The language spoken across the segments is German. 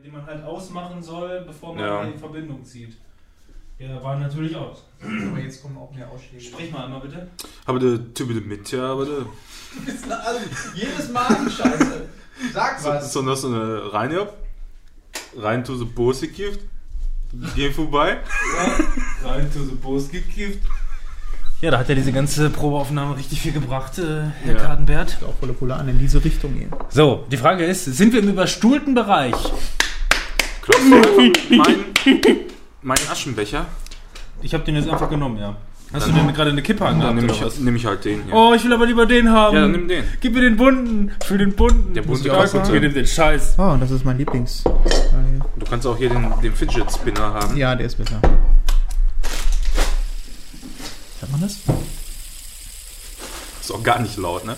Den man halt ausmachen soll, bevor man Ja. die Verbindung zieht. Der war natürlich aus. Aber jetzt kommen auch mehr Ausschläge. Sprich mal einmal bitte. Aber der Typ mit ja, aber der. Also, jedes Mal die Scheiße. Sag was. So, so eine rein ab, rein to the Bose Gift, geh vorbei. Ja, rein to the Post gekifft. Ja, da hat er diese ganze Probeaufnahme richtig viel gebracht, äh, Herr Ja. Kadenbert. Auch volle an in diese Richtung gehen. So, die Frage ist, sind wir im überstuhlten Bereich? Mein, mein Aschenbecher. Ich habe den jetzt einfach genommen, ja. Hast Dann- du denn gerade eine Kippe Dann angehabt nehme oder ich, nehm ich halt den hier. Oh, ich will aber lieber den haben. Ja, dann nimm den. Gib mir den bunten. Für den bunten. Der bunte Ja, auch gut. Wir nehmen den Scheiß. Oh, und das ist mein Lieblings. Du kannst auch hier den, den Fidget Spinner haben. Ja, der ist besser. Hört man das? Ist auch gar nicht laut, ne?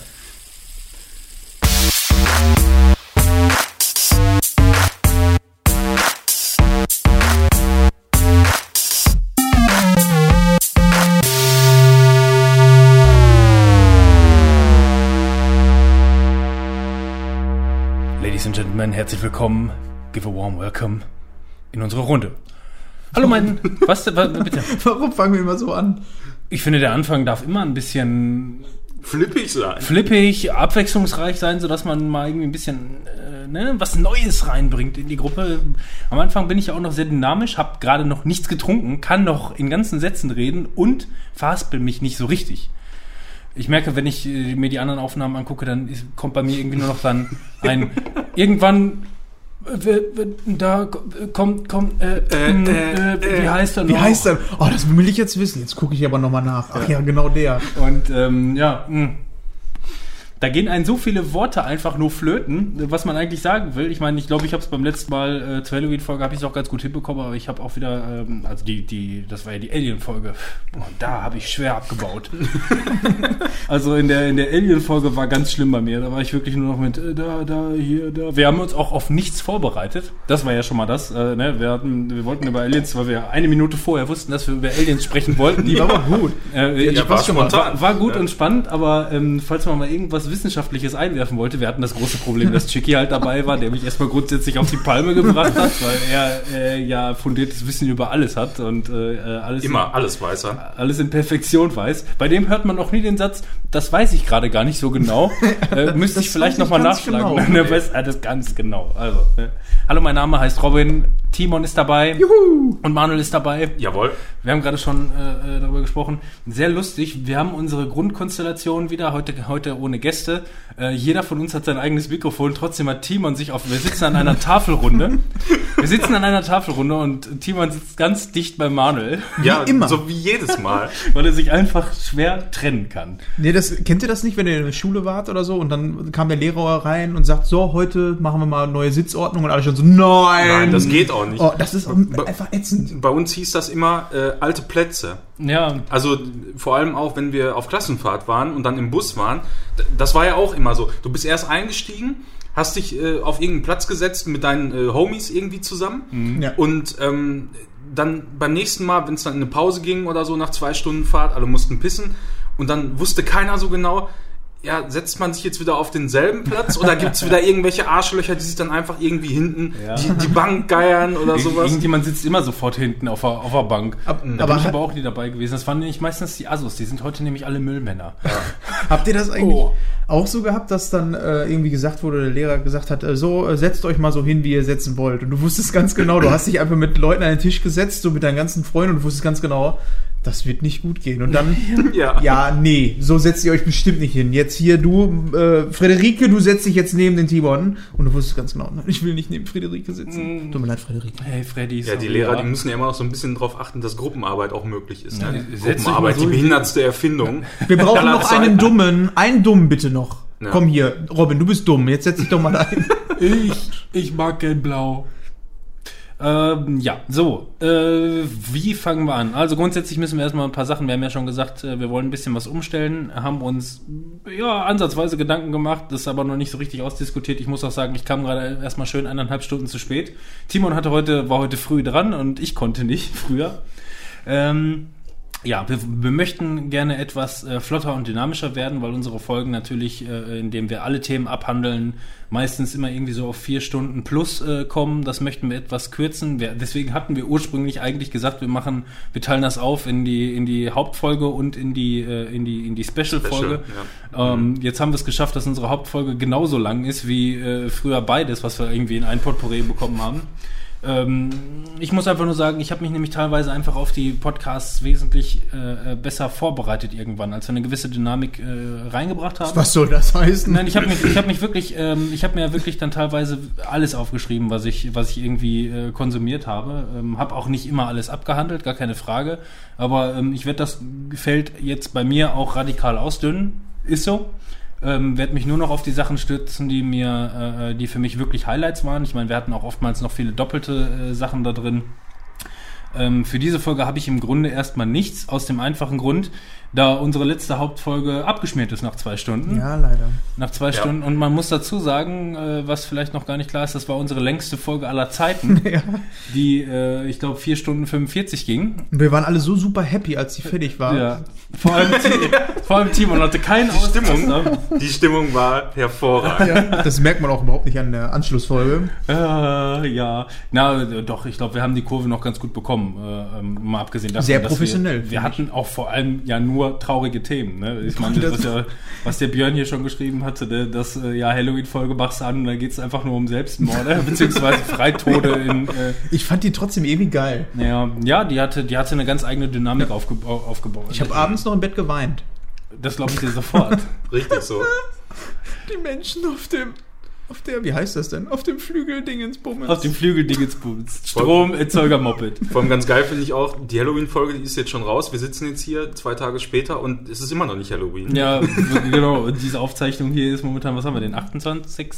And Gentlemen, herzlich willkommen. Give a warm welcome in unsere Runde. Hallo mein, was, was bitte? Warum fangen wir immer so an? Ich finde, der Anfang darf immer ein bisschen Flippig sein. flippig, abwechslungsreich sein, sodass man mal irgendwie ein bisschen äh, ne, was Neues reinbringt in die Gruppe. Am Anfang bin ich ja auch noch sehr dynamisch, habe gerade noch nichts getrunken, kann noch in ganzen Sätzen reden und verhaspel mich nicht so richtig. Ich merke, wenn ich äh, mir die anderen Aufnahmen angucke, dann ist, kommt bei mir irgendwie nur noch dann ein irgendwann äh, da äh, kommt kommt äh, Äh, äh, äh, wie heißt er Wie noch? heißt er? Oh, das will ich jetzt wissen. Jetzt gucke ich aber nochmal nach. Ach ja, genau der. Und ähm, ja, mh. Da gehen einem so viele Worte einfach nur flöten, was man eigentlich sagen will. Ich meine, ich glaube, ich habe es beim letzten Mal äh, zur Halloween-Folge habe ich es auch ganz gut hinbekommen, aber ich habe auch wieder, ähm, also die, die, das war ja die Alien-Folge. Und da habe ich schwer abgebaut. also in der, in der Alien-Folge war ganz schlimm bei mir. Da war ich wirklich nur noch mit äh, da, da, hier, da. Wir haben uns auch auf nichts vorbereitet. Das war ja schon mal das. Äh, ne? wir, hatten, wir wollten über Aliens, weil wir eine Minute vorher wussten, dass wir über Aliens sprechen wollten. Die war aber gut. Äh, Ja, war. War, war gut Ja. und spannend, aber ähm, falls man mal irgendwas Wissenschaftliches einwerfen wollte, wir hatten das große Problem, dass Chicky halt dabei war, der mich erstmal grundsätzlich auf die Palme gebracht hat, weil er äh, ja fundiertes Wissen über alles hat und äh, alles Immer alles weiß er. alles in Perfektion weiß. Bei dem hört man auch nie den Satz, das weiß ich gerade gar nicht so genau. Äh, müsste ich vielleicht nochmal nachschlagen. genau. Der weiß alles ganz genau. Also, ne. Hallo, mein Name heißt Robin, Timon ist dabei Juhu. und Manuel ist dabei. Jawohl. Wir haben gerade schon äh, äh, darüber gesprochen. Sehr lustig. Wir haben unsere Grundkonstellation wieder, heute, heute ohne Gäste. Äh, jeder von uns hat sein eigenes Mikrofon. Trotzdem hat Timon sich auf... Wir sitzen an einer Tafelrunde. Wir sitzen an einer Tafelrunde und Timon sitzt ganz dicht bei Manuel, Ja, immer. so wie jedes Mal. weil er sich einfach schwer trennen kann. Nee, das, kennt ihr das nicht, wenn ihr in der Schule wart oder so und dann kam der Lehrer rein und sagt, so, heute machen wir mal neue Sitzordnung und alle schon so, nein. Nein, das geht auch nicht. Oh, das ist einfach ätzend. Bei uns hieß das immer äh, alte Plätze. Ja, Also vor allem auch, wenn wir auf Klassenfahrt waren und dann im Bus waren. Das war ja auch immer so. Du bist erst eingestiegen, hast dich äh, auf irgendeinen Platz gesetzt mit deinen äh, Homies irgendwie zusammen. Ja. Und ähm, dann beim nächsten Mal, wenn es dann in eine Pause ging oder so nach zwei Stunden Fahrt, alle mussten pissen. Und dann wusste keiner so genau, ja, setzt man sich jetzt wieder auf denselben Platz oder gibt es wieder irgendwelche Arschlöcher, die sich dann einfach irgendwie hinten Ja. die, die Bank geiern oder sowas? irgendjemand sitzt immer sofort hinten auf der, auf der Bank. Ab- da aber bin ich aber auch nie dabei gewesen. Das waren nämlich meistens die Assos. Die sind heute nämlich alle Müllmänner. Habt ihr das eigentlich Oh. auch so gehabt, dass dann äh, irgendwie gesagt wurde, der Lehrer gesagt hat, äh, so, äh, setzt euch mal so hin, wie ihr setzen wollt. Und du wusstest ganz genau, du hast dich einfach mit Leuten an den Tisch gesetzt, so mit deinen ganzen Freunden und du wusstest ganz genau, das wird nicht gut gehen. Und dann, Ja. ja, nee, so setzt ihr euch bestimmt nicht hin. Jetzt hier, du, äh, Frederike, du setzt dich jetzt neben den Timon. Und du wusstest ganz genau, ich will nicht neben Friederike sitzen. Mm. Tut mir leid, Friederike. Hey, Freddy. Ja, die Lehrer, die müssen ja immer noch so ein bisschen darauf achten, dass Gruppenarbeit auch möglich ist. Ja, Ne? Gruppenarbeit, so die in die- behindertste Erfindung. Wir brauchen noch einen. Dummen, einen Dummen bitte noch. Ja. Komm hier, Robin, du bist dumm, jetzt setz dich doch mal ein. Ich, ich mag gern blau. Ähm, ja, so. Äh, wie fangen wir an? Also grundsätzlich müssen wir erstmal ein paar Sachen, wir haben ja schon gesagt, äh, wir wollen ein bisschen was umstellen, haben uns ja ansatzweise Gedanken gemacht, das ist aber noch nicht so richtig ausdiskutiert. Ich muss auch sagen, ich kam gerade erstmal schön eineinhalb Stunden zu spät. Timon hatte heute, war heute früh dran und ich konnte nicht früher. Ähm, ja, wir, wir möchten gerne etwas äh, flotter und dynamischer werden, weil unsere Folgen natürlich, äh, indem wir alle Themen abhandeln, meistens immer irgendwie so auf vier Stunden plus äh, kommen. Das möchten wir etwas kürzen. Wir, deswegen hatten wir ursprünglich eigentlich gesagt, wir machen, wir teilen das auf in die in die Hauptfolge und in die äh, in die in die Special-Folge. Special, ähm, Jetzt haben wir es geschafft, dass unsere Hauptfolge genauso lang ist wie äh, früher beides, was wir irgendwie in ein Potpourri bekommen haben. Ähm, ich muss einfach nur sagen, ich habe mich nämlich teilweise einfach auf die Podcasts wesentlich äh, äh, besser vorbereitet irgendwann, als wir eine gewisse Dynamik äh, reingebracht haben. Was soll das heißen? Nein, ich habe mich, ich habe mich wirklich, ähm, ich habe mir wirklich dann teilweise alles aufgeschrieben, was ich, was ich irgendwie äh, konsumiert habe. Ähm, habe auch nicht immer alles abgehandelt, gar keine Frage. Aber ähm, ich werde das Feld jetzt bei mir auch radikal ausdünnen. Ist so. Ähm, werde mich nur noch auf die Sachen stützen, die mir, äh, die für mich wirklich Highlights waren. Ich meine, wir hatten auch oftmals noch viele doppelte äh, Sachen da drin. Ähm, für diese Folge habe ich im Grunde erstmal nichts, aus dem einfachen Grund, da unsere letzte Hauptfolge abgeschmiert ist nach zwei Stunden. Ja, leider. Nach zwei Ja. Stunden. Und man muss dazu sagen, äh, was vielleicht noch gar nicht klar ist, das war unsere längste Folge aller Zeiten, Ja. die, äh, ich glaube, vier Stunden 45 ging. Und wir waren alle so super happy, als die fertig war. Ja. Vor allem, vor allem Timon hatte keinen Die Stimmung, Ausraster. die Stimmung war hervorragend. Ja, das merkt man auch überhaupt nicht an der Anschlussfolge. Äh, ja, na doch, ich glaube, wir haben die Kurve noch ganz gut bekommen, äh, ähm, mal abgesehen davon. Sehr dass professionell, Wir, wir hatten auch vor allem ja nur traurige Themen. Ne? Ich meine, das, was, ja, was der Björn hier schon geschrieben hatte, ne? dass äh, ja Halloween-Folge machst du an und da geht es einfach nur um Selbstmorde, beziehungsweise Freitode in. Äh, Ich fand die trotzdem irgendwie geil. ja, ja, die hatte, die hatte eine ganz eigene Dynamik aufge aufgebaut. Ich habe abends noch im Bett geweint. Das glaube ich dir sofort. Richtig so. Die Menschen auf dem, auf der, wie heißt das denn? Auf dem Flügeldingensbummels. Auf dem Flügeldingensbums. Stromerzeuger-Moped. Vor allem ganz geil finde ich auch, die Halloween-Folge, die ist jetzt schon raus. Wir sitzen jetzt hier zwei Tage später und es ist immer noch nicht Halloween. Ja, genau. Und diese Aufzeichnung hier ist momentan, was haben wir, den 28.,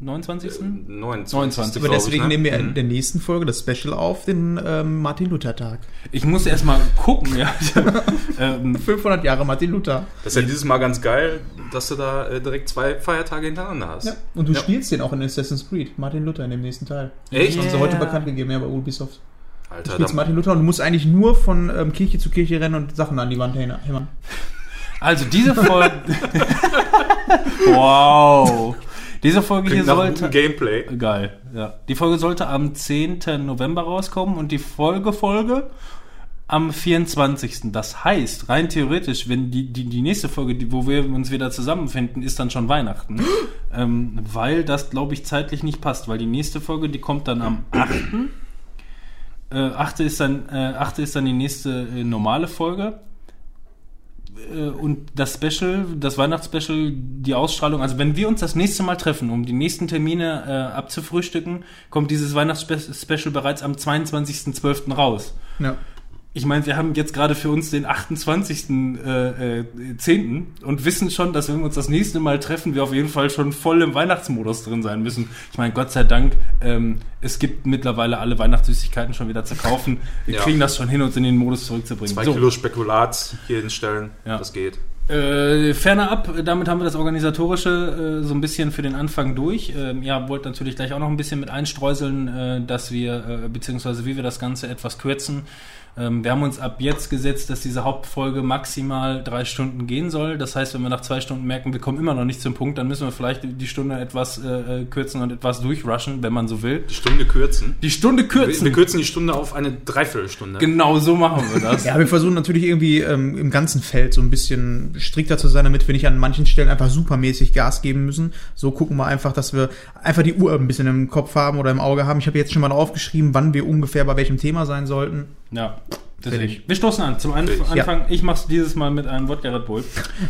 29.? 29. 29. Aber deswegen ich, ne? nehmen wir in Mhm. der nächsten Folge das Special auf, den ähm, Martin Luther Tag. Ich muss erst mal gucken, ja. ähm, 500 Jahre Martin Luther. Das ist ja dieses Mal ganz geil, dass du da äh, direkt zwei Feiertage hintereinander hast. Ja. Und du Ja. Spielst den auch in Assassin's Creed, Martin Luther in dem nächsten Teil. Echt? Das haben sie Yeah. heute bekannt gegeben, ja, bei Ubisoft. Du Alter, spielst da, Martin Luther und du musst eigentlich nur von ähm, Kirche zu Kirche rennen und Sachen an die Wand hämmern. also diese Folge. wow. Diese Folge hier klingt gutem sollte. Gameplay. Geil, ja. Die Folge sollte am 10. November rauskommen und die Folge-Folge am 24. Das heißt, rein theoretisch, wenn die, die, die nächste Folge, die, wo wir uns wieder zusammenfinden, ist dann schon Weihnachten. ähm, weil das, glaube ich, zeitlich nicht passt, weil die nächste Folge, die kommt dann am 8. Äh, 8. ist dann, äh, 8. ist dann die nächste äh, normale Folge. Äh, und das Special, das Weihnachtsspecial, die Ausstrahlung, also wenn wir uns das nächste Mal treffen, um die nächsten Termine äh, abzufrühstücken, kommt dieses Weihnachtsspecial bereits am 22.12. raus. Ja. Ich meine, wir haben jetzt gerade für uns den 28. Äh, äh, 10. und wissen schon, dass wenn wir uns das nächste Mal treffen, wir auf jeden Fall schon voll im Weihnachtsmodus drin sein müssen. Ich meine, Gott sei Dank, ähm, es gibt mittlerweile alle Weihnachtssüßigkeiten schon wieder zu kaufen. Wir Ja. kriegen das schon hin, uns in den Modus zurückzubringen. Zwei So. Kilo Spekulat hier hinstellen, Ja. das geht. Äh, ferner ab, damit haben wir das Organisatorische äh, so ein bisschen für den Anfang durch. Ähm, ja, wollt natürlich gleich auch noch ein bisschen mit einstreuseln, äh, dass wir, äh, beziehungsweise wie wir das Ganze etwas kürzen. Ähm, wir haben uns ab jetzt gesetzt, dass diese Hauptfolge maximal drei Stunden gehen soll. Das heißt, wenn wir nach zwei Stunden merken, wir kommen immer noch nicht zum Punkt, dann müssen wir vielleicht die Stunde etwas äh, äh, kürzen und etwas durchrushen, wenn man so will. Die Stunde kürzen. Die Stunde Wir, kürzen. wir kürzen die Stunde auf eine Dreiviertelstunde. genau so machen wir das. Ja, wir versuchen natürlich irgendwie ähm, im ganzen Feld so ein bisschen strikter zu sein, damit wir nicht an manchen Stellen einfach supermäßig Gas geben müssen. So gucken wir einfach, dass wir einfach die Uhr ein bisschen im Kopf haben oder im Auge haben. Ich habe jetzt schon mal aufgeschrieben, wann wir ungefähr bei welchem Thema sein sollten. Ja, deswegen. Wir stoßen an. Zum Anf Fertig. Anfang, ich mach's dieses Mal mit einem Wodka Red Bull.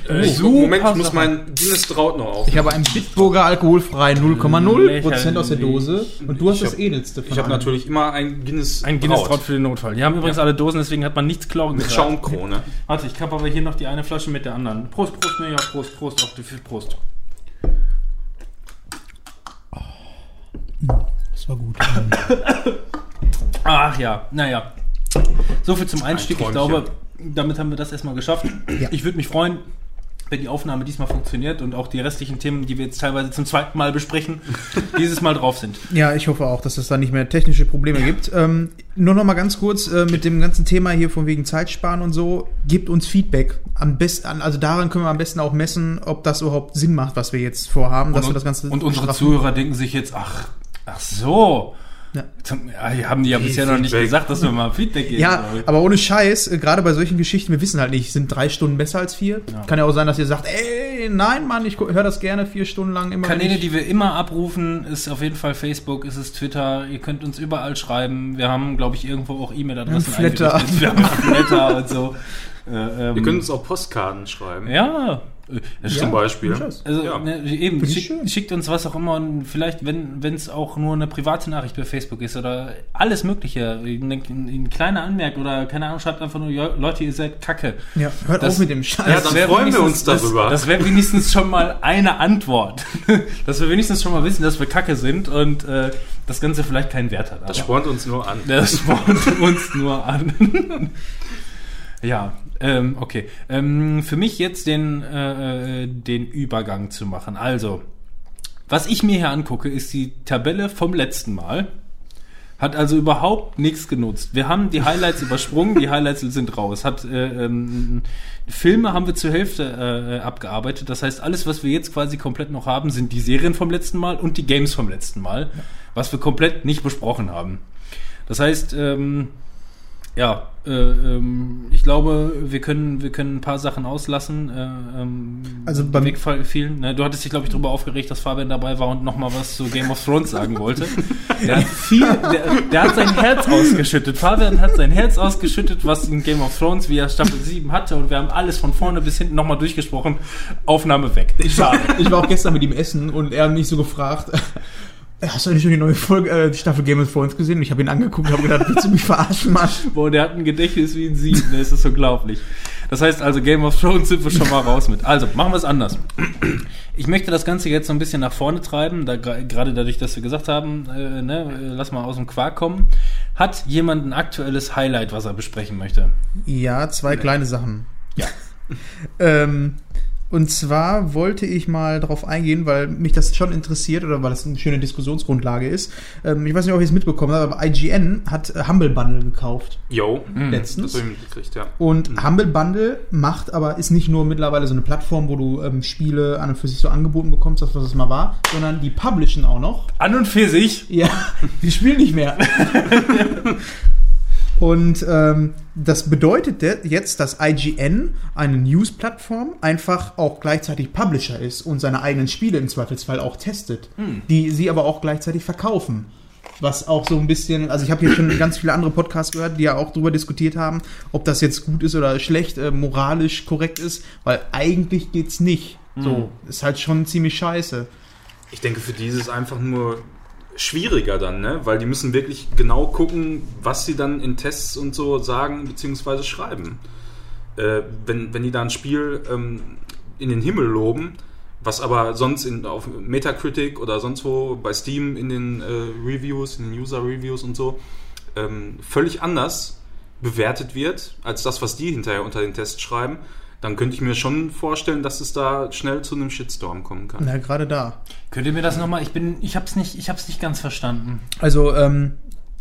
Äh, ich, Super Moment, ich muss mein Guinness Draut noch auf. Ich habe einen Bitburger alkoholfrei 0,0 Lächerlich. Prozent aus der Dose und du hast Ich das hab- edelste von Ich habe natürlich immer ein Guinness Ein Guinness Braut Traut für den Notfall. Die haben übrigens alle Dosen, deswegen hat man nichts klauen mit gesagt. Schaumkrone. Warte, ich habe aber hier noch die eine Flasche mit der anderen. Prost, Prost, nee, ja, Prost, Prost auf die Prost. Das war gut. Ach ja, naja. So viel zum Einstieg. Ich Träumchen. glaube, damit haben wir das erstmal geschafft. Ja. Ich würde mich freuen, wenn die Aufnahme diesmal funktioniert und auch die restlichen Themen, die wir jetzt teilweise zum zweiten Mal besprechen, dieses Mal drauf sind. Ja, ich hoffe auch, dass es da nicht mehr technische Probleme gibt. Ähm, nur noch mal ganz kurz äh, mit dem ganzen Thema hier von wegen Zeitsparen und so. Gebt uns Feedback. Am besten, also daran können wir am besten auch messen, ob das überhaupt Sinn macht, was wir jetzt vorhaben, dass und, wir das Ganze und unsere straffen. Zuhörer denken sich jetzt, ach, ach so. Ja. Ja, haben die ja bisher noch nicht gesagt, dass wir mal Feedback geben Ja, sollen. aber ohne Scheiß, äh, gerade bei solchen Geschichten, wir wissen halt nicht, sind drei Stunden besser als vier? Ja. Kann ja auch sein, dass ihr sagt, ey, nein, Mann, ich höre das gerne vier Stunden lang immer. Kanäle, die wir immer abrufen, ist auf jeden Fall Facebook, ist es Twitter. Ihr könnt uns überall schreiben. Wir haben, glaube ich, irgendwo auch E-Mail-Adressen Wir haben Flatter. Wir haben Flatter und so. Äh, ähm, Wir können uns auch Postkarten schreiben. ja, Ja. Zum Beispiel. Also Ja. ne, eben, schick, schickt uns was auch immer und vielleicht, wenn es auch nur eine private Nachricht bei Facebook ist oder alles Mögliche, eine, eine kleine Anmerkung oder keine Ahnung, schreibt einfach nur, "Jo, Leute, ihr seid kacke. Ja, hört Das- auf mit dem Scheiß. Ja, dann wär freuen wir uns darüber. Das, das wäre wenigstens schon mal eine Antwort. dass wir wenigstens schon mal wissen, dass wir kacke sind und äh, das Ganze vielleicht keinen Wert hat. Das spornt uns nur an. das spornt uns nur an. ja, ähm, okay. Ähm, für mich jetzt den, äh, äh, den Übergang zu machen. Also, was ich mir hier angucke, ist die Tabelle vom letzten Mal. Hat also überhaupt nichts genutzt. Wir haben die Highlights übersprungen, die Highlights sind raus. Hat äh, ähm, Filme haben wir zur Hälfte äh, abgearbeitet. Das heißt, alles, was wir jetzt quasi komplett noch haben, sind die Serien vom letzten Mal und die Games vom letzten Mal, was wir komplett nicht besprochen haben. Das heißt, ähm, ja, äh, ähm, ich glaube, wir können, wir können ein paar Sachen auslassen. Äh, ähm, Also beim- wegfielen. Ne? Du hattest dich, glaube ich, darüber aufgeregt, dass Fabian dabei war und nochmal was zu Game of Thrones sagen wollte. Der hat viel, der, der hat sein Herz ausgeschüttet. Fabian hat sein Herz ausgeschüttet, was in Game of Thrones, wie er Staffel 7 hatte, und wir haben alles von vorne bis hinten nochmal durchgesprochen. Aufnahme weg. Ich war, ich war auch gestern mit ihm essen und er hat mich so gefragt, hast du eigentlich schon die neue Folge, äh, die Staffel Game of Thrones gesehen? Ich habe ihn angeguckt und habe gedacht, willst du mich verarschen, Mann? Boah, der hat ein Gedächtnis wie ein Sieben, das ist unglaublich. Das heißt also, Game of Thrones sind wir schon mal raus mit. Also, machen wir es anders. Ich möchte das Ganze jetzt so ein bisschen nach vorne treiben, da, gerade dadurch, dass wir gesagt haben, äh, ne, äh, lass mal aus dem Quark kommen. Hat jemand ein aktuelles Highlight, was er besprechen möchte? Ja, zwei kleine Sachen. Ja. Ähm, und zwar wollte ich mal darauf eingehen, weil mich das schon interessiert oder weil das eine schöne Diskussionsgrundlage ist. Ähm, ich weiß nicht, ob ihr es mitbekommen habt, aber IGN hat äh, Humble Bundle gekauft. Yo, Hm. Letztens. das habe ich mitgekriegt, ja. Und Humble Bundle macht aber, ist nicht nur mittlerweile so eine Plattform, wo du ähm, Spiele an und für sich so angeboten bekommst, das was es mal war, sondern die publishen auch noch. An und für sich. Ja, die spielen nicht mehr. Und ähm, das bedeutet de- jetzt, dass IGN eine News-Plattform einfach auch gleichzeitig Publisher ist und seine eigenen Spiele im Zweifelsfall auch testet, die sie aber auch gleichzeitig verkaufen. Was auch so ein bisschen, also ich habe hier schon ganz viele andere Podcasts gehört, die ja auch darüber diskutiert haben, ob das jetzt gut ist oder schlecht, äh, moralisch korrekt ist, weil eigentlich geht's nicht. So, ist halt schon ziemlich scheiße. Ich denke, für die ist es einfach nur schwieriger dann, ne? Weil die müssen wirklich genau gucken, was sie dann in Tests und so sagen bzw. schreiben. Äh, wenn, wenn die da ein Spiel ähm, in den Himmel loben, was aber sonst in, auf Metacritic oder sonst wo bei Steam in den äh, Reviews, in den User-Reviews und so, ähm, völlig anders bewertet wird, als das, was die hinterher unter den Tests schreiben, dann könnte ich mir schon vorstellen, dass es da schnell zu einem Shitstorm kommen kann. Na, gerade da. Könnt ihr mir das nochmal, ich bin, ich hab's nicht, ich hab's nicht ganz verstanden. Also ähm,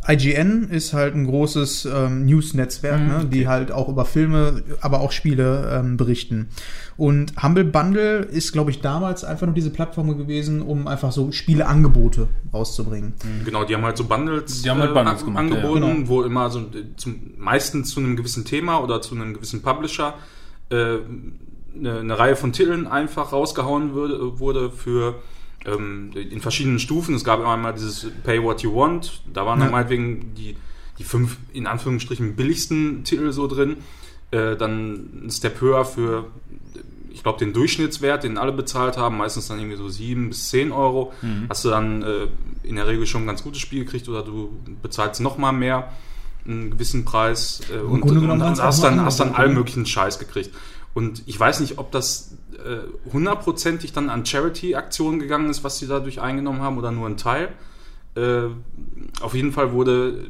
IGN ist halt ein großes ähm, News-Netzwerk, Mhm, ne, die halt auch über Filme, aber auch Spiele ähm, berichten. Und Humble Bundle ist, glaube ich, damals einfach nur diese Plattform gewesen, um einfach so Spieleangebote rauszubringen. Genau, die haben halt so Bundles, Die haben halt Bundles an- gemacht, angeboten, ja, genau. wo immer so äh, zum, meistens zu einem gewissen Thema oder zu einem gewissen Publisher äh, eine, eine Reihe von Titeln einfach rausgehauen würde, wurde für ähm, in verschiedenen Stufen. Es gab einmal dieses Pay What You Want, da waren dann Ja. meinetwegen die, die fünf in Anführungsstrichen billigsten Titel so drin. Äh, dann ein Step höher für, ich glaube, den Durchschnittswert, den alle bezahlt haben, meistens dann irgendwie so 7 bis 10 Euro. Hast du dann äh, in der Regel schon ein ganz gutes Spiel gekriegt oder du bezahlst nochmal mehr, einen gewissen Preis äh, und, und, und hast, dann, hast dann allen möglichen Scheiß gekriegt. Und ich weiß nicht, ob das äh, hundertprozentig dann an Charity-Aktionen gegangen ist, was sie dadurch eingenommen haben, oder nur ein Teil. Äh, auf jeden Fall wurde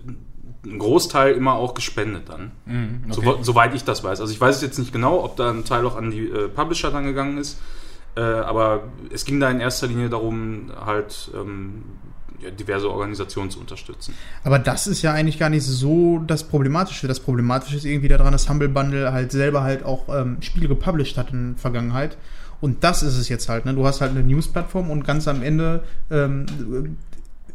ein Großteil immer auch gespendet dann. Mhm, okay. So, soweit ich das weiß. Also ich weiß jetzt nicht genau, ob da ein Teil auch an die äh, Publisher dann gegangen ist. Äh, aber es ging da in erster Linie darum, halt ähm, ja, diverse Organisationen zu unterstützen. Aber das ist ja eigentlich gar nicht so das Problematische. Das Problematische ist irgendwie daran, dass Humble Bundle halt selber halt auch ähm, Spiele gepublished hat in der Vergangenheit. Und das ist es jetzt halt. Ne? Du hast halt eine News-Plattform und ganz am Ende ähm,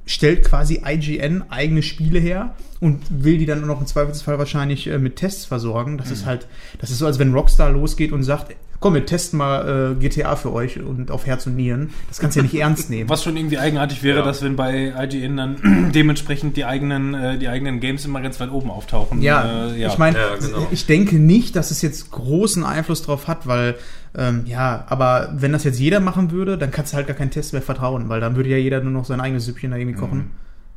stellt quasi IGN eigene Spiele her und will die dann noch im Zweifelsfall wahrscheinlich äh, mit Tests versorgen. Das ist halt, das ist so, als wenn Rockstar losgeht und sagt, komm, wir testen mal äh, GTA für euch und auf Herz und Nieren. Das kannst du ja nicht ernst nehmen. Was schon irgendwie eigenartig wäre, Ja. dass wenn bei IGN dann dementsprechend die eigenen, äh, die eigenen Games immer ganz weit oben auftauchen. Ja, äh, ich meine, Ja, genau. ich denke nicht, dass es jetzt großen Einfluss drauf hat, weil, ähm, ja, aber wenn das jetzt jeder machen würde, dann kannst du halt gar keinen Test mehr vertrauen, weil dann würde ja jeder nur noch sein eigenes Süppchen da irgendwie kochen.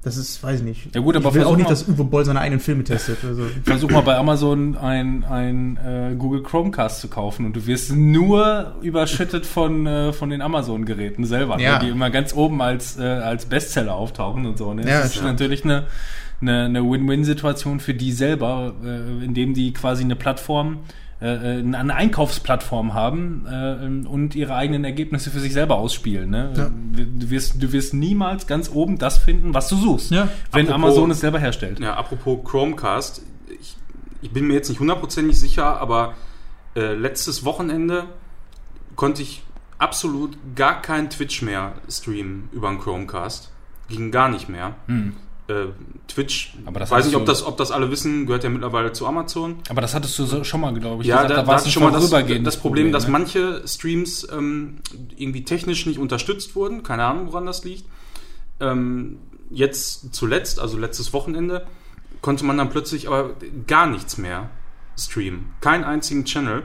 Das ist, weiß ich nicht. Ja gut, aber ich will auch nicht, mal- dass Uwe Boll seine eigenen Filme testet. Also, Versuch mal bei Amazon ein, ein äh, Google Chromecast zu kaufen und du wirst nur überschüttet von, äh, von den Amazon-Geräten selber, Ja. ne, die immer ganz oben als, äh, als Bestseller auftauchen und so. Ne? Ja, das ist stimmt. natürlich eine, eine, eine Win-Win-Situation für die selber, äh, indem die quasi eine Plattform, eine Einkaufsplattform haben äh, und ihre eigenen Ergebnisse für sich selber ausspielen. Ne? Ja. Du, wirst, du wirst niemals ganz oben das finden, was du suchst, Ja. wenn Apropos- Amazon es selber herstellt. Ja, apropos Chromecast, ich, ich bin mir jetzt nicht hundertprozentig sicher, aber äh, letztes Wochenende konnte ich absolut gar kein Twitch mehr streamen über einen Chromecast. Ging gar nicht mehr. Äh, Twitch. Aber das weiß nicht, ob das, ob das alle wissen, gehört ja mittlerweile zu Amazon. Aber das hattest du so, schon mal, glaube ich. Ja, gesagt. da, da war es schon mal das, das Problem, dass ne? manche Streams ähm, irgendwie technisch nicht unterstützt wurden. Keine Ahnung, woran das liegt. Ähm, jetzt zuletzt, also letztes Wochenende, konnte man dann plötzlich aber gar nichts mehr streamen. Keinen einzigen Channel.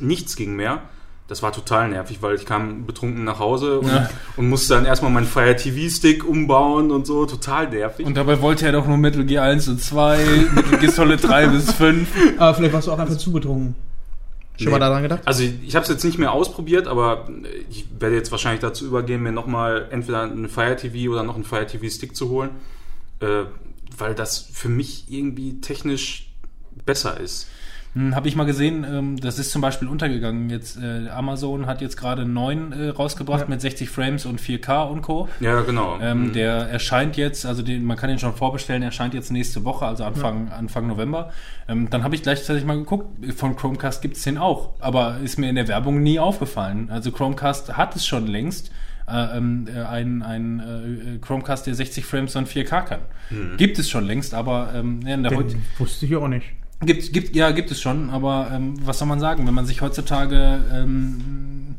Nichts ging mehr. Das war total nervig, weil ich kam betrunken nach Hause und, Ja. und musste dann erstmal meinen Fire TV Stick umbauen und so. Total nervig. Und dabei wollte er doch nur Metal Gear 1 und 2, Metal Gear Solid 3 bis 5. aber vielleicht warst du auch einfach zu betrunken. Schon Nee. mal daran gedacht? Also ich, ich habe es jetzt nicht mehr ausprobiert, aber ich werde jetzt wahrscheinlich dazu übergehen, mir nochmal entweder einen Fire TV oder noch einen Fire TV Stick zu holen, äh, weil das für mich irgendwie technisch besser ist. Hm, Habe ich mal gesehen, ähm, das ist zum Beispiel untergegangen. Jetzt äh, Amazon hat jetzt gerade einen neuen äh, rausgebracht Ja. mit 60 Frames und 4K und Co. Ja, genau. Ähm, Mhm. Der erscheint jetzt, also den, man kann den schon vorbestellen, erscheint jetzt nächste Woche, also Anfang, Anfang November. Ähm, dann habe ich gleichzeitig mal geguckt, von Chromecast gibt's den auch, aber ist mir in der Werbung nie aufgefallen. Also Chromecast hat es schon längst. Äh, ähm, äh, ein, ein äh, Chromecast, der 60 Frames und 4K kann. Mhm. Gibt es schon längst, aber ähm, ja, in der Den wusste ich auch nicht. Gibt, gibt, ja, gibt es schon, aber ähm, was soll man sagen, wenn man sich heutzutage ähm,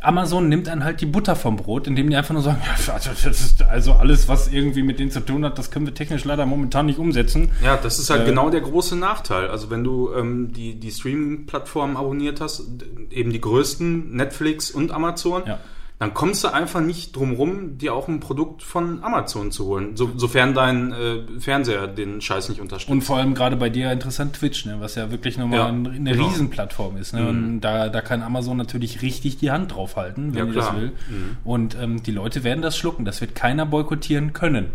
Amazon nimmt dann halt die Butter vom Brot, indem die einfach nur sagen, ja, also, das ist also alles, was irgendwie mit denen zu tun hat, das können wir technisch leider momentan nicht umsetzen. Ja, das ist halt Äh, genau der große Nachteil. Also wenn du ähm, die, die Streaming-Plattformen abonniert hast, eben die größten, Netflix und Amazon, Ja. Dann kommst du einfach nicht drum rum, dir auch ein Produkt von Amazon zu holen, so, sofern dein äh, Fernseher den Scheiß nicht unterstützt. Und vor allem gerade bei dir interessant Twitch, ne, was ja wirklich nochmal Ja, ein- eine genau. Riesenplattform ist. Ne? Mhm. Und da, da kann Amazon natürlich richtig die Hand drauf halten, wenn Ja, das will. Mhm. Und ähm, die Leute werden das schlucken. Das wird keiner boykottieren können.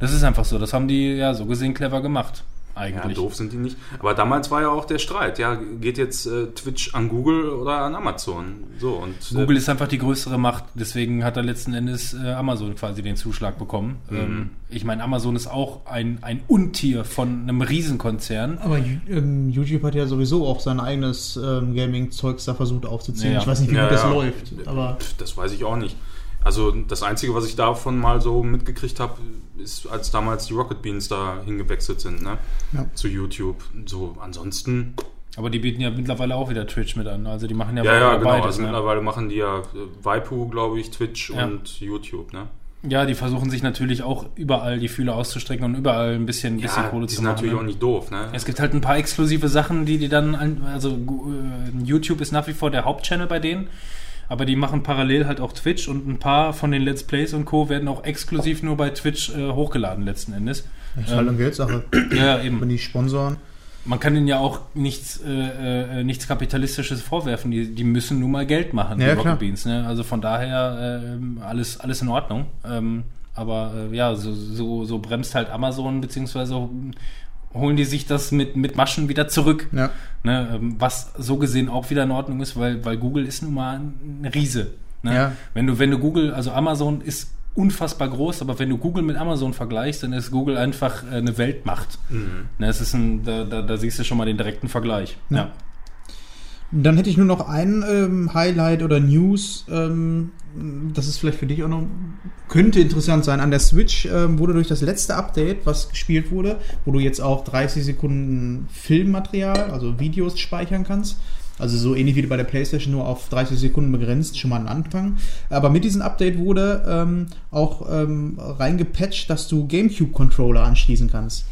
Das ist einfach so. Das haben die ja so gesehen clever gemacht. Ja, Eigentlich. doof sind die nicht. Aber damals war ja auch der Streit. Ja, geht jetzt äh, Twitch an Google oder an Amazon? So und äh, Google ist einfach die größere Macht, deswegen hat er letzten Endes äh, Amazon quasi den Zuschlag bekommen. Mhm. Ähm, ich meine, Amazon ist auch ein, ein Untier von einem Riesenkonzern. Aber ähm, YouTube hat ja sowieso auch sein eigenes ähm, Gaming-Zeugs da versucht aufzuziehen. Ja. Ich weiß nicht, wie Ja, gut das ja. läuft. Aber das weiß ich auch nicht. Also das Einzige, was ich davon mal so mitgekriegt habe, ist, als damals die Rocket Beans da hingewechselt sind, ne? Ja. Zu YouTube. So, ansonsten. Aber die bieten ja mittlerweile auch wieder Twitch mit an. Also die machen ja, Ja, ja, genau. beides. also ne? mittlerweile machen die ja äh, Waipu, glaube ich, Twitch Ja. und YouTube, ne? Ja, die versuchen sich natürlich auch überall die Fühler auszustrecken und überall ein bisschen, bisschen Ja, Kohle die zu sind machen. natürlich ne? auch nicht doof, ne? Es gibt halt ein paar exklusive Sachen, die die dann, an- also äh, YouTube ist nach wie vor der Hauptchannel bei denen, aber die machen parallel halt auch Twitch und ein paar von den Let's Plays und Co. werden auch exklusiv nur bei Twitch äh, hochgeladen letzten Endes. das ist halt eine Geldsache. Ja, Wenn eben. die sponsoren. Man kann ihnen ja auch nichts, äh, äh, nichts Kapitalistisches vorwerfen. Die, die müssen nun mal Geld machen, Ja, die. Rocket Beans. Ne? Also von daher äh, alles, alles in Ordnung. Ähm, Aber äh, ja, so, so, so bremst halt Amazon, beziehungsweise holen die sich das mit, mit Maschen wieder zurück. Ja. Ne, ähm, was so gesehen auch wieder in Ordnung ist, weil, weil Google ist nun mal ein Riese. Ne? Ja. Wenn du, wenn du Google, also Amazon ist unfassbar groß, aber wenn du Google mit Amazon vergleichst, dann ist Google einfach äh, eine Weltmacht. Ne, es ist ein, da, da, da siehst du schon mal den direkten Vergleich. Ja. Dann hätte ich nur noch ein ähm, Highlight oder News. Ähm, das ist vielleicht für dich auch noch, könnte interessant sein. An der Switch ähm, wurde durch das letzte Update, was gespielt wurde, wo du jetzt auch 30 Sekunden Filmmaterial, also Videos speichern kannst. Also so ähnlich wie bei der PlayStation, nur auf 30 Sekunden begrenzt, schon mal ein Anfang. Aber mit diesem Update wurde ähm, auch ähm, reingepatcht, dass du GameCube-Controller anschließen kannst.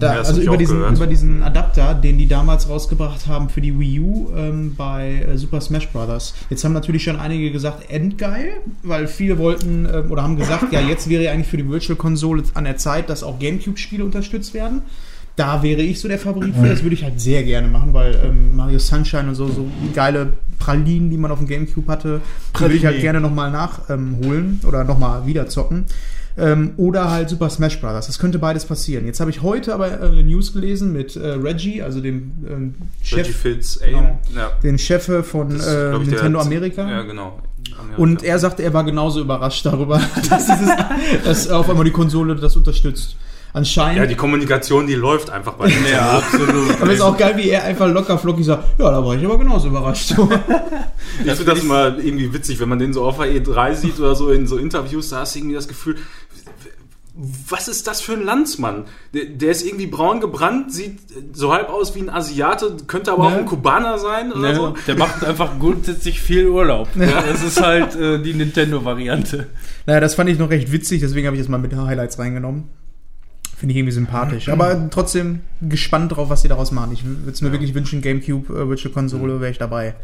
Da, Ja, also über diesen, gehört. über diesen Adapter, den die damals rausgebracht haben für die Wii U ähm, bei äh, Super Smash Bros. Jetzt haben natürlich schon einige gesagt, endgeil, weil viele wollten ähm, oder haben gesagt, ja, jetzt wäre ja eigentlich für die Virtual Konsole an der Zeit, dass auch GameCube-Spiele unterstützt werden. Da wäre ich so der Favorit für. Das würde ich halt sehr gerne machen, weil ähm, Mario Sunshine und so, so geile Pralinen, die man auf dem Gamecube hatte, die würde ich halt gerne nochmal nachholen oder nochmal wieder zocken. Ähm, oder halt Super Smash Bros. Das könnte beides passieren. Jetzt habe ich heute aber äh, eine News gelesen mit äh, Reggie, also dem ähm, Reggie Chef, Fitz, Aim. Genau. Ja. den Chef von ist, äh, Nintendo Amerika. Ja, genau. Amerika. Und er sagte, er war genauso überrascht darüber, dass, dieses, dass auf einmal die Konsole das unterstützt. Anscheinend. Ja, die Kommunikation, die läuft einfach bei Nintendo. Ja, absolut. aber ist auch geil, wie er einfach locker flockig sagt, ja, da war ich aber genauso überrascht. Ich finde das immer irgendwie witzig, wenn man den so auf der E3 sieht oder so in so Interviews, da hast du irgendwie das Gefühl, was ist das für ein Landsmann? Der, der ist irgendwie braun gebrannt, sieht so halb aus wie ein Asiate, könnte aber auch Ne? ein Kubaner sein oder Ne, so. Der macht einfach grundsätzlich viel Urlaub. Ja. Das ist halt äh, die Nintendo-Variante. naja, das fand ich noch recht witzig, deswegen habe ich es mal mit Highlights reingenommen. Finde ich irgendwie sympathisch. Aber trotzdem gespannt drauf, was sie daraus machen. Ich würde es mir wirklich wünschen, Gamecube äh, Virtual Konsole wäre ich dabei.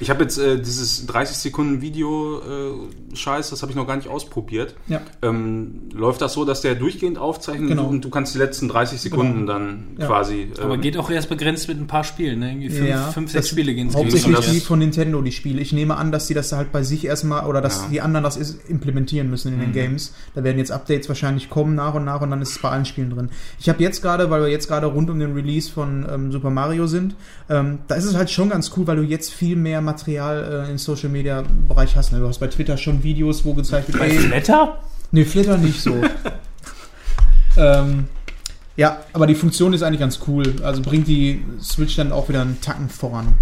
Ich habe jetzt äh, dieses 30 Sekunden Video äh, Scheiß, das habe ich noch gar nicht ausprobiert. Ja. Ähm, läuft das so, dass der durchgehend aufzeichnet Genau. und du kannst die letzten 30 Sekunden Genau. dann Ja. quasi. Aber ähm, geht auch erst begrenzt mit ein paar Spielen. Ne? Irgendwie fünf, Ja, fünf das sechs Spiele gehen es Hauptsächlich die von Nintendo, die Spiele. Ich nehme an, dass sie das halt bei sich erstmal oder dass Ja. die anderen das ist, implementieren müssen in den Games. Da werden jetzt Updates wahrscheinlich kommen nach und nach und dann ist es bei allen Spielen drin. Ich habe jetzt gerade, weil wir jetzt gerade rund um den Release von ähm, Super Mario sind, ähm, da ist es halt schon ganz cool, weil du jetzt viel mehr Material äh, im Social Media Bereich hast. Ne? Du hast bei Twitter schon Videos, wo gezeigt wird, ey, Blätter? Nee, Flitter nicht so. ähm, ja, aber die Funktion ist eigentlich ganz cool. Also bringt die Switch dann auch wieder einen Tacken voran.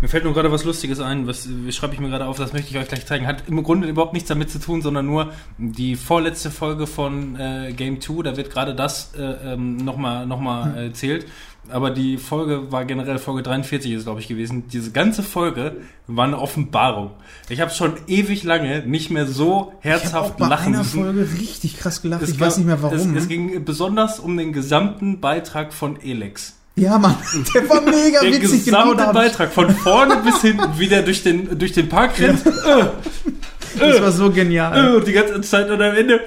Mir fällt nur gerade was Lustiges ein, was schreibe ich mir gerade auf, das möchte ich euch gleich zeigen. Hat im Grunde überhaupt nichts damit zu tun, sondern nur die vorletzte Folge von äh, Game 2, da wird gerade das äh, ähm, nochmal noch mal, äh, erzählt. Aber die Folge war generell Folge 43 ist, glaube ich, gewesen. Diese ganze Folge war eine Offenbarung. Ich habe schon ewig lange nicht mehr so Ich habe auch herzhaft bei lachen müssen. Folge richtig krass gelacht. Es ich weiß nicht mehr warum. Es, es ging besonders um den gesamten Beitrag von Elex. ja, Mann, der war mega Der witzig. Genau gesamte ich, Beitrag von vorne bis hinten, wie der durch den, durch den Park rennt. das war so genial. Äh, Und die ganze Zeit und am Ende.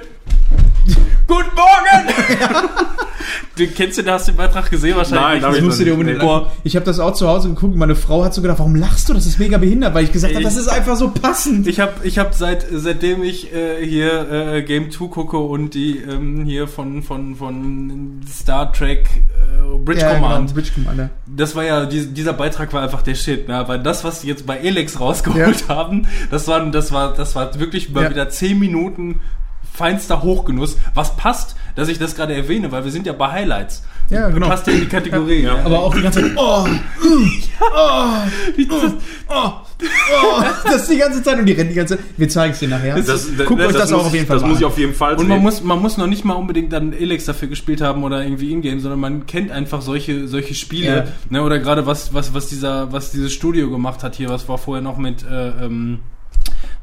Guten Morgen! Du kennst du, hast den Beitrag gesehen wahrscheinlich. Nein, hab Das ich musst du dir unbedingt. Boah, Ich habe das auch zu Hause geguckt. Meine Frau hat so gedacht, warum lachst du? Das ist mega behindert, weil ich gesagt habe, das ist einfach so passend. Ich habe ich hab seit seitdem ich äh, hier äh, Game 2 gucke und die ähm, hier von von von Star Trek äh, Bridge ja, Command. Genau, Bridge Commander. Das war ja die, dieser Beitrag war einfach der Shit, ne? Weil das was die jetzt bei Elex rausgeholt haben, das war das war das war wirklich mal Ja. wieder 10 Minuten feinster Hochgenuss. Was passt, dass ich das gerade erwähne, weil wir sind ja bei Highlights. Ja, genau. Passt ja in die Kategorie. Ja. ne? Aber auch die ganze Zeit, oh, oh, oh, das die ganze Zeit und die rennen die ganze Zeit. Wir zeigen es dir nachher. Das, Guckt euch das, muss auch auf ich- jeden Fall Das mal muss ich an. auf jeden Fall Und man sehen. muss, man muss noch nicht mal unbedingt dann Elex dafür gespielt haben oder irgendwie Ingame, sondern man kennt einfach solche, solche Spiele. Ja. Ne, oder gerade was, was, was dieser, was dieses Studio gemacht hat hier, was war vorher noch mit, äh, ähm,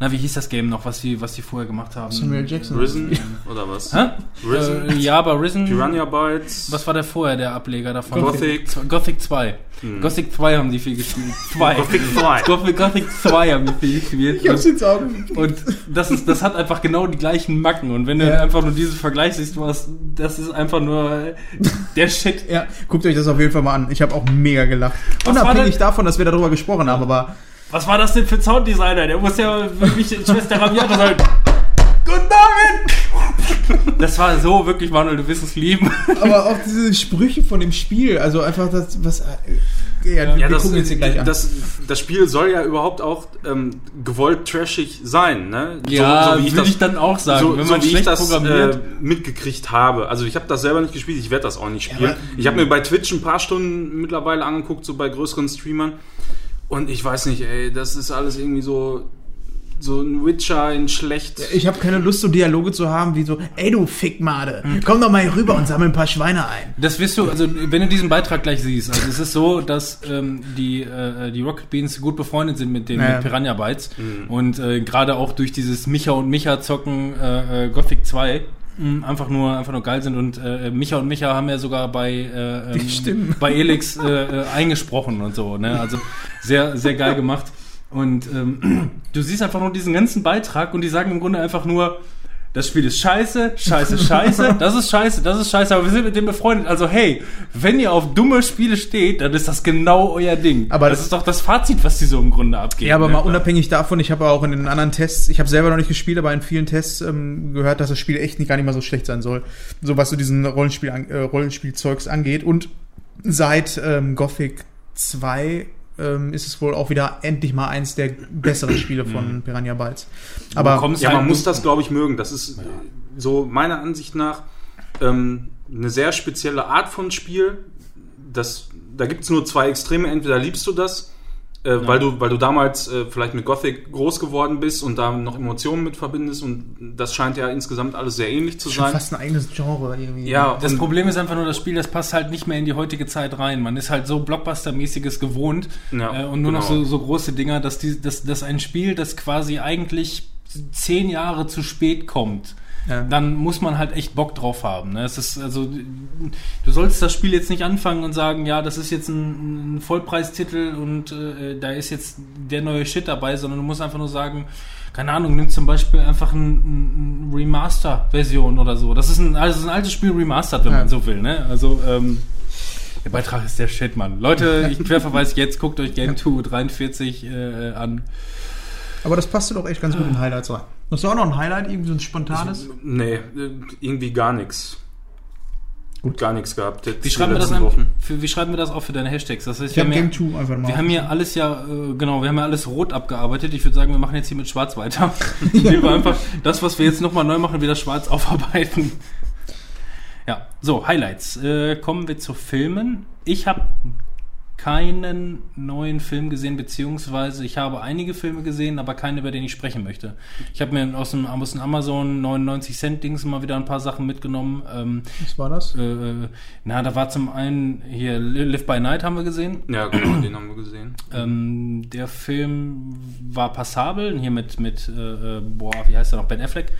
na, wie hieß das Game noch, was die, was die vorher gemacht haben? Samuel Jackson. Risen oder was? Hä? Risen? Äh, ja, aber Risen. Piranha Bytes. Was war der vorher, der Ableger davon? Gothic. Gothic 2. Gothic 2 haben die viel gespielt. 2. Gothic 2. Gothic, Gothic 2 haben die viel gespielt. Ich hab's jetzt auch. Und das ist, das hat einfach genau die gleichen Macken. Und wenn du Ja. einfach nur diesen Vergleich siehst, hast, das ist einfach nur der Shit. Ja, guckt euch das auf jeden Fall mal an. Ich habe auch mega gelacht. Was war Unabhängig davon, dass wir darüber gesprochen haben, aber Was war das denn für ein Sounddesigner? Der muss ja wirklich Schwester Ramiata sagen. Guten Morgen! Das war so wirklich, Manuel, du wirst es lieben. Aber auch diese Sprüche von dem Spiel, also einfach das, was. äh, Ja, Ja, wir das, gucken jetzt hier gleich an. das, das Spiel soll ja überhaupt auch ähm, gewollt trashig sein, ne? Ja, wie würde ich dann auch sagen, so, wenn so man wie ich schlecht das programmiert. äh, mitgekriegt habe. Also ich habe das selber nicht gespielt, ich werde das auch nicht spielen. aber- ich habe mir bei Twitch ein paar Stunden mittlerweile angeguckt, so bei größeren Streamern. Und ich weiß nicht, ey, das ist alles irgendwie so so ein Witcher in schlecht. Ich habe keine Lust, so Dialoge zu haben wie so, ey du Fickmade, komm doch mal hier rüber und sammel ein paar Schweine ein. Das wirst du, also wenn du diesen Beitrag gleich siehst, also es ist so, dass ähm, die, äh, die Rocket Beans gut befreundet sind mit den Ja. mit Piranha Bytes und äh, gerade auch durch dieses Micha und Micha zocken äh, äh, Gothic 2 mh, einfach nur einfach nur geil sind. Und äh, Micha und Micha haben ja sogar bei äh, ähm, bei Elix äh, äh, eingesprochen und so, ne? Also sehr sehr geil gemacht. Und ähm, du siehst einfach nur diesen ganzen Beitrag und die sagen im Grunde einfach nur das Spiel ist scheiße, scheiße, scheiße, das ist scheiße, das ist scheiße, aber wir sind mit dem befreundet. Also hey, wenn ihr auf dumme Spiele steht, dann ist das genau euer Ding. Aber das das- ist doch das Fazit, was die so im Grunde abgeben. Ja, aber mal unabhängig davon, ich habe auch in den anderen Tests, ich habe selber noch nicht gespielt, aber in vielen Tests ähm, gehört, dass das Spiel echt nicht gar nicht mal so schlecht sein soll. So was so diesen Rollenspiel, äh, Rollenspielzeugs angeht. Und seit ähm, Gothic 2 ähm, ist es wohl auch wieder endlich mal eins der besseren Spiele von Piranha Bytes. Aber Ja, halt man muss das, glaube ich, mögen. Das ist äh, so meiner Ansicht nach ähm, eine sehr spezielle Art von Spiel. Das, da gibt es nur zwei Extreme. Entweder liebst du das, äh, weil, du, weil du damals äh, vielleicht mit Gothic groß geworden bist und da noch Emotionen mit verbindest. Und das scheint ja insgesamt alles sehr ähnlich zu schon sein. fast ein eigenes Genre irgendwie. Ja, Das Problem ist einfach nur, das Spiel, das passt halt nicht mehr in die heutige Zeit rein. Man ist halt so Blockbuster-mäßiges gewohnt Ja, äh, und nur noch genau. so, so große Dinger, dass, die, dass, dass ein Spiel, das quasi eigentlich zehn Jahre zu spät kommt, Ja. dann muss man halt echt Bock drauf haben. Ne? Es ist also, du sollst das Spiel jetzt nicht anfangen und sagen, ja, das ist jetzt ein, ein Vollpreistitel und äh, da ist jetzt der neue Shit dabei, sondern du musst einfach nur sagen, keine Ahnung, nimm zum Beispiel einfach ein, ein Remaster-Version oder so. Das ist ein, also ein altes Spiel remastered, wenn Ja. man so will. Ne? Also ähm, der Beitrag ist der Shit, Mann. Leute, ich querverweise jetzt, guckt euch Game 2 43 äh, an. Aber das passte doch echt ganz gut in Highlights rein. Hast du auch noch ein Highlight, irgendwie so ein spontanes? Nee, äh, irgendwie gar nichts. Gut. Gar nichts gehabt. Wie schreiben, wir das an, für, wie schreiben wir das auch für deine Hashtags? Das heißt, Ich wir habe haben, Game ja, 2 einfach mal. wir haben hier alles ja, äh, genau, wir haben ja alles rot abgearbeitet. Ich würde sagen, wir machen jetzt hier mit schwarz weiter. Indem wir einfach das, was wir jetzt nochmal neu machen, wieder schwarz aufarbeiten. Ja, so, Highlights. Äh, kommen wir zu Filmen. Ich habe keinen neuen Film gesehen, beziehungsweise ich habe einige Filme gesehen, aber keinen, über den ich sprechen möchte. Ich habe mir aus dem, aus dem Amazon 99 Cent Dings mal wieder ein paar Sachen mitgenommen. Ähm, Was war das? äh, na, da war zum einen hier Live by Night haben wir gesehen. Ja, genau, den haben wir gesehen. Ähm, der Film war passabel, hier mit, mit äh, äh, boah, wie heißt er noch, Ben Affleck.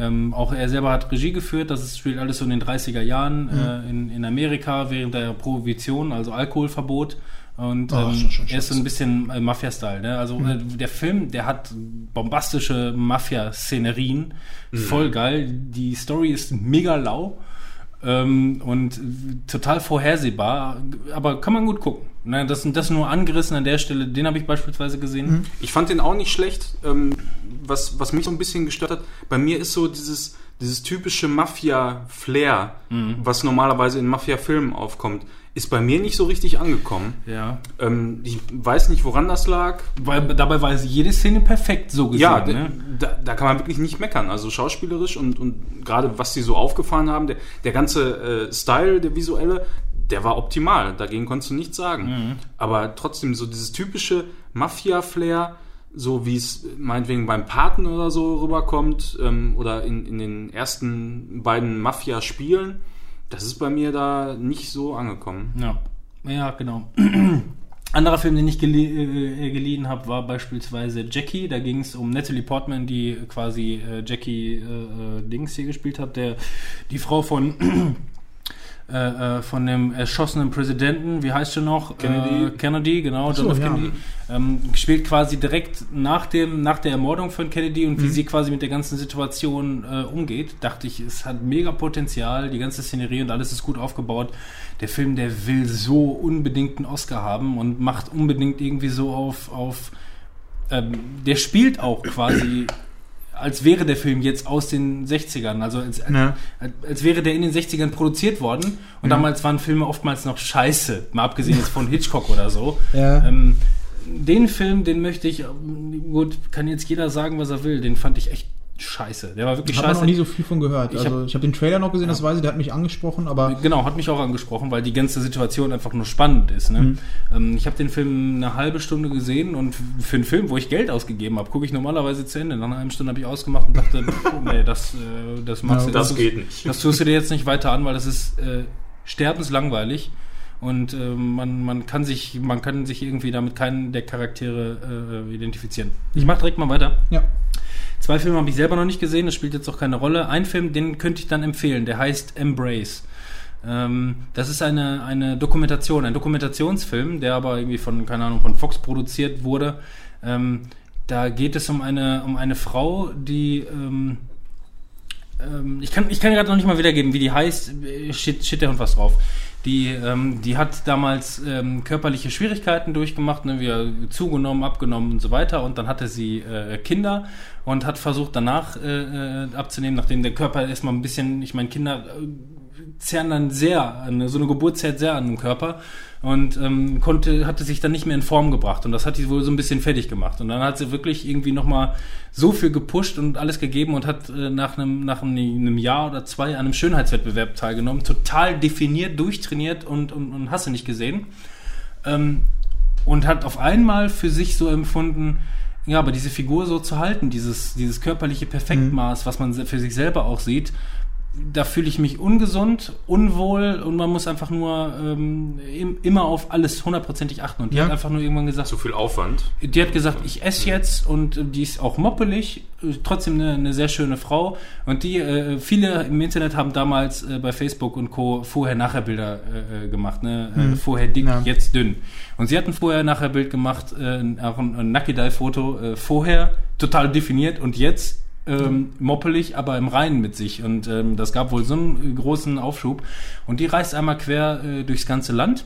Ähm, auch er selber hat Regie geführt, das ist, spielt alles so in den 30er Jahren äh, in, in Amerika während der Prohibition, also Alkoholverbot. Und Oh, ähm, schon, schon er ist so ein bisschen äh, Mafia-Style. Ne? Also äh, der Film, der hat bombastische Mafia-Szenerien, voll geil. Die Story ist mega lau ähm, und total vorhersehbar, aber kann man gut gucken. Ne? Das, das nur angerissen an der Stelle, den habe ich beispielsweise gesehen. Ich fand den auch nicht schlecht. Ähm, was, was mich so ein bisschen gestört hat, bei mir ist so dieses, dieses typische Mafia-Flair, was normalerweise in Mafia-Filmen aufkommt, ist bei mir nicht so richtig angekommen. Ja. Ähm, ich weiß nicht, woran das lag. Weil, dabei war jede Szene perfekt so gesehen. Ja, ne? da, da kann man wirklich nicht meckern. Also schauspielerisch und, und gerade was sie so aufgefahren haben, der, der ganze äh, Style, der visuelle, der war optimal. Dagegen konntest du nichts sagen. Mhm. Aber trotzdem so dieses typische Mafia-Flair, so wie es meinetwegen beim Paten oder so rüberkommt ähm, oder in, in den ersten beiden Mafia-Spielen, das ist bei mir da nicht so angekommen. Ja, ja genau. Anderer Film, den ich gelie äh, geliehen habe, war beispielsweise Jackie. Da ging es um Natalie Portman, die quasi äh, Jackie äh, äh, Dings hier gespielt hat, der die Frau von äh, äh, von dem erschossenen Präsidenten, wie heißt sie noch? Kennedy. Äh, Kennedy, genau, John F. ja. Kennedy. Ähm, spielt quasi direkt nach dem nach der Ermordung von Kennedy und wie Mhm. sie quasi mit der ganzen Situation äh, umgeht. Dachte ich, es hat mega Potenzial, die ganze Szenerie und alles ist gut aufgebaut. Der Film, der will so unbedingt einen Oscar haben und macht unbedingt irgendwie so auf auf ähm, der spielt auch quasi als wäre der Film jetzt aus den 60ern, also als, Ja. als, als wäre der in den 60ern produziert worden. Und Ja. damals waren Filme oftmals noch scheiße, mal abgesehen jetzt von Hitchcock oder so. Ja. Ähm, den Film, den möchte ich, ähm, gut, kann jetzt jeder sagen, was er will, den fand ich echt scheiße. Der war wirklich Ich habe scheiße. noch nie so viel von gehört. Ich also hab- ich habe den Trailer noch gesehen, das weiß ich, der hat mich angesprochen, aber Genau, hat mich auch angesprochen, weil die ganze Situation einfach nur spannend ist. Ne? Mhm. Ähm, ich habe den Film eine halbe Stunde gesehen und für einen Film, wo ich Geld ausgegeben habe, gucke ich normalerweise zu Ende. Nach einer halben Stunde habe ich ausgemacht und dachte, pff, nee, das, äh, das machst Ja, du Das tust- geht nicht. Das tust du dir jetzt nicht weiter an, weil das ist äh, sterbenslangweilig. Und äh, man, man, kann sich, man kann sich irgendwie damit keinen der Charaktere äh, identifizieren. Ich mache direkt mal weiter. ja. Zwei Filme habe ich selber noch nicht gesehen, das spielt jetzt auch keine Rolle. Ein Film, den könnte ich dann empfehlen, der heißt Embrace. Ähm, das ist eine, eine Dokumentation, ein Dokumentationsfilm, der aber irgendwie von, keine Ahnung, von Fox produziert wurde. Ähm, da geht es um eine, um eine Frau, die ähm, ähm, ich kann, ich kann gerade noch nicht mal wiedergeben, wie die heißt. Äh, Shit, shit der Hund was drauf. Die, ähm, die hat damals ähm, körperliche Schwierigkeiten durchgemacht, ne, wieder zugenommen, abgenommen und so weiter. Und dann hatte sie äh, Kinder und hat versucht danach äh, äh, abzunehmen, nachdem der Körper erstmal ein bisschen, ich meine, Kinder zehren dann sehr, so eine Geburt zehrt sehr an den Körper und ähm, konnte, hatte sich dann nicht mehr in Form gebracht und das hat die wohl so ein bisschen fertig gemacht und dann hat sie wirklich irgendwie nochmal so viel gepusht und alles gegeben und hat äh, nach einem nach einem, Jahr oder zwei an einem Schönheitswettbewerb teilgenommen, total definiert, durchtrainiert und, und, und hast du nicht gesehen ähm, und hat auf einmal für sich so empfunden, ja, aber diese Figur so zu halten, dieses, dieses körperliche Perfektmaß, was man für sich selber auch sieht, da fühle ich mich ungesund, unwohl und man muss einfach nur ähm, im, immer auf alles hundertprozentig achten. Und die Ja. hat einfach nur irgendwann gesagt, Zu viel Aufwand. die hat gesagt, ich esse jetzt und äh, die ist auch moppelig, äh, trotzdem eine, eine sehr schöne Frau. Und die, äh, viele im Internet haben damals äh, bei Facebook und Co. Vorher-Nachher-Bilder äh, äh, gemacht. Ne? Äh, vorher dick, Ja. jetzt dünn. Und sie hat ein Vorher-Nachher-Bild gemacht, äh, auch ein, ein Nakidai-Foto, äh, vorher total definiert und jetzt ähm, moppelig, aber im Reinen mit sich. Und ähm, das gab wohl so einen äh, großen Aufschub. Und die reist einmal quer äh, durchs ganze Land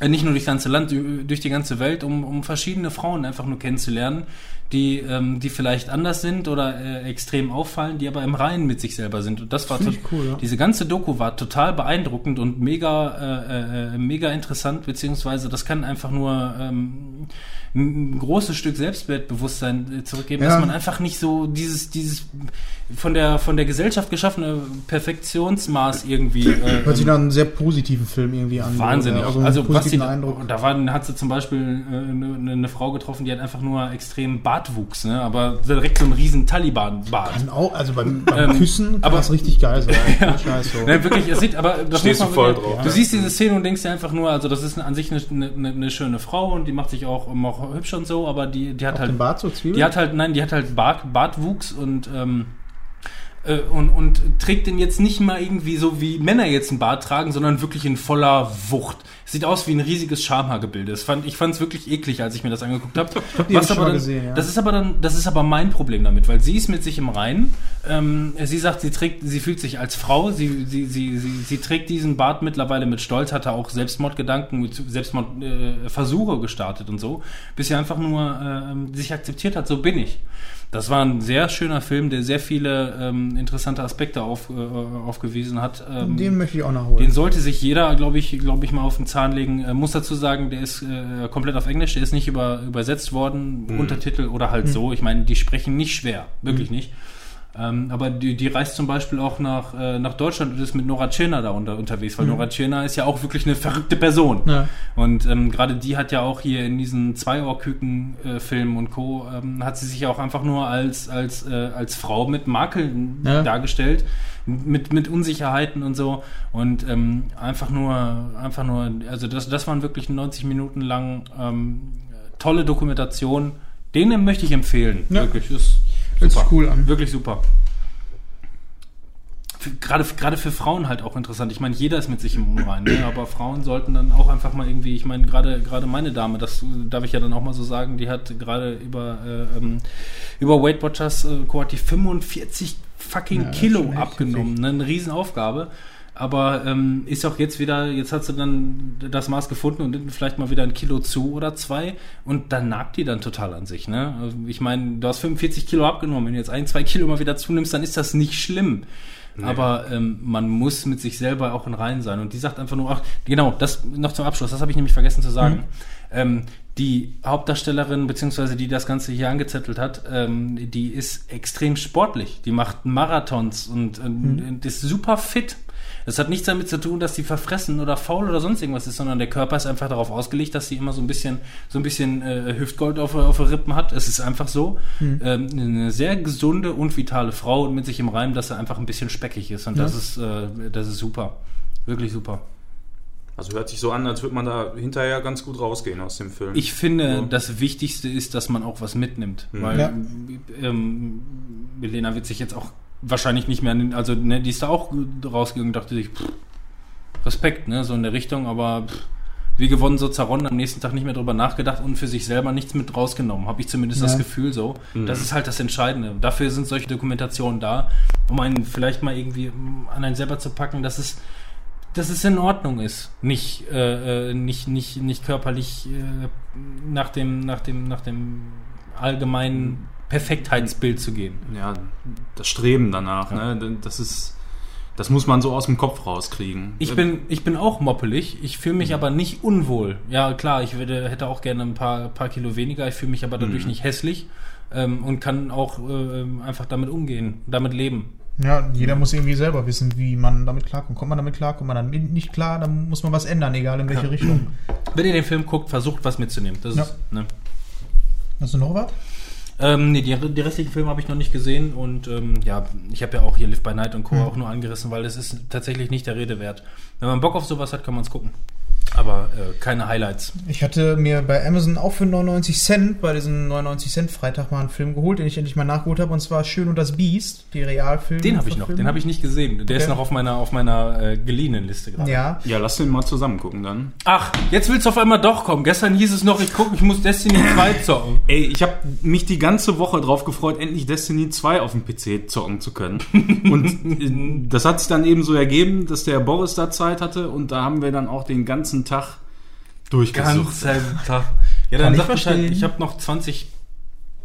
äh, nicht nur durchs ganze Land, durch die ganze Welt, um, um verschiedene Frauen einfach nur kennenzulernen, die, ähm, die vielleicht anders sind oder äh, extrem auffallen, die aber im Reinen mit sich selber sind. Und das war Finde cool, ja. diese ganze Doku war total beeindruckend und mega, äh, äh, mega interessant, beziehungsweise das kann einfach nur ähm, ein großes Stück Selbstwertbewusstsein äh, zurückgeben, Ja. dass man einfach nicht so dieses, dieses von der von der Gesellschaft geschaffene Perfektionsmaß irgendwie äh, Hört sich nach einem sehr positiven Film irgendwie an. Wahnsinnig. Also, einen Also, was positiven Eindruck. da war, hat sie zum Beispiel äh, eine, eine Frau getroffen, die hat einfach nur extrem Bartwuchs, ne? aber direkt so einen riesen Taliban-Bart. Kann auch, also beim, beim Ähm, Küssen kann aber- das richtig geil sein. ja. So. Ne, wirklich, es sieht, aber das Stehst du voll wirklich- drauf. Du Ja. siehst diese Szene und denkst dir einfach nur, also das ist an sich eine, eine, eine schöne Frau und die macht sich auch, ähm, auch hübsch und so, aber die, die hat Auf halt den Bart so Zwiebeln? Die hat halt, nein, die hat halt Bart, Bartwuchs und, ähm, äh, und, und trägt den jetzt nicht mal irgendwie so wie Männer jetzt einen Bart tragen, sondern wirklich in voller Wucht. Sieht aus wie ein riesiges Schamhaargebilde. Das fand, ich fand es wirklich eklig, als ich mir das angeguckt habe. hab schon mal dann, gesehen, ja. Das ist aber dann, das ist aber mein Problem damit, weil sie ist mit sich im Reinen. Ähm, sie sagt, sie trägt, sie fühlt sich als Frau, sie, sie, sie, sie, sie trägt diesen Bart mittlerweile mit Stolz, hatte auch Selbstmordgedanken, Selbstmordversuche äh, gestartet und so, bis sie einfach nur ähm, sich akzeptiert hat, so bin ich. Das war ein sehr schöner Film, der sehr viele ähm, interessante Aspekte auf, äh, aufgewiesen hat. Ähm, Den möchte ich auch nachholen. den sollte sich jeder, glaube ich, glaube ich, mal auf den Zahn legen. Äh, muss dazu sagen, der ist äh, komplett auf Englisch, der ist nicht über, übersetzt worden, Untertitel oder halt so. Ich meine, die sprechen nicht schwer, wirklich nicht. Ähm, aber die, die reist zum Beispiel auch nach, äh, nach Deutschland und ist mit Nora Tschirner da unter, unterwegs, weil Nora Tschirner ist ja auch wirklich eine verrückte Person. Ja. Und ähm, gerade die hat ja auch hier in diesen Zweiohrküken-Filmen und Co. Ähm, hat sie sich auch einfach nur als, als, äh, als Frau mit Makeln Ja. dargestellt, mit, mit Unsicherheiten und so. Und ähm, einfach nur, einfach nur, also das, das waren wirklich 90 Minuten lang ähm, tolle Dokumentation. Den möchte ich empfehlen. Ja. Wirklich, ist Hört sich super. cool an. Wirklich super. Gerade, gerade für Frauen halt auch interessant. Ich meine, jeder ist mit sich im Unrein, ne? aber Frauen sollten dann auch einfach mal irgendwie, ich meine, gerade, gerade meine Dame, das darf ich ja dann auch mal so sagen, die hat gerade über, äh, ähm, über Weight Watchers äh, die 45 fucking Ja, Kilo abgenommen. Ne? Eine Riesenaufgabe. Aber ähm, ist auch jetzt wieder, jetzt hat sie dann das Maß gefunden und nimmt vielleicht mal wieder ein Kilo zu oder zwei und dann nagt die dann total an sich. Ne? Also Ich meine, du hast 45 Kilo abgenommen, wenn du jetzt ein, zwei Kilo mal wieder zunimmst, dann ist das nicht schlimm. Aber ähm, man muss mit sich selber auch in Rein sein. Und die sagt einfach nur, ach, genau, das noch zum Abschluss, das habe ich nämlich vergessen zu sagen. Ähm, die Hauptdarstellerin, beziehungsweise die das Ganze hier angezettelt hat, ähm, die ist extrem sportlich. Die macht Marathons und, und, und ist super fit. Das hat nichts damit zu tun, dass sie verfressen oder faul oder sonst irgendwas ist, sondern der Körper ist einfach darauf ausgelegt, dass sie immer so ein bisschen, so ein bisschen äh, Hüftgold auf, auf den Rippen hat. Es ist einfach so. Ähm, eine sehr gesunde und vitale Frau und mit sich im Reim, dass er einfach ein bisschen speckig ist. Und das ist, äh, das ist super. Wirklich super. Also hört sich so an, als würde man da hinterher ganz gut rausgehen aus dem Film. Ich finde, Ja. das Wichtigste ist, dass man auch was mitnimmt. Weil Ja. ähm, Milena wird sich jetzt auch wahrscheinlich nicht mehr, an den, also ne, die ist da auch rausgegangen, dachte sich, pff, Respekt, ne, so in der Richtung, aber pff, wie gewonnen, so zerronnen, am nächsten Tag nicht mehr drüber nachgedacht und für sich selber nichts mit rausgenommen. Habe ich zumindest das Ja. Gefühl so. Das ist halt das Entscheidende. Dafür sind solche Dokumentationen da, um einen vielleicht mal irgendwie mm, an einen selber zu packen, dass es dass es in Ordnung ist, nicht, äh, äh, nicht, nicht, nicht körperlich äh, nach dem, nach dem, nach dem allgemeinen Perfektheitsbild zu gehen. ja, das Streben danach, Ja. ne? Das ist, das muss man so aus dem Kopf rauskriegen. Ich bin, ich bin auch moppelig, ich fühle mich aber nicht unwohl. Ja, klar, ich würde, hätte auch gerne ein paar, paar Kilo weniger, ich fühle mich aber dadurch nicht hässlich ähm, und kann auch äh, einfach damit umgehen, damit leben. Ja, jeder muss irgendwie selber wissen, wie man damit klarkommt. Kommt man damit klar, kommt man dann nicht klar, dann muss man was ändern, egal in welche Ja. Richtung. Wenn ihr den Film guckt, versucht was mitzunehmen. Das Ja. ist, ne? Hast du noch was? Ähm, nee, die, die restlichen Filme habe ich noch nicht gesehen und ähm, ja, ich habe ja auch hier Live by Night und Co. Hm. auch nur angerissen, weil das ist tatsächlich nicht der Rede wert. Wenn man Bock auf sowas hat, kann man es gucken. Aber äh, keine Highlights. Ich hatte mir bei Amazon auch für 99 Cent, bei diesem 99 Cent Freitag mal einen Film geholt, den ich endlich mal nachgeholt habe, und zwar Schön und das Biest, die Realfilme. Den habe ich noch, den habe ich nicht gesehen. Der ist Okay. noch auf meiner, auf meiner äh, geliehenen Liste gerade. Ja, ja, lass den mal zusammen gucken dann. Ach, jetzt willst du auf einmal doch kommen. Gestern hieß es noch, ich gucke, ich muss Destiny 2 zocken. Ey, ich habe mich die ganze Woche drauf gefreut, endlich Destiny 2 auf dem PC zocken zu können. Und äh, das hat sich dann eben so ergeben, dass der Boris da Zeit hatte und da haben wir dann auch den ganzen Tag durchgesucht. Ganzen Tag. Ja, dann ich sag Bescheid. Ich habe noch 20,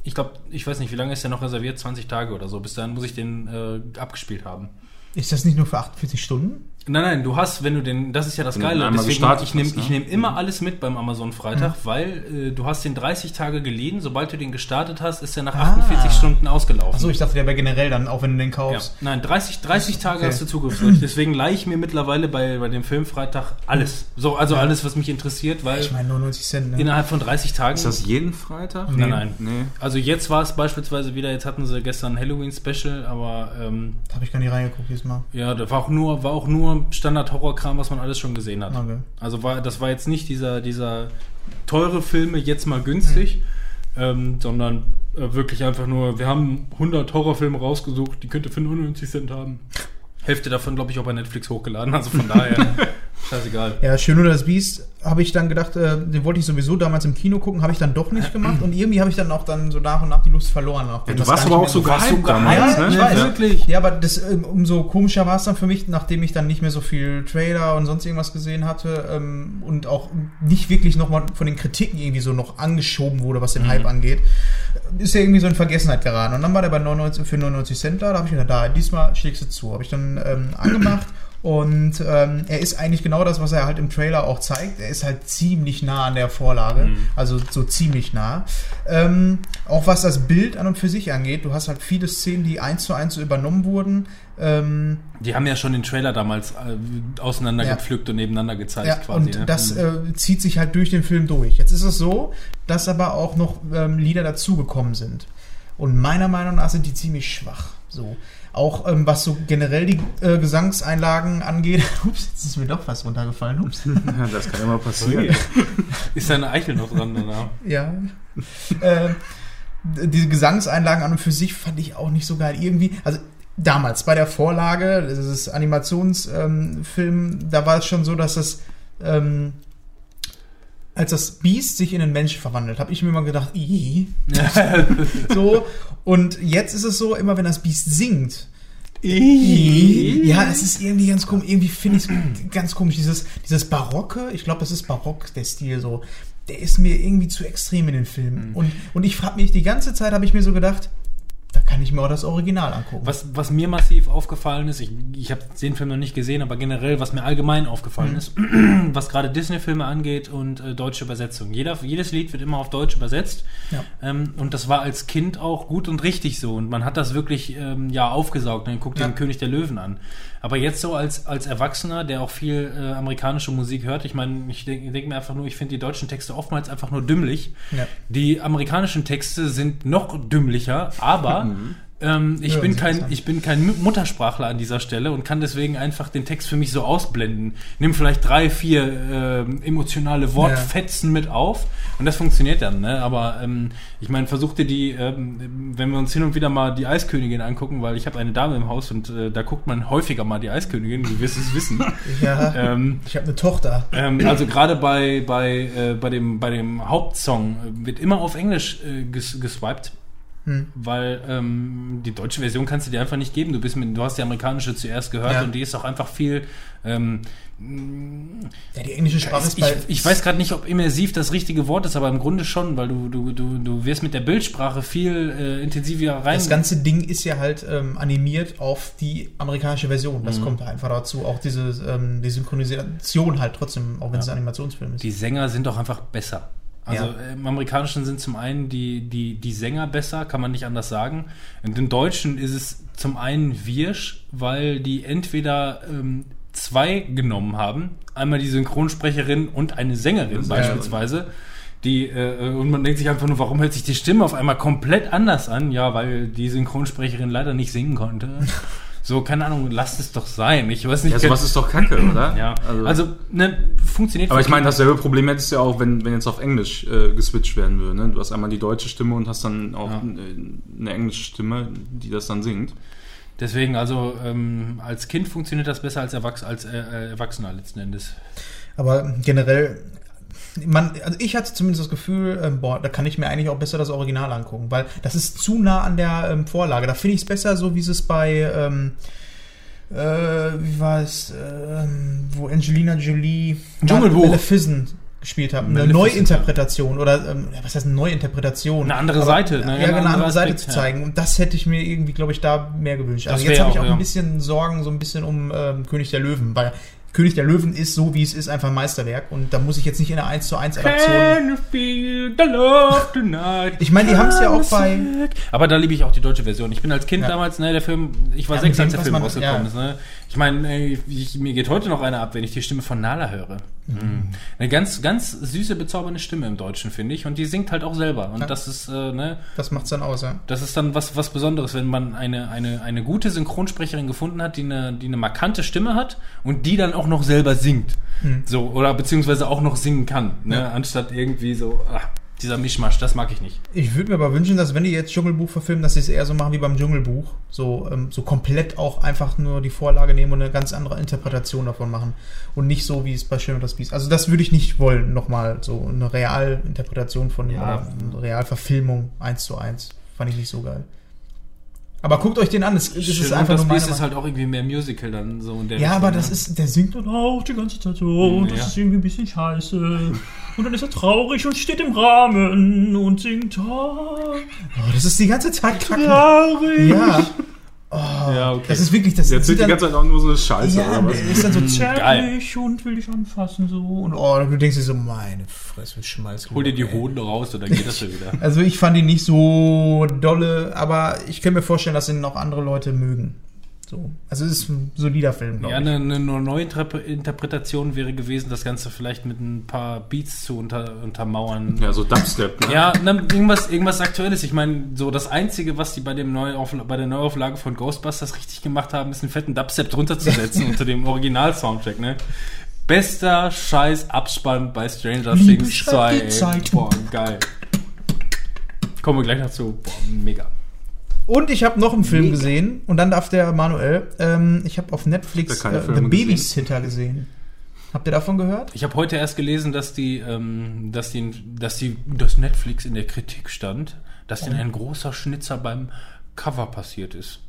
ich glaube, ich weiß nicht, wie lange ist der noch reserviert? 20 Tage oder so. Bis dahin muss ich den äh, abgespielt haben. ist das nicht nur für 48 Stunden? Nein, nein, du hast, wenn du den, das ist ja das Geile. Deswegen, ich nehme ne? ich nehm immer alles mit beim Amazon Freitag, weil äh, du hast den 30 Tage geliehen. Sobald du den gestartet hast, ist er nach Ah. 48 Stunden ausgelaufen. Achso, ich dachte, der wäre generell dann, auch wenn du den ja. kaufst. Nein, 30, 30 Tage Okay. hast du Zugriffsrecht. Deswegen leihe ich mir mittlerweile bei, bei dem Filmfreitag alles. So, also alles, was mich interessiert, weil Ich meine 99 Cent, ne? innerhalb von 30 Tagen. Ist das jeden Freitag? Nein, nein. Nee. Also jetzt war es beispielsweise wieder, jetzt hatten sie gestern ein Halloween-Special, aber ähm, Da habe ich gar nicht reingeguckt diesmal. ja, da war auch nur, war auch nur Standard-Horrorkram, was man alles schon gesehen hat. Okay. Also war, das war jetzt nicht dieser, dieser teure Filme jetzt mal günstig, ähm, sondern äh, wirklich einfach nur, wir haben 100 Horrorfilme rausgesucht, die könnte für 99 Cent haben. Hälfte davon, glaube ich, auch bei Netflix hochgeladen, also von daher, scheißegal. Ja, Schön und das Biest habe ich dann gedacht, äh, den wollte ich sowieso damals im Kino gucken, habe ich dann doch nicht gemacht und irgendwie habe ich dann auch dann so nach und nach die Lust verloren. Auch, Ja, du warst aber auch so gehypt damals, Ja, ne? ich weiß. Wirklich? Ja, aber das, ähm, umso komischer war es dann für mich, nachdem ich dann nicht mehr so viel Trailer und sonst irgendwas gesehen hatte ähm, und auch nicht wirklich nochmal von den Kritiken irgendwie so noch angeschoben wurde, was den Hype angeht, ist ja irgendwie so in Vergessenheit geraten. Und dann war der bei 99, für 99 Cent da, da habe ich gedacht, da, diesmal schlägst du zu. Habe ich dann ähm, angemacht. Und ähm, er ist eigentlich genau das, was er halt im Trailer auch zeigt. Er ist halt ziemlich nah an der Vorlage, also so ziemlich nah. Ähm, auch was das Bild an und für sich angeht, du hast halt viele Szenen, die eins zu eins übernommen wurden. Ähm, Die haben ja schon den Trailer damals äh, auseinandergepflückt und nebeneinander gezeigt ja, quasi. und ne? das äh, zieht sich halt durch den Film durch. Jetzt ist es so, dass aber auch noch ähm, Lieder dazugekommen sind. Und meiner Meinung nach sind die ziemlich schwach. So. Auch ähm, was so generell die äh, Gesangseinlagen angeht. Ups, jetzt ist mir doch was runtergefallen. Ups. Ja, das kann immer passieren. Ist da eine Eichel noch dran danach? Ja. ähm, diese Gesangseinlagen an und für sich fand ich auch nicht so geil. Irgendwie, also damals bei der Vorlage, das ist Animationsfilm, Film, da war es schon so, dass das, ähm, als das Biest sich in einen Menschen verwandelt, habe ich mir mal gedacht, Ih. so. Und jetzt ist es so, immer wenn das Biest singt, Ja, es ist irgendwie ganz komisch. Irgendwie finde ich es ganz komisch. Dieses, dieses Barocke, ich glaube, das ist Barock, der Stil so. Der ist mir irgendwie zu extrem in den Filmen. Und, und ich frage mich, die ganze Zeit habe ich mir so gedacht, da kann ich mir auch das Original angucken. Was, was mir massiv aufgefallen ist, ich, ich habe den Film noch nicht gesehen, aber generell, was mir allgemein aufgefallen ist, was gerade Disney-Filme angeht und äh, deutsche Übersetzung. Jeder, jedes Lied wird immer auf Deutsch übersetzt. Ja. Ähm, und das war als Kind auch gut und richtig so. Und man hat das wirklich ähm, ja aufgesaugt. Dann guckt Ja. den König der Löwen an. Aber jetzt so als, als Erwachsener, der auch viel äh, amerikanische Musik hört, ich meine, ich denke denk mir einfach nur, ich finde die deutschen Texte oftmals einfach nur dümmlich. Ja. Die amerikanischen Texte sind noch dümmlicher, aber ähm, ich, Ja, bin kein, ich bin kein Mu- Muttersprachler an dieser Stelle und kann deswegen einfach den Text für mich so ausblenden. Nimm vielleicht drei, vier ähm, emotionale Wortfetzen mit auf und das funktioniert dann. Ne? Aber ähm, ich meine, versuch dir die, ähm, wenn wir uns hin und wieder mal die Eiskönigin angucken, weil ich habe eine Dame im Haus und äh, da guckt man häufiger mal die Eiskönigin, du wirst es wissen. Ja, ähm, ich habe eine Tochter. ähm, also gerade bei, bei, äh, bei, dem, bei dem Hauptsong äh, wird immer auf Englisch äh, ges geswiped. Hm. Weil ähm, die deutsche Version kannst du dir einfach nicht geben. Du bist mit, du hast die amerikanische zuerst gehört Ja. und die ist auch einfach viel. Ähm, Ja, die englische Sprache ist ich, bei. ich weiß gerade nicht, ob immersiv das richtige Wort ist, aber im Grunde schon, weil du, du, du, du wirst mit der Bildsprache viel äh, intensiver rein. Das ganze Ding ist ja halt ähm, animiert auf die amerikanische Version. Das kommt einfach dazu. Auch diese ähm, die Synchronisation halt trotzdem, auch wenn es ein Animationsfilm ist. die Sänger sind doch einfach besser. Also Ja. im Amerikanischen sind zum einen die, die, die Sänger besser, kann man nicht anders sagen. Und im Deutschen ist es zum einen Wirsch, weil die entweder ähm, zwei genommen haben, einmal die Synchronsprecherin und eine Sängerin Ja. beispielsweise. Die, äh, und man denkt sich einfach nur, warum hört sich die Stimme auf einmal komplett anders an? Ja, weil die Synchronsprecherin leider nicht singen konnte. So, keine Ahnung, lasst es doch sein. Ich weiß nicht. Ja, sowas ist doch kacke, oder? ja, Also, also, ne, funktioniert aber ich meine, dasselbe Problem hättest du ja auch, wenn, wenn jetzt auf Englisch äh, geswitcht werden würde. Ne? Du hast einmal die deutsche Stimme und hast dann auch Ja. äh, eine englische Stimme, die das dann singt. Deswegen, also ähm, als Kind funktioniert das besser als, Erwachs als äh, äh, Erwachsener letzten Endes. Aber generell, man, also ich hatte zumindest das Gefühl, ähm, boah, da kann ich mir eigentlich auch besser das Original angucken, weil das ist zu nah an der ähm, Vorlage. Da finde ich es besser, so wie es bei, ähm, äh, wie war es, ähm, wo Angelina Jolie Dschungelbuch. Maleficent gespielt hat. Eine Neuinterpretation oder ähm, ja, was heißt eine Neuinterpretation? Eine andere Seite, ne? Ja, Ein genau, eine andere anderer Seite Aspekt, zu zeigen. Und das hätte ich mir irgendwie, glaube ich, da mehr gewünscht. Also jetzt habe ich auch, auch ja. ein bisschen Sorgen, so ein bisschen um ähm, König der Löwen, weil König der Löwen ist so, wie es ist, einfach ein Meisterwerk. Und da muss ich jetzt nicht in einer 1 zu 1 Adaption. Can you feel the love tonight? Ich meine, die haben's ja auch bei- Aber da liebe ich auch die deutsche Version. Ich bin als Kind Ja. damals, ne, der Film, ich war Ja, sechs, als der Film rausgekommen ja. ist. Ne? Ich meine, ich, mir geht heute noch einer ab, wenn ich die Stimme von Nala höre. Mhm. Eine ganz, ganz süße, bezaubernde Stimme im Deutschen, finde ich. Und die singt halt auch selber. Und Ja. das ist, äh, ne, Das macht's dann aus, ja. das ist dann was, was Besonderes, wenn man eine, eine, eine gute Synchronsprecherin gefunden hat, die eine, die eine markante Stimme hat und die dann auch noch selber singt. Mhm. So, oder beziehungsweise auch noch singen kann, ne? Ja. Anstatt irgendwie so, ah, dieser Mischmasch, das mag ich nicht. Ich würde mir aber wünschen, dass wenn die jetzt Dschungelbuch verfilmen, dass sie es eher so machen wie beim Dschungelbuch. So, ähm, so komplett auch einfach nur die Vorlage nehmen und eine ganz andere Interpretation davon machen. Und nicht so, wie es bei Schön und das Biest. Also das würde ich nicht wollen, nochmal so eine Realinterpretation von Ja. Realverfilmung eins zu eins. Fand ich nicht so geil. Aber guckt euch den an, es, es ist und einfach das nur meine ist halt auch irgendwie mehr Musical dann so in der Ja, aber das ne? ist, der singt dann auch die ganze Zeit so, und das Ja. ist irgendwie ein bisschen scheiße. Und dann ist er traurig und steht im Rahmen und singt, oh, das ist die ganze Zeit kacke. traurig. Ja. Oh, Ja, okay. Das ist wirklich, das erzählt die dann, ganze Zeit auch nur so eine Scheiße. ja, oder was? ist dann so Geil. zärtlich und will dich anfassen so. Und oh, du denkst dir so, meine Fresse, Schmalz. Hol dir die ey. Hoden raus und dann geht das ja wieder. Also ich fand ihn nicht so dolle, aber ich kann mir vorstellen, dass ihn noch andere Leute mögen. So. Also es ist ein solider Film, glaube Ja, ich. eine, eine neue Interpre- Interpretation wäre gewesen, das Ganze vielleicht mit ein paar Beats zu unter, untermauern. Ja, so Dubstep. Ne? Ja, na, irgendwas, irgendwas Aktuelles. Ich meine, so das Einzige, was die bei, dem bei der Neuauflage von Ghostbusters richtig gemacht haben, ist einen fetten Dubstep drunter zu setzen unter dem Original-Soundtrack, ne? Bester Scheiß Abspann bei Stranger Liebe Things schreibt 2. die ey. Zeit. Boah, geil. Kommen wir gleich dazu. Boah, mega. Und ich habe noch einen Film gesehen und dann darf der Manuel. Ähm, ich habe auf Netflix hab äh, The Filme gesehen. Babysitter gesehen. Habt ihr davon gehört? Ich habe heute erst gelesen, dass die, ähm, dass die, dass die, dass Netflix in der Kritik stand, dass denen ein großer Schnitzer beim Cover passiert ist.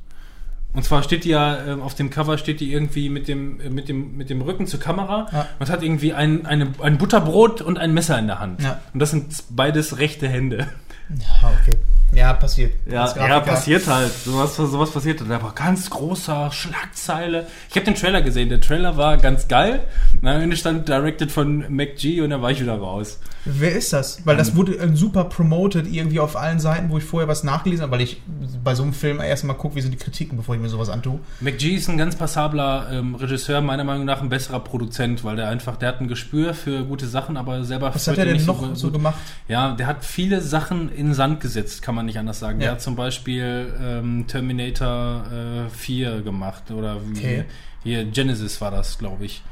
Und zwar steht die ja, äh, auf dem Cover steht die irgendwie mit dem, äh, mit dem, mit dem Rücken zur Kamera Ja. und hat irgendwie ein, eine, ein Butterbrot und ein Messer in der Hand. Ja. Und das sind beides rechte Hände. Ja, okay. Ja, passiert. Ja, ja, passiert halt. Sowas, sowas passiert halt. Aber ganz großer Schlagzeile. Ich habe den Trailer gesehen. Der Trailer war ganz geil. Und am Ende stand directed von MacG und da war ich wieder raus. Wer ist das? Weil Ähm. das wurde äh, super promoted irgendwie auf allen Seiten, wo ich vorher was nachgelesen habe, weil ich bei so einem Film erstmal gucke, wie sind die Kritiken, bevor ich mir sowas antue. MacG ist ein ganz passabler ähm, Regisseur, meiner Meinung nach ein besserer Produzent, weil der einfach, der hat ein Gespür für gute Sachen, aber selber Was hat er denn noch gut- so gemacht? Ja, der hat viele Sachen in Sand gesetzt, kann man nicht anders sagen. Der Ja. hat zum Beispiel ähm, Terminator äh, 4 gemacht oder wie, Okay. hier Genesis war das, glaube ich.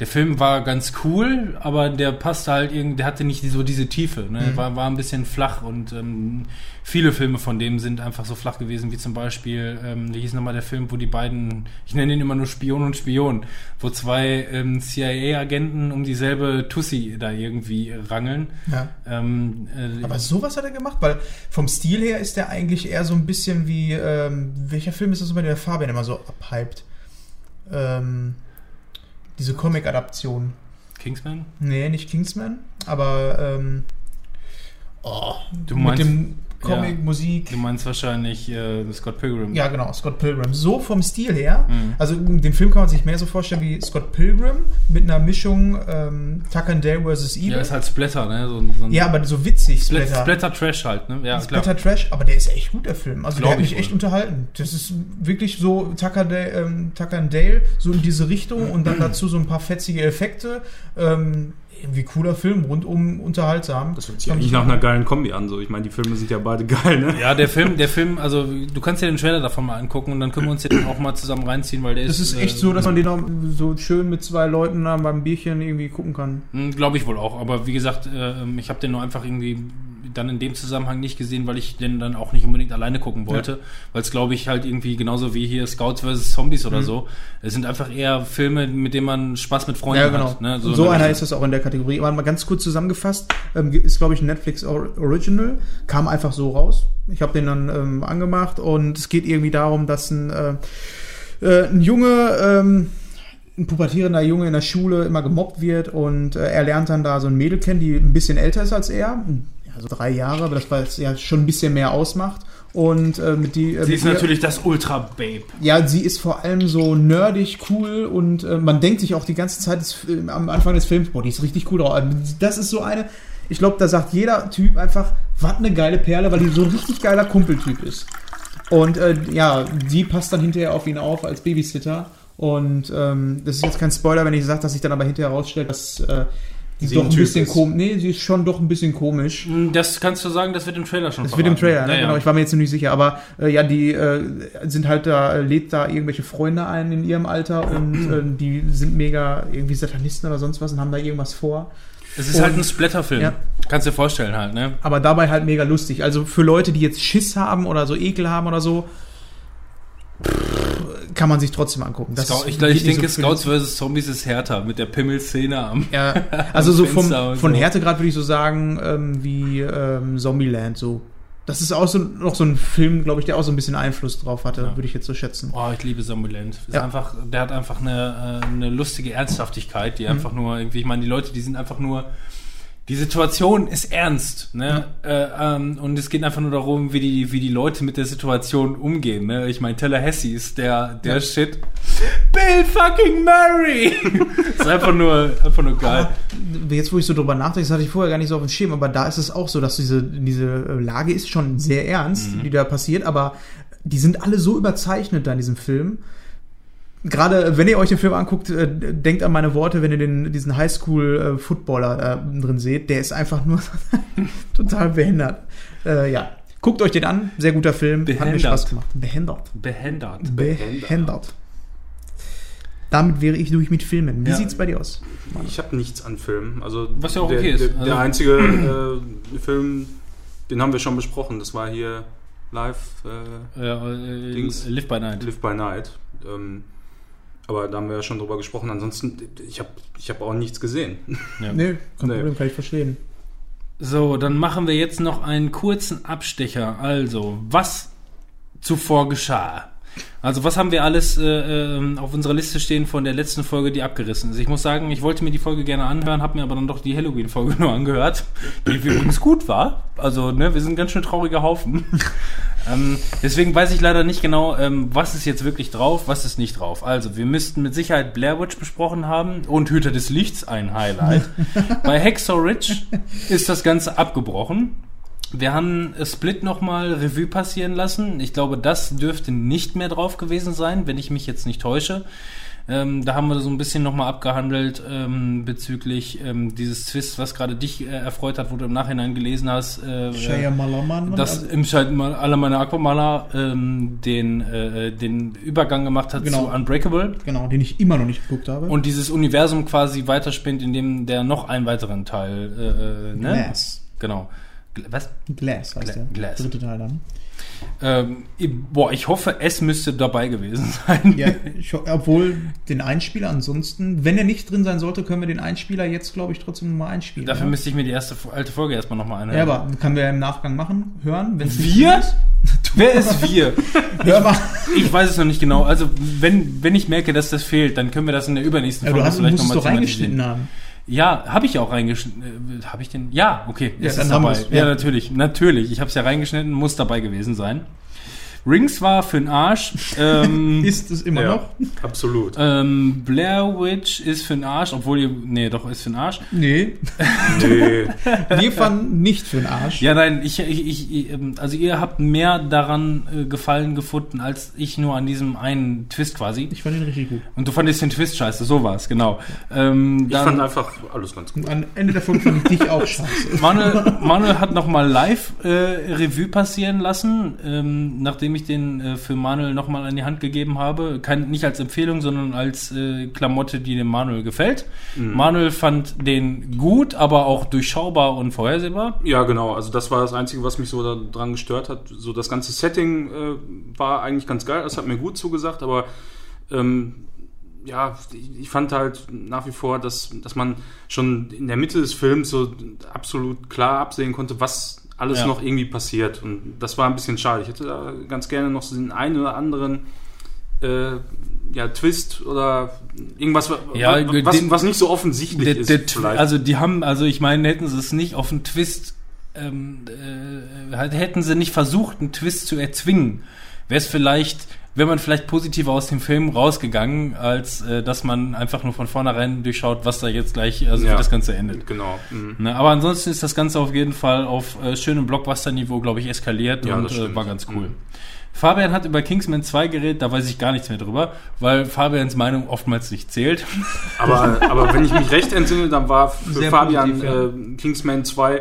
Der Film war ganz cool, aber der passte halt irgendwie, der hatte nicht so diese Tiefe, ne? Mhm. war, war ein bisschen flach und ähm, viele Filme von dem sind einfach so flach gewesen, wie zum Beispiel, ähm, wie hieß nochmal der Film, wo die beiden, ich nenne ihn immer nur Spion und Spion, wo zwei ähm, CIA-Agenten um dieselbe Tussi da irgendwie rangeln. Ja. Ähm, äh, Aber sowas hat er gemacht, weil vom Stil her ist der eigentlich eher so ein bisschen wie, ähm, welcher Film ist das, bei der Fabian immer so abhypt? Ähm, diese Comic-Adaption. Kingsman? Nee, nicht Kingsman, aber ähm, oh, Du mit meinst- dem Comic, ja. Musik. Du meinst wahrscheinlich äh, Scott Pilgrim. Ja, genau, Scott Pilgrim. So vom Stil her. Mhm. Also den Film kann man sich mehr so vorstellen wie Scott Pilgrim mit einer Mischung ähm, Tucker and Dale vs. Evil. Ja, ist halt Splatter, ne? So, so Ja, aber so witzig, Splat- Splatter. Splatter Trash halt, ne? Ja, klar. Splatter Trash, aber der ist echt gut, der Film. Also Glaub der hat ich mich echt wohl. unterhalten. Das ist wirklich so Tucker, Dale, ähm, Tucker and Dale, so in diese Richtung und dann dazu so ein paar fetzige Effekte. Ähm, irgendwie cooler Film, rundum unterhaltsam. Das hört sich eigentlich nach einer geilen Kombi an. So, ich meine, die Filme sind ja beide geil, ne? Ja, der Film, der Film, also du kannst dir den Trailer davon mal angucken und dann können wir uns den auch mal zusammen reinziehen, weil der Das ist. ist echt äh, so, dass man den auch so schön mit zwei Leuten beim Bierchen irgendwie gucken kann. Glaube ich wohl auch, aber wie gesagt, äh, ich habe den nur einfach irgendwie dann in dem Zusammenhang nicht gesehen, weil ich den dann auch nicht unbedingt alleine gucken wollte, weil es glaube ich halt irgendwie genauso wie hier Scouts vs. Zombies oder so, es sind einfach eher Filme, mit denen man Spaß mit Freunden Ja, genau. hat. Ne? So, so einer ist das auch in der Kategorie. Aber mal ganz kurz zusammengefasst, ähm, ist glaube ich ein Netflix Or- Original, kam einfach so raus. Ich habe den dann ähm, angemacht und es geht irgendwie darum, dass ein, äh, äh, ein Junge, ähm, ein pubertierender Junge in der Schule immer gemobbt wird und äh, er lernt dann da so ein Mädel kennen, die ein bisschen älter ist als er. Ja, so drei Jahre, aber das war jetzt ja schon ein bisschen mehr ausmacht. Und äh, mit die. Äh, Sie ist ihr- natürlich das Ultra-Babe. ja, sie ist vor allem so nerdig, cool und äh, man denkt sich auch die ganze Zeit des, Film- am Anfang des Films, boah, die ist richtig cool drauf. Also, Das ist so eine, ich glaube, da sagt jeder Typ einfach, was eine geile Perle, weil die so ein richtig geiler Kumpeltyp ist. Und äh, ja, die passt dann hinterher auf ihn auf als Babysitter. Und ähm, das ist jetzt kein Spoiler, wenn ich sage, dass sich dann aber hinterher herausstellt, dass äh, die Sie doch ein Typ bisschen ist. komisch. Nee, sie ist schon doch ein bisschen komisch. Das kannst du sagen, das wird im Trailer schon Das wird im verraten. Trailer, ne? Ja, ja. genau. Ich war mir jetzt noch nicht sicher, aber äh, ja, die äh, sind halt da, lädt da irgendwelche Freunde ein in ihrem Alter und äh, die sind mega irgendwie Satanisten oder sonst was und haben da irgendwas vor. Es ist halt Und- ein Splatter-Film. Ja. Kannst dir vorstellen halt, ne? Aber dabei halt mega lustig. Also für Leute, die jetzt Schiss haben oder so Ekel haben oder so, pff, kann man sich trotzdem angucken. Das Scou- ich, geht ich denke, so Scouts vs. Zombies ist härter mit der Pimmelszene am. Ja, also so vom, und von so. Härtegrad würde ich so sagen, ähm, wie ähm, Zombieland so. Das ist auch so, noch so ein Film, glaube ich, der auch so ein bisschen Einfluss drauf hatte, Ja. würde ich jetzt so schätzen. Oh, ich liebe Zombieland. Ja. einfach, der hat einfach eine, äh, eine lustige Ernsthaftigkeit, Mhm. die einfach nur irgendwie, ich meine, die Leute, die sind einfach nur. Die Situation ist ernst, ne? Äh, ähm, und es geht einfach nur darum, wie die, wie die Leute mit der Situation umgehen, ne? Ich meine, Tallahassee ist der, der Ja. Shit. Bill fucking Murray! ist einfach nur, einfach nur geil. Aber jetzt, wo ich so drüber nachdenke, das hatte ich vorher gar nicht so auf dem Schirm, aber da ist es auch so, dass diese, diese Lage ist schon sehr ernst, Mhm. die da passiert, aber die sind alle so überzeichnet da in diesem Film. Gerade wenn ihr euch den Film anguckt, äh, denkt an meine Worte, wenn ihr den, diesen Highschool-Footballer da drin seht, der ist einfach nur total behindert. Äh, ja, guckt euch den an, sehr guter Film, hat mir Behindert. Spaß gemacht. Behindert. Behindert. Behindert. Damit wäre ich durch mit Filmen. Wie Ja. sieht's bei dir aus? Ich habe nichts an Filmen. Also Was ja auch der, okay ist. Der, Also- der einzige äh, Film, den haben wir schon besprochen. Das war hier Live äh, Ja, äh. Live by Night. Live by Night. Ähm, aber da haben wir ja schon drüber gesprochen. Ansonsten, ich habe ich hab auch nichts gesehen. Ja. Nee, kein Nee. Problem, kann ich verstehen. So, dann machen wir jetzt noch einen kurzen Abstecher. Also, was zuvor geschah. Also was haben wir alles äh, ähm, auf unserer Liste stehen von der letzten Folge, die abgerissen ist? Ich muss sagen, ich wollte mir die Folge gerne anhören, habe mir aber dann doch die Halloween-Folge nur angehört, die übrigens gut war. Also ne, wir sind ein ganz schön trauriger Haufen. ähm, deswegen weiß ich leider nicht genau, ähm, was ist jetzt wirklich drauf, was ist nicht drauf. Also wir müssten mit Sicherheit Blair Witch besprochen haben und Hüter des Lichts ein Highlight. Bei Hexor ist das Ganze abgebrochen. Wir haben Split nochmal Revue passieren lassen. Ich glaube, das dürfte nicht mehr drauf gewesen sein, wenn ich mich jetzt nicht täusche. Ähm, da haben wir so ein bisschen nochmal abgehandelt ähm, bezüglich ähm, dieses Twist, was gerade dich äh, erfreut hat, wo du im Nachhinein gelesen hast. Äh, Shia Malaman. dass im meiner Aquamaler ähm, den, äh, den Übergang gemacht hat Genau. zu Unbreakable Genau, den ich immer noch nicht geguckt habe. und dieses Universum quasi weiterspinnt, indem der noch einen weiteren Teil äh, äh, ne? Genau. Was? Glass heißt Gla- der. Glass. Dritte Teil dann. Ähm, ich- boah, ich hoffe, es müsste dabei gewesen sein. Ja, ich, obwohl den Einspieler ansonsten, wenn er nicht drin sein sollte, können wir den Einspieler jetzt, glaube ich, trotzdem nochmal einspielen. Dafür ja? müsste ich mir die erste alte Folge erstmal nochmal anhören. ja, aber können wir im Nachgang machen, hören, wenn es Wir? Wer ist wir? Hör mal. Ich weiß es noch nicht genau. Also, wenn, wenn ich merke, dass das fehlt, dann können wir das in der übernächsten Ja, du hast, musst es noch mal doch reingeschnitten thematisieren. haben. Ja, habe ich auch reingeschnitten. Äh, habe ich den? Ja, okay. Ja, ist dabei. ja. natürlich. Natürlich. Ich habe es ja reingeschnitten, muss dabei gewesen sein. Rings war für den Arsch. Ähm, Ist es immer Ja, noch? absolut. ähm, Blair Witch ist für den Arsch, obwohl ihr. Nee, doch, ist für den Arsch. Nee, Nee. wir fanden nicht für den Arsch. Ja, nein, ich, ich, ich, ich, ähm, also ihr habt mehr daran äh, Gefallen gefunden, als ich nur an diesem einen Twist quasi. Ich fand ihn richtig gut. Und du fandest den Twist scheiße, so war's, genau. Ähm, Ich dann- fand einfach alles ganz gut. Am Ende der Folge fand ich dich auch scheiße. Manuel, Manuel hat nochmal live äh, Revue passieren lassen, ähm, nachdem ich den äh, für Manuel nochmal an die Hand gegeben habe. Kein, nicht als Empfehlung, sondern als äh, Klamotte, die dem Manuel gefällt. Manuel fand den gut, aber auch durchschaubar und vorhersehbar. Ja, genau. Also das war das Einzige, was mich so daran gestört hat. So das ganze Setting äh, war eigentlich ganz geil. Das hat mir gut zugesagt, aber ähm, ja, ich, ich fand halt nach wie vor, dass, dass man schon in der Mitte des Films so absolut klar absehen konnte, was alles Ja. noch irgendwie passiert. Und das war ein bisschen schade. Ich hätte da ganz gerne noch so den einen oder anderen äh, ja, Twist oder irgendwas, wa- Ja, wa- was, den- was nicht so offensichtlich Der, ist. der, Tw- vielleicht. also die haben, also ich meine, hätten sie es nicht auf einen Twist, ähm, äh, hätten sie nicht versucht, einen Twist zu erzwingen, wäre es vielleicht, wäre man vielleicht positiver aus dem Film rausgegangen, als äh, dass man einfach nur von vornherein durchschaut, was da jetzt gleich, also wie Ja. das Ganze endet. genau. mhm. Ne, aber ansonsten ist das Ganze auf jeden Fall auf äh, schönem Blockbuster-Niveau, glaube ich, eskaliert Ja, und das äh, war ganz cool. Mhm. Fabian hat über Kingsman 2 geredet, da weiß ich gar nichts mehr drüber, weil Fabians Meinung oftmals nicht zählt. Aber, aber wenn ich mich recht entsinne, dann war für Sehr Fabian positiv, ja. äh, Kingsman 2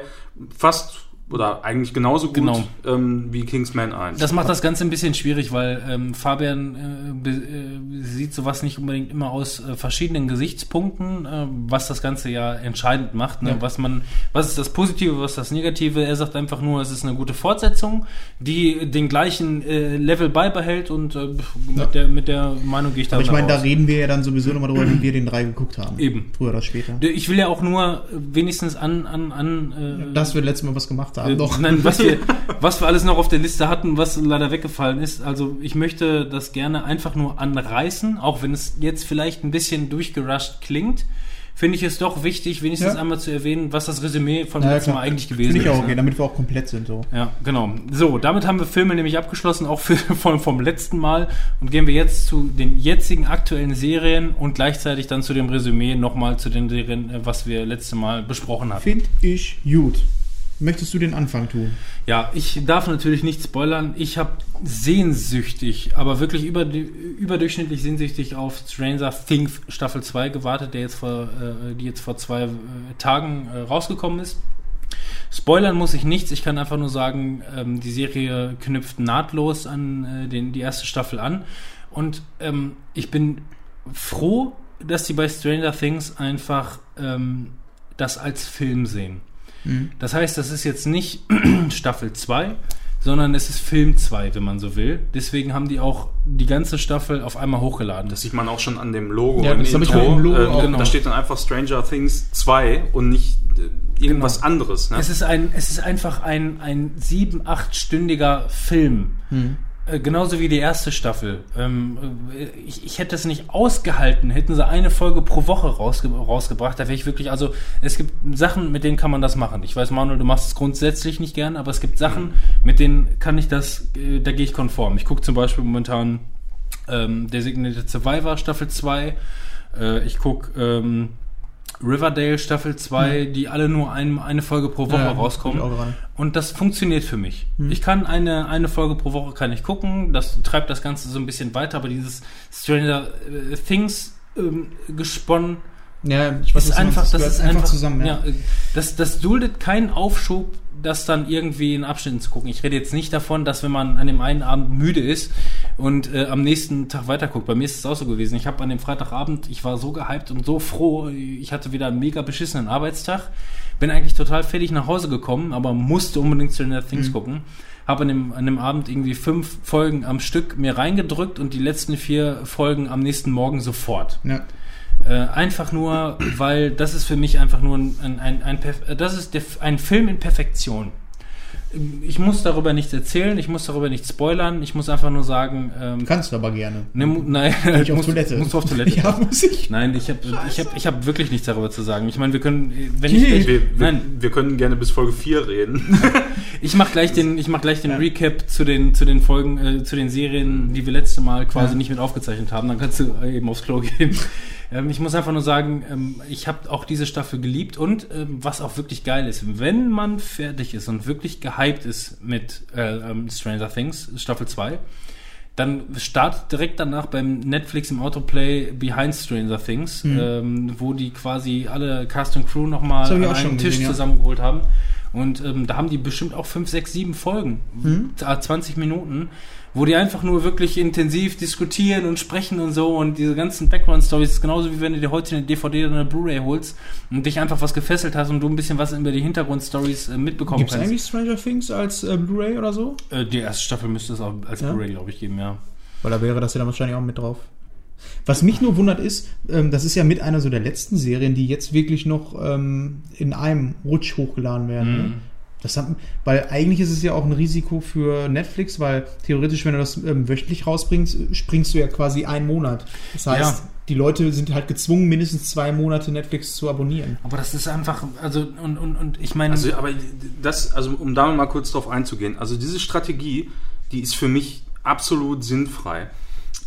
fast oder eigentlich genauso gut Genau. ähm, wie Kingsman 1. Das macht das Ganze ein bisschen schwierig, weil ähm, Fabian äh, äh, sieht sowas nicht unbedingt immer aus äh, verschiedenen Gesichtspunkten, äh, was das Ganze ja entscheidend macht. Ne? Ja. Was man, was ist das Positive, was ist das Negative? Er sagt einfach nur, es ist eine gute Fortsetzung, die den gleichen äh, Level beibehält und äh, mit, Ja. der, mit der Meinung gehe ich da Aber ich meine, da reden wir ja dann sowieso nochmal drüber, wenn wir den drei geguckt haben. Eben. Früher oder später. Ich will ja auch nur wenigstens an, an, an äh, Dass wir letztes Mal was gemacht haben. Äh, Doch. Nein, was wir, was wir alles noch auf der Liste hatten, was leider weggefallen ist. Also ich möchte das gerne einfach nur anreißen, auch wenn es jetzt vielleicht ein bisschen durchgerusht klingt. Finde ich es doch wichtig, wenigstens Ja. einmal zu erwähnen, was das Resümee vom Ja, letzten klar. Mal eigentlich gewesen Finde ich ist. auch okay, ne? damit wir auch komplett sind. So. Ja, genau. So, damit haben wir Filme nämlich abgeschlossen, auch für, vom, vom letzten Mal. Und gehen wir jetzt zu den jetzigen aktuellen Serien und gleichzeitig dann zu dem Resümee nochmal zu den Serien, äh, was wir letzte Mal besprochen hatten. Finde ich gut. Möchtest du den Anfang tun? Ja, ich darf natürlich nicht spoilern. Ich habe sehnsüchtig, aber wirklich über, überdurchschnittlich sehnsüchtig auf Stranger Things Staffel 2 gewartet, der jetzt vor, äh, die jetzt vor zwei äh, Tagen äh, rausgekommen ist. Spoilern muss ich nichts. Ich kann einfach nur sagen, ähm, die Serie knüpft nahtlos an äh, den, die erste Staffel an. Und ähm, ich bin froh, dass sie bei Stranger Things einfach ähm, das als Film sehen. Das heißt, das ist jetzt nicht Staffel 2, sondern es ist Film 2, wenn man so will. Deswegen haben die auch die ganze Staffel auf einmal hochgeladen. Das sieht man auch schon an dem Logo Ja, im das hab ich beim Logo äh, auch. Genau. Da steht dann einfach Stranger Things 2 und nicht äh, irgendwas Genau. anderes. Ne? Es ist ein, es ist einfach ein, ein sieben, achtstündiger Film. Äh, Genauso wie die erste Staffel. Ähm, äh, ich, ich hätte es nicht ausgehalten, hätten sie eine Folge pro Woche rausge rausgebracht. Da wäre ich wirklich, also es gibt Sachen, mit denen kann man das machen. Ich weiß, Manuel, du machst es grundsätzlich nicht gern, aber es gibt Sachen, mit denen kann ich das, äh, da gehe ich konform. Ich gucke zum Beispiel momentan ähm, Designated Survivor Staffel 2. Äh, ich gucke ähm, Riverdale Staffel 2, die alle nur ein, eine Folge pro Woche Ja, rauskommen. Und das funktioniert für mich. Ich kann eine, eine Folge pro Woche kann ich gucken, das treibt das Ganze so ein bisschen weiter, aber dieses Stranger Things ähm, gesponnen Ja, ich weiß, ist was du einfach, das gehört ist einfach, zusammen. Ja. äh, das, das duldet keinen Aufschub, das dann irgendwie in Abschnitten zu gucken. Ich rede jetzt nicht davon, dass wenn man an dem einen Abend müde ist und äh, am nächsten Tag weiterguckt. Bei mir ist es auch so gewesen. Ich habe an dem Freitagabend, ich war so gehypt und so froh. Ich hatte wieder einen mega beschissenen Arbeitstag. Bin eigentlich total fertig nach Hause gekommen, aber musste unbedingt Stranger Things gucken. Habe an dem, an dem Abend irgendwie fünf Folgen am Stück mir reingedrückt und die letzten vier Folgen am nächsten Morgen sofort. Ja. Äh, einfach nur, weil das ist für mich einfach nur ein, ein, ein, ein Perf- äh, das ist ein Film in Perfektion. Ich muss darüber nichts erzählen, ich muss darüber nichts spoilern, ich muss einfach nur sagen, ähm, Kannst du aber gerne. ne, nein, Ich auf Toilette. musst du auf Toilette. Ja, muss ich. Nein, ich habe ich hab, ich hab wirklich nichts darüber zu sagen. Ich meine, wir können, wenn Nee. ich, Wir, wir, nein, wir können gerne bis Folge 4 reden. ich mache gleich den, ich mach gleich den Recap zu den, zu den Folgen, äh, zu den Serien, die wir letzte Mal quasi Ja. nicht mit aufgezeichnet haben. Dann kannst du äh, eben aufs Klo gehen. Ähm, ich muss einfach nur sagen, ähm, ich habe auch diese Staffel geliebt und ähm, was auch wirklich geil ist, wenn man fertig ist und wirklich gehypt ist mit äh, ähm, Stranger Things Staffel 2, dann startet direkt danach beim Netflix im Autoplay Behind Stranger Things, ähm, wo die quasi alle Cast und Crew nochmal an einen Tisch gesehen, ja. zusammengeholt haben. Und ähm, da haben die bestimmt auch 5, 6, 7 Folgen, äh, 20 Minuten, wo die einfach nur wirklich intensiv diskutieren und sprechen und so und diese ganzen Background-Stories ist genauso wie wenn du dir heute eine DVD oder eine Blu-ray holst und dich einfach was gefesselt hast und du ein bisschen was über die Hintergrund-Stories äh, mitbekommen Gibt es kannst. eigentlich Stranger Things als äh, Blu-ray oder so? Äh, die erste Staffel müsste es auch als Ja? Blu-ray, glaube ich, geben, ja. Weil da wäre das ja dann wahrscheinlich auch mit drauf. Was mich nur wundert ist, ähm, das ist ja mit einer so der letzten Serien, die jetzt wirklich noch ähm, in einem Rutsch hochgeladen werden. Ne? Das hat, weil eigentlich ist es ja auch ein Risiko für Netflix, weil theoretisch, wenn du das ähm, wöchentlich rausbringst, springst du ja quasi einen Monat. Das heißt, Ja. die Leute sind halt gezwungen, mindestens zwei Monate Netflix zu abonnieren. Aber das ist einfach, also, und, und, und ich meine, Also, aber das, also um da mal kurz drauf einzugehen, also diese Strategie, die ist für mich absolut sinnfrei.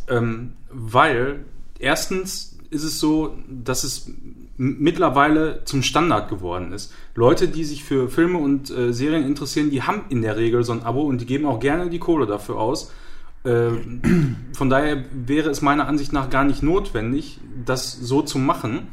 Ähm, weil erstens ist es so, dass es mittlerweile zum Standard geworden ist. Leute, die sich für Filme und äh, Serien interessieren, die haben in der Regel so ein Abo und die geben auch gerne die Kohle dafür aus. Ähm, von daher wäre es meiner Ansicht nach gar nicht notwendig, das so zu machen.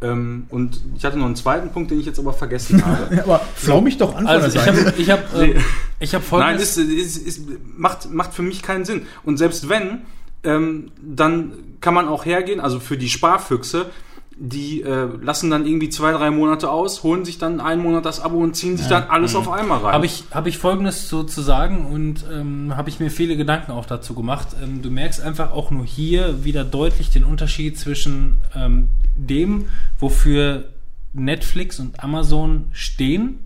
Ähm, und ich hatte noch einen zweiten Punkt, den ich jetzt aber vergessen habe. aber flau mich doch an also ich habe ich hab, äh, ich hab Nein, folgendes, ist, ist, ist, macht, macht für mich keinen Sinn. Und selbst wenn, ähm, dann kann man auch hergehen, also für die Sparfüchse, die äh, lassen dann irgendwie zwei, drei Monate aus, holen sich dann einen Monat das Abo und ziehen sich dann alles auf einmal rein. Habe ich, hab ich Folgendes so zu sagen und ähm, habe ich mir viele Gedanken auch dazu gemacht. Ähm, du merkst einfach auch nur hier wieder deutlich den Unterschied zwischen ähm, dem, wofür Netflix und Amazon stehen,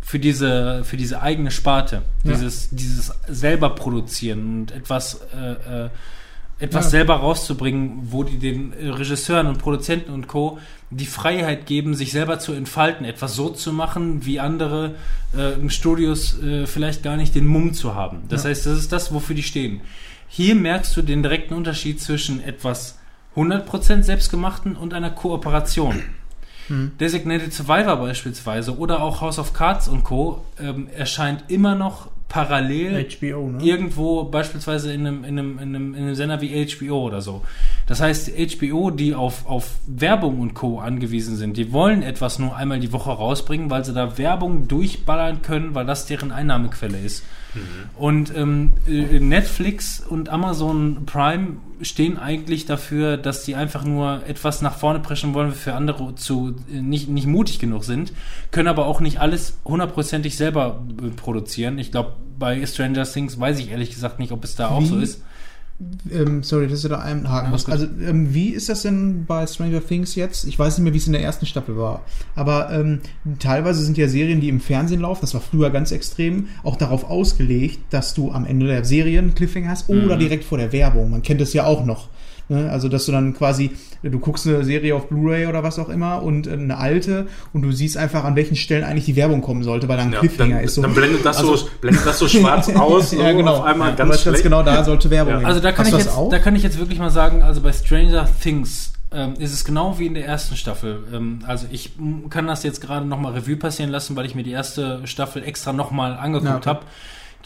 für diese, für diese eigene Sparte. Ja. Dieses, dieses selber produzieren und etwas, äh, äh, etwas Ja. selber rauszubringen, wo die den Regisseuren und Produzenten und Co. die Freiheit geben, sich selber zu entfalten, etwas so zu machen, wie andere äh, im Studios äh, vielleicht gar nicht den Mumm zu haben. Das Ja. heißt, das ist das, wofür die stehen. Hier merkst du den direkten Unterschied zwischen etwas 100% selbstgemachten und einer Kooperation. Designated Survivor beispielsweise oder auch House of Cards und Co. Ähm, erscheint immer noch parallel HBO, ne? irgendwo beispielsweise in einem, in, einem, in, einem, in einem Sender wie HBO oder so. Das heißt, HBO, die auf, auf Werbung und Co. angewiesen sind, die wollen etwas nur einmal die Woche rausbringen, weil sie da Werbung durchballern können, weil das deren Einnahmequelle ist. Und ähm, äh, Netflix und Amazon Prime stehen eigentlich dafür, dass die einfach nur etwas nach vorne preschen wollen, für andere zu äh, nicht, nicht mutig genug sind, können aber auch nicht alles hundertprozentig selber äh, produzieren. Ich glaube, bei Stranger Things weiß ich ehrlich gesagt nicht, ob es da auch Wie? so ist. Ähm, sorry, das ist da ein Haken. Gut. also, ähm, wie ist das denn bei Stranger Things jetzt? Ich weiß nicht mehr, wie es in der ersten Staffel war. Aber ähm, teilweise sind ja Serien, die im Fernsehen laufen, das war früher ganz extrem, auch darauf ausgelegt, dass du am Ende der Serie einen Cliffhanger hast oder Mhm. direkt vor der Werbung. Man kennt das ja auch noch. Ne? Also, dass du dann quasi, du guckst eine Serie auf Blu-ray oder was auch immer und äh, eine alte und du siehst einfach, an welchen Stellen eigentlich die Werbung kommen sollte, weil da ein Ja, Cliffhanger dann, ist. So. dann blendet das, Also- so, blendet das so schwarz aus. ja, genau. Auf einmal Ja, ganz weißt schlecht. genau, da sollte Werbung Ja. hin. Also da kann, Hast ich jetzt, auch? da kann ich jetzt wirklich mal sagen, also bei Stranger Things ähm, ist es genau wie in der ersten Staffel. Ähm, also ich kann das jetzt gerade nochmal Revue passieren lassen, weil ich mir die erste Staffel extra nochmal angeguckt Ja, okay. habe.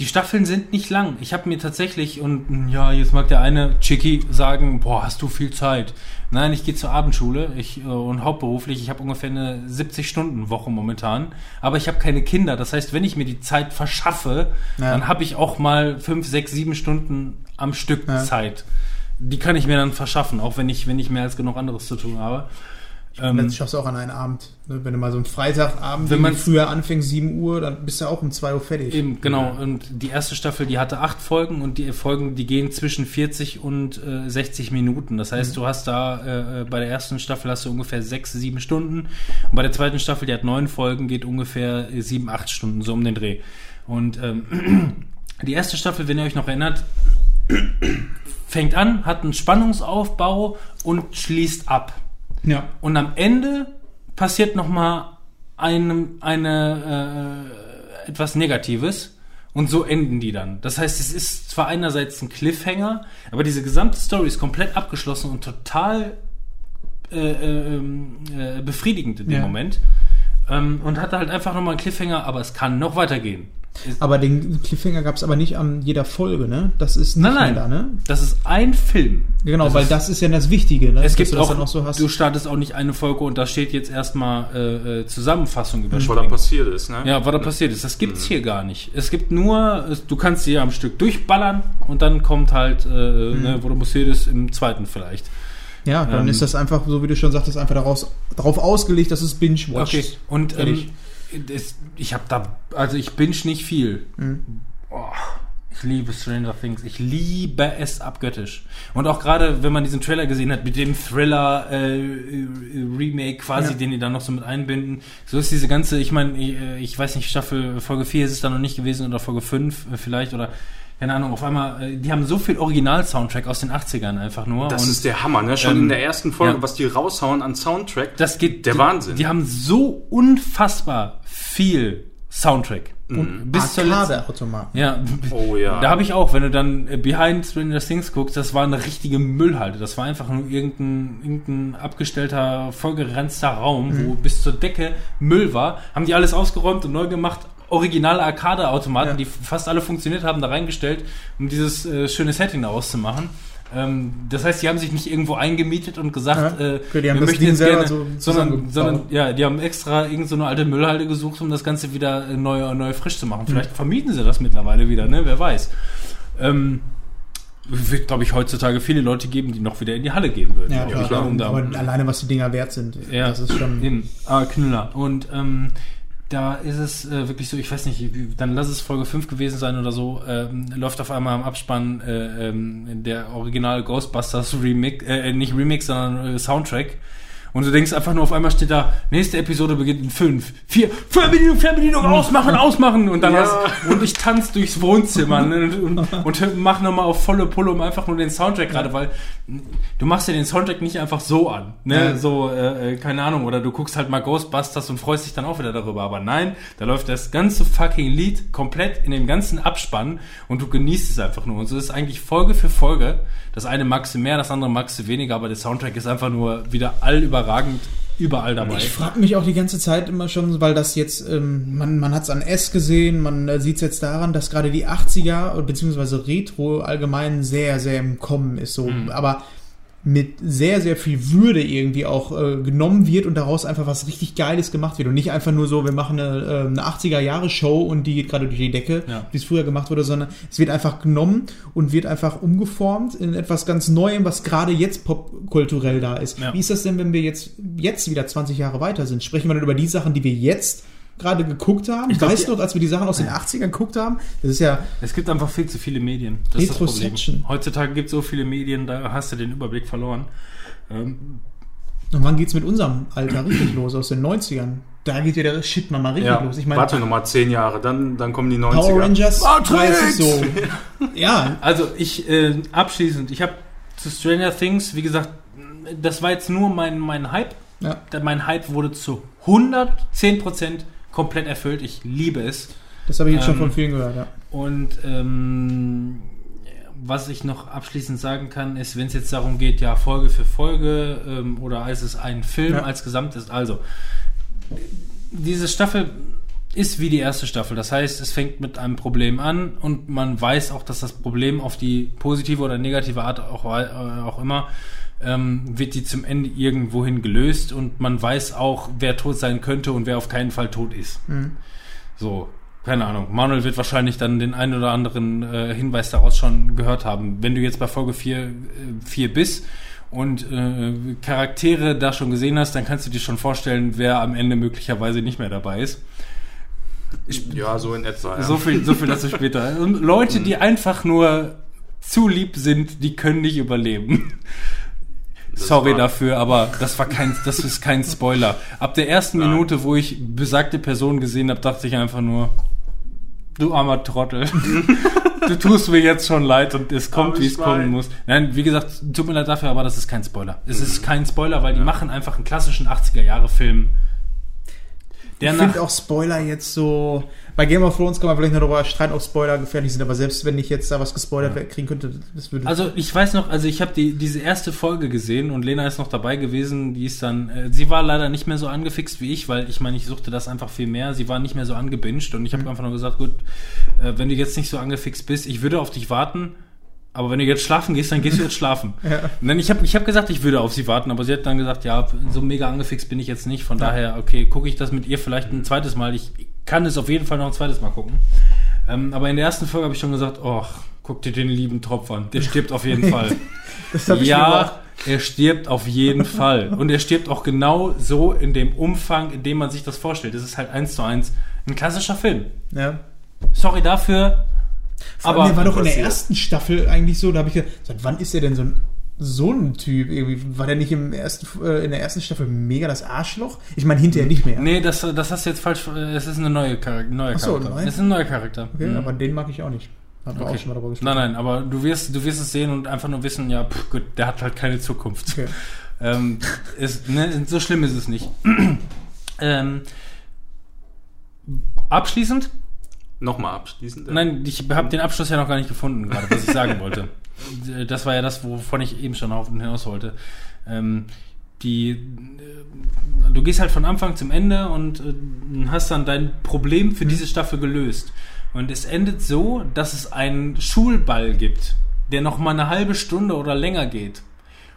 Die Staffeln sind nicht lang. Ich habe mir tatsächlich, und mh, ja, jetzt mag der eine Chicky sagen, boah, hast du viel Zeit. Nein, ich gehe zur Abendschule ich, äh, und hauptberuflich, ich habe ungefähr eine 70-Stunden-Woche momentan. Aber ich habe keine Kinder. Das heißt, wenn ich mir die Zeit verschaffe, Ja. dann habe ich auch mal fünf, sechs, sieben Stunden am Stück Ja. Zeit. Die kann ich mir dann verschaffen, auch wenn ich, wenn ich mehr als genug anderes zu tun habe. Ähm, Das schaffst du auch an einem Abend. Ne? Wenn du mal so einen Freitagabend, Wenn man früher anfängt, 7 Uhr, dann bist du auch um 2 Uhr fertig. Eben, genau. Und die erste Staffel, die hatte acht Folgen und die Folgen, die gehen zwischen 40 und äh, 60 Minuten. Das heißt, du hast da äh, bei der ersten Staffel hast du ungefähr sechs, sieben Stunden. Und bei der zweiten Staffel, die hat neun Folgen, geht ungefähr äh, sieben, acht Stunden, so um den Dreh. Und ähm, die erste Staffel, wenn ihr euch noch erinnert, fängt an, hat einen Spannungsaufbau und schließt ab. Ja. Und am Ende passiert noch mal einem eine äh, etwas Negatives und so enden die dann. Das heißt, es ist zwar einerseits ein Cliffhanger, aber diese gesamte Story ist komplett abgeschlossen und total äh, äh, ähm, äh, befriedigend in dem Ja. Moment. Ähm, und hatte halt einfach nochmal einen Cliffhanger, aber es kann noch weitergehen. Aber den Cliffhanger gab es aber nicht an jeder Folge, ne? Das ist nicht Nein, nein. da, ne? Das ist ein Film. Genau, Das weil ist- das ist ja das Wichtige, ne? Es Dass gibt auch, noch so hast. du startest auch nicht eine Folge und da steht jetzt erstmal äh, äh, Zusammenfassung über Was da passiert ist, ne? Ja, was da passiert ist. Das Mhm. gibt's hier gar nicht. Es gibt nur, du kannst sie am Stück durchballern und dann kommt halt, äh, ne, wo du passiert ist, im zweiten vielleicht. ja, dann ähm, ist das einfach, so wie du schon sagtest, einfach daraus, darauf ausgelegt, dass es Binge-Watch Okay. Und ähm, Es, ich habe da, also ich binge nicht viel. Mhm. Oh, ich liebe Stranger Things. Ich liebe es abgöttisch. Und auch gerade, wenn man diesen Trailer gesehen hat mit dem Thriller äh, äh, quasi, Ja. den die da noch so mit einbinden. So ist diese ganze, ich meine, ich, äh, ich weiß nicht, Staffel Folge 4 ist es da noch nicht gewesen oder Folge 5 äh, vielleicht oder keine Ahnung, auf einmal, die haben so viel Original-Soundtrack aus den 80ern einfach nur. Das und ist der Hammer, ne? Schon ähm, in der ersten Folge, ja. was die raushauen an Soundtrack. Das geht. Der die, Wahnsinn. Die haben so unfassbar viel Soundtrack. Und bis zur letzten. Ja. Oh ja. Da habe ich auch, wenn du dann äh, Behind Stranger Things guckst, das war eine richtige Müllhalde. Das war einfach nur irgendein, irgendein abgestellter, vollgeranzter Raum, Mhm. wo bis zur Decke Müll war. Haben die alles ausgeräumt und neu gemacht. Originale Arcade-Automaten, Ja. die fast alle funktioniert haben, da reingestellt, um dieses äh, schöne Setting daraus zu machen. Ähm, das heißt, die haben sich nicht irgendwo eingemietet und gesagt, Ja. äh, Okay, die haben das Ding selber so sondern, sondern ja, die haben extra irgend so eine alte Müllhalde gesucht, um das Ganze wieder äh, neu, neu frisch zu machen. Vielleicht vermieten sie das mittlerweile wieder, ne? Wer weiß. Ähm, wird, glaube ich, heutzutage viele Leute geben, die noch wieder in die Halle gehen würden. Ja, da- aber alleine, was die Dinger wert sind, ja, das ist schon. Eben. Ah, Knüller. Und ähm, da ist es äh, wirklich so, ich weiß nicht, dann lass es Folge 5 gewesen sein oder so, ähm, läuft auf einmal am Abspann äh, ähm, der Original Ghostbusters Remix, äh, nicht Remix, sondern äh, Soundtrack. Und du denkst einfach nur, auf einmal steht da, nächste Episode beginnt in 5, 4, Fernbedienung, Fernbedienung, ausmachen, ausmachen. Und dann Ja. hast, und ich tanze durchs Wohnzimmer ne, und, und, und mach nochmal auf volle Pulle, um einfach nur den Soundtrack gerade, weil du machst ja den Soundtrack nicht einfach so an, ne, Ja. so, äh, äh, keine Ahnung, oder du guckst halt mal Ghostbusters und freust dich dann auch wieder darüber, aber nein, da läuft das ganze fucking Lied komplett in dem ganzen Abspann und du genießt es einfach nur. Und so ist eigentlich Folge für Folge, das eine magst du mehr, das andere magst du weniger, aber der Soundtrack ist einfach nur wieder allüberragend überall dabei. Ich frage mich auch die ganze Zeit immer schon, weil das jetzt, ähm, man, man hat es an S gesehen, man äh, sieht es jetzt daran, dass gerade die 80er beziehungsweise Retro allgemein sehr, sehr im Kommen ist. So. Mhm. Aber mit sehr, sehr viel Würde irgendwie auch äh, genommen wird und daraus einfach was richtig Geiles gemacht wird. Und nicht einfach nur so, wir machen eine, äh, eine 80er-Jahre-Show und die geht gerade durch die Decke, Ja. wie es früher gemacht wurde, sondern es wird einfach genommen und wird einfach umgeformt in etwas ganz Neuem, was gerade jetzt popkulturell da ist. Ja. Wie ist das denn, wenn wir jetzt, jetzt wieder 20 Jahre weiter sind? Sprechen wir dann über die Sachen, die wir jetzt gerade geguckt haben. Ich glaub, du noch, als wir die Sachen aus den 80ern geguckt haben? Das ist ja, Es gibt einfach viel zu viele Medien. Das ist das Problem. Heutzutage gibt es so viele Medien, da hast du den Überblick verloren. Ähm, und wann geht's mit unserem Alter richtig los? Aus den 90ern. Da geht ja der Shit mal richtig Ja, los. Ich meine, warte nochmal zehn Jahre, dann, dann kommen die 90er. Power Rangers Matrix! so. Ja, Also ich äh, abschließend, ich habe zu Stranger Things, wie gesagt, das war jetzt nur mein, mein Hype. ja. Mein Hype wurde zu 110% komplett erfüllt. Ich liebe es. Das habe ich jetzt schon Ähm, von vielen gehört, ja. Und ähm, was ich noch abschließend sagen kann, ist, wenn es jetzt darum geht, ja, Folge für Folge ähm, oder ist es ein Film Ja. als Gesamtes, also diese Staffel ist wie die erste Staffel. Das heißt, es fängt mit einem Problem an und man weiß auch, dass das Problem auf die positive oder negative Art auch, äh, auch immer ähm, wird die zum Ende irgendwohin gelöst und man weiß auch, wer tot sein könnte und wer auf keinen Fall tot ist. So, keine Ahnung. Manuel wird wahrscheinlich dann den einen oder anderen äh, Hinweis daraus schon gehört haben. Wenn du jetzt bei Folge 4, äh, 4 bist und äh, Charaktere da schon gesehen hast, dann kannst du dir schon vorstellen, wer am Ende möglicherweise nicht mehr dabei ist. Ja, so in etwa. Ja. So viel, so viel dazu später. Leute, die einfach nur zu lieb sind, die können nicht überleben. Das Sorry dafür, aber das war kein, das ist kein Spoiler. Ab der ersten Nein. Minute, wo ich besagte Person gesehen habe, dachte ich einfach nur, du armer Trottel. du tust mir jetzt schon leid und es kommt, wie es kommen muss. Nein, wie gesagt, tut mir leid dafür, aber das ist kein Spoiler. Es ist kein Spoiler, weil die machen einfach einen klassischen 80er-Jahre-Film. Der Ich finde auch Spoiler jetzt so. Bei Game of Thrones kann man vielleicht noch darüber streiten, ob Spoiler gefährlich sind, aber selbst wenn ich jetzt da was gespoilert kriegen könnte, das würde. Also ich weiß noch, also ich habe die diese erste Folge gesehen und Lena ist noch dabei gewesen. Die ist dann, äh, sie war leider nicht mehr so angefixt wie ich, weil ich meine, ich suchte das einfach viel mehr. Sie war nicht mehr so angebinged und ich habe einfach nur gesagt, gut, äh, wenn du jetzt nicht so angefixt bist, ich würde auf dich warten. Aber wenn du jetzt schlafen gehst, dann gehst du jetzt schlafen. Ja. Dann, ich habe ich hab gesagt, ich würde auf sie warten, aber sie hat dann gesagt, ja, so mega angefixt bin ich jetzt nicht. Von daher, okay, gucke ich das mit ihr vielleicht ein zweites Mal. Ich kann es auf jeden Fall noch ein zweites Mal gucken. Ähm, aber in der ersten Folge habe ich schon gesagt, oh, guck dir den lieben Tropf an. Der stirbt auf jeden Fall. ja, er stirbt auf jeden Fall. Und er stirbt auch genau so in dem Umfang, in dem man sich das vorstellt. Das ist halt eins zu eins ein klassischer Film. Ja. Sorry dafür. Aber Aber der war doch in der ersten Staffel eigentlich so, da habe ich gedacht, seit wann ist er denn so ein so ein Typ irgendwie? War der nicht im ersten, äh, in der ersten Staffel mega das Arschloch? Ich meine, hinterher nicht mehr. Nee, das, das hast du jetzt falsch. Es ist eine neue Charakter. Neuer so, Charakter. neu? Es ist ein neuer Charakter. Okay, Mhm. aber den mag ich auch nicht. Wir Okay. auch schon mal darüber gesprochen. Nein, nein, aber du wirst, du wirst es sehen und einfach nur wissen, ja, pff, gut, der hat halt keine Zukunft. Okay. Ähm, ist, ne, so schlimm ist es nicht. ähm, abschließend, Nochmal abschließend. nein, ich habe den Abschluss ja noch gar nicht gefunden, gerade, was ich sagen wollte. Das war ja das, wovon ich eben schon auf hinaus wollte. Ähm, die, äh, du gehst halt von Anfang zum Ende und äh, hast dann dein Problem für diese Staffel gelöst. Und es endet so, dass es einen Schulball gibt, der noch mal eine halbe Stunde oder länger geht.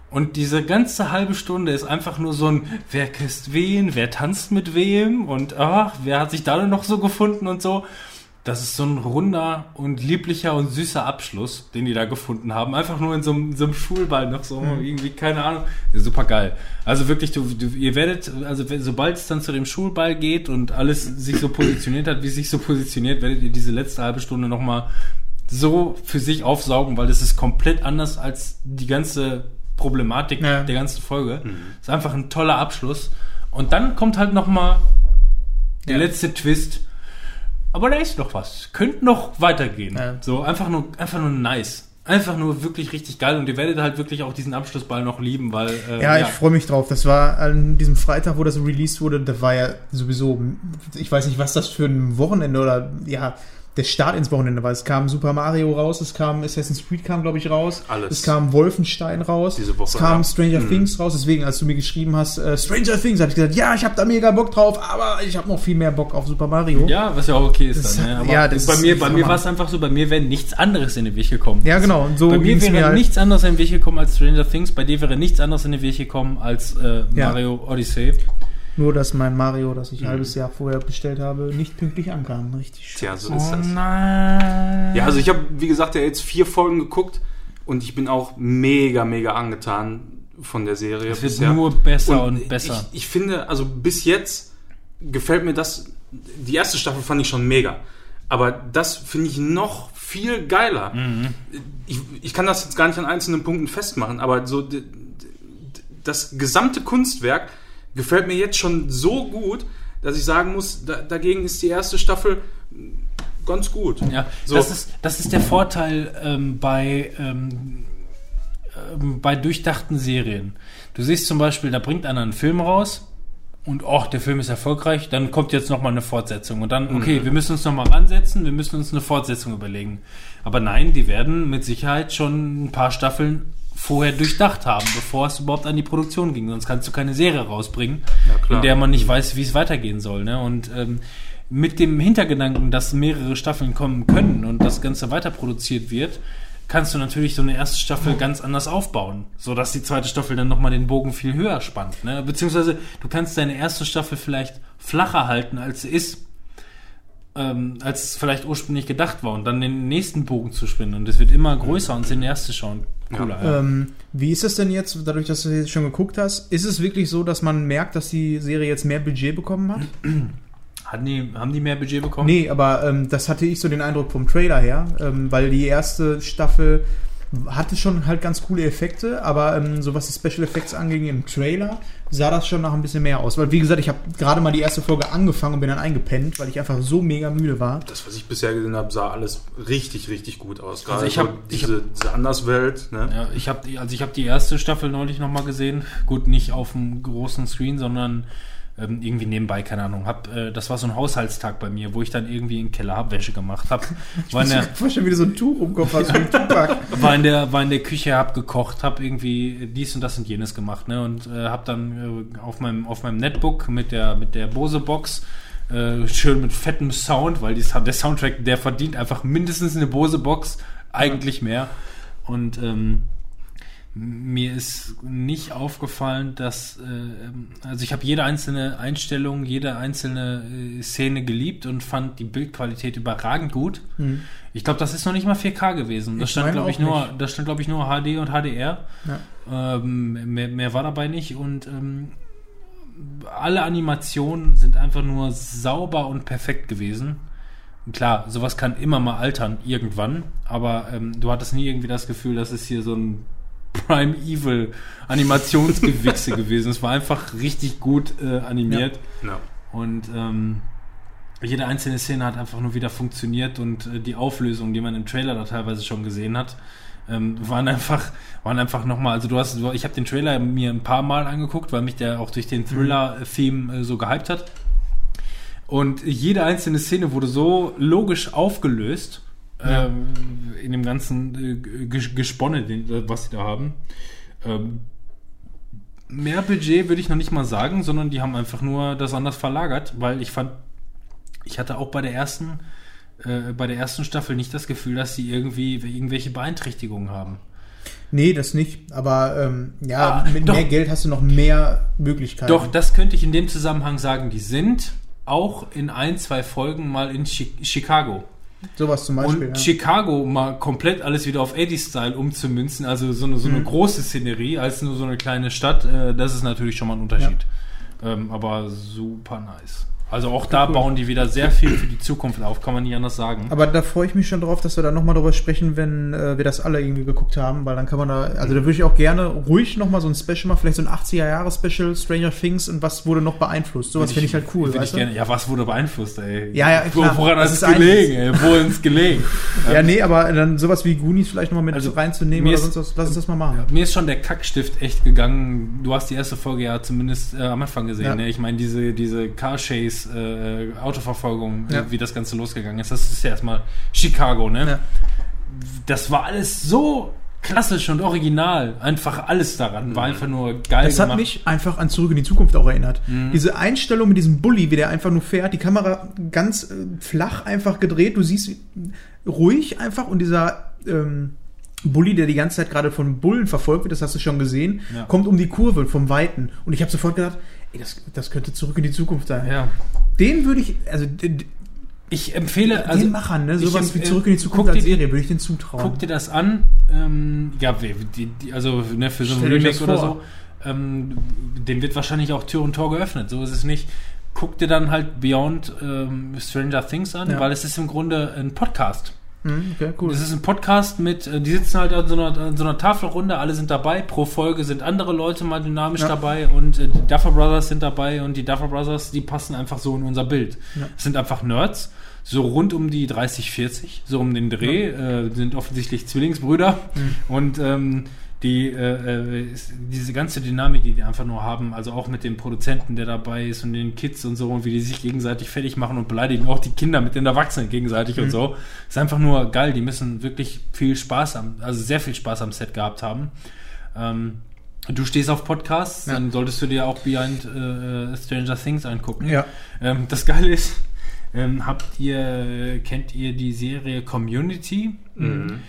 Und diese ganze halbe Stunde ist einfach nur so ein, wer küsst wen, wer tanzt mit wem und ach, wer hat sich da noch so gefunden und so. Das ist so ein runder und lieblicher und süßer Abschluss, den die da gefunden haben. Einfach nur in so einem, so einem Schulball noch so irgendwie, keine Ahnung. Super geil. Also wirklich, du, du, ihr werdet, also sobald es dann zu dem Schulball geht und alles sich so positioniert hat, wie es sich so positioniert, werdet ihr diese letzte halbe Stunde nochmal so für sich aufsaugen, weil das ist komplett anders als die ganze Problematik Ja. der ganzen Folge. Ist einfach ein toller Abschluss. Und dann kommt halt nochmal der Ja. letzte Twist. Aber da ist noch was. Könnte noch weitergehen. Ja. So einfach nur, einfach nur nice. Einfach nur wirklich richtig geil. Und ihr werdet halt wirklich auch diesen Abschlussball noch lieben, weil äh, Ja, ich freue mich drauf. Das war an diesem Freitag, wo das released wurde, da war ja sowieso, ich weiß nicht, was das für ein Wochenende oder ja, der Start ins Wochenende war. Es kam Super Mario raus, es kam Assassin's Creed kam, glaube ich, raus. Alles. Es kam Wolfenstein raus. Diese Woche, es kam ja. Stranger Mhm. Things raus. Deswegen, als du mir geschrieben hast, äh, Stranger Things, habe ich gesagt, ja, ich habe da mega Bock drauf, aber ich habe noch viel mehr Bock auf Super Mario. ja, was ja auch okay ist Das- dann. Ne? Aber ja, das bei ist mir, bei mir war es einfach so, bei mir wäre nichts anderes in den Weg gekommen. Ja, genau. So bei mir wäre mir halt. nichts anderes in den Weg gekommen als Stranger Things. Bei dir wäre nichts anderes in den Weg gekommen als äh, Ja. Mario Odyssey. Nur, dass mein Mario, das ich ein Mhm. halbes Jahr vorher bestellt habe, nicht pünktlich ankam. Richtig schön. Tja, so ist Oh das. nein. Ja, also ich habe, wie gesagt, ja jetzt vier Folgen geguckt und ich bin auch mega, mega angetan von der Serie. es wird bisher. nur besser und, besser. Ich, ich finde, also bis jetzt gefällt mir das die erste Staffel fand ich schon mega. Aber das finde ich noch viel geiler. Ich, ich kann das jetzt gar nicht an einzelnen Punkten festmachen, aber so das gesamte Kunstwerk gefällt mir jetzt schon so gut, dass ich sagen muss, da, dagegen ist die erste Staffel ganz gut. Ja, So. das, ist, das ist der Vorteil ähm, bei, ähm, ähm, bei durchdachten Serien. Du siehst zum Beispiel, da bringt einer einen Film raus und ach, der Film ist erfolgreich, dann kommt jetzt nochmal eine Fortsetzung. Und dann, okay, wir müssen uns nochmal ransetzen, wir müssen uns eine Fortsetzung überlegen. Aber nein, die werden mit Sicherheit schon ein paar Staffeln vorher durchdacht haben, bevor es überhaupt an die Produktion ging. Sonst kannst du keine Serie rausbringen, in der man nicht weiß, wie es weitergehen soll. Ne? Und ähm, mit dem Hintergedanken, dass mehrere Staffeln kommen können und das Ganze weiter produziert wird, kannst du natürlich so eine erste Staffel ganz anders aufbauen, sodass die zweite Staffel dann nochmal den Bogen viel höher spannt. Ne? Beziehungsweise du kannst deine erste Staffel vielleicht flacher halten, als sie ist, ähm, als es vielleicht ursprünglich gedacht war und dann den nächsten Bogen zu spinnen. Und es wird immer größer und den erste schauen cooler. Ja. Ähm, wie ist es denn jetzt, dadurch, dass du jetzt schon geguckt hast, ist es wirklich so, dass man merkt, dass die Serie jetzt mehr Budget bekommen hat? Hatten die, haben die mehr Budget bekommen? Nee, aber ähm, das hatte ich so den Eindruck vom Trailer her, ähm, weil die erste Staffel hatte schon halt ganz coole Effekte, aber ähm, so was die Special Effects anging im Trailer, sah das schon noch ein bisschen mehr aus. Weil, wie gesagt, ich habe gerade mal die erste Folge angefangen und bin dann eingepennt, weil ich einfach so mega müde war. Das, was ich bisher gesehen habe, sah alles richtig, richtig gut aus. Gerade ich so hab- ich diese, diese Anderswelt. Ne? Ja, ich habe also ich habe die erste Staffel neulich noch mal gesehen. Gut, nicht auf dem großen Screen, sondern ähm, irgendwie nebenbei, keine Ahnung. Hab, äh, das war so ein Haushaltstag bei mir, wo ich dann irgendwie im Keller Abwäsche gemacht habe. War, in Ich der- mir vorstellen, wie du so ein Tuch im Kopf hast, war in der war in der Küche, hab gekocht, hab irgendwie dies und das und jenes gemacht, ne? Und äh, hab dann äh, auf meinem auf meinem Netbook mit der mit der Bose Box äh, schön mit fettem Sound, weil die, der Soundtrack, der verdient einfach mindestens eine Bose Box, eigentlich mehr. Und ähm, mir ist nicht aufgefallen, dass äh, also ich habe jede einzelne Einstellung, jede einzelne äh, Szene geliebt und fand die Bildqualität überragend gut. Ich glaube, das ist noch nicht mal 4K gewesen. Das Ich stand glaube ich nur, nicht. das stand glaube ich nur HD und HDR. Ja. Ähm, mehr, mehr war dabei nicht und ähm, alle Animationen sind einfach nur sauber und perfekt gewesen. Klar, sowas kann immer mal altern irgendwann, aber ähm, du hattest nie irgendwie das Gefühl, das ist hier so ein Prime Evil Animationsgewichse gewesen. Es war einfach richtig gut äh, animiert Ja. und ähm, jede einzelne Szene hat einfach nur wieder funktioniert und äh, die Auflösung, die man im Trailer da teilweise schon gesehen hat, ähm, waren einfach, waren einfach nochmal, also du hast, ich habe den Trailer mir ein paar Mal angeguckt, weil mich der auch durch den Thriller-Theme äh, so gehypt hat. Und jede einzelne Szene wurde so logisch aufgelöst ähm, in dem ganzen äh, Ges- Gesponne, den, was sie da haben. Ähm, mehr Budget würde ich noch nicht mal sagen, sondern die haben einfach nur das anders verlagert, weil ich fand, ich hatte auch bei der ersten, äh, bei der ersten Staffel nicht das Gefühl, dass sie irgendwie irgendwelche Beeinträchtigungen haben. Nee, das nicht. Aber ähm, ja, Ah, mit doch. mehr Geld hast du noch mehr Möglichkeiten. Doch, das könnte ich in dem Zusammenhang sagen, die sind auch in ein, zwei Folgen mal in Chi Chicago. Sowas zum Beispiel. Und ja. Chicago mal komplett alles wieder auf 80-Style umzumünzen, also so eine, so Mhm. eine große Szenerie als nur so eine kleine Stadt, äh, das ist natürlich schon mal ein Unterschied. Ähm, aber super nice. Also auch da cool. bauen die wieder sehr viel für die Zukunft auf, kann man nicht anders sagen. Aber da freue ich mich schon drauf, dass wir da nochmal drüber sprechen, wenn äh, wir das alle irgendwie geguckt haben, weil dann kann man da, also da würde ich auch gerne ruhig nochmal so ein Special machen, vielleicht so ein 80er-Jahre-Special, Stranger Things und was wurde noch beeinflusst. Sowas finde ich halt cool, weißt ich gerne, ja, was wurde beeinflusst, ey? Ja, ja, Wo- klar. Woran Das ist ist es gelegen, ey? Wohin ist gelegen? Ja, nee, aber dann sowas wie Goonies vielleicht nochmal mit Also, reinzunehmen oder sonst was, lass uns das mal machen. Mir ist schon der Kackstift echt gegangen. Du hast die erste Folge ja zumindest äh, am Anfang gesehen. Ja. Ne? Ich meine, diese, diese Car Chase, äh, Autoverfolgung, Ja. wie das Ganze losgegangen ist, das ist ja erstmal Chicago, ne? Ja. Das war alles so klassisch und original. Einfach alles daran war einfach nur geil. Das hat gemacht. mich einfach an Zurück in die Zukunft auch erinnert. Diese Einstellung mit diesem Bully, wie der einfach nur fährt, die Kamera ganz äh, flach einfach gedreht, du siehst ruhig einfach und dieser ähm, Bully, der die ganze Zeit gerade von Bullen verfolgt wird, das hast du schon gesehen, Ja. kommt um die Kurve vom Weiten. Und ich habe sofort gedacht, ey, das, das könnte Zurück in die Zukunft sein. Ja. Den würde ich, also Ich empfehle, also den Machern, ne, sowas wie Zurück in die Zukunft als Serie, würde ich den zutrauen. Guck dir das an. Ähm, ja, die, die, also ne, für so ein Remake oder so. Ähm, dem wird wahrscheinlich auch Tür und Tor geöffnet. So ist es nicht. guck dir dann halt Beyond ähm, Stranger Things an, Ja. weil es ist im Grunde ein Podcast. Mhm, okay, cool. Das ist ein Podcast mit, äh, die sitzen halt an so einer, an so einer Tafelrunde, alle sind dabei, pro Folge sind andere Leute mal dynamisch Ja. dabei und äh, die Duffer Brothers sind dabei und die Duffer Brothers, die passen einfach so in unser Bild. Ja. Das sind einfach Nerds, so rund um die 30, 40, so um den Dreh, äh, sind offensichtlich Zwillingsbrüder Mhm. und ähm, die äh, äh, diese ganze Dynamik, die die einfach nur haben, also auch mit dem Produzenten, der dabei ist und den Kids und so und wie die sich gegenseitig fertig machen und beleidigen auch die Kinder mit den Erwachsenen gegenseitig und so, ist einfach nur geil. Die müssen wirklich viel Spaß am, also sehr viel Spaß am Set gehabt haben. Ähm, du stehst auf Podcasts, Ja. dann solltest du dir auch Behind äh, Stranger Things angucken. ja. Ähm, das Geile ist, ähm, habt ihr, kennt ihr die Serie Community? Mhm.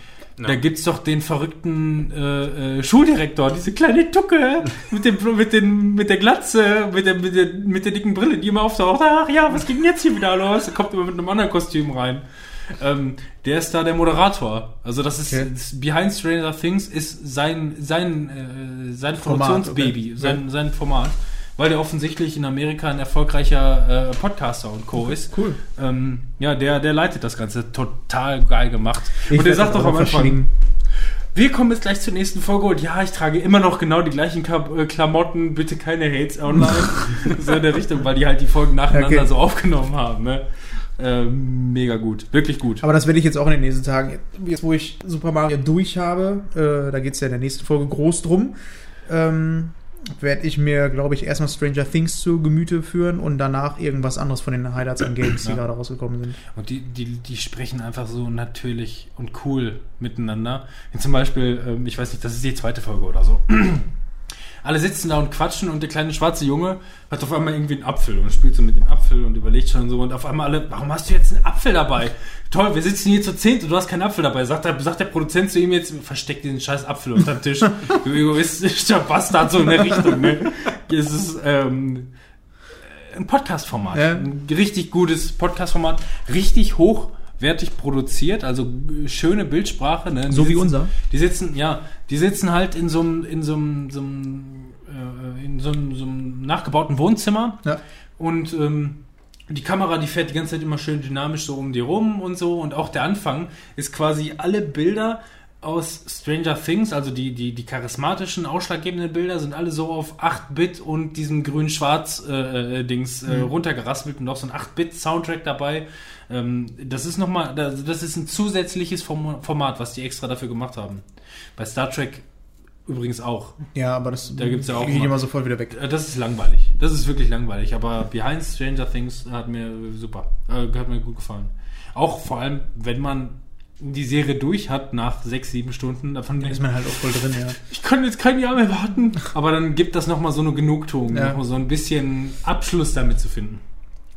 Da gibt's doch den verrückten äh, äh, Schuldirektor, diese kleine Tucke mit dem mit den mit der Glatze, mit der, mit der mit der dicken Brille, die immer auftaucht. Ach ja, was ging denn jetzt hier wieder los? Er kommt immer mit einem anderen Kostüm rein. Ähm, der ist da der Moderator. Also das ist, Okay. das Behind Stranger Things ist sein sein äh, sein Format, Produktionsbaby, okay. sein sein Format, weil der offensichtlich in Amerika ein erfolgreicher äh, Podcaster und Co ist. Cool. Ähm, ja, der der leitet das Ganze total geil gemacht. Ich und der sagt doch am Anfang, wir kommen jetzt gleich zur nächsten Folge und ja, ich trage immer noch genau die gleichen äh, Klamotten, bitte keine Hates online. so in der Richtung, weil die halt die Folgen nacheinander Okay. so aufgenommen haben. Ne? Ähm, mega gut, wirklich gut. Aber das werde ich jetzt auch in den nächsten Tagen, jetzt wo ich Super Mario durch habe, äh, da geht es ja in der nächsten Folge groß drum, ähm, werde ich mir, glaube ich, erstmal Stranger Things zu Gemüte führen und danach irgendwas anderes von den Highlights an Games, die Ja. gerade rausgekommen sind. Und die, die, die sprechen einfach so natürlich und cool miteinander. Wie zum Beispiel, ähm, ich weiß nicht, das ist die zweite Folge oder so. Alle sitzen da und quatschen und der kleine schwarze Junge hat auf einmal irgendwie einen Apfel und spielt so mit dem Apfel und überlegt schon so und auf einmal alle, warum hast du jetzt einen Apfel dabei? Toll, wir sitzen hier zu zehnt und du hast keinen Apfel dabei. Sagt der, sagt der Produzent zu ihm jetzt, versteck diesen scheiß Apfel unter den Tisch. du egoistischer Bastard, so in der Richtung, ne? Es ist, ähm, ein Podcast-Format. Ja. Ein richtig gutes Podcast-Format. Richtig hochwertig produziert, also schöne Bildsprache. Ne? So wie sitzen- unser. Die sitzen, ja, die sitzen halt in so einem, in so einem, so einem, äh, in so einem, so einem nachgebauten Wohnzimmer Ja. und ähm, die Kamera, die fährt die ganze Zeit immer schön dynamisch so um die rum und so. Und auch der Anfang ist quasi alle Bilder aus Stranger Things, also die, die, die charismatischen, ausschlaggebenden Bilder, sind alle so auf 8-Bit und diesem grün-schwarz-Dings äh, runtergeraspelt und auch so ein 8-Bit-Soundtrack dabei. Ähm, das ist nochmal, das, das ist ein zusätzliches Form Format, was die extra dafür gemacht haben. Bei Star Trek übrigens auch. Ja, aber das Da gibt's ja auch ich immer sofort wieder weg. Äh, Das ist langweilig. Das ist wirklich langweilig. Aber Behind Stranger Things hat mir äh, super, äh, hat mir gut gefallen. Auch vor allem, wenn man die Serie durch hat nach sechs, sieben Stunden, davon Da ist man halt auch voll drin, ja. ich kann jetzt kein Jahr mehr warten. Aber dann gibt das nochmal so eine Genugtuung, Ja. nochmal so ein bisschen Abschluss damit zu finden.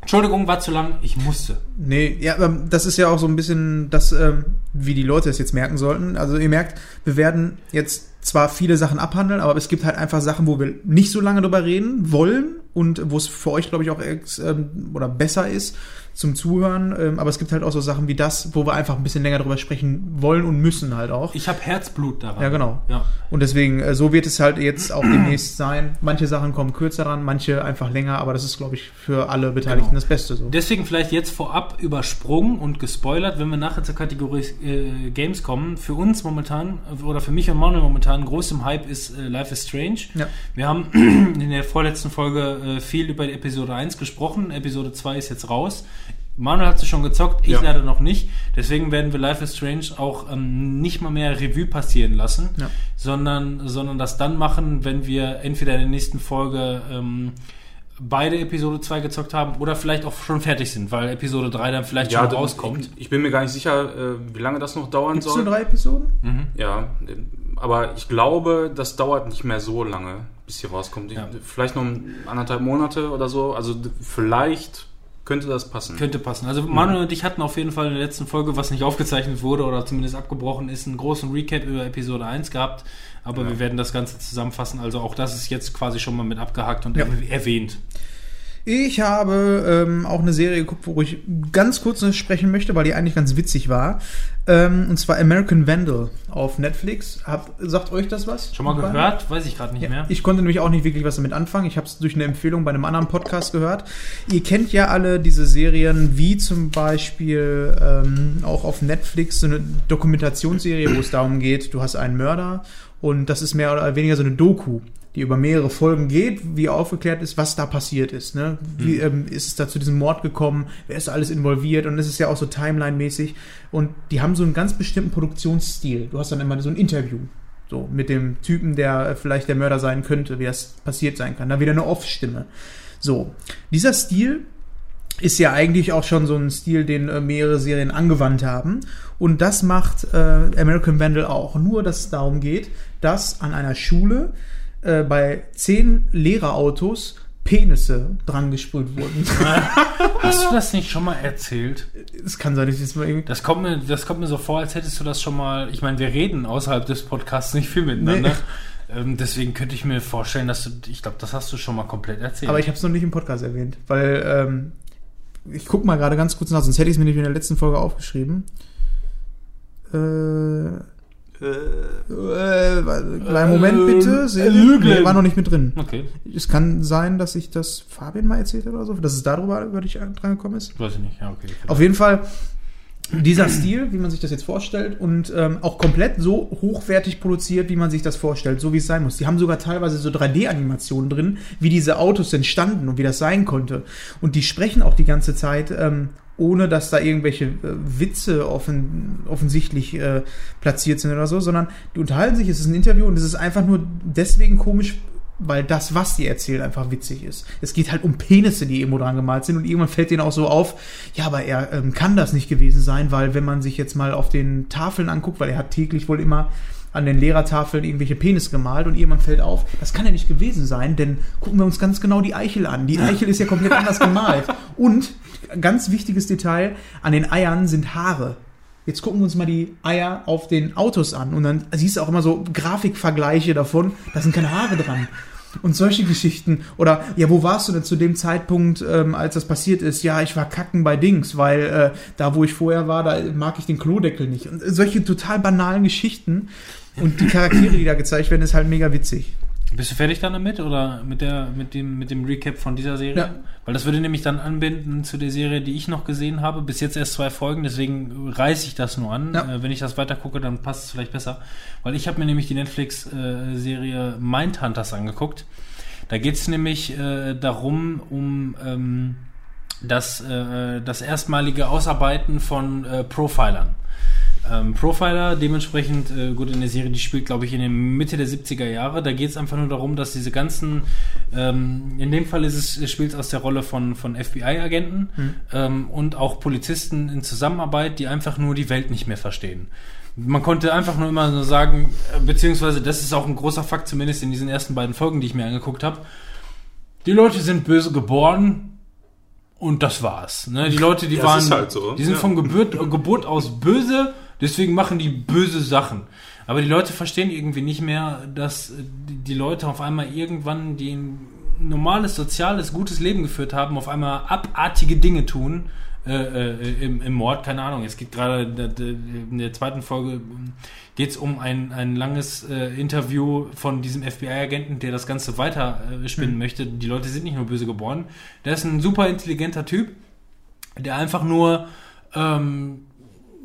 Entschuldigung, war zu lang, ich musste. Nee, ja, aber das ist ja auch so ein bisschen das, ähm, wie die Leute es jetzt merken sollten. Also ihr merkt, wir werden jetzt zwar viele Sachen abhandeln, aber es gibt halt einfach Sachen, wo wir nicht so lange drüber reden wollen und wo es für euch, glaube ich, auch ex, ähm, oder besser ist zum Zuhören. Ähm, aber es gibt halt auch so Sachen wie das, wo wir einfach ein bisschen länger drüber sprechen wollen und müssen halt auch. Ich habe Herzblut daran. Ja, genau. Ja. Und deswegen, äh, so wird es halt jetzt auch demnächst sein. Manche Sachen kommen kürzer ran, manche einfach länger, aber das ist, glaube ich, für alle Beteiligten Genau. das Beste so. Deswegen vielleicht jetzt vorab übersprungen und gespoilert, wenn wir nachher zur Kategorie äh, Games kommen. Für uns momentan, äh, oder für mich und Manuel momentan, groß im Hype ist äh, Life is Strange. Ja. Wir haben in der vorletzten Folge äh, viel über die Episode 1 gesprochen. Episode 2 ist jetzt raus. Manuel hat sie schon gezockt, ich Ja. leider noch nicht. Deswegen werden wir Life is Strange auch ähm, nicht mal mehr Revue passieren lassen, Ja. sondern, sondern das dann machen, wenn wir entweder in der nächsten Folge ähm, beide Episode 2 gezockt haben oder vielleicht auch schon fertig sind, weil Episode 3 dann vielleicht schon da- rauskommt. Ich, ich bin mir gar nicht sicher, äh, wie lange das noch dauern Gibt's soll. nur drei Episoden? Mhm. Ja, äh, aber ich glaube, das dauert nicht mehr so lange, bis hier rauskommt. Ja. Vielleicht noch anderthalb Monate oder so. Also vielleicht könnte das passen. Könnte passen. Also Manuel und ich hatten auf jeden Fall in der letzten Folge, was nicht aufgezeichnet wurde oder zumindest abgebrochen ist, einen großen Recap über Episode 1 gehabt. Aber Ja. wir werden das Ganze zusammenfassen. Also auch das ist jetzt quasi schon mal mit abgehakt und Ja. erwähnt. Ich habe ähm, auch eine Serie geguckt, wo ich ganz kurz sprechen möchte, weil die eigentlich ganz witzig war. Ähm, und zwar American Vandal auf Netflix. Hab, sagt euch das was? Schon mal gehört? Weiß ich gerade nicht Ja, mehr. ich konnte nämlich auch nicht wirklich was damit anfangen. Ich habe es durch eine Empfehlung bei einem anderen Podcast gehört. Ihr kennt ja alle diese Serien, wie zum Beispiel ähm, auch auf Netflix so eine Dokumentationsserie, wo es darum geht, du hast einen Mörder und das ist mehr oder weniger so eine Doku, die über mehrere Folgen geht, wie aufgeklärt ist, was da passiert ist. Ne? Wie ähm, ist es da zu diesem Mord gekommen? Wer ist da alles involviert? Und das ist ja auch so Timeline-mäßig. Und die haben so einen ganz bestimmten Produktionsstil. Du hast dann immer so ein Interview. So, mit dem Typen, der äh, vielleicht der Mörder sein könnte, wie das passiert sein kann. Da wieder eine Off-Stimme. So, dieser Stil ist ja eigentlich auch schon so ein Stil, den äh, mehrere Serien angewandt haben. Und das macht äh, American Vandal auch. Nur, dass es darum geht, dass an einer Schule äh, bei zehn Lehrerautos Penisse dran gesprüht wurden. Hast du das nicht schon mal erzählt? Es kann sein, dass ich das mal irgendwie. Das kommt, mir, das kommt mir so vor, als hättest du das schon mal. Ich meine, wir reden außerhalb des Podcasts nicht viel miteinander. Ähm, deswegen könnte ich mir vorstellen, dass du. Ich glaube, das hast du schon mal komplett erzählt. Aber ich habe es noch nicht im Podcast erwähnt, weil ähm, ich guck mal gerade ganz kurz nach, sonst hätte ich es mir nicht in der letzten Folge aufgeschrieben. Äh, äh, warte, kleinen Moment Äh, bitte. Serie? Lügen. Nee, war noch nicht mit drin. okay, Es kann sein, dass ich das Fabian mal erzählt habe oder so, dass es darüber über dich dran gekommen ist. weiß ich nicht. Ja, okay. Auf jeden Fall dieser Stil, wie man sich das jetzt vorstellt und ähm, auch komplett so hochwertig produziert, wie man sich das vorstellt, so wie es sein muss. Die haben sogar teilweise so 3D-Animationen drin, wie diese Autos entstanden und wie das sein konnte. Und die sprechen auch die ganze Zeit, ähm, ohne dass da irgendwelche äh, Witze offen, offensichtlich äh, platziert sind oder so, sondern die unterhalten sich, es ist ein Interview und es ist einfach nur deswegen komisch, weil das, was die erzählt, einfach witzig ist. Es geht halt um Penisse, die irgendwo dran gemalt sind und irgendwann fällt denen auch so auf, ja, aber er ähm, kann das nicht gewesen sein, weil wenn man sich jetzt mal auf den Tafeln anguckt, weil er hat täglich wohl immer an den Lehrertafeln irgendwelche Penis gemalt und irgendwann fällt auf, das kann ja nicht gewesen sein, denn gucken wir uns ganz genau die Eichel an. Die Eichel ist ja komplett anders gemalt. Und, ganz wichtiges Detail, an den Eiern sind Haare. Jetzt gucken wir uns mal die Eier auf den Autos an und dann siehst du auch immer so Grafikvergleiche davon, da sind keine Haare dran. Und solche Geschichten. Oder, ja, wo warst du denn zu dem Zeitpunkt, ähm, als das passiert ist? Ja, ich war kacken bei Dings, weil äh, da, wo ich vorher war, da mag ich den Klodeckel nicht. Und solche total banalen Geschichten. Und die Charaktere, die da gezeigt werden, ist halt mega witzig. Bist du fertig dann damit oder mit der mit dem mit dem Recap von dieser Serie? Ja. Weil das würde nämlich dann anbinden zu der Serie, die ich noch gesehen habe. Bis jetzt erst zwei Folgen, deswegen reiße ich das nur an. Ja. Äh, wenn ich das weiter gucke, dann passt es vielleicht besser. Weil ich habe mir nämlich die Netflix-Serie Mindhunters angeguckt. Da geht es nämlich äh, darum, um ähm, das, äh, das erstmalige Ausarbeiten von äh, Profilern. Ähm, Profiler, dementsprechend, äh, gut, in der Serie, die spielt, glaube ich, in der Mitte der 70er Jahre. Da geht es einfach nur darum, dass diese ganzen, ähm, in dem Fall ist es, spielt es aus der Rolle von, von FBI-Agenten ähm, und auch Polizisten in Zusammenarbeit, die einfach nur die Welt nicht mehr verstehen. Man konnte einfach nur immer so sagen, äh, beziehungsweise das ist auch ein großer Fakt, zumindest in diesen ersten beiden Folgen, die ich mir angeguckt habe. Die Leute sind böse geboren und das war's. Ne? Die Leute, die Ja, waren, halt so. die sind Ja. von Geburt, Geburt aus böse, deswegen machen die böse Sachen. Aber die Leute verstehen irgendwie nicht mehr, dass die Leute auf einmal irgendwann, die ein normales, soziales, gutes Leben geführt haben, auf einmal abartige Dinge tun. Äh, äh, im, im Mord, keine Ahnung. Es geht gerade in der zweiten Folge geht es um ein, ein langes äh, Interview von diesem FBI-Agenten, der das Ganze weiter äh, spinnen möchte. Die Leute sind nicht nur böse geboren. Der ist ein super intelligenter Typ, der einfach nur ähm,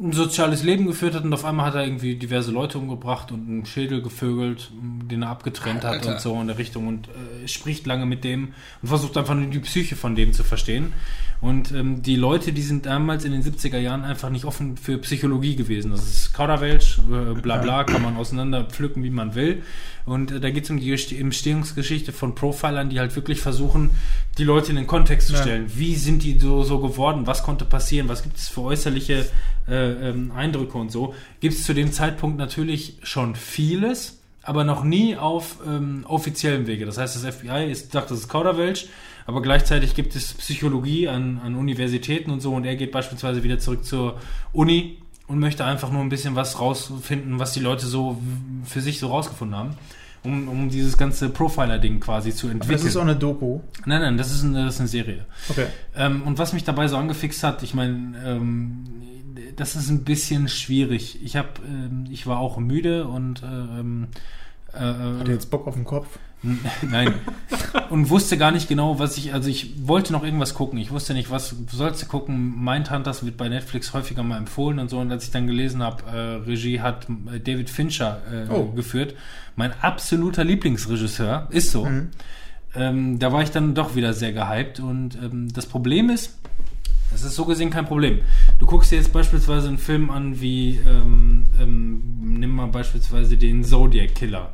ein soziales Leben geführt hat und auf einmal hat er irgendwie diverse Leute umgebracht und einen Schädel gevögelt, den er abgetrennt hat Alter. und so in der Richtung und äh, spricht lange mit dem und versucht einfach nur die Psyche von dem zu verstehen. Und ähm, die Leute, die sind damals in den 70er Jahren einfach nicht offen für Psychologie gewesen. Das ist Kauderwelsch, äh, bla bla, kann man auseinander pflücken, wie man will. Und äh, da geht es um die Entstehungsgeschichte von Profilern, die halt wirklich versuchen, die Leute in den Kontext zu Ja. stellen. Wie sind die so, so geworden? Was konnte passieren? Was gibt es für äußerliche äh, ähm, Eindrücke und so? Gibt es zu dem Zeitpunkt natürlich schon vieles, aber noch nie auf ähm, offiziellem Wege. Das heißt, das FBI ist, sagt, das ist Kauderwelsch, aber gleichzeitig gibt es Psychologie an, an Universitäten und so und er geht beispielsweise wieder zurück zur Uni und möchte einfach nur ein bisschen was rausfinden, was die Leute so für sich so rausgefunden haben. Um, um dieses ganze Profiler-Ding quasi zu Das entwickeln. ist auch eine Doku. nein, nein, das ist eine, das ist eine Serie. Okay. Ähm, und was mich dabei so angefixt hat, ich meine, ähm, das ist ein bisschen schwierig. Ich habe, ähm, ich war auch müde und ähm, äh, Hat er jetzt Bock auf den Kopf? Nein. Und wusste gar nicht genau, was ich, also ich wollte noch irgendwas gucken. Ich wusste nicht, was sollst du gucken. Mindhunters wird bei Netflix häufiger mal empfohlen und so. Und als ich dann gelesen habe, äh, Regie hat äh, David Fincher äh, Oh. geführt. Mein absoluter Lieblingsregisseur. Ist so. Mhm. Ähm, da war ich dann doch wieder sehr gehypt. Und ähm, das Problem ist, es ist so gesehen kein Problem. Du guckst dir jetzt beispielsweise einen Film an wie, ähm, ähm, nimm mal beispielsweise den Zodiac Killer.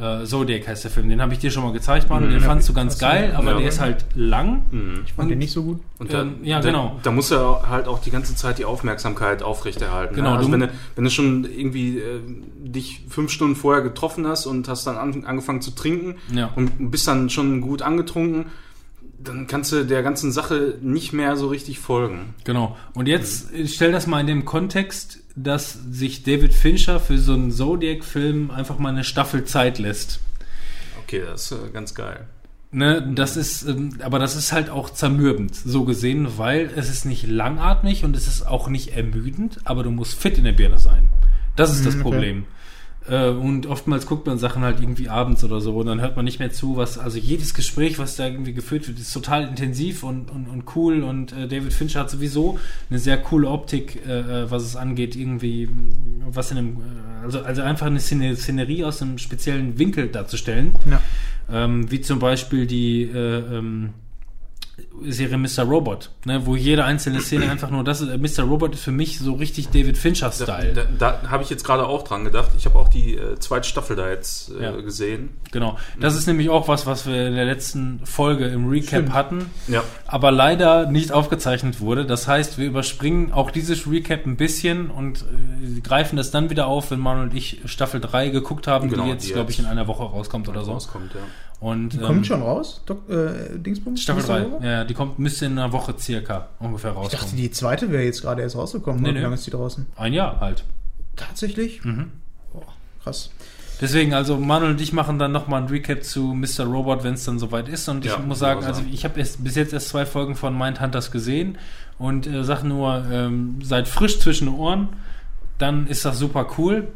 Äh, Zodiac heißt der Film. Den habe ich dir schon mal gezeigt, Manuel. Den Ja, fandst du ganz du- geil, aber ja. der ist halt lang. Ich fand den nicht so gut. Und da, Ähm, ja, da, genau. Da muss er halt auch die ganze Zeit die Aufmerksamkeit aufrechterhalten. Genau, Ne? Also du- wenn, du, wenn du schon irgendwie äh, dich fünf Stunden vorher getroffen hast und hast dann an, angefangen zu trinken Ja. und bist dann schon gut angetrunken, dann kannst du der ganzen Sache nicht mehr so richtig folgen. Genau. Und jetzt äh, stell das mal in dem Kontext, dass sich David Fincher für so einen Zodiac-Film einfach mal eine Staffel Zeit lässt. Okay, das ist äh, ganz geil. Ne, das ist, ähm, aber das ist halt auch zermürbend, so gesehen, weil es ist nicht langatmig und es ist auch nicht ermüdend, aber du musst fit in der Birne sein. Das ist das Mhm, okay. Problem. Und oftmals guckt man Sachen halt irgendwie abends oder so und dann hört man nicht mehr zu, was, also jedes Gespräch, was da irgendwie geführt wird, ist total intensiv und, und, und cool und äh, David Fincher hat sowieso eine sehr coole Optik, äh, äh, was es angeht, irgendwie, was in einem, äh, also, also einfach eine Szene, Szenerie aus einem speziellen Winkel darzustellen. Ja. Ähm, wie zum Beispiel die äh, ähm, Serie Mr. Robot, ne, wo jede einzelne Szene einfach nur das ist. Äh, Mr. Robot ist für mich so richtig David Da, Fincher-Style. da, da habe ich jetzt gerade auch dran gedacht. Ich habe auch die äh, zweite Staffel da jetzt äh, Ja. gesehen. Genau. Das ist nämlich auch was, was wir in der letzten Folge im Recap Stimmt. hatten, Ja. aber leider nicht aufgezeichnet wurde. Das heißt, wir überspringen auch dieses Recap ein bisschen und äh, greifen das dann wieder auf, wenn Manuel und ich Staffel 3 geguckt haben, Genau, die jetzt, glaube ich, in einer Woche rauskommt oder so. Rauskommt, ja. Und, Die ähm, kommt schon raus? Dok äh, Dingsbums? Staffel Mr. 3. Robot? Ja, die kommt, müsste in einer Woche circa ungefähr Ich dachte, die zweite wäre jetzt gerade erst rausgekommen. Nee, ne? Wie nee. lange ist die draußen? Ein Jahr halt. Tatsächlich? Mhm. Boah, krass. Deswegen, also Manuel und ich machen dann nochmal ein Recap zu Mr. Robot, wenn es dann soweit ist. Und ich Ja, muss sagen, also ich habe bis jetzt erst zwei Folgen von Mindhunters gesehen und äh, sag nur, ähm, seid frisch zwischen den Ohren, dann ist das super cool.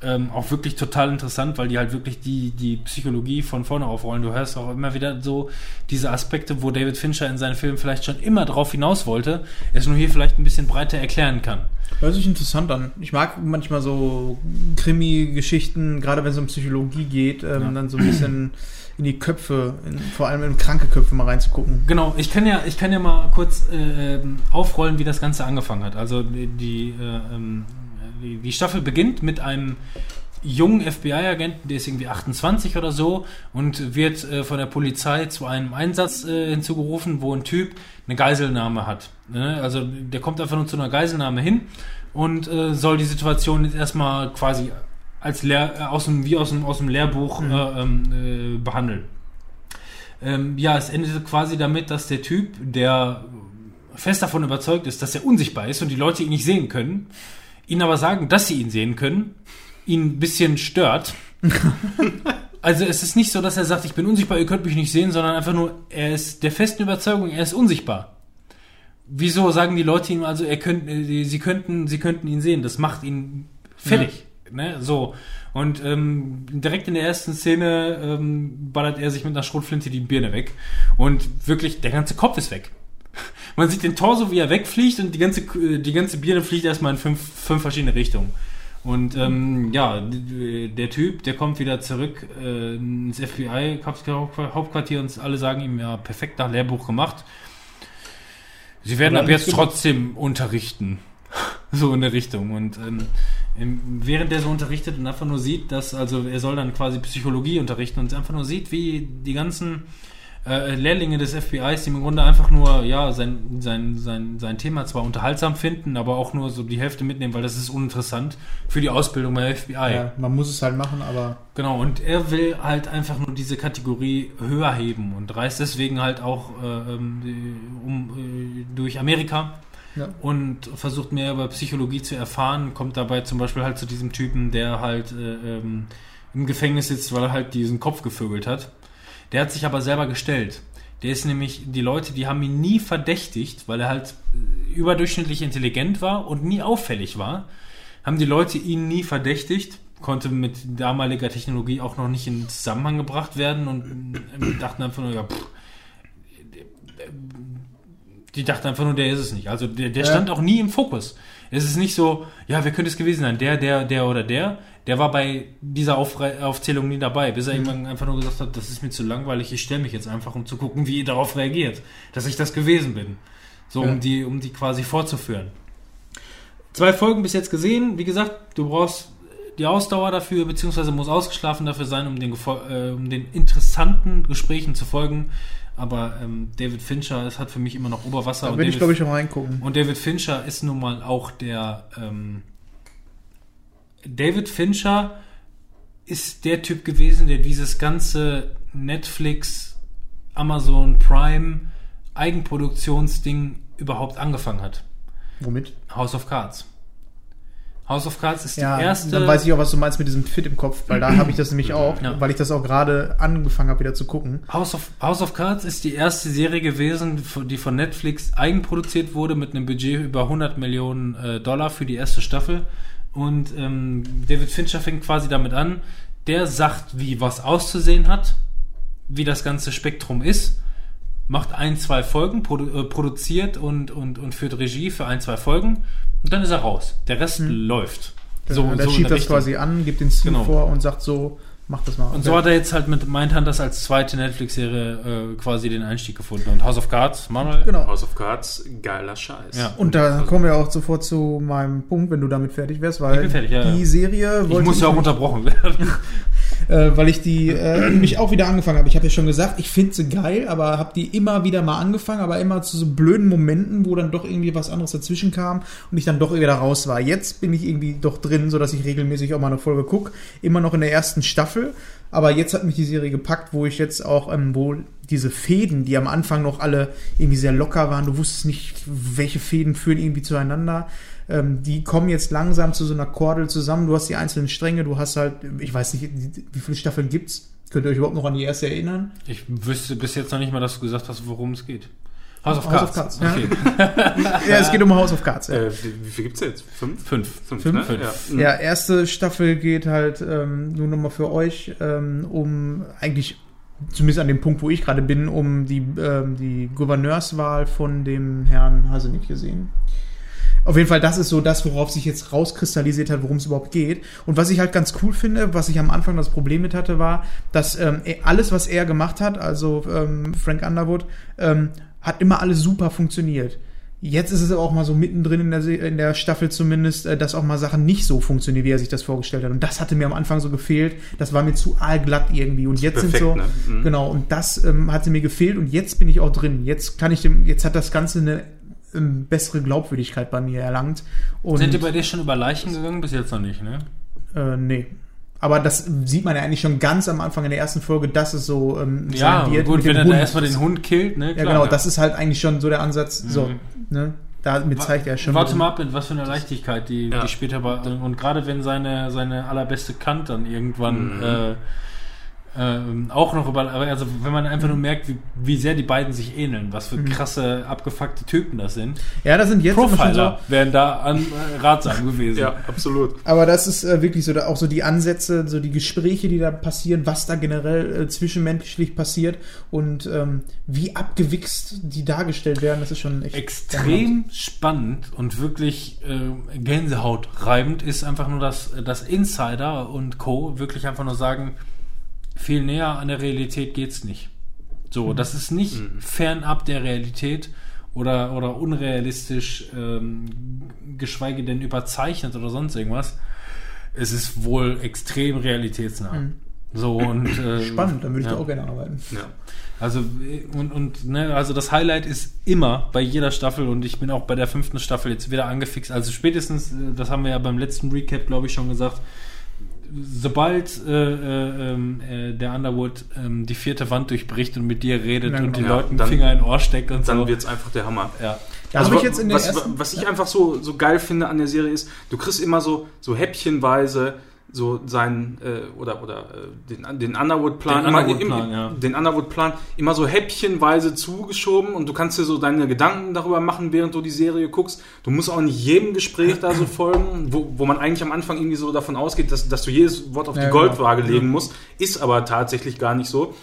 Ähm, auch wirklich total interessant, weil die halt wirklich die, die Psychologie von vorne aufrollen. Du hörst auch immer wieder so diese Aspekte, wo David Fincher in seinen Filmen vielleicht schon immer drauf hinaus wollte, es nur hier vielleicht ein bisschen breiter erklären kann. Hört sich interessant an. Ich mag manchmal so Krimi-Geschichten, gerade wenn es um Psychologie geht, ähm, Ja. dann so ein bisschen in die Köpfe, in, vor allem in kranke Köpfe mal reinzugucken. Genau, ich kann ja, ich kann ja mal kurz äh, ähm, aufrollen, wie das Ganze angefangen hat. Also die, die, äh, ähm, die, die Staffel beginnt mit einem jungen FBI-Agenten, der ist irgendwie 28 oder so und wird äh, von der Polizei zu einem Einsatz äh, hinzugerufen, wo ein Typ eine Geiselnahme hat. Ne? Also der kommt einfach nur zu einer Geiselnahme hin und äh, soll die Situation jetzt erstmal quasi als Lehr äh, aus dem, wie aus dem, aus dem Lehrbuch Mhm. äh, ähm, äh, behandeln. Ähm, ja, es endete quasi damit, dass der Typ, der fest davon überzeugt ist, dass er unsichtbar ist und die Leute ihn nicht sehen können, ihnen aber sagen, dass sie ihn sehen können, ihn ein bisschen stört. also es ist nicht so, dass er sagt, ich bin unsichtbar, ihr könnt mich nicht sehen, sondern einfach nur, er ist der festen Überzeugung, er ist unsichtbar. Wieso sagen die Leute ihm also, er könnt, äh, sie könnten, sie könnten ihn sehen? Das macht ihn fertig. Ne? So. Und ähm, direkt in der ersten Szene ähm, ballert er sich mit einer Schrotflinte die Birne weg. Und wirklich, der ganze Kopf ist weg. Man sieht den Torso, wie er wegfliegt und die ganze, äh, die ganze Birne fliegt erstmal in fünf, fünf verschiedene Richtungen. Und ähm, ja, der Typ, der kommt wieder zurück äh, ins FBI-Hauptquartier und alle sagen ihm, ja, perfekt nach Lehrbuch gemacht. Sie werden Aber ab jetzt trotzdem unterrichten. so in der Richtung. Und ähm, ähm, während er so unterrichtet und einfach nur sieht, dass, also er soll dann quasi Psychologie unterrichten und einfach nur sieht, wie die ganzen äh, Lehrlinge des FBIs, die im Grunde einfach nur, ja, sein, sein, sein, sein Thema zwar unterhaltsam finden, aber auch nur so die Hälfte mitnehmen, weil das ist uninteressant für die Ausbildung beim FBI. Ja, man muss es halt machen, aber Genau, und er will halt einfach nur diese Kategorie höher heben und reist deswegen halt auch äh, ähm, um, äh, durch Amerika ja. und versucht mehr über Psychologie zu erfahren, kommt dabei zum Beispiel halt zu diesem Typen, der halt äh, ähm, im Gefängnis sitzt, weil er halt diesen Kopf gevögelt hat. Der hat sich aber selber gestellt. Der ist nämlich, die Leute, die haben ihn nie verdächtigt, weil er halt äh, überdurchschnittlich intelligent war und nie auffällig war, haben die Leute ihn nie verdächtigt, konnte mit damaliger Technologie auch noch nicht in Zusammenhang gebracht werden und äh, dachten einfach nur, ja, pff, die dachten einfach nur, der ist es nicht. Also der, der Ja. stand auch nie im Fokus. Es ist nicht so, ja, wer könnte es gewesen sein? Der, der, der oder der. Der war bei dieser Aufre Aufzählung nie dabei, bis er irgendwann einfach nur gesagt hat, das ist mir zu langweilig, ich stelle mich jetzt einfach, um zu gucken, wie ihr darauf reagiert, dass ich das gewesen bin. So, Ja. um die, um die quasi fortzuführen. Zwei Folgen bis jetzt gesehen. Wie gesagt, du brauchst die Ausdauer dafür, beziehungsweise muss ausgeschlafen dafür sein, um den, äh, um den interessanten Gesprächen zu folgen. Aber ähm, David Fincher, es hat für mich immer noch Oberwasser. Da und will ich, glaube ich, auch reingucken. und David Fincher ist nun mal auch der. Ähm, David Fincher ist der Typ gewesen, der dieses ganze Netflix, Amazon Prime Eigenproduktionsding überhaupt angefangen hat. Womit? House of Cards. House of Cards ist Ja, die erste. dann weiß ich auch, was du meinst mit diesem Fit im Kopf, weil da habe ich das nämlich auch, Ja. weil ich das auch gerade angefangen habe, wieder zu gucken. House of, House of Cards ist die erste Serie gewesen, die von Netflix eigenproduziert wurde mit einem Budget über 100 Millionen äh, Dollar für die erste Staffel. Und ähm, David Fincher fängt quasi damit an. Der sagt, wie was auszusehen hat, wie das ganze Spektrum ist, macht ein, zwei Folgen, produ äh, produziert und, und, und führt Regie für ein, zwei Folgen und dann ist er raus. Der Rest läuft. So, der in schiebt das quasi an, gibt den Stil Genau. vor und sagt so, mach das mal. Und so hat er jetzt halt mit Mindhunters als zweite Netflix-Serie äh, quasi den Einstieg gefunden. Und House of Cards, Manuel? genau. House of Cards, geiler Scheiß. Ja. Und da kommen wir auch sofort zu meinem Punkt, wenn du damit fertig wärst, weil Ich bin fertig, ja, die ja. Serie Ich muss ja auch unterbrochen werden. äh, weil ich die äh, nämlich auch wieder angefangen habe. Ich habe ja schon gesagt, ich finde sie geil, aber habe die immer wieder mal angefangen, aber immer zu so blöden Momenten, wo dann doch irgendwie was anderes dazwischen kam und ich dann doch wieder raus war. Jetzt bin ich irgendwie doch drin, so dass ich regelmäßig auch mal eine Folge gucke. Immer noch in der ersten Staffel, aber jetzt hat mich die Serie gepackt, wo ich jetzt auch ähm, wo diese Fäden, die am Anfang noch alle irgendwie sehr locker waren, du wusstest nicht, welche Fäden führen irgendwie zueinander. Ähm, die kommen jetzt langsam zu so einer Kordel zusammen. Du hast die einzelnen Stränge, du hast halt, ich weiß nicht, wie viele Staffeln gibt's? Könnt ihr euch überhaupt noch an die erste erinnern? Ich wüsste bis jetzt noch nicht mal, dass du gesagt hast, worum es geht. House of House of Cards. Cards, ja. Okay. Ja, es geht um House of Cards. Ja. Äh, wie, wie viel gibt's jetzt? Fünf? Fünf. Fünf, Fünf? ne? Fünf. Ja. Ja, erste Staffel geht halt ähm, nur nochmal für euch ähm, um eigentlich zumindest an dem Punkt, wo ich gerade bin, um die, ähm, die Gouverneurswahl von dem Herrn Hasenig gesehen. Auf jeden Fall, das ist so das, worauf sich jetzt rauskristallisiert hat, worum es überhaupt geht. Und was ich halt ganz cool finde, was ich am Anfang das Problem mit hatte, war, dass ähm, er- alles, was er gemacht hat, also ähm, Frank Underwood, ähm, hat immer alles super funktioniert. Jetzt ist es aber auch mal so mittendrin in der, in der Staffel zumindest, äh, dass auch mal Sachen nicht so funktionieren, wie er sich das vorgestellt hat. Und das hatte mir am Anfang so gefehlt. Das war mir zu aalglatt irgendwie. Und jetzt sind perfekt, so, ne? Mhm. genau, und das ähm, hatte mir gefehlt. Und jetzt bin ich auch drin. Jetzt kann ich dem, jetzt hat das Ganze eine bessere Glaubwürdigkeit bei mir erlangt. Und, Sind die bei dir schon über Leichen gegangen? Bis jetzt noch nicht, ne? äh, nee. Aber das sieht man ja eigentlich schon ganz am Anfang in der ersten Folge, dass es so ähm, Ja, gut, wenn er da erstmal den Hund killt, ne? Ja, genau, das ist halt eigentlich schon so der Ansatz. So, Mhm. ne? Damit zeigt er schon. Warte mal ab, mit was für eine Leichtigkeit die, Ja. die später bei. Und gerade wenn seine, seine allerbeste Kant dann irgendwann Mhm. äh, ähm, auch noch über. Also wenn man einfach nur merkt, wie, wie sehr die beiden sich ähneln, was für Mhm. krasse, abgefuckte Typen das sind. Ja, das sind jetzt schon so. Profiler wären da an äh, ratsam gewesen. Ja, absolut. Aber das ist äh, wirklich so, da, auch so die Ansätze, so die Gespräche, die da passieren, was da generell äh, zwischenmenschlich passiert und ähm, wie abgewichst die dargestellt werden, das ist schon echt Extrem spannend und wirklich äh, Gänsehautreibend ist einfach nur, dass, dass Insider und Co. wirklich einfach nur sagen, viel näher an der Realität geht's nicht. So, das ist nicht fernab der Realität oder, oder unrealistisch, ähm, geschweige denn überzeichnet oder sonst irgendwas. Es ist wohl extrem realitätsnah. So und äh, spannend, dann würde ich ja. da auch gerne arbeiten. Ja. Also und, und ne, also das Highlight ist immer bei jeder Staffel und ich bin auch bei der fünften Staffel jetzt wieder angefixt. Also spätestens, äh, das haben wir ja beim letzten Recap, glaube ich, schon gesagt. Sobald äh, äh, ähm, äh, der Underwood ähm, die vierte Wand durchbricht und mit dir redet Ja, und den genau. Leuten Ja, den dann- Finger in den Ohr steckt und Dann so. wird's einfach der Hammer. ja. Da Also ich jetzt in der was, ersten. was ich einfach so, so geil finde an der Serie ist, du kriegst immer so, so häppchenweise so sein äh, oder oder äh, den, den Underwood-Plan Den immer Underwood-Plan, im- ja. den Underwood-Plan immer so häppchenweise zugeschoben und du kannst dir so deine Gedanken darüber machen, während du die Serie guckst. Du musst auch nicht jedem Gespräch da so folgen, wo, wo man eigentlich am Anfang irgendwie so davon ausgeht, dass, dass du jedes Wort auf Ja, die genau. Goldwaage legen musst. Ist aber tatsächlich gar nicht so.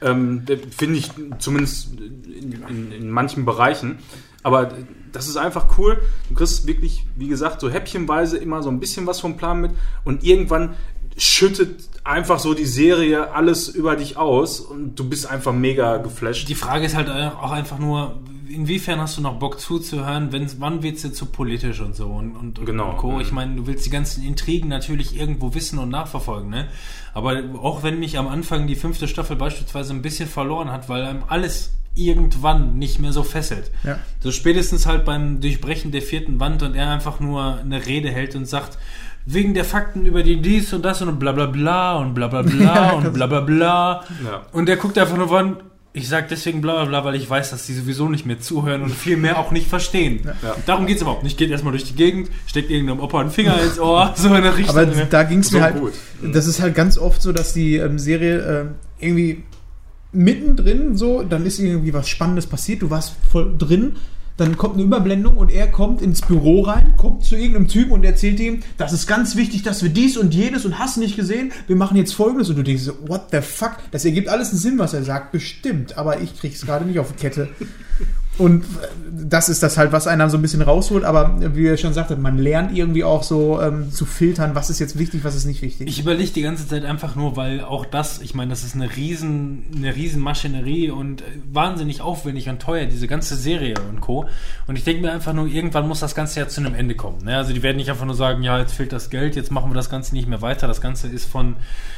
Ähm, Finde ich zumindest in, in, in manchen Bereichen. Aber das ist einfach cool. Du kriegst wirklich, wie gesagt, so häppchenweise immer so ein bisschen was vom Plan mit und irgendwann schüttet einfach so die Serie alles über dich aus und du bist einfach mega geflasht. Die Frage ist halt auch einfach nur, inwiefern hast du noch Bock zuzuhören, wenn, wann wird es dir zu politisch und so und, und, und Genau. Co. Ich meine, du willst die ganzen Intrigen natürlich irgendwo wissen und nachverfolgen, ne? Aber auch wenn mich am Anfang die fünfte Staffel beispielsweise ein bisschen verloren hat, weil einem alles irgendwann nicht mehr so fesselt. Ja. So spätestens halt beim Durchbrechen der vierten Wand und er einfach nur eine Rede hält und sagt, wegen der Fakten über die dies und das und bla bla bla und bla bla bla Ja, und bla bla bla. Ja. Und der guckt einfach nur von, ich sag deswegen bla bla bla, weil ich weiß, dass die sowieso nicht mehr zuhören und viel mehr auch nicht verstehen. Ja. Darum geht's überhaupt nicht. Geht erstmal durch die Gegend, steckt irgendeinem Opa einen Finger ins Ohr, so in der Richtung. Aber ne? da ging es So mir halt. gut. Das ist halt ganz oft so, dass die ähm, Serie äh, irgendwie mittendrin so, dann ist irgendwie was Spannendes passiert, du warst voll drin, dann kommt eine Überblendung und er kommt ins Büro rein, kommt zu irgendeinem Typen und erzählt ihm, das ist ganz wichtig, dass wir dies und jenes und hast nicht gesehen, wir machen jetzt folgendes und du denkst so, what the fuck? Das ergibt alles einen Sinn, was er sagt, bestimmt, aber ich krieg's gerade nicht auf die Kette. Und das ist das halt, was einer so ein bisschen rausholt, aber wie ihr schon sagtet, man lernt irgendwie auch so ähm, zu filtern, was ist jetzt wichtig, was ist nicht wichtig. Ich überlege die ganze Zeit einfach nur, weil auch das, ich meine, das ist eine riesen, eine riesen Maschinerie und äh, wahnsinnig aufwendig und teuer, diese ganze Serie und Co. Und ich denke mir einfach nur, irgendwann muss das Ganze ja zu einem Ende kommen. Ne? Also die werden nicht einfach nur sagen, ja, jetzt fehlt das Geld, jetzt machen wir das Ganze nicht mehr weiter. Das Ganze ist von,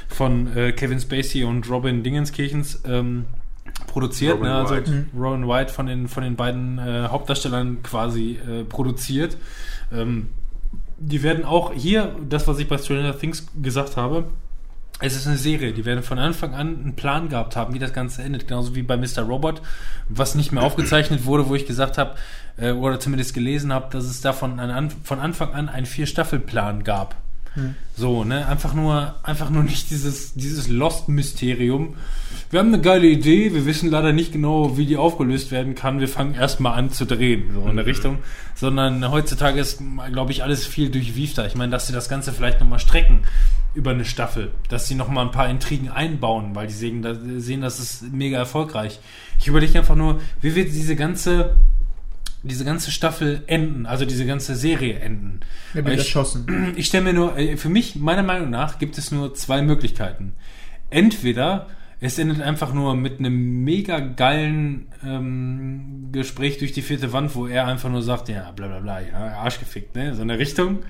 von äh, Kevin Spacey und Robin Dingenskirchens ähm, produziert, Robin ne? also White. Robin White von den, von den beiden äh, Hauptdarstellern quasi äh, produziert. Ähm, die werden auch hier, das, was ich bei Stranger Things gesagt habe, es ist eine Serie, die werden von Anfang an einen Plan gehabt haben, wie das Ganze endet. Genauso wie bei Mr. Robot, was nicht mehr aufgezeichnet wurde, wo ich gesagt habe, äh, oder zumindest gelesen habe, dass es davon an, von Anfang an einen Vier-Staffel-Plan gab. So, ne, einfach nur, einfach nur nicht dieses, dieses Lost-Mysterium. Wir haben eine geile Idee, wir wissen leider nicht genau, wie die aufgelöst werden kann. Wir fangen erstmal an zu drehen, so in der Richtung. Sondern heutzutage ist, glaube ich, alles viel durchwiefter. Ich meine, dass sie das Ganze vielleicht nochmal strecken über eine Staffel, dass sie nochmal ein paar Intrigen einbauen, weil die sehen, sehen, das ist mega erfolgreich. Ich überlege einfach nur, wie wird diese ganze, diese ganze Staffel enden, also diese ganze Serie enden. Wird ich- erschossen. ich stelle mir nur, äh, für mich, meiner Meinung nach, gibt es nur zwei Möglichkeiten. Entweder es endet einfach nur mit einem mega geilen ähm, Gespräch durch die vierte Wand, wo er einfach nur sagt, ja, bla bla bla, ja, Arsch gefickt, ne? So in der Richtung.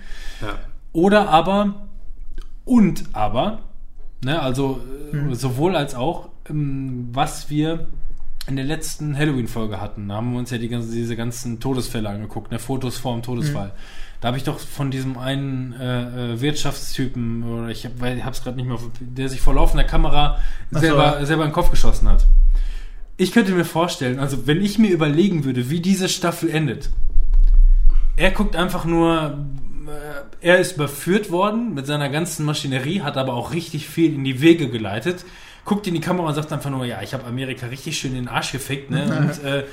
Ja. Oder aber, und aber, ne, also äh, sowohl als auch, ähm, was wir in der letzten Halloween-Folge hatten, da haben wir uns ja die ganze, diese ganzen Todesfälle angeguckt, ne, Fotos vor dem Todesfall. Da habe ich doch von diesem einen äh, äh, Wirtschaftstypen, oder ich habe es gerade nicht mehr, der sich vor laufender Kamera so. selber, selber in den Kopf geschossen hat. Ich könnte mir vorstellen, also wenn ich mir überlegen würde, wie diese Staffel endet, er guckt einfach nur, äh, er ist überführt worden mit seiner ganzen Maschinerie, hat aber auch richtig viel in die Wege geleitet, guckt in die Kamera und sagt einfach nur, ja, ich habe Amerika richtig schön in den Arsch gefickt, ne? Und äh,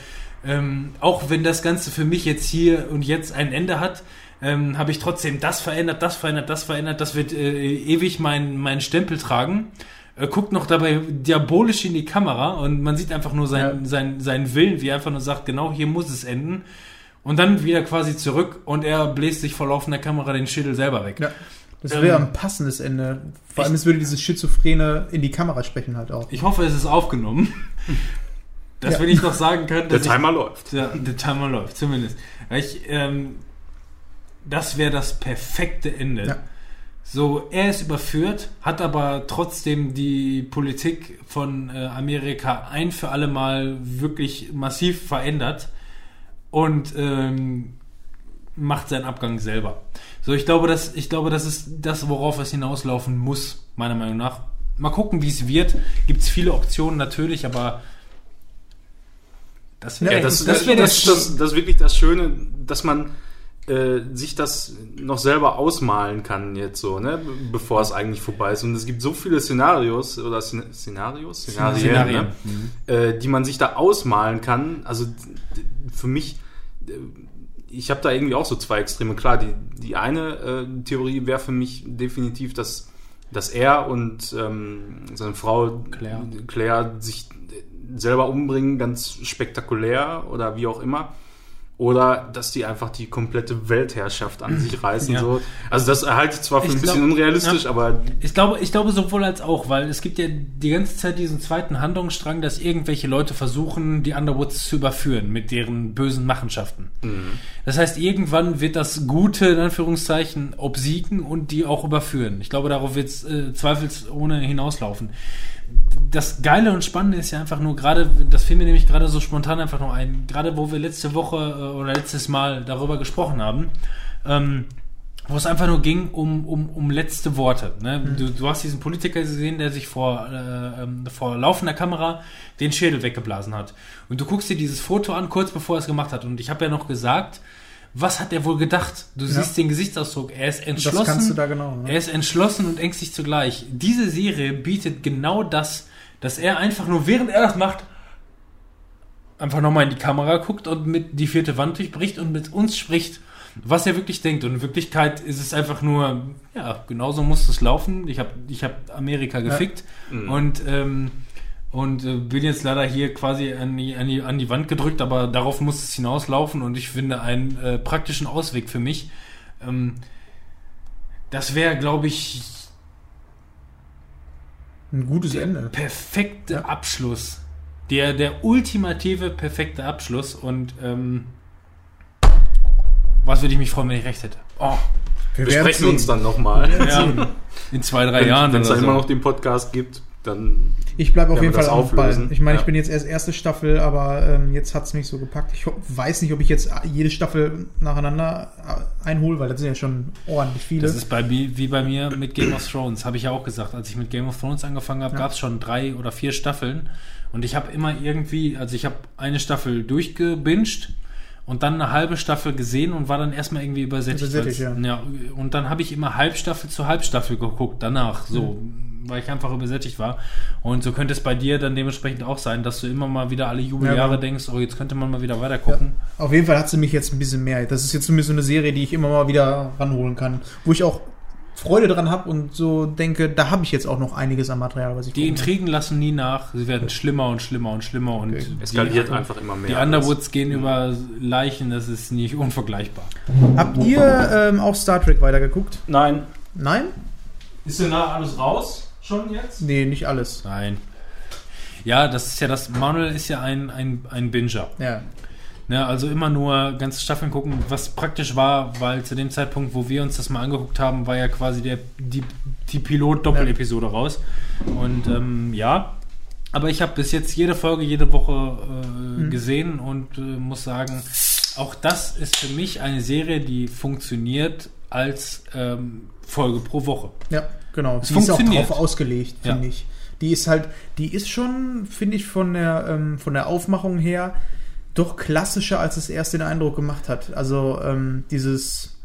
ähm, auch wenn das Ganze für mich jetzt hier und jetzt ein Ende hat, ähm, habe ich trotzdem das verändert, das verändert, das verändert, das wird äh, ewig meinen meinen Stempel tragen. Äh, guckt noch dabei diabolisch in die Kamera und man sieht einfach nur seinen, Ja. seinen, seinen Willen, wie er einfach nur sagt, genau hier muss es enden. Und dann wieder quasi zurück und er bläst sich vor laufender Kamera den Schädel selber weg. Ja. Das Ähm, wäre ein passendes Ende. Vor allem, es würde dieses Schizophrene in die Kamera sprechen halt auch. Ich hoffe, es ist aufgenommen. Dass Ja. wir nicht noch sagen können, Der dass ich Timer läuft. Ja, der Timer läuft, zumindest. Ich, ähm, das wäre das perfekte Ende. Ja. So, er ist überführt, hat aber trotzdem die Politik von äh, Amerika ein für alle Mal wirklich massiv verändert und ähm, macht seinen Abgang selber. So, ich glaube, das, ich glaube, das ist das, worauf es hinauslaufen muss, meiner Meinung nach. Mal gucken, wie es wird. Gibt es viele Optionen natürlich, aber das Ja, Ja, wäre das, das, wär das, das, das wirklich das Schöne, dass man äh, sich das noch selber ausmalen kann jetzt so, ne, bevor es eigentlich vorbei ist. Und es gibt so viele Szenarios oder Szen Szenarios, Szenarien, Szenarien. Ne? Äh, die man sich da ausmalen kann. Also für mich, äh, ich habe da irgendwie auch so zwei Extreme. Klar, die, die eine äh, Theorie wäre für mich definitiv, dass, dass er und ähm, seine Frau Claire. Claire sich selber umbringen, ganz spektakulär oder wie auch immer. Oder dass die einfach die komplette Weltherrschaft an sich reißen. Ja. So. Also das halte ich zwar für Ich ein bisschen glaub- unrealistisch, ja. aber Ich glaube, ich glaube sowohl als auch, weil es gibt ja die ganze Zeit diesen zweiten Handlungsstrang, dass irgendwelche Leute versuchen, die Underwoods zu überführen mit deren bösen Machenschaften. Das heißt, irgendwann wird das Gute, in Anführungszeichen, obsiegen und die auch überführen. Ich glaube, darauf wird es äh, zweifelsohne hinauslaufen. Das Geile und Spannende ist ja einfach nur gerade, das fiel mir nämlich gerade so spontan einfach noch ein, gerade wo wir letzte Woche äh, oder letztes Mal darüber gesprochen haben, ähm, wo es einfach nur ging um, um, um letzte Worte. Ne? Du, du hast diesen Politiker gesehen, der sich vor, äh, ähm, vor laufender Kamera den Schädel weggeblasen hat. Und du guckst dir dieses Foto an, kurz bevor er es gemacht hat. Und ich habe ja noch gesagt, was hat er wohl gedacht? Du siehst den Gesichtsausdruck. Er ist entschlossen. Das kannst du da genau. Ne? Er ist entschlossen und ängstlich zugleich. Diese Serie bietet genau das, dass er einfach nur, während er das macht, einfach nochmal in die Kamera guckt und mit die vierte Wand durchbricht und mit uns spricht, was er wirklich denkt. Und in Wirklichkeit ist es einfach nur, ja, genauso muss es laufen. Ich habe ich hab Amerika gefickt und, ähm, und äh, bin jetzt leider hier quasi an die, an, die, an die Wand gedrückt, aber darauf muss es hinauslaufen und ich finde einen äh, praktischen Ausweg für mich. Ähm, das wäre, glaube ich, Ein gutes Ende. perfekte Ja. Abschluss. Der, der ultimative perfekte Abschluss und ähm, was würde ich mich freuen, wenn ich recht hätte? Oh, wir werden sprechen uns dann nochmal. ja, in zwei, drei Jahren Wenn es dann so. immer noch den Podcast gibt, dann Ich bleibe auf jeden Fall am Ball. Ich meine, ich Ja. bin jetzt erst erste Staffel, aber ähm, jetzt hat's mich so gepackt. Ich weiß nicht, ob ich jetzt jede Staffel nacheinander äh, einhole, weil das sind ja schon ordentlich viele. Das ist bei mir, wie bei mir mit Game of Thrones, habe ich ja auch gesagt. Als ich mit Game of Thrones angefangen habe, Ja. gab es schon drei oder vier Staffeln. Und ich habe immer irgendwie, also ich habe eine Staffel durchgebinged und dann eine halbe Staffel gesehen und war dann erstmal irgendwie übersättigt. Übersättigt, weil's- ja. Und dann habe ich immer Halbstaffel zu Halbstaffel geguckt, danach so, weil ich einfach übersättigt war. Und so könnte es bei dir dann dementsprechend auch sein, dass du immer mal wieder alle Jubeljahre Ja, genau. denkst, oh, jetzt könnte man mal wieder weiter gucken. Auf jeden Fall hat sie mich jetzt ein bisschen mehr. Das ist jetzt zumindest so eine Serie, die ich immer mal wieder ranholen kann, wo ich auch Freude dran habe und so denke, da habe ich jetzt auch noch einiges an Material, was ich Die. Intrigen lassen nie nach, sie werden schlimmer und schlimmer und schlimmer und Okay. eskaliert die, einfach immer mehr. Die Underwoods gehen über Leichen, das ist nicht unvergleichbar. Habt ihr ähm, auch Star Trek weitergeguckt? Nein. Nein? Ist denn da alles raus schon jetzt? Nee, nicht alles. Nein. Ja, das ist ja das. Manuel ist ja ein, ein, ein Binger. Ja. Ne, also immer nur ganze Staffeln gucken, was praktisch war, weil zu dem Zeitpunkt, wo wir uns das mal angeguckt haben, war ja quasi der, die, die Pilot-Doppel-Episode raus. Und ähm, ja, aber ich habe bis jetzt jede Folge, jede Woche äh, gesehen und äh, muss sagen, auch das ist für mich eine Serie, die funktioniert als ähm, Folge pro Woche. Ja, genau. Es die ist auch funktioniert. drauf ausgelegt, Ja. finde ich. Die ist halt, die ist schon, finde ich, von der, ähm, von der Aufmachung her doch klassischer, als es erst den Eindruck gemacht hat. Also ähm, dieses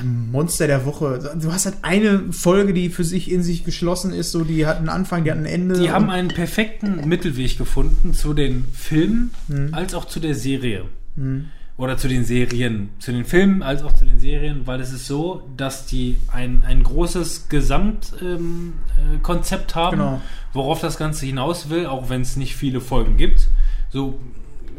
ähm, Monster der Woche. Du hast halt eine Folge, die für sich in sich geschlossen ist, so die hat einen Anfang, die hat ein Ende. Die haben einen perfekten Mittelweg gefunden zu den Filmen Mhm. als auch zu der Serie. Mhm. Oder zu den Serien. Zu den Filmen als auch zu den Serien, weil es ist so, dass die ein, ein großes Gesamtkonzept ähm, äh, haben, Genau. worauf das Ganze hinaus will, auch wenn es nicht viele Folgen gibt. So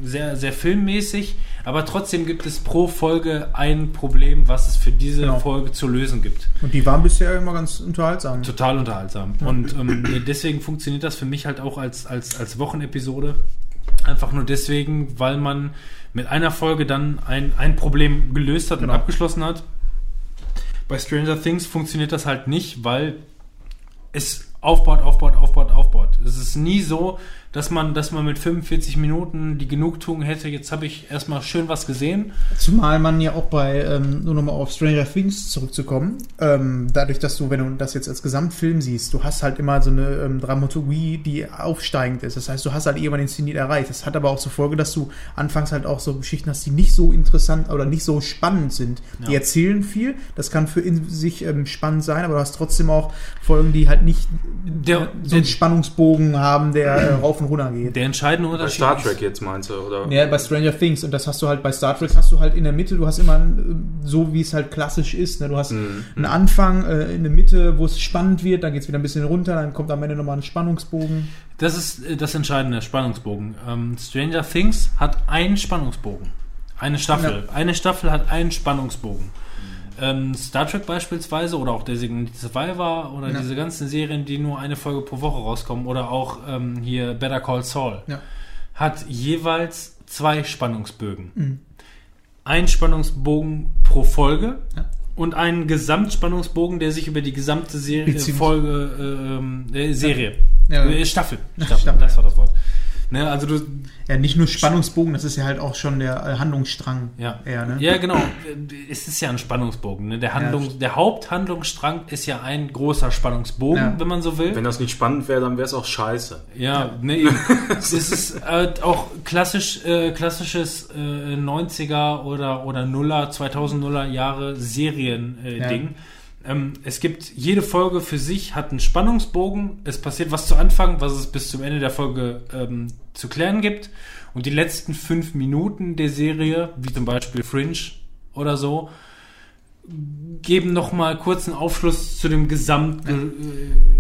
sehr, sehr filmmäßig, aber trotzdem gibt es pro Folge ein Problem, was es für diese Genau. Folge zu lösen gibt. Und die waren bisher immer ganz unterhaltsam. Total unterhaltsam. Und ähm, deswegen funktioniert das für mich halt auch als, als, als Wochenepisode. Einfach nur deswegen, weil man mit einer Folge dann ein, ein Problem gelöst hat Genau. und abgeschlossen hat. Bei Stranger Things funktioniert das halt nicht, weil es aufbaut, aufbaut, aufbaut, aufbaut. Es ist nie so, dass man, dass man mit 45 Minuten die Genugtuung hätte, jetzt habe ich erstmal schön was gesehen. Zumal man ja auch bei, ähm, nur nochmal auf Stranger Things zurückzukommen, ähm, dadurch, dass du, wenn du das jetzt als Gesamtfilm siehst, du hast halt immer so eine ähm, Dramaturgie, die aufsteigend ist. Das heißt, du hast halt irgendwann den Zenit erreicht. Das hat aber auch zur Folge, dass du anfangs halt auch so Geschichten hast, die nicht so interessant oder nicht so spannend sind. Die Ja. erzählen viel, das kann für in sich ähm, spannend sein, aber du hast trotzdem auch Folgen, die halt nicht Der- so einen der- Spannungsbogen haben, der äh, rauf und runter geht. Der entscheidende Bei Unterschied Star ist- Trek jetzt meinst du, oder? Ja, bei Stranger Things und das hast du halt bei Star Trek hast du halt in der Mitte, du hast immer so wie es halt klassisch ist, ne? du hast einen Anfang äh, in der Mitte, wo es spannend wird, dann geht es wieder ein bisschen runter, dann kommt am Ende nochmal ein Spannungsbogen. Das ist äh, das entscheidende Spannungsbogen. Ähm, Stranger Things hat einen Spannungsbogen. Eine Staffel. Eine Staffel hat einen Spannungsbogen. Ähm, Star Trek beispielsweise oder auch Designated Survivor oder Ja. diese ganzen Serien, die nur eine Folge pro Woche rauskommen oder auch ähm, hier Better Call Saul, Ja. hat jeweils zwei Spannungsbögen. Mhm. Ein Spannungsbogen pro Folge Ja. und einen Gesamtspannungsbogen, der sich über die gesamte Serie, Beziehungs- Folge, ähm, äh, Serie, äh, Staffel, Staffel, Staffel, das war das Wort. Ne, also du, Ja, nicht nur Spannungsbogen, das ist ja halt auch schon der äh, Handlungsstrang. ja, Eher, ne? ja genau, es ist ja ein Spannungsbogen. Ne? Der, Handlung, stimmt. der Haupthandlungsstrang ist ja ein großer Spannungsbogen, Ja. wenn man so will. Wenn das nicht spannend wäre, dann wäre es auch scheiße. Ja, ne, eben. es ist äh, auch klassisch, äh, klassisches äh, 90er oder, oder Nuller, 2000er Jahre Serien-Ding. Äh, Ja. Ding. Ähm, es gibt, jede Folge für sich hat einen Spannungsbogen. Es passiert was zu Anfang, was es bis zum Ende der Folge ähm, zu klären gibt. Und die letzten fünf Minuten der Serie, wie zum Beispiel Fringe oder so, geben nochmal kurzen Aufschluss zu dem Gesamt, äh,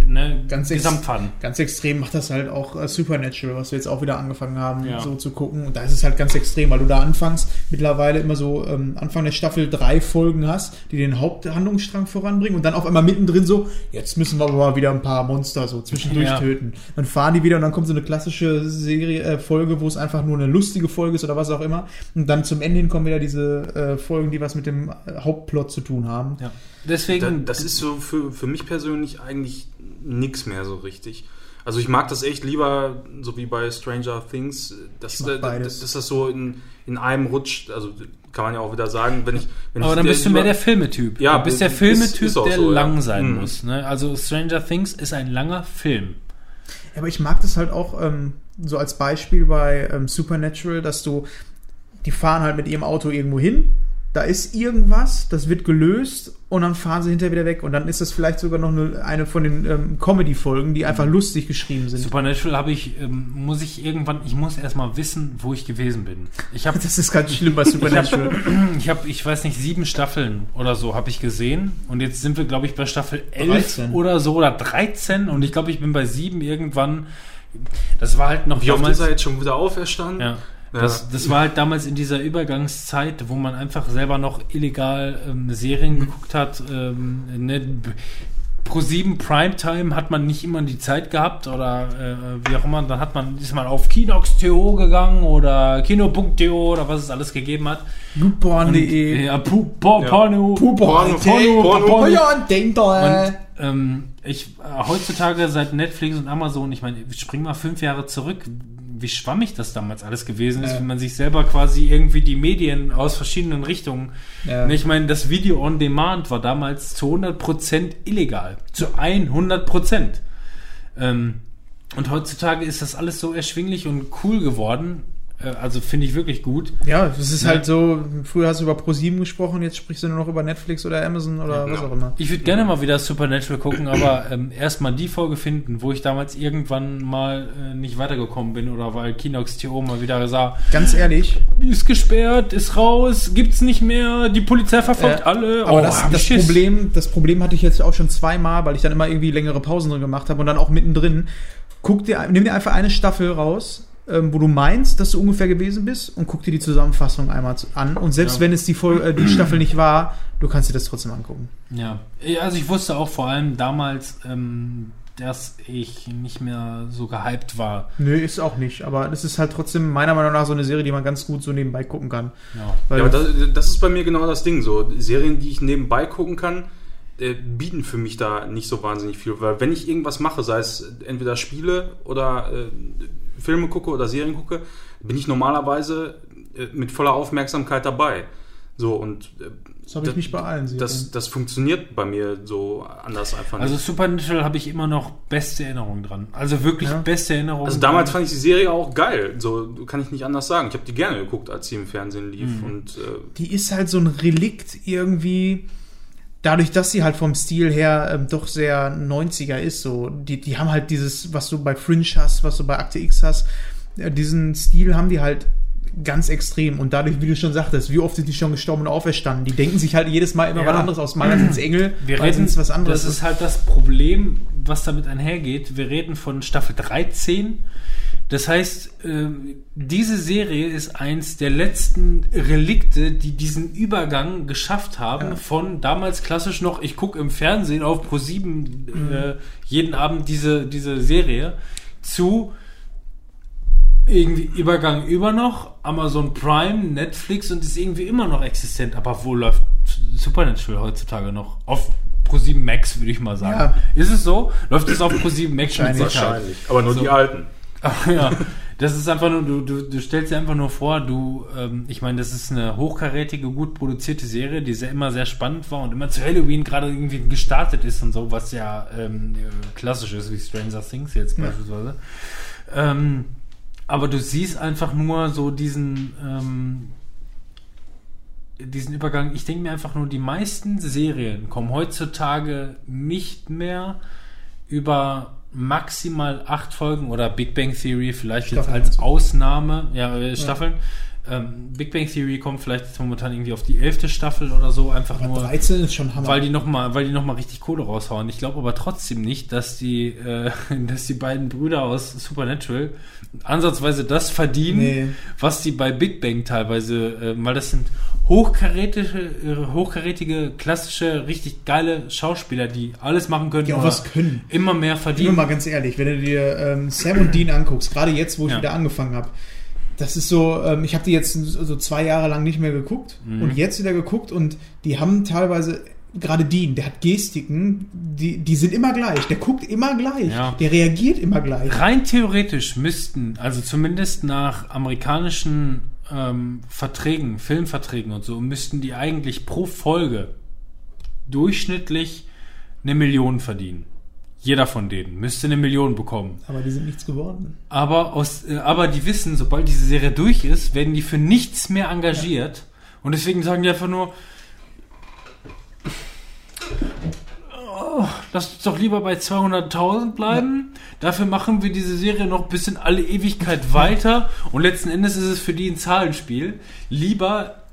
ne, Ganz ex- Gesamtfaden. Ganz extrem macht das halt auch äh, Supernatural, was wir jetzt auch wieder angefangen haben, Ja. so zu gucken. Und da ist es halt ganz extrem, weil du da anfangs mittlerweile immer so ähm, Anfang der Staffel drei Folgen hast, die den Haupthandlungsstrang voranbringen und dann auf einmal mittendrin so, jetzt müssen wir aber mal wieder ein paar Monster so zwischendurch Ja. töten. Dann fahren die wieder und dann kommt so eine klassische Serie, äh, Folge, wo es einfach nur eine lustige Folge ist oder was auch immer. Und dann zum Ende hin kommen wieder diese äh, Folgen, die was mit dem äh, Hauptplot zu tun haben. Ja. Da, Deswegen, das ist so für, für mich persönlich eigentlich nix mehr so richtig. Also ich mag das echt lieber, so wie bei Stranger Things, dass, Ich mag beides. dass das so in, in einem rutscht. Also kann man ja auch wieder sagen, wenn ich... Wenn aber ich dann bist du mehr der Filmetyp. Ja, du bist der Filmetyp, der so, ja. lang sein Mhm. muss. Ne? Also Stranger Things ist ein langer Film. Ja, aber ich mag das halt auch ähm, so als Beispiel bei ähm, Supernatural, dass du, die fahren halt mit ihrem Auto irgendwo hin, da ist irgendwas, das wird gelöst und dann fahren sie hinterher wieder weg. Und dann ist das vielleicht sogar noch eine, eine von den ähm, Comedy-Folgen, die einfach lustig geschrieben sind. Supernatural habe ich, ähm, muss ich irgendwann, ich muss erstmal wissen, wo ich gewesen bin. Ich habe Das ist ganz schlimm bei Supernatural. ich habe, ich weiß nicht, sieben Staffeln oder so habe ich gesehen. Und jetzt sind wir, glaube ich, bei Staffel 11 13. oder so oder 13. Und ich glaube, ich bin bei sieben irgendwann. Das war halt noch Wie oft ist er jetzt schon wieder auferstanden? Ja. Das, das war halt damals in dieser Übergangszeit, wo man einfach selber noch illegal ähm, Serien geguckt hat. Ähm, ne, Pro 7 Primetime hat man nicht immer die Zeit gehabt oder äh, wie auch immer. Dann hat man, ist man auf Kinox.to gegangen oder Kino.to oder was es alles gegeben hat. Luporn.de. Ja. Porno. Porno, Porno, Porno. Ja, und denk äh. Und ähm, ich äh, heutzutage seit Netflix und Amazon, ich meine, ich spring mal fünf Jahre zurück, wie schwammig das damals alles gewesen ist, Ja. wenn man sich selber quasi irgendwie die Medien aus verschiedenen Richtungen. Ja. Ne, Ich meine, das Video on Demand war damals zu 100% illegal. Zu 100%. Ähm, und heutzutage ist das alles so erschwinglich und cool geworden. Äh, also finde ich wirklich gut. Ja, das ist Ja. halt so, früher hast du über ProSieben gesprochen, jetzt sprichst du nur noch über Netflix oder Amazon oder Ja, was auch immer. Ich würde gerne mal wieder Supernatural gucken, aber ähm, erstmal die Folge finden, wo ich damals irgendwann mal äh, nicht weitergekommen bin oder weil Kinox.to mal wieder sah, Ganz ehrlich, ist gesperrt, ist raus, gibt's nicht mehr, die Polizei verfolgt Äh, alle. Aber Oh, das, das. Problem, das Problem hatte ich jetzt auch schon zweimal, weil ich dann immer irgendwie längere Pausen drin gemacht habe und dann auch mittendrin. Guck dir, nimm dir einfach eine Staffel raus, ähm, wo du meinst, dass du ungefähr gewesen bist und guck dir die Zusammenfassung einmal an. Und selbst Ja. wenn es die, Folge, äh, die Staffel nicht war, du kannst dir das trotzdem angucken. Ja, also ich wusste auch vor allem damals, ähm, dass ich nicht mehr so gehypt war. Nö, ist auch nicht. Aber das ist halt trotzdem meiner Meinung nach so eine Serie, die man ganz gut so nebenbei gucken kann. Ja. Weil Ja, aber das, das ist bei mir genau das Ding. So Serien, die ich nebenbei gucken kann, äh, bieten für mich da nicht so wahnsinnig viel. Weil wenn ich irgendwas mache, sei es entweder Spiele oder äh, Filme gucke oder Serien gucke, bin ich normalerweise äh, mit voller Aufmerksamkeit dabei. So und äh, Das habe ich nicht bei allen Serien. das, das funktioniert bei mir so anders einfach nicht. Also Supernatural habe ich immer noch beste Erinnerungen dran. Also wirklich Ja. beste Erinnerungen. Also damals dran. fand ich die Serie auch geil. So kann ich nicht anders sagen. Ich habe die gerne geguckt, als sie im Fernsehen lief. Mhm. Und äh, die ist halt so ein Relikt irgendwie. Dadurch, dass sie halt vom Stil her ähm, doch sehr 90er ist, so, die, die haben halt dieses, was du bei Fringe hast, was du bei Akte X hast, äh, diesen Stil haben die halt ganz extrem. Und dadurch, wie du schon sagtest, wie oft sind die schon gestorben und auferstanden? Die denken sich halt jedes Mal immer Ja. was anderes aus. Mal sind es Engel, wir mal reden, sind es was anderes. das ist halt das Problem, was damit einhergeht. Wir reden von Staffel 13. Das heißt, äh, diese Serie ist eins der letzten Relikte, die diesen Übergang geschafft haben Ja. von damals klassisch noch, ich gucke im Fernsehen auf Pro7 Mhm. äh, jeden Abend diese, diese Serie zu irgendwie Übergang über noch, Amazon Prime, Netflix und ist irgendwie immer noch existent. Aber wo läuft Supernatural heutzutage noch? Auf Pro7 Max, würde ich mal sagen. Ja. Ist es so? Läuft es auf Pro7 Max wahrscheinlich. Aber nur So. die alten. Ja, das ist einfach nur, du, du, du stellst dir einfach nur vor, du, ähm, ich meine, das ist eine hochkarätige, gut produzierte Serie, die sehr, immer sehr spannend war und immer zu Halloween gerade irgendwie gestartet ist und so, was ja ähm, äh, klassisch ist, wie Stranger Things jetzt Ja. beispielsweise. Ähm, aber du siehst einfach nur so diesen, ähm, diesen Übergang. Ich denke mir einfach nur, die meisten Serien kommen heutzutage nicht mehr über maximal acht Folgen oder Big Bang Theory vielleicht jetzt Staffeln als meinst du? Ausnahme, ja, äh, Staffeln. Ähm, Big Bang Theory kommt vielleicht jetzt momentan irgendwie auf die elfte Staffel oder so, einfach Aber nur 13 ist schon Hammer. weil die noch mal, weil die noch mal richtig Kohle raushauen. Ich glaube aber trotzdem nicht, dass die, äh, dass die beiden Brüder aus Supernatural ansatzweise das verdienen, Nee. was die bei Big Bang teilweise, äh, weil das sind hochkarätige, äh, hochkarätige, klassische, richtig geile Schauspieler, die alles machen können, Die auch was können. immer mehr Nur verdienen. mal ganz ehrlich, wenn du dir ähm, Sam und Dean anguckst, gerade jetzt, wo ich Ja. wieder angefangen habe, das ist so, ähm, ich habe die jetzt so zwei Jahre lang nicht mehr geguckt Mhm. und jetzt wieder geguckt und die haben teilweise, gerade Dean, der hat Gestiken, die, die sind immer gleich, der guckt immer gleich, Ja. der reagiert immer gleich. Rein theoretisch müssten, also zumindest nach amerikanischen ähm, Verträgen, Filmverträgen und so, müssten die eigentlich pro Folge durchschnittlich eine Million verdienen. Jeder von denen müsste eine Million bekommen. Aber die sind nichts geworden. Aber, aus, äh, aber die wissen, sobald diese Serie durch ist, werden die für nichts mehr engagiert. Und deswegen sagen die einfach nur, oh, lass uns doch lieber bei 200.000 bleiben. Dafür machen wir diese Serie noch bis in alle Ewigkeit weiter. Und letzten Endes ist es für die ein Zahlenspiel. Lieber,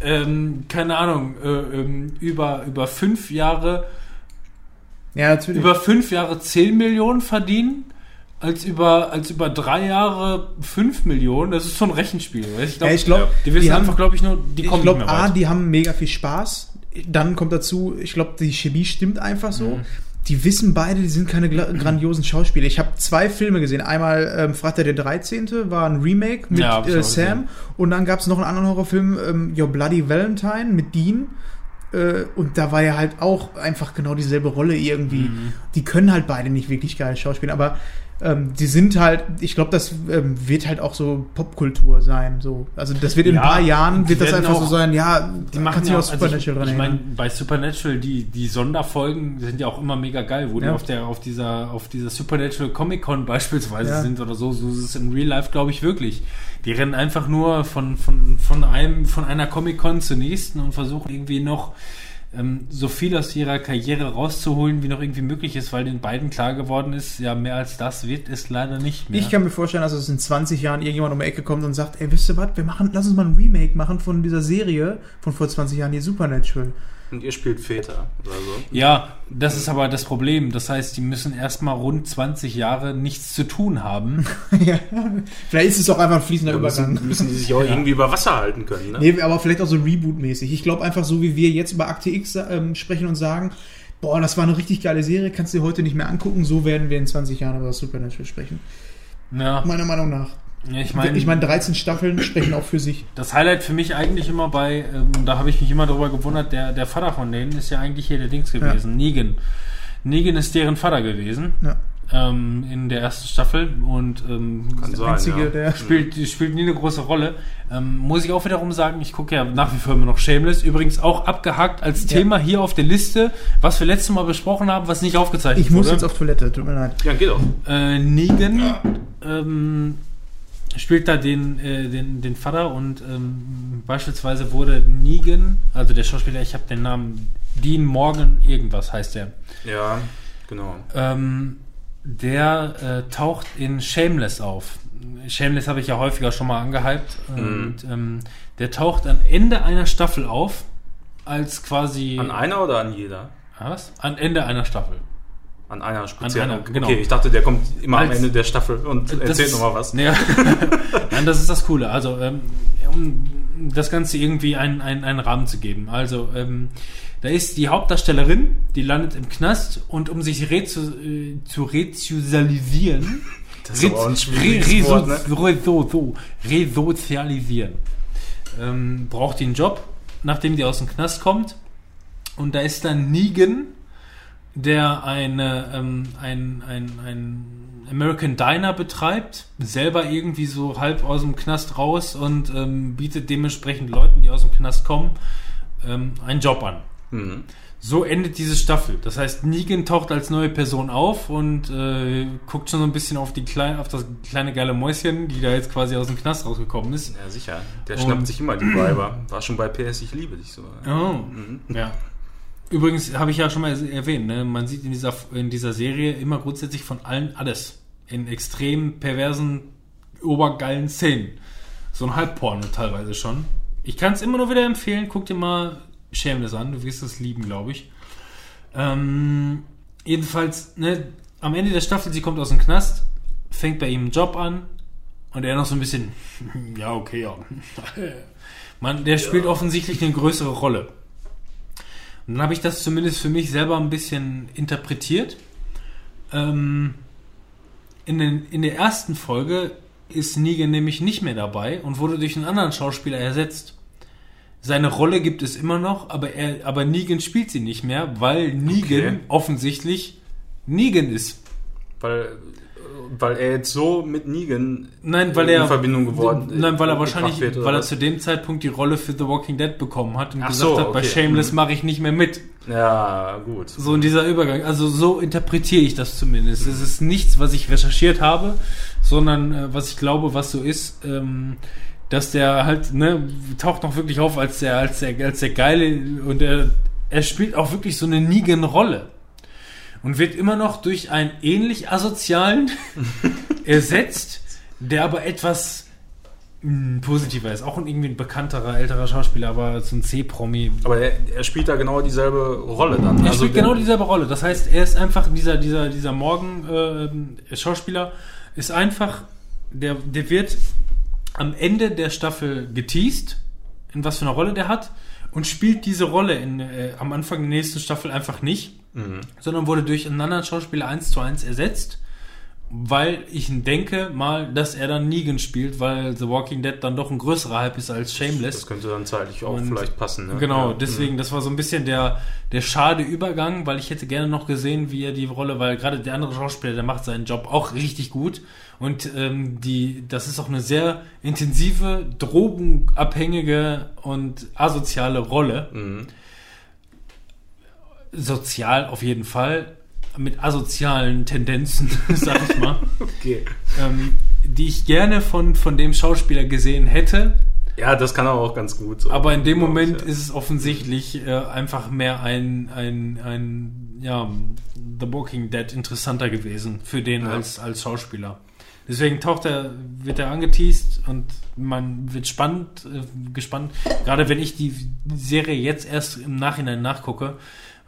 ähm, keine Ahnung, äh, ähm, über, über fünf Jahre Ja, natürlich. über fünf Jahre 10 Millionen verdienen, als über, als über drei Jahre 5 Millionen. Das ist so ein Rechenspiel. Ich glaube, Ja, ich glaub, die wissen die haben- einfach, glaube ich, nur, die ich kommen glaube, nicht mehr A, die haben mega viel Spaß. Dann kommt dazu, ich glaube, die Chemie stimmt einfach so. Mhm. Die wissen beide, die sind keine grandiosen Schauspieler. Ich habe zwei Filme gesehen. Einmal ähm, Freitag der 13. war ein Remake mit Ja, ich äh. Sam. Und dann gab es noch einen anderen Horrorfilm, ähm, Your Bloody Valentine mit Dean. Äh, und da war ja halt auch einfach genau dieselbe Rolle irgendwie. Mhm. Die können halt beide nicht wirklich geil Schauspieler, aber ähm, die sind halt, ich glaube, das ähm, wird halt auch so Popkultur sein. So. Also das wird in Ja, ein paar Jahren die wird das einfach so auch- sein, ja, Die machen du auch, auch also ich, Supernatural dran ich meine, bei Supernatural, die, die Sonderfolgen sind ja auch immer mega geil, wo die Ja. auf der, auf dieser, auf dieser Supernatural Comic Con beispielsweise Ja. sind oder so, so ist es in Real Life, glaube ich, wirklich. Die rennen einfach nur von, von, von einem, von einer Comic Con zur nächsten und versuchen irgendwie noch, ähm, so viel aus ihrer Karriere rauszuholen, wie noch irgendwie möglich ist, weil den beiden klar geworden ist, ja, mehr als das wird es leider nicht mehr. Ich kann mir vorstellen, dass es in 20 Jahren irgendjemand um die Ecke kommt und sagt, ey, wisst ihr was, wir machen, lass uns mal ein Remake machen von dieser Serie von vor 20 Jahren, die Supernatural. Und ihr spielt Väter oder so. Ja, das ist aber das Problem. Das heißt, die müssen erstmal rund 20 Jahre nichts zu tun haben. ja. Vielleicht ist es auch einfach ein fließender Da Übergang. müssen, müssen die sich auch irgendwie über Wasser halten können. Ne? Nee, aber vielleicht auch so Reboot-mäßig. Ich glaube einfach so, wie wir jetzt über Akte X ähm, sprechen und sagen, boah, das war eine richtig geile Serie, kannst du dir heute nicht mehr angucken, so werden wir in 20 Jahren über Supernatural sprechen. Ja, Meiner Meinung nach. Ja ich meine, ich mein, 13 Staffeln sprechen auch für sich. das Highlight für mich eigentlich immer bei, ähm, da habe ich mich immer darüber gewundert, der, der Vater von denen ist ja eigentlich hier der Dings gewesen, Negan. Negan ist deren Vater gewesen. Ja. ähm, in der ersten Staffel und ähm, Kann Der sein, einzige, ja. der. spielt, spielt nie eine große Rolle. Ähm, muss ich auch wiederum sagen, ich gucke ja nach wie vor immer noch Shameless. Übrigens auch abgehakt als Ja. Thema hier auf der Liste, was wir letztes Mal besprochen haben, was nicht aufgezeichnet Ich muss wurde. jetzt auf Toilette, tut mir leid. Ja, geht auch. äh, Negan ähm, spielt da den, äh, den, den Vater und ähm, beispielsweise wurde Negan, also der Schauspieler, ich habe den Namen Dean Morgan, irgendwas heißt der. Ja, genau. Ähm, der äh, taucht in Shameless auf. Shameless habe ich ja häufiger schon mal angehypt. Und ähm, der taucht am Ende einer Staffel auf, als quasi. An einer oder an jeder? Was? Am Ende einer Staffel. An einer speziellen. einer, genau. Okay, ich dachte, der kommt immer am Als- Ende der Staffel und erzählt nochmal was. Ja. Nein, das ist das Coole. Also, ähm, um das Ganze irgendwie einen, einen, einen Rahmen zu geben. Also, ähm, da ist die Hauptdarstellerin, die landet im Knast und um sich rezu, äh, zu resozialisieren, Das ist aber ein Re- schwieriges Wort, ne? reso- so, resozialisieren. Ähm, braucht die einen Job, nachdem die aus dem Knast kommt. Und da ist dann Negan, der eine, ähm, ein, ein, ein American Diner betreibt, selber irgendwie so halb aus dem Knast raus und ähm, bietet dementsprechend Leuten, die aus dem Knast kommen, ähm, einen Job an. Mhm. So endet diese Staffel. Das heißt, Negan taucht als neue Person auf und äh, guckt schon so ein bisschen auf die kleine, auf das kleine geile Mäuschen, die da jetzt quasi aus dem Knast rausgekommen ist. Ja, sicher. Der Und- schnappt sich immer die Weiber. War schon bei PS Ich liebe dich so. Oh. Mhm. Ja. Übrigens habe ich ja schon mal erwähnt, ne? man sieht in dieser, in dieser Serie immer grundsätzlich von allen alles. In extrem perversen, obergeilen Szenen. So ein Halbporno teilweise schon. Ich kann es immer nur wieder empfehlen, guck dir mal Shameless an, du wirst es lieben, glaube ich. Ähm, jedenfalls, ne, am Ende der Staffel, sie kommt aus dem Knast, fängt bei ihm einen Job an und er noch so ein bisschen, ja, okay, ja. Man, der spielt offensichtlich eine größere Rolle. Dann habe ich das zumindest für mich selber ein bisschen interpretiert. Ähm, in, den, in der ersten Folge ist Negan nämlich nicht mehr dabei und wurde durch einen anderen Schauspieler ersetzt. Seine Rolle gibt es immer noch, aber, er, aber Negan spielt sie nicht mehr, weil Negan Okay. offensichtlich Negan ist. Weil, weil er jetzt so mit Negan Nein, weil in er Verbindung geworden Nein, weil er wahrscheinlich, wird, weil er was? zu dem Zeitpunkt die Rolle für The Walking Dead bekommen hat und Ach gesagt so, hat, bei okay. Shameless Mhm. mache ich nicht mehr mit. Ja, gut. So in dieser Übergang. Also so interpretiere ich das zumindest. Es ist nichts, was ich recherchiert habe, sondern äh, was ich glaube, was so ist, ähm, dass der halt, ne, taucht noch wirklich auf als der, als der, als der Geile und er, er spielt auch wirklich so eine Negan-Rolle. Und wird immer noch durch einen ähnlich asozialen ersetzt, der aber etwas mh, positiver ist. Auch ein irgendwie ein bekannterer, älterer Schauspieler, aber so ein C-Promi, Aber er, er spielt da genau dieselbe Rolle dann. er Also spielt genau dieselbe Rolle. Das heißt, er ist einfach dieser, dieser, dieser Morgen-Schauspieler ist einfach, der, der wird am Ende der Staffel geteased, in was für eine Rolle der hat, und spielt diese Rolle in, äh, am Anfang der nächsten Staffel einfach nicht, Mhm. sondern wurde durch einen anderen Schauspieler eins zu eins ersetzt, weil ich denke mal, dass er dann Negan spielt, weil The Walking Dead dann doch ein größerer Hype ist als Shameless. Das könnte dann zeitlich auch Und- vielleicht passen. Ne? Genau, Ja. deswegen, das war so ein bisschen der, der schade Übergang, weil ich hätte gerne noch gesehen, wie er die Rolle, weil gerade der andere Schauspieler, der macht seinen Job auch richtig gut. Und ähm, die, das ist auch eine sehr intensive, drogenabhängige und asoziale Rolle. Mhm. Sozial auf jeden Fall, mit asozialen Tendenzen, sag ich mal, Okay. ähm, die ich gerne von, von dem Schauspieler gesehen hätte. Ja, das kann er auch ganz gut. So. Aber in dem Moment ja. ist es offensichtlich äh, einfach mehr ein, ein, ein, ja, The Walking Dead interessanter gewesen für den Ja. als, als Schauspieler. Deswegen taucht er, wird er angeteased und man wird spannend, äh, gespannt. Gerade wenn ich die Serie jetzt erst im Nachhinein nachgucke,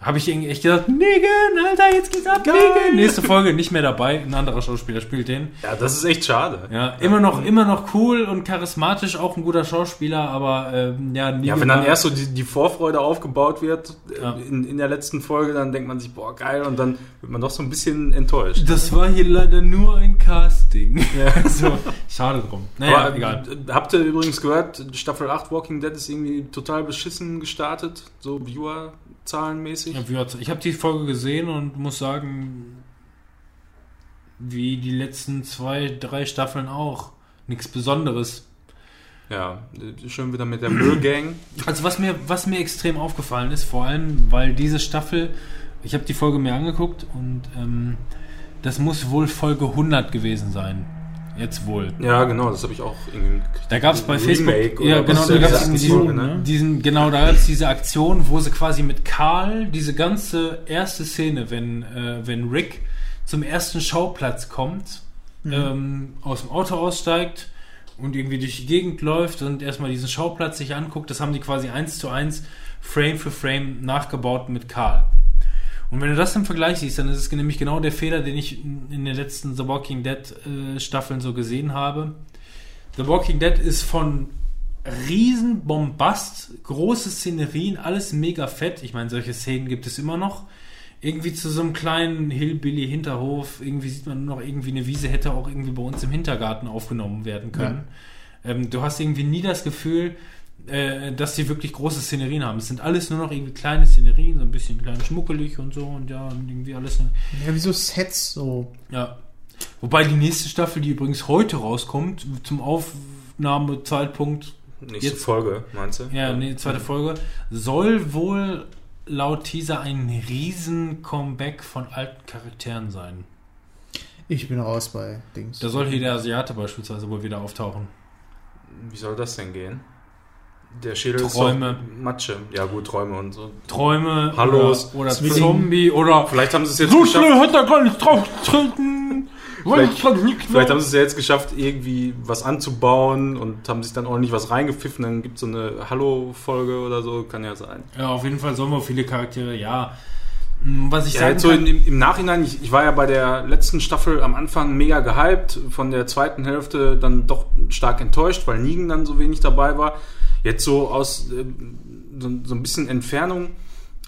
habe ich irgendwie echt gedacht, Negan, Alter, jetzt geht's ab, Negan. Nächste Folge nicht mehr dabei, ein anderer Schauspieler spielt den. Ja, das ist echt schade. Ja, immer noch, immer noch cool und charismatisch, auch ein guter Schauspieler, aber ähm, ja, Negan Ja, wenn dann erst so die, die Vorfreude aufgebaut wird äh, Ja. in, in der letzten Folge, dann denkt man sich, boah, geil, und dann wird man doch so ein bisschen enttäuscht. Das war hier leider nur ein Casting. Ja. so, schade drum. Naja, Aber, egal. äh, Habt ihr übrigens gehört, Staffel 8 Walking Dead ist irgendwie total beschissen gestartet, so Viewer-zahlenmäßig? Hat's- Ich habe die Folge gesehen und muss sagen, wie die letzten zwei, drei Staffeln auch. Nichts Besonderes. Ja, schön wieder mit der Müllgang. Also was mir, was mir extrem aufgefallen ist, vor allem, weil diese Staffel, ich habe die Folge mir angeguckt und ähm, das muss wohl Folge 100 gewesen sein. Jetzt wohl. Ja, genau, das habe ich auch irgendwie. Da gab es bei Facebook, ja genau, da ist gab es Die diesen, ne? diesen, genau, da gab es diese Aktion, wo sie quasi mit Karl diese ganze erste Szene, wenn, äh, wenn Rick zum ersten Schauplatz kommt, ähm, aus dem Auto aussteigt und irgendwie durch die Gegend läuft und erstmal diesen Schauplatz sich anguckt, das haben die quasi eins zu eins Frame für Frame nachgebaut mit Karl. Und wenn du das im Vergleich siehst, dann ist es nämlich genau der Fehler, den ich in den letzten The Walking Dead äh, Staffeln so gesehen habe. The Walking Dead ist von riesen Bombast, große Szenerien, alles mega fett. Ich meine, solche Szenen gibt es immer noch. Irgendwie zu so einem kleinen Hillbilly-Hinterhof, irgendwie sieht man nur noch irgendwie eine Wiese, hätte auch irgendwie bei uns im Hintergarten aufgenommen werden können. Ähm, du hast irgendwie nie das Gefühl, äh, dass sie wirklich große Szenerien haben. Es sind alles nur noch irgendwie kleine Szenerien, so ein bisschen klein schmuckelig und so und ja, und irgendwie alles. Ja, wie so Sets so. Ja. Wobei die nächste Staffel, die übrigens heute rauskommt, zum Aufnahmezeitpunkt, Nächste Jetzt- Folge, meinst du? ja, nee, zweite Folge, soll wohl laut Teaser ein riesen Comeback von alten Charakteren sein. Ich bin raus bei Dings. Da soll hier der Asiate beispielsweise wohl wieder auftauchen. Wie soll das denn gehen? Der Schädel Träume. ist doch Matsche. Ja gut, Träume und so. Träume Hallos, oder, oder. Zombie oder Vielleicht haben sie es jetzt so geschafft. schnell hat er gar nicht drauf getreten. Vielleicht- Vielleicht, Vielleicht haben sie es ja jetzt geschafft, irgendwie was anzubauen und haben sich dann ordentlich was reingepfiffen. Dann gibt es so eine Hallo-Folge oder so, kann ja sein. Ja, auf jeden Fall sollen wir viele Charaktere, ja. Hm, Was ich Ja, sagen jetzt so im, im Nachhinein, ich, ich war ja bei der letzten Staffel am Anfang mega gehypt, von der zweiten Hälfte dann doch stark enttäuscht, weil Nigen dann so wenig dabei war. Jetzt so aus ähm, so, so ein bisschen Entfernung.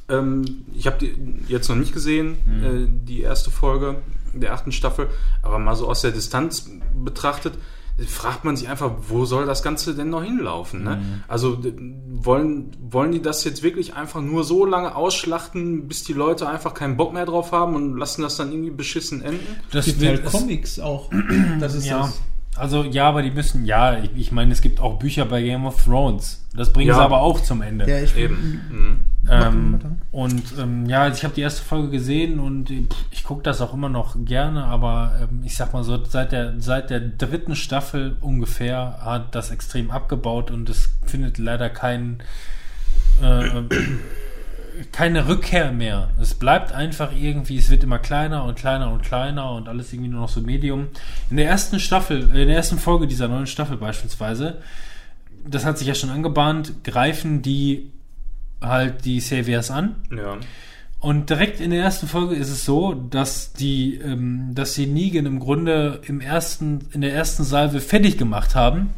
Ähm, ich habe die jetzt noch nicht gesehen, Mhm. äh, die erste Folge der achten Staffel, aber mal so aus der Distanz betrachtet, fragt man sich einfach, wo soll das Ganze denn noch hinlaufen? Ne? Mhm. Also wollen, wollen die das jetzt wirklich einfach nur so lange ausschlachten, bis die Leute einfach keinen Bock mehr drauf haben und lassen das dann irgendwie beschissen enden? das gibt halt Comics auch. Das ist Ja, das. Also ja, aber die müssen, ja, ich, ich meine, es gibt auch Bücher bei Game of Thrones. Das bringen Ja. sie aber auch zum Ende. Ja, ich Eben. Mhm. Ähm, und ähm, ja, ich habe die erste Folge gesehen und äh, pff, ich gucke das auch immer noch gerne, aber ähm, ich sag mal so, seit der, seit der dritten Staffel ungefähr hat das extrem abgebaut und es findet leider kein, äh, keine Rückkehr mehr. Es bleibt einfach irgendwie, es wird immer kleiner und kleiner und kleiner und alles irgendwie nur noch so Medium. In der ersten Staffel, in der ersten Folge dieser neuen Staffel beispielsweise, das hat sich ja schon angebahnt, greifen die halt die Saviors an. Ja. Und direkt in der ersten Folge ist es so, dass die, ähm, dass sie Negan im Grunde im ersten, in der ersten Salve fertig gemacht haben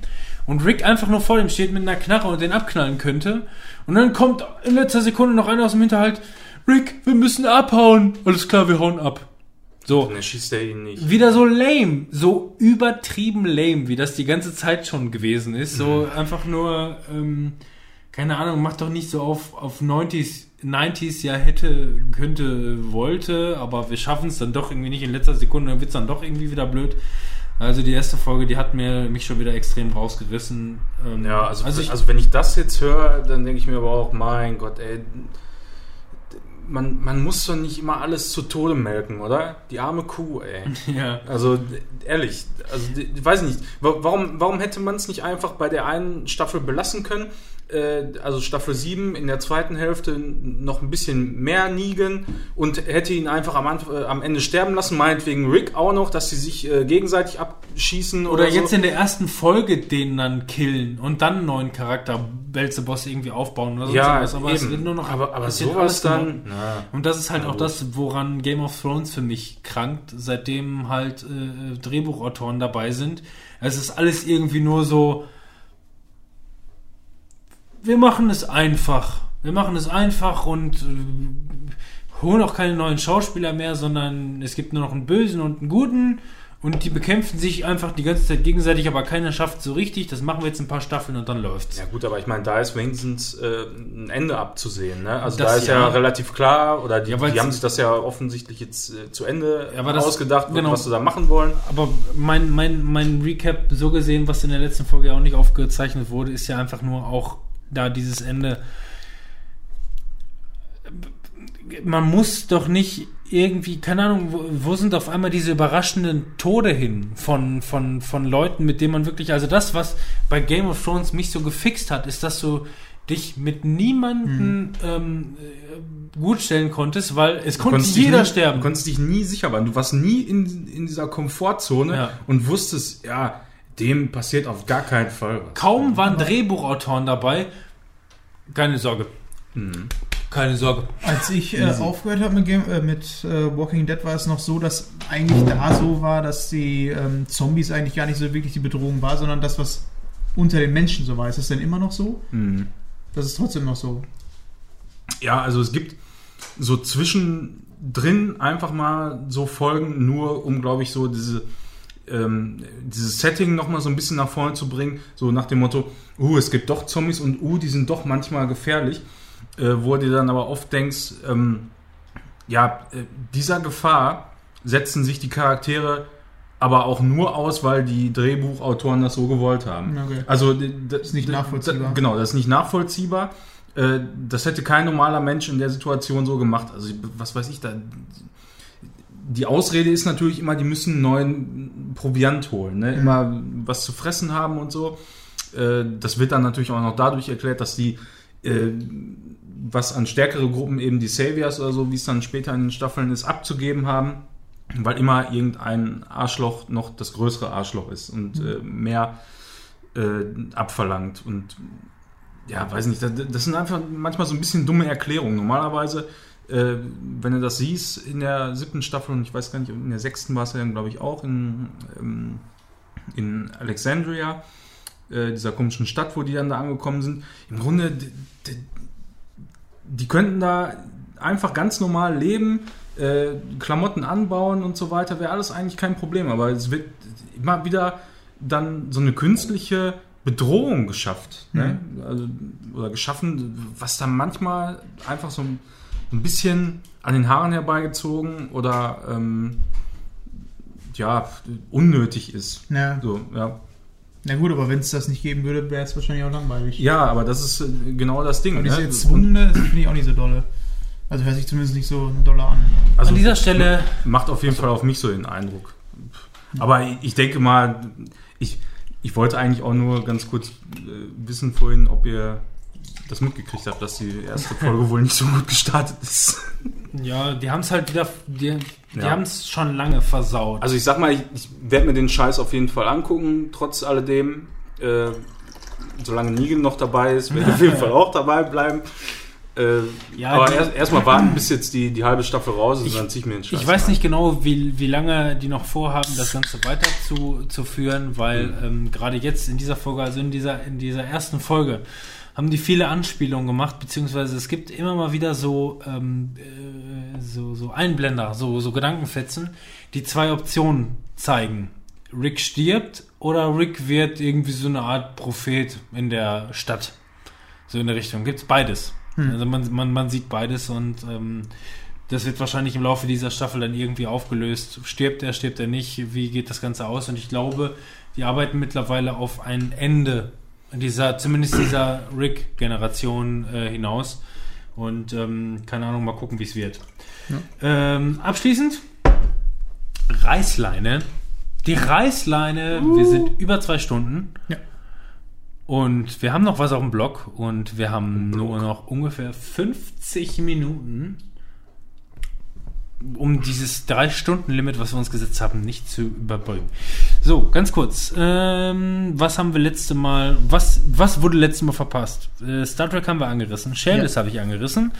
und Rick einfach nur vor dem steht mit einer Knarre und den abknallen könnte. Und dann kommt in letzter Sekunde noch einer aus dem Hinterhalt, Rick, wir müssen abhauen. Alles klar, wir hauen ab. So. Und dann schießt er ihn nicht. Wieder so lame, so übertrieben lame, wie das die ganze Zeit schon gewesen ist. So einfach nur, ähm, keine Ahnung, macht doch nicht so auf, auf 90s, 90s, ja hätte, könnte, wollte, aber wir schaffen es dann doch irgendwie nicht in letzter Sekunde, dann wird es dann doch irgendwie wieder blöd. Also die erste Folge, die hat mir mich schon wieder extrem rausgerissen. Ähm, Ja, also, also also, ich, wenn ich das jetzt höre, dann denke ich mir aber auch, mein Gott, ey, man, man muss doch nicht immer alles zu Tode melken, oder? Die arme Kuh, ey. ja. Also ehrlich, also d- ich weiß nicht, wa- warum, warum hätte man es nicht einfach bei der einen Staffel belassen können? Äh, Also Staffel 7 in der zweiten Hälfte noch ein bisschen mehr Nigen und hätte ihn einfach am, Anf- äh, am Ende sterben lassen, meinetwegen Rick auch noch, dass sie sich äh, gegenseitig abschießen oder, Oder jetzt so. in der ersten Folge den dann killen und dann einen neuen Charakter Belzeboss irgendwie aufbauen oder sonst ja, irgendwas. Aber es eben. wird nur noch aber, aber es wird sowas alles dann, na, Und das ist halt auch gut. das, woran Game of Thrones für mich krankt, seitdem halt äh, Drehbuchautoren dabei sind. Es ist alles irgendwie nur so, wir machen es einfach. Wir machen es einfach und äh, holen auch keine neuen Schauspieler mehr, sondern es gibt nur noch einen Bösen und einen Guten und die bekämpfen sich einfach die ganze Zeit gegenseitig, aber keiner schafft so richtig. Das machen wir jetzt ein paar Staffeln und dann läuft's. Ja gut, aber ich meine, da ist wenigstens äh, ein Ende abzusehen. Ne? Also Das da ist ja, ja. relativ klar, oder die, Ja, die haben sich das ja offensichtlich jetzt äh, zu Ende Ja, das- ausgedacht, genau. was sie da machen wollen. Aber mein, mein, mein Recap, so gesehen, was in der letzten Folge ja auch nicht aufgezeichnet wurde, ist ja einfach nur auch da dieses Ende. Man muss doch nicht irgendwie, keine Ahnung, wo, wo sind auf einmal diese überraschenden Tode hin von, von, von Leuten, mit denen man wirklich, also das, was bei Game of Thrones mich so gefixt hat, ist, dass du dich mit niemanden ähm, äh, gut stellen konntest, weil es konnte konntest dich jeder nie, sterben. Du konntest dich nie sicher sein. Du warst nie in, in dieser Komfortzone Ja. und wusstest, ja, dem passiert auf gar keinen Fall was. Kaum waren Drehbuchautoren dabei. Keine Sorge. Keine Sorge. Als ich äh, aufgehört habe mit, Game- äh, mit äh, Walking Dead, war es noch so, dass eigentlich da so war, dass die ähm, Zombies eigentlich gar nicht so wirklich die Bedrohung war, sondern das, was unter den Menschen so war. Ist das denn immer noch so? Mhm. Das ist trotzdem noch so. Ja, also es gibt so zwischendrin einfach mal so Folgen, nur um, glaube ich, so diese ähm, dieses Setting nochmal so ein bisschen nach vorne zu bringen, so nach dem Motto, uh, es gibt doch Zombies und uh, die sind doch manchmal gefährlich, äh, wo du dann aber oft denkst, ähm, ja, äh, dieser Gefahr setzen sich die Charaktere aber auch nur aus, weil die Drehbuchautoren das so gewollt haben. Okay. Also d- d- Ist nicht nachvollziehbar. d- Genau, das ist nicht nachvollziehbar. Äh, Das hätte kein normaler Mensch in der Situation so gemacht. Also was weiß ich da. Die Ausrede ist natürlich immer, die müssen neuen Proviant holen, ne? immer was zu fressen haben und so. Äh, Das wird dann natürlich auch noch dadurch erklärt, dass die äh, was an stärkere Gruppen eben die Saviors oder so, wie es dann später in den Staffeln ist, abzugeben haben, weil immer irgendein Arschloch noch das größere Arschloch ist und äh, mehr abverlangt. Und ja, weiß nicht, das, das sind einfach manchmal so ein bisschen dumme Erklärungen. Normalerweise, äh, wenn du das siehst in der siebten Staffel, und ich weiß gar nicht, in der sechsten war es ja dann, glaube ich, auch in, ähm, in Alexandria, äh, dieser komischen Stadt, wo die dann da angekommen sind. Im Grunde, d- d- die könnten da einfach ganz normal leben, äh, Klamotten anbauen und so weiter, wäre alles eigentlich kein Problem. Aber es wird immer wieder dann so eine künstliche Bedrohung geschafft. Ne? Also, oder geschaffen, was dann manchmal einfach so ein, ein bisschen an den Haaren herbeigezogen oder ähm, ja, unnötig ist. Ja. So, ja. Na gut, aber wenn es das nicht geben würde, wäre es wahrscheinlich auch langweilig. ja, aber das ist äh, genau das Ding. Aber diese ne? Erzwungene, das finde ich auch nicht so dolle. Also hört sich zumindest nicht so doller an. Also, An dieser Stelle macht auf jeden Fall auf mich so den Eindruck. Aber ich- ich denke mal, ich, ich wollte eigentlich auch nur ganz kurz äh, wissen vorhin, ob ihr das mitgekriegt habt, dass die erste Folge wohl nicht so gut gestartet ist. Ja, die haben es halt wieder, die, die Ja. haben es schon lange versaut. Also ich sag mal, ich, ich werde mir den Scheiß auf jeden Fall angucken, trotz alledem. Äh, solange Negan noch dabei ist, werde ich auf jeden Fall auch dabei bleiben. Äh, Ja, aber die- erst erstmal warten, bis jetzt die, die halbe Staffel raus ist Ich- und dann zieh ich mir den Scheiß ich weiß rein. nicht genau, wie, wie lange die noch vorhaben, das Ganze weiter zu, zu führen, weil Mhm. ähm, gerade jetzt in dieser Folge, also in dieser, in dieser ersten Folge, haben die viele Anspielungen gemacht, beziehungsweise es gibt immer mal wieder so, ähm, äh, so, so Einblender, so, so Gedankenfetzen, die zwei Optionen zeigen. Rick stirbt oder Rick wird irgendwie so eine Art Prophet in der Stadt. So in der Richtung. Gibt's beides. Also man, man, man sieht beides und ähm, das wird wahrscheinlich im Laufe dieser Staffel dann irgendwie aufgelöst. Stirbt er, stirbt er nicht? Wie geht das Ganze aus? Und ich glaube, die arbeiten mittlerweile auf ein Ende dieser, zumindest dieser Rick-Generation äh, hinaus. Und ähm, keine Ahnung, mal gucken, wie es wird. Ähm, abschließend Reißleine. Die Reißleine, wir sind über zwei Stunden. Ja. Und wir haben noch was auf dem Blog und wir haben nur noch ungefähr 50 Minuten, um dieses 3-Stunden-Limit, was wir uns gesetzt haben, nicht zu überbringen. So, ganz kurz. Ähm, was haben wir letzte Mal, was, was wurde letzte Mal verpasst? Äh, Star Trek haben wir angerissen, Shameless habe ich angerissen.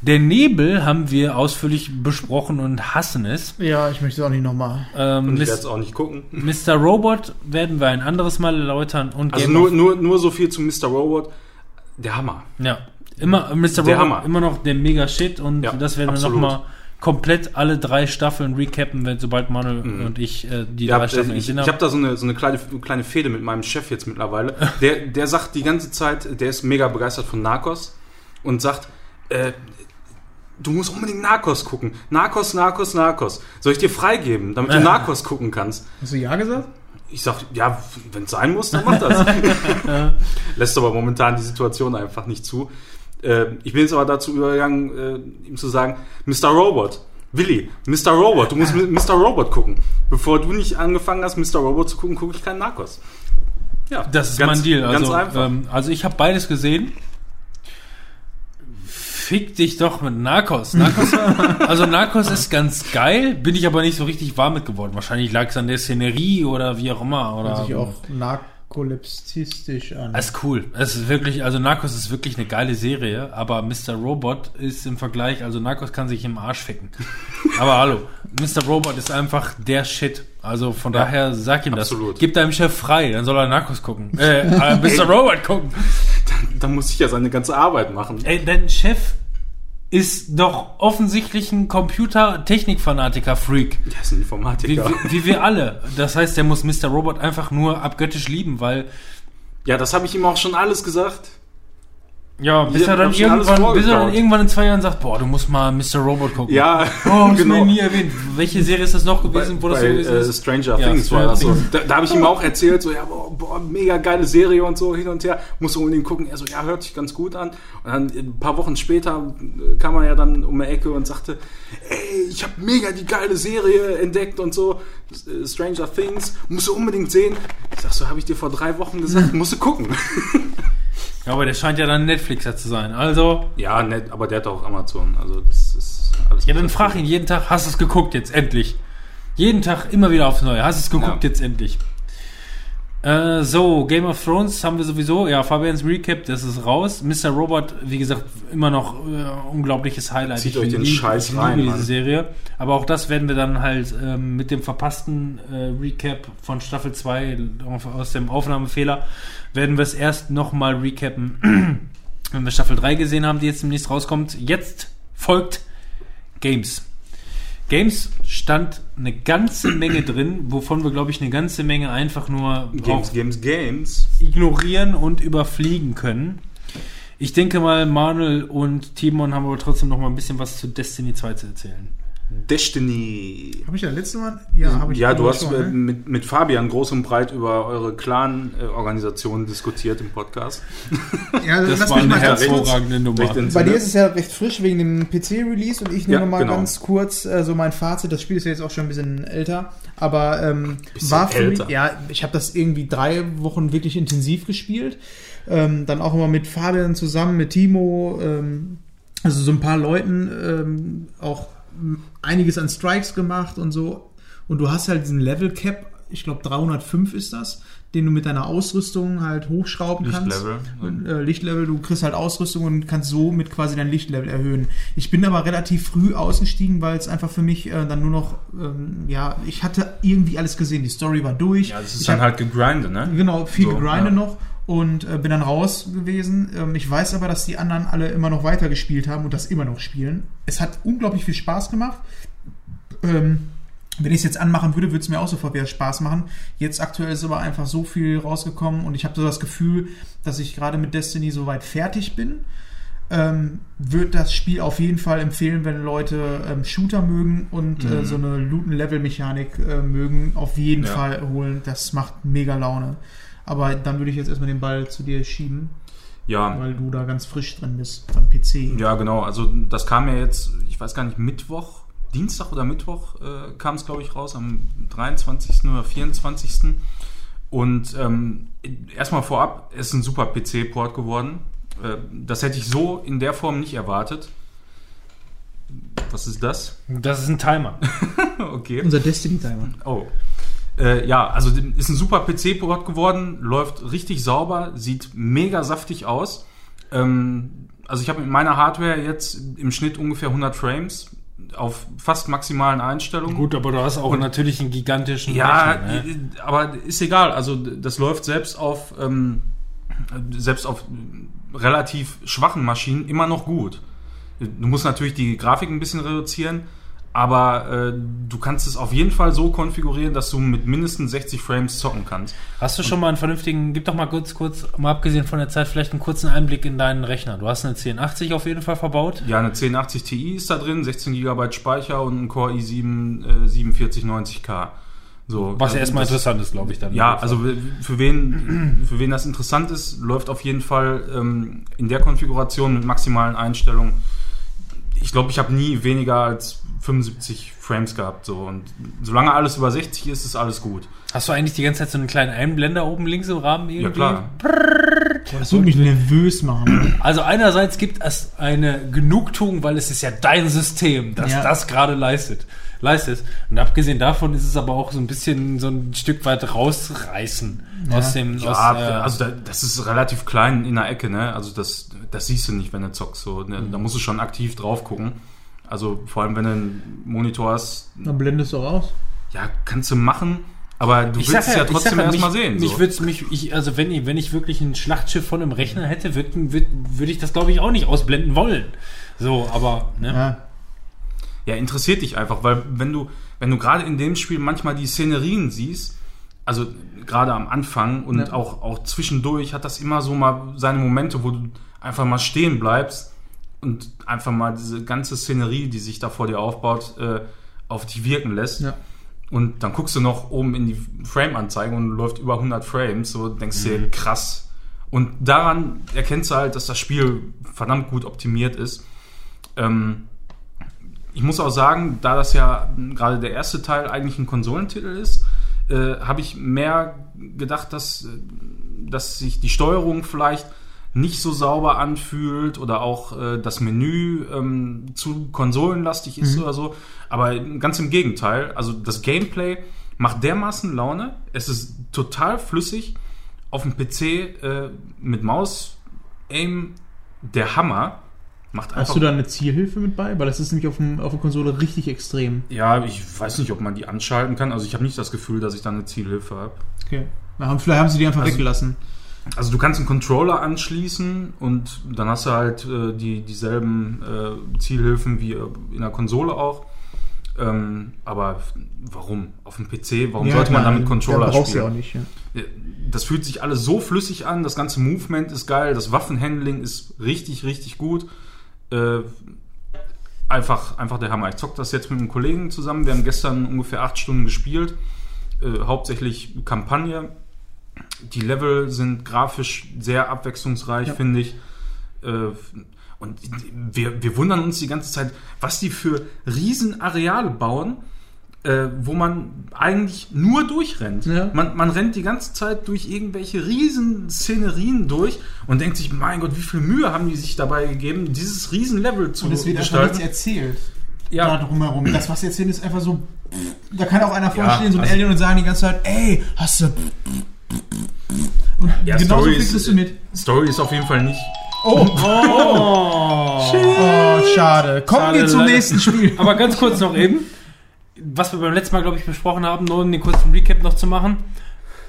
Der Nebel haben wir ausführlich besprochen und hassen es. Ja, ich möchte es auch nicht nochmal. Ähm, Und ich werde es auch nicht gucken. Mr. Robot werden wir ein anderes Mal erläutern und Also Game nur, nur, nur so viel zu Mr. Robot. Der Hammer. Ja, immer Mr. Der Robot, Hammer. immer noch der mega Shit und Ja, das werden wir nochmal komplett alle drei Staffeln recappen, wenn sobald Manuel und ich äh, die Ja, drei Staffeln ich, ich gesehen habe haben. da so eine, so eine kleine, kleine Fehde mit meinem Chef jetzt mittlerweile. Der, der sagt die ganze Zeit, der ist mega begeistert von Narcos und sagt, äh, du musst unbedingt Narcos gucken. Narcos, Narcos, Narcos. Soll ich dir freigeben, damit du Narcos gucken kannst? Hast du ja gesagt? Ich sag, ja, wenn es sein muss, dann mach das. Lässt aber momentan die Situation einfach nicht zu. Äh, ich bin jetzt aber dazu übergegangen, äh, ihm zu sagen, Mr. Robot, Willi, Mr. Robot, du musst Mr. Robot gucken. Bevor du nicht angefangen hast, Mr. Robot zu gucken, gucke ich keinen Narcos. Ja, Das ist ganz- mein Deal. Ganz Also, einfach. ähm, also ich habe beides gesehen. Fick dich doch mit Narcos. Narcos also Narcos ist ganz geil, bin ich aber nicht so richtig warm mit geworden. Wahrscheinlich lag es an der Szenerie oder wie auch immer. Oder, Hört sich auch narkoleptistisch an. Es ist cool. Es ist wirklich, also Narcos ist wirklich eine geile Serie, aber Mr. Robot ist im Vergleich, also Narcos kann sich im Arsch ficken. Aber hallo, Mr. Robot ist einfach der Shit. Also von Ja, daher sag ihm absolut. das. Gib deinem Chef frei, dann soll er Narcos gucken. Äh, äh, Mr. Robot gucken. Da muss ich ja seine ganze Arbeit machen. Ey, dein Chef ist doch offensichtlich ein Computer-Technik-Fanatiker-Freak. Der ist ein Wie, Informatiker. wie, wie wir alle. Das heißt, der muss Mr. Robot einfach nur abgöttisch lieben, weil Ja, das habe ich ihm auch schon alles gesagt. Ja, bis er dann irgendwann, bis er dann irgendwann in zwei Jahren sagt, boah, du musst mal Mr. Robot gucken. Ja, Oh, das genau. mir nie erwähnt. Welche Serie ist das noch gewesen, wo das so bei, gewesen äh, ist? Stranger Ja, Things Stranger war das so. Da, da habe ich ihm auch erzählt, so, ja, boah, boah, mega geile Serie und so hin und her. Muss unbedingt gucken. Er so, ja, hört sich ganz gut an. Und dann ein paar Wochen später äh, kam er ja dann um die Ecke und sagte, ey, ich habe mega die geile Serie entdeckt und so. äh, Stranger Things, musst du unbedingt sehen. Ich sag so, habe ich dir vor drei Wochen gesagt, musst du gucken. Ja, aber der scheint ja dann Netflixer zu sein. Also, ja, nett, aber der hat auch Amazon. Also das ist alles. ja, dann frag ihn jeden Tag, hast du es geguckt jetzt endlich? Jeden Tag immer wieder aufs Neue. Hast du es geguckt Ja. jetzt endlich? Äh, so, Game of Thrones haben wir sowieso. Ja, Fabians Recap, das ist raus. Mr. Robot, wie gesagt, immer noch äh, unglaubliches Highlight. Zieht Ich euch den liebe- Scheiß rein, diese Mann. Serie. Aber auch das werden wir dann halt ähm, mit dem verpassten äh, Recap von Staffel 2 auf- aus dem Aufnahmefehler, werden wir es erst nochmal recappen, wenn wir Staffel 3 gesehen haben, die jetzt demnächst rauskommt. Jetzt folgt Games. Games stand eine ganze Menge drin, wovon wir, glaube ich, eine ganze Menge einfach nur Games, Games, Games. ignorieren und überfliegen können. Ich denke mal, Manuel und Timon haben aber trotzdem noch mal ein bisschen was zu Destiny 2 zu erzählen. Destiny. Habe ich ja letzte Mal? Ja, habe ich. Ja, du hast schon, ne? mit, mit Fabian groß und breit über eure Clan-Organisation diskutiert im Podcast. Ja, Das lass war eine hervorragende Nummer. Bei dir ist es ja recht frisch wegen dem PC-Release und ich nehme Ja, mal genau. ganz kurz äh, so mein Fazit. Das Spiel ist ja jetzt auch schon ein bisschen älter, aber ähm, war für älter. mich, ja, ich habe das irgendwie drei Wochen wirklich intensiv gespielt. Ähm, dann auch immer mit Fabian zusammen, mit Timo, ähm, also so ein paar Leuten ähm, auch einiges an Strikes gemacht und so. Und du hast halt diesen Level Cap, ich glaube 305 ist das, den du mit deiner Ausrüstung halt hochschrauben Lichtlevel. kannst. Äh, Lichtlevel, du kriegst halt Ausrüstung und kannst so mit quasi dein Lichtlevel erhöhen. Ich bin aber relativ früh ausgestiegen, weil es einfach für mich äh, dann nur noch, ähm, ja, ich hatte irgendwie alles gesehen. Die Story war durch. Ja, das ist ich dann hab- halt gegrindet, ne? Genau, viel So, Grinde ja. noch und äh, bin dann raus gewesen. Ähm, ich weiß aber, dass die anderen alle immer noch weiter gespielt haben und das immer noch spielen. Es hat unglaublich viel Spaß gemacht. Ähm, wenn ich es jetzt anmachen würde, würde es mir auch sofort wieder Spaß machen. Jetzt aktuell ist aber einfach so viel rausgekommen und ich habe so das Gefühl, dass ich gerade mit Destiny soweit fertig bin. Ähm, würde das Spiel auf jeden Fall empfehlen, wenn Leute ähm, Shooter mögen und äh, Mhm. so eine Looten-Level-Mechanik äh, mögen, auf jeden Ja. Fall holen. Das macht mega Laune. Aber dann würde ich jetzt erstmal den Ball zu dir schieben, Ja, weil du da ganz frisch drin bist beim PC. ja, genau. Also das kam ja jetzt, ich weiß gar nicht, Mittwoch, Dienstag oder Mittwoch äh, kam es, glaube ich, raus, am 23. oder 24. Und ähm, erstmal vorab, es ist ein super PC-Port geworden. Äh, das hätte ich so in der Form nicht erwartet. Was ist das? Das ist ein Timer. Okay. Unser Destiny-Timer. Oh. Äh, ja, also ist ein super PC-Port geworden, läuft richtig sauber, sieht mega saftig aus. Ähm, also ich habe mit meiner Hardware jetzt im Schnitt ungefähr 100 Frames auf fast maximalen Einstellungen. Gut, aber du hast auch natürlich einen gigantischen Ja, Rechner, ne? äh, aber ist egal. Also das läuft selbst auf ähm, selbst auf relativ schwachen Maschinen immer noch gut. Du musst natürlich die Grafik ein bisschen reduzieren, aber äh, du kannst es auf jeden Fall so konfigurieren, dass du mit mindestens 60 Frames zocken kannst. Hast du schon mal einen vernünftigen, gib doch mal kurz, kurz, mal abgesehen von der Zeit, vielleicht einen kurzen Einblick in deinen Rechner. Du hast eine 1080 auf jeden Fall verbaut. Ja, eine 1080 Ti ist da drin, 16 GB Speicher und ein Core i7 äh, 4790K. So, Was ja äh, erstmal interessant ist, glaube ich, dann. Ja, also für wen, für wen das interessant ist, läuft auf jeden Fall ähm, in der Konfiguration mit maximalen Einstellungen. Ich glaube, ich habe nie weniger als 75 Frames gehabt. So. Und solange alles über 60 ist, ist alles gut. Hast du eigentlich die ganze Zeit so einen kleinen Einblender oben links im Rahmen irgendwie? Ja, klar. Das würde mich nervös machen. Also einerseits gibt es eine Genugtuung, weil es ist ja dein System, das Ja. das gerade leistet. leistet. Und abgesehen davon ist es aber auch so ein bisschen so ein Stück weit rausreißen aus dem. Ja, aus, äh, also da, das ist relativ klein in der Ecke, ne? Also das, das siehst du nicht, wenn du zockst. So, ne? Da musst du schon aktiv drauf gucken. Also vor allem, wenn du einen Monitor hast, Dann blendest du raus. ja, kannst du machen, aber du willst es ja trotzdem erstmal sehen. Mich so. würd's, mich, ich, also wenn ich, wenn ich wirklich ein Schlachtschiff von einem Rechner hätte, würde würd, würd ich das glaube ich auch nicht ausblenden wollen. So, aber ne? Ja. Ja, interessiert dich einfach, weil wenn du, wenn du gerade in dem Spiel manchmal die Szenerien siehst, also gerade am Anfang und Ja. auch, auch zwischendurch hat das immer so mal seine Momente, wo du einfach mal stehen bleibst und einfach mal diese ganze Szenerie, die sich da vor dir aufbaut, äh, auf dich wirken lässt. Ja. Und dann guckst du noch oben in die Frame-Anzeige und läuft über 100 Frames, so denkst dir, krass. Und daran erkennst du halt, dass das Spiel verdammt gut optimiert ist. Ähm, ich muss auch sagen, da das ja gerade der erste Teil eigentlich ein Konsolentitel ist, äh, habe ich mehr gedacht, dass, äh, dass sich die Steuerung vielleicht nicht so sauber anfühlt oder auch äh, das Menü ähm, zu konsolenlastig ist oder so. Aber ganz im Gegenteil. Also das Gameplay macht dermaßen Laune. Es ist total flüssig. Auf dem PC äh, mit Maus Aim der Hammer. Macht einfach Hast du da eine Zielhilfe mit bei? Weil das ist nämlich auf, dem, auf der Konsole richtig extrem. Ja, ich weiß nicht, ob man die anschalten kann. Also ich habe nicht das Gefühl, dass ich da eine Zielhilfe habe. Okay. Na, Vielleicht haben sie die einfach Also- weggelassen. Also du kannst einen Controller anschließen und dann hast du halt äh, die, dieselben äh, Zielhilfen wie äh, in der Konsole auch. Ähm, aber warum? Auf dem PC, warum Ja, sollte man damit Controller brauchst spielen? ja auch nicht. Ja. Das fühlt sich alles so flüssig an, das ganze Movement ist geil, das Waffenhandling ist richtig, richtig gut. Äh, einfach, einfach der Hammer. Ich zock das jetzt mit einem Kollegen zusammen. Wir haben gestern ungefähr acht Stunden gespielt. Äh, hauptsächlich Kampagne. Die Level sind grafisch sehr abwechslungsreich, Ja. finde ich. Äh, und wir, wir wundern uns die ganze Zeit, was die für Riesenareale bauen, äh, wo man eigentlich nur durchrennt. Ja. Man, man rennt die ganze Zeit durch irgendwelche riesen Szenerien durch und denkt sich, mein Gott, wie viel Mühe haben die sich dabei gegeben, dieses Riesenlevel zu Und es wird gestalten. nichts erzählt. Ja. Da drumherum. Das, was sie erzählen, ist einfach so. Da kann auch einer vorne Ja, so ein also- Alien und sagen die ganze Zeit, ey, hast du. Und Ja, genauso Story kriegst ist- du mit. Story ist auf jeden Fall nicht. Oh, Oh. oh schade. Kommen Schade, wir zum leider. nächsten Spiel. Aber ganz kurz noch eben, was wir beim letzten Mal, glaube ich, besprochen haben, nur um den kurzen Recap noch zu machen.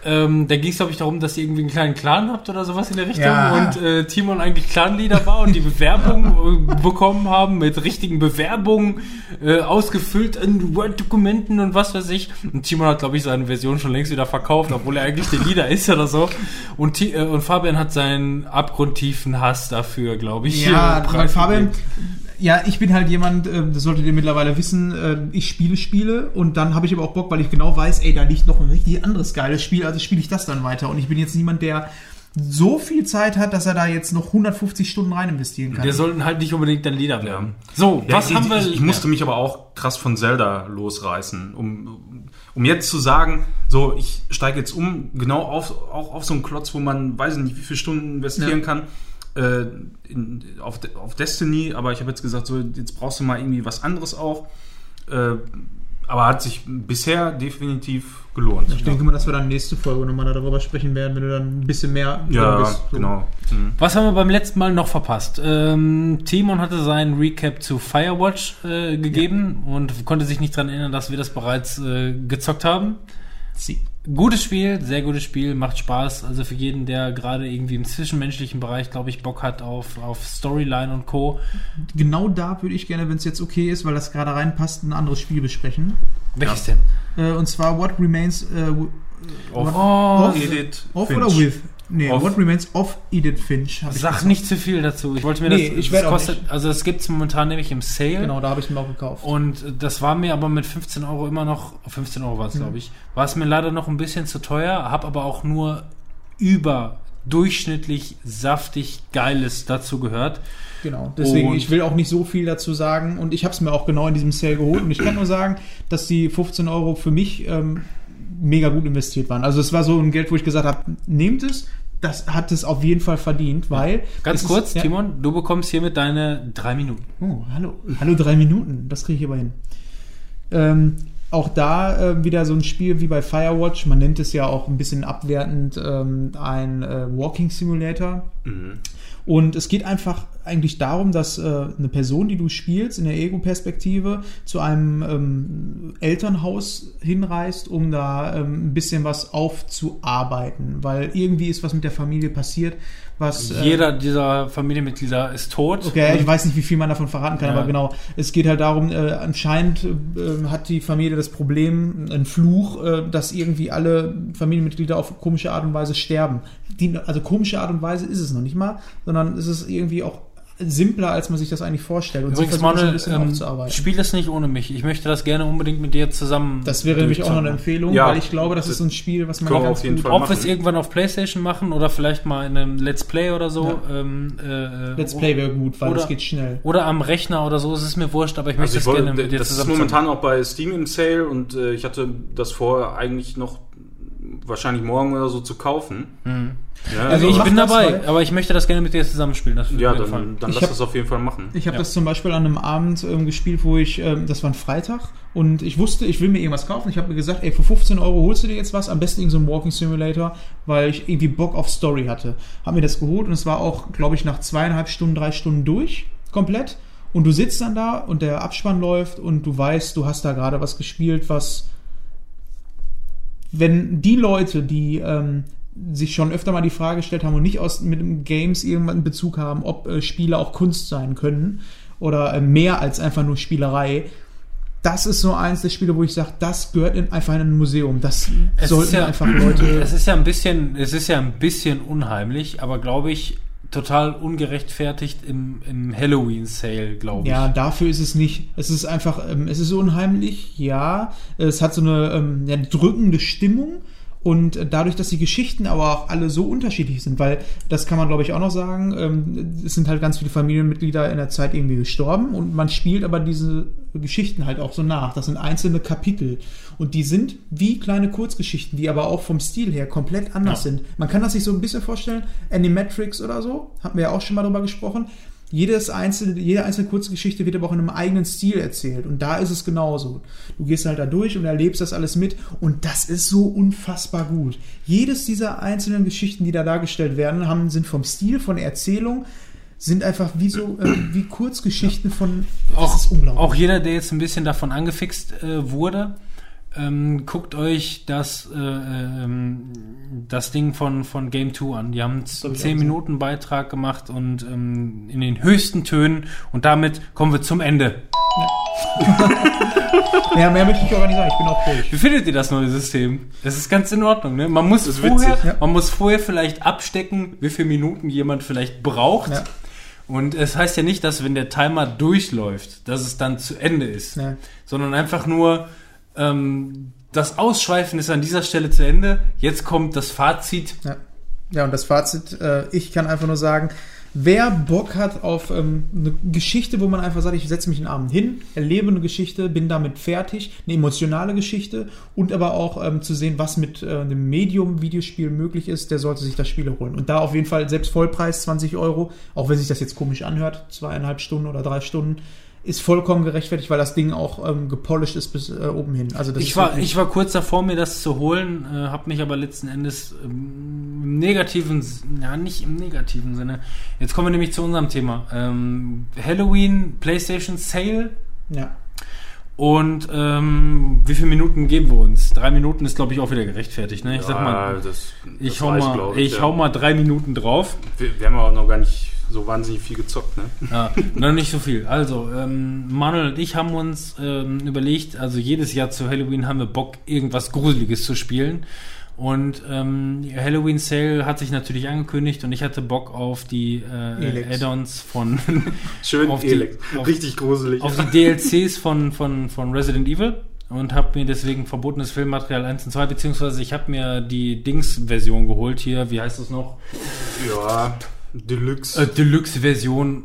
Ähm, da ging es, glaube ich, darum, dass ihr irgendwie einen kleinen Clan habt oder sowas in der Richtung Ja. und äh, Timon eigentlich Clanleader war und die Bewerbung äh, bekommen haben mit richtigen Bewerbungen äh, ausgefüllt in Word-Dokumenten und was weiß ich. Und Timon hat, glaube ich, seine Version schon längst wieder verkauft, obwohl er eigentlich der Leader ist oder so. Und, Ti- äh, und Fabian hat seinen abgrundtiefen Hass dafür, glaube ich. Ja, weil Fabian. Ja, ich bin halt jemand, äh, das solltet ihr mittlerweile wissen, äh, ich spiele Spiele und dann habe ich aber auch Bock, weil ich genau weiß, ey, da liegt noch ein richtig anderes geiles Spiel, also spiele ich das dann weiter. Und ich bin jetzt niemand, der so viel Zeit hat, dass er da jetzt noch 150 Stunden rein investieren kann. Wir sollten halt nicht unbedingt ein Leader werden. So, Ja, was ich, haben wir? Ich, ich musste mich aber auch krass von Zelda losreißen, um, um jetzt zu sagen, so, ich steige jetzt um, genau auf, auch auf so einen Klotz, wo man, weiß ich nicht, wie viele Stunden investieren Ja. kann, äh, in, auf, De- auf Destiny, aber ich habe jetzt gesagt, so, jetzt brauchst du mal irgendwie was anderes auch. Äh, aber hat sich bisher definitiv gelohnt. ich denke mal, dass wir dann nächste Folge nochmal darüber sprechen werden, wenn du dann ein bisschen mehr ja, bist. So. genau. Mhm. Was haben wir beim letzten Mal noch verpasst? Ähm, Timon hatte seinen Recap zu Firewatch äh, gegeben und konnte sich nicht dran erinnern, dass wir das bereits äh, gezockt haben. Sie. Gutes Spiel, sehr gutes Spiel, macht Spaß. Also für jeden, der gerade irgendwie im zwischenmenschlichen Bereich, glaube ich, Bock hat auf, auf Storyline und Co. Genau da würde ich gerne, wenn es jetzt okay ist, weil das gerade reinpasst, ein anderes Spiel besprechen. Welches Ja. denn? Äh, und zwar What Remains äh, Off. What- Oh, Off? Edith Off Finch. oder with? Nee, Off. What Remains of Edith Finch. Sag gesagt. nicht zu viel dazu. Ich wollte mir Nee, das. ich das kostet, nicht. also es gibt es momentan nämlich im Sale. Genau, da habe ich es mir auch gekauft. Und das war mir aber mit 15 Euro immer noch, 15 Euro war es, glaube ich, war es mir leider noch ein bisschen zu teuer, habe aber auch nur überdurchschnittlich saftig Geiles dazu gehört. Genau, deswegen, Und- ich will auch nicht so viel dazu sagen und ich habe es mir auch genau in diesem Sale geholt und ich kann nur sagen, dass die 15 Euro für mich ähm, mega gut investiert waren. Also es war so ein Geld, wo ich gesagt habe, nehmt es, das hat es auf jeden Fall verdient, weil... Ganz kurz, ist, ja, Timon, du bekommst hiermit deine drei Minuten. Oh, hallo, hallo, drei Minuten, das kriege ich aber hin. Ähm, auch da äh, wieder so ein Spiel wie bei Firewatch, man nennt es ja auch ein bisschen abwertend ähm, ein äh, Walking Simulator. Mhm. Und es geht einfach eigentlich darum, dass äh, eine Person, die du spielst, in der Ego-Perspektive zu einem ähm, Elternhaus hinreist, um da ähm, ein bisschen was aufzuarbeiten, weil irgendwie ist was mit der Familie passiert, was äh, Jeder dieser Familienmitglieder ist tot. Okay, ich weiß nicht, wie viel man davon verraten kann, Ja. aber genau. Es geht halt darum, äh, anscheinend äh, hat die Familie das Problem, ein Fluch, äh, dass irgendwie alle Familienmitglieder auf komische Art und Weise sterben. Die, also komische Art und Weise ist es noch nicht mal, sondern es ist irgendwie auch simpler, als man sich das eigentlich vorstellt. Und Übrigens, Manuel, ein bisschen ähm, aufzuarbeiten. spiel es nicht ohne mich. Ich möchte das gerne unbedingt mit dir zusammen. Das wäre nämlich auch noch eine. Empfehlung, Ja. weil ich glaube, das ist so ein Spiel, was man auf jeden gut Fall Ob wir es irgendwann auf Playstation machen oder vielleicht mal in einem Let's Play oder so. Ähm, äh, Let's Play wäre gut, weil oder- es geht schnell. Oder am Rechner oder so, es ist mir wurscht, aber ich möchte Also ich es wollte, gerne mit dir das ist zusammen momentan auch bei Steam im Sale und äh, ich hatte das vor, eigentlich noch wahrscheinlich morgen oder so zu kaufen. Mhm. Ja, Also ich mach bin dabei, aber ich möchte das gerne mit dir zusammenspielen. Das ja, dann, dann Ich lass hab- das auf jeden Fall machen. Ich habe Ja. das zum Beispiel an einem Abend ähm, gespielt, wo ich, ähm, das war ein Freitag, und ich wusste, ich will mir irgendwas kaufen. Ich habe mir gesagt, ey, für 15 Euro holst du dir jetzt was, am besten irgendein so ein Walking Simulator, weil ich irgendwie Bock auf Story hatte. Hab mir das geholt und es war auch, glaube ich, nach zweieinhalb Stunden, drei Stunden durch, komplett. Und du sitzt dann da und der Abspann läuft und du weißt, du hast da gerade was gespielt, was wenn die Leute, die ähm, sich schon öfter mal die Frage gestellt haben und nicht aus mit dem Games irgendwann Bezug haben, ob äh, Spiele auch Kunst sein können oder äh, mehr als einfach nur Spielerei. Das ist so eins der Spiele, wo ich sage, das gehört in, einfach in ein Museum. Das Es sollten ist ja- einfach Leute. Es ist ja ein bisschen, es ist ja ein bisschen unheimlich, aber glaube ich total ungerechtfertigt im, im Halloween Sale, glaube ich. Ja, dafür ist es nicht. Es ist einfach, ähm, es ist unheimlich, ja. Es hat so eine ähm, ja, drückende Stimmung. Und dadurch, dass die Geschichten aber auch alle so unterschiedlich sind, weil das kann man glaube ich auch noch sagen, ähm, es sind halt ganz viele Familienmitglieder in der Zeit irgendwie gestorben und man spielt aber diese Geschichten halt auch so nach. Das sind einzelne Kapitel und die sind wie kleine Kurzgeschichten, die aber auch vom Stil her komplett anders Ja. sind. Man kann das sich so ein bisschen vorstellen, Animatrix oder so, hatten wir ja auch schon mal drüber gesprochen. Jedes einzelne, jede einzelne Kurzgeschichte wird aber auch in einem eigenen Stil erzählt. Und da ist es genauso. Du gehst halt da durch und erlebst das alles mit. Und das ist so unfassbar gut. Jedes dieser einzelnen Geschichten, die da dargestellt werden, haben, sind vom Stil, von der Erzählung, sind einfach wie so, äh, wie Kurzgeschichten von, das auch, ist unglaublich. auch jeder, der jetzt ein bisschen davon angefixt äh, wurde, ähm, guckt euch das, äh, ähm, das Ding von, von Game 2 an. Die haben einen hab ich auch 10 Minuten Beitrag gemacht und ähm, in den höchsten Tönen und damit kommen wir zum Ende. ja, mehr möchte ich auch gar nicht sagen. Ich bin auch durch. Wie findet ihr das neue System? Das ist ganz in Ordnung, ne? Man muss vorher, witzig, ja. man muss vorher vielleicht abstecken, wie viele Minuten jemand vielleicht braucht. Ja. Und es heißt ja nicht, dass wenn der Timer durchläuft, dass es dann zu Ende ist, Ja. sondern einfach nur ähm, das Ausschweifen ist an dieser Stelle zu Ende. Jetzt kommt das Fazit. Ja. ja, und das Fazit, äh, ich kann einfach nur sagen, wer Bock hat auf ähm, eine Geschichte, wo man einfach sagt, ich setze mich einen Abend hin, erlebe eine Geschichte, bin damit fertig, eine emotionale Geschichte und aber auch ähm, zu sehen, was mit äh, einem Medium-Videospiel möglich ist, der sollte sich das Spiel holen. Und da auf jeden Fall selbst Vollpreis 20 Euro, auch wenn sich das jetzt komisch anhört, zweieinhalb Stunden oder drei Stunden, ist vollkommen gerechtfertigt, weil das Ding auch ähm, gepolished ist bis äh, oben hin. Also das Ich ist war, ich war kurz davor, mir das zu holen, äh, habe mich aber letzten Endes ähm, im negativen, ja nicht im negativen Sinne. Jetzt kommen wir nämlich zu unserem Thema. Ähm, Halloween PlayStation Sale ja. Und ähm, wie viele Minuten geben wir uns? Drei Minuten ist, glaube ich, auch wieder gerechtfertigt. Ne? Ich sag mal, das, ich, das hau, reicht, mal, glaub ich ja. hau mal drei Minuten drauf. Wir, wir haben aber noch gar nicht so wahnsinnig viel gezockt, ne? Ja, noch nicht so viel. Also, ähm, Manuel und ich haben uns ähm, überlegt, also jedes Jahr zu Halloween haben wir Bock, irgendwas Gruseliges zu spielen. Und ähm, die Halloween Sale hat sich natürlich angekündigt und ich hatte Bock auf die äh. Add-ons von Schön Auf die- auf- Richtig gruselig. auf die DLCs von, von, von Resident Evil und habe mir deswegen verbotenes Filmmaterial 1 und 2, beziehungsweise ich habe mir die Dings-Version geholt hier, wie heißt das noch? ja, Deluxe Äh, Deluxe-Version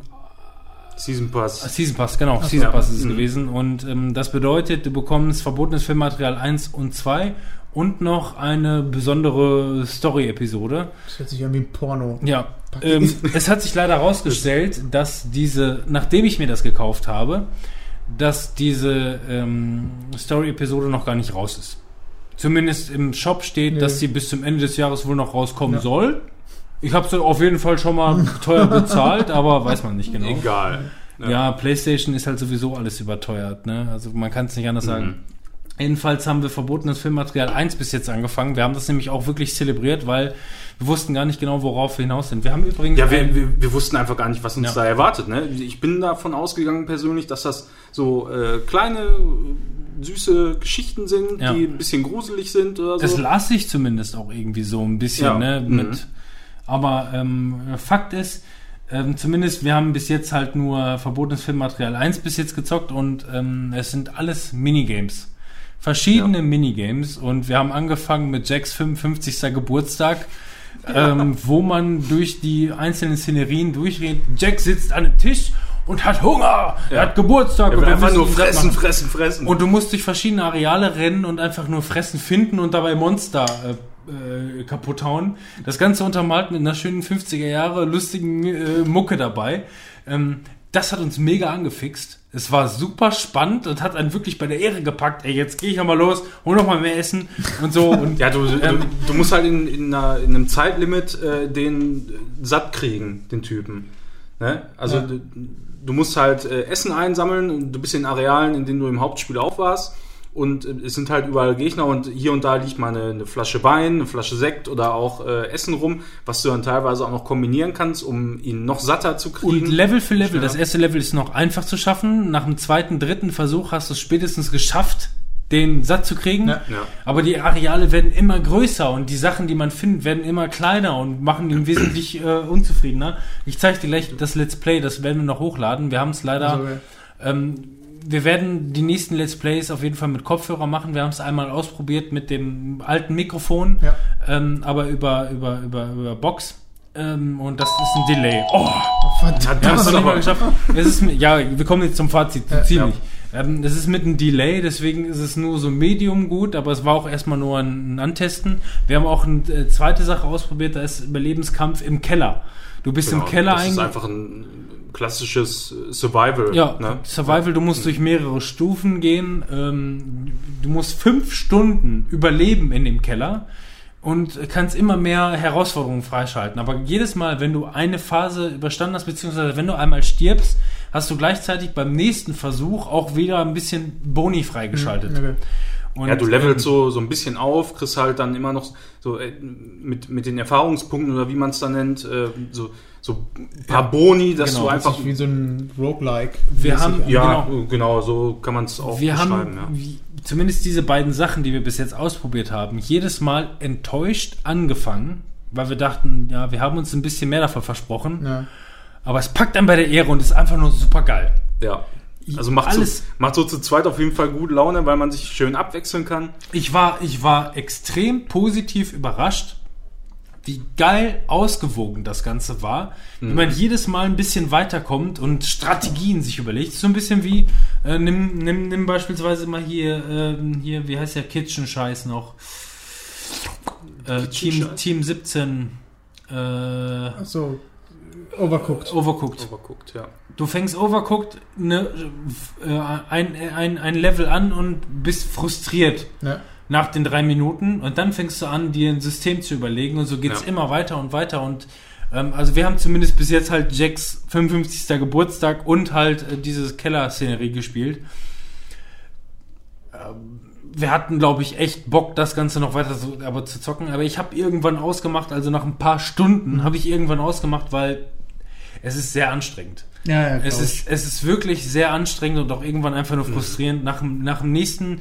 Season Pass. Season Pass, genau, Ach so. Season Pass ist es Mhm. gewesen. Und ähm, das bedeutet, du bekommst verbotenes Filmmaterial 1 und 2 und noch eine besondere Story-Episode. Das hört sich an wie ein Porno. Ja, ähm, es hat sich leider herausgestellt, dass diese, nachdem ich mir das gekauft habe, dass diese ähm, Story-Episode noch gar nicht raus ist. Zumindest im Shop steht, Nee. dass sie bis zum Ende des Jahres wohl noch rauskommen Ja. soll. Ich habe sie auf jeden Fall schon mal teuer bezahlt, aber weiß man nicht genau. Egal. Ja. PlayStation ist halt sowieso alles überteuert, ne? Also man kann es nicht anders sagen. Jedenfalls haben wir verbotenes Filmmaterial 1 bis jetzt angefangen. Wir haben das nämlich auch wirklich zelebriert, weil wir wussten gar nicht genau, worauf wir hinaus sind. Wir haben übrigens Ja, wir, wir, wir wussten einfach gar nicht, was uns Ja. da erwartet. Ne? Ich bin davon ausgegangen persönlich, dass das so äh, kleine, süße Geschichten sind, Ja. die ein bisschen gruselig sind oder Es so. las sich zumindest auch irgendwie so ein bisschen, Ja. ne? Mhm. Aber ähm, Fakt ist, ähm, zumindest wir haben bis jetzt halt nur verbotenes Filmmaterial 1 bis jetzt gezockt und ähm, es sind alles Minigames. Verschiedene Ja. Minigames und wir haben angefangen mit Jacks 55. Geburtstag, ähm, wo man durch die einzelnen Szenerien durchredet. Jack sitzt an einem Tisch und hat Hunger, er Ja. hat Geburtstag. Er und will wir einfach müssen nur fressen, fressen, fressen. Und du musst durch verschiedene Areale rennen und einfach nur fressen, finden und dabei Monster äh, äh, kaputt hauen. Das Ganze untermalt mit einer schönen 50er Jahre lustigen äh, Mucke dabei. Ähm, das hat uns mega angefixt. Es war super spannend und hat einen wirklich bei der Ehre gepackt. Ey, jetzt gehe ich nochmal los, hol noch mal mehr Essen und so. Und ja, du, Ähm, du, musst halt in, in, einer, in einem Zeitlimit äh, den satt kriegen, den Typen. Ne? Also Ja. du, du musst halt äh, Essen einsammeln, und du bist in Arealen, in denen du im Hauptspiel auch warst. Und äh, es sind halt überall Gegner und hier und da liegt mal eine, eine Flasche Wein, eine Flasche Sekt oder auch äh, Essen rum, was du dann teilweise auch noch kombinieren kannst, um ihn noch satter zu kriegen. Und Level für Level. Das erste Level ist noch einfach zu schaffen. Nach dem zweiten, dritten Versuch hast du es spätestens geschafft, den satt zu kriegen. Ja. Ja. Aber die Areale werden immer größer und die Sachen, die man findet, werden immer kleiner und machen ihn wesentlich äh, unzufriedener. Ich zeige dir gleich das Let's Play, das werden wir noch hochladen. Wir haben es leider. Also, äh, Ähm, wir werden die nächsten Let's Plays auf jeden Fall mit Kopfhörer machen. Wir haben es einmal ausprobiert mit dem alten Mikrofon, Ja. ähm, aber über, über, über, über Box. Ähm, und das ist ein Delay. Oh, oh, verdammt. haben Das es ist noch nicht mal aber- geschafft. Es ist, ja, wir kommen jetzt zum Fazit, Ja, ziemlich. Ähm, das ist mit einem Delay, deswegen ist es nur so medium gut, aber es war auch erstmal nur ein, ein Antesten. Wir haben auch eine äh, zweite Sache ausprobiert, da ist Überlebenskampf im Keller. Du bist Genau, im Keller Das ist einfach ein klassisches äh, Survival. Ja, ne? Survival, du musst durch mehrere Stufen gehen. Ähm, du musst fünf Stunden überleben in dem Keller und kannst immer mehr Herausforderungen freischalten. Aber jedes Mal, wenn du eine Phase überstanden hast, beziehungsweise wenn du einmal stirbst, hast du gleichzeitig beim nächsten Versuch auch wieder ein bisschen Boni freigeschaltet. Okay. Und, Ja, du levelst ähm, so, so ein bisschen auf, kriegst halt dann immer noch so äh, mit, mit den Erfahrungspunkten oder wie man es dann nennt, äh, so, so ein paar Ja, Boni, dass genau, du einfach. sich wie so ein Roguelike. Wir haben-. Ja, genau. genau. so kann man es auch wir beschreiben. haben ja. wie, zumindest diese beiden Sachen, die wir bis jetzt ausprobiert haben, jedes Mal enttäuscht angefangen, weil wir dachten, ja, wir haben uns ein bisschen mehr davon versprochen. Ja. Aber es packt dann bei der Ehre und ist einfach nur super geil. ja. Also macht, Alles- so, macht so zu zweit auf jeden Fall gut Laune, weil man sich schön abwechseln kann. Ich war, ich war extrem positiv überrascht, wie geil ausgewogen das Ganze war. Wie man jedes Mal ein bisschen weiterkommt und Strategien sich überlegt. So ein bisschen wie, äh, nimm, nimm, nimm beispielsweise mal hier, ähm, hier, wie heißt der Kitchen-Scheiß noch? Äh, Team, Kitchen-Scheiß? Team 17. Äh, Achso, overcooked. Overcooked. Overguckt, ja. Du fängst Overcooked ne, äh, ein, ein, ein Level an und bist frustriert Ja. nach den drei Minuten und dann fängst du an, dir ein System zu überlegen und so geht's Ja. immer weiter und weiter und ähm, also wir haben zumindest bis jetzt halt Jacks 55. Geburtstag und halt äh, dieses Keller-Szenerie gespielt. Wir hatten, glaube ich, echt Bock, das Ganze noch weiter so, aber zu zocken. Aber ich habe irgendwann ausgemacht, also nach ein paar Stunden habe ich irgendwann ausgemacht, weil es ist sehr anstrengend. Ja, ja, Es ist, es ist wirklich sehr anstrengend und auch irgendwann einfach Mhm. nur frustrierend. Nach, dem- nach dem nächsten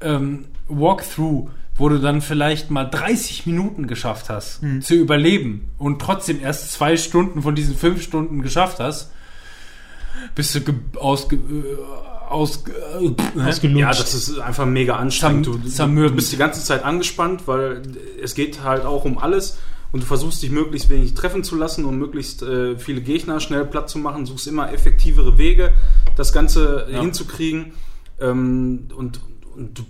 ähm, Walkthrough, wo du dann vielleicht mal 30 Minuten geschafft hast, Mhm. zu überleben und trotzdem erst zwei Stunden von diesen fünf Stunden geschafft hast, bist du ge ausge, äh, aus, äh? Ausgelutscht. Ja, das ist einfach mega anstrengend. Du, du bist die ganze Zeit angespannt, weil es geht halt auch um alles und du versuchst dich möglichst wenig treffen zu lassen und möglichst äh, viele Gegner schnell platt zu machen, suchst immer effektivere Wege, das Ganze Ja. hinzukriegen ähm, und, und du,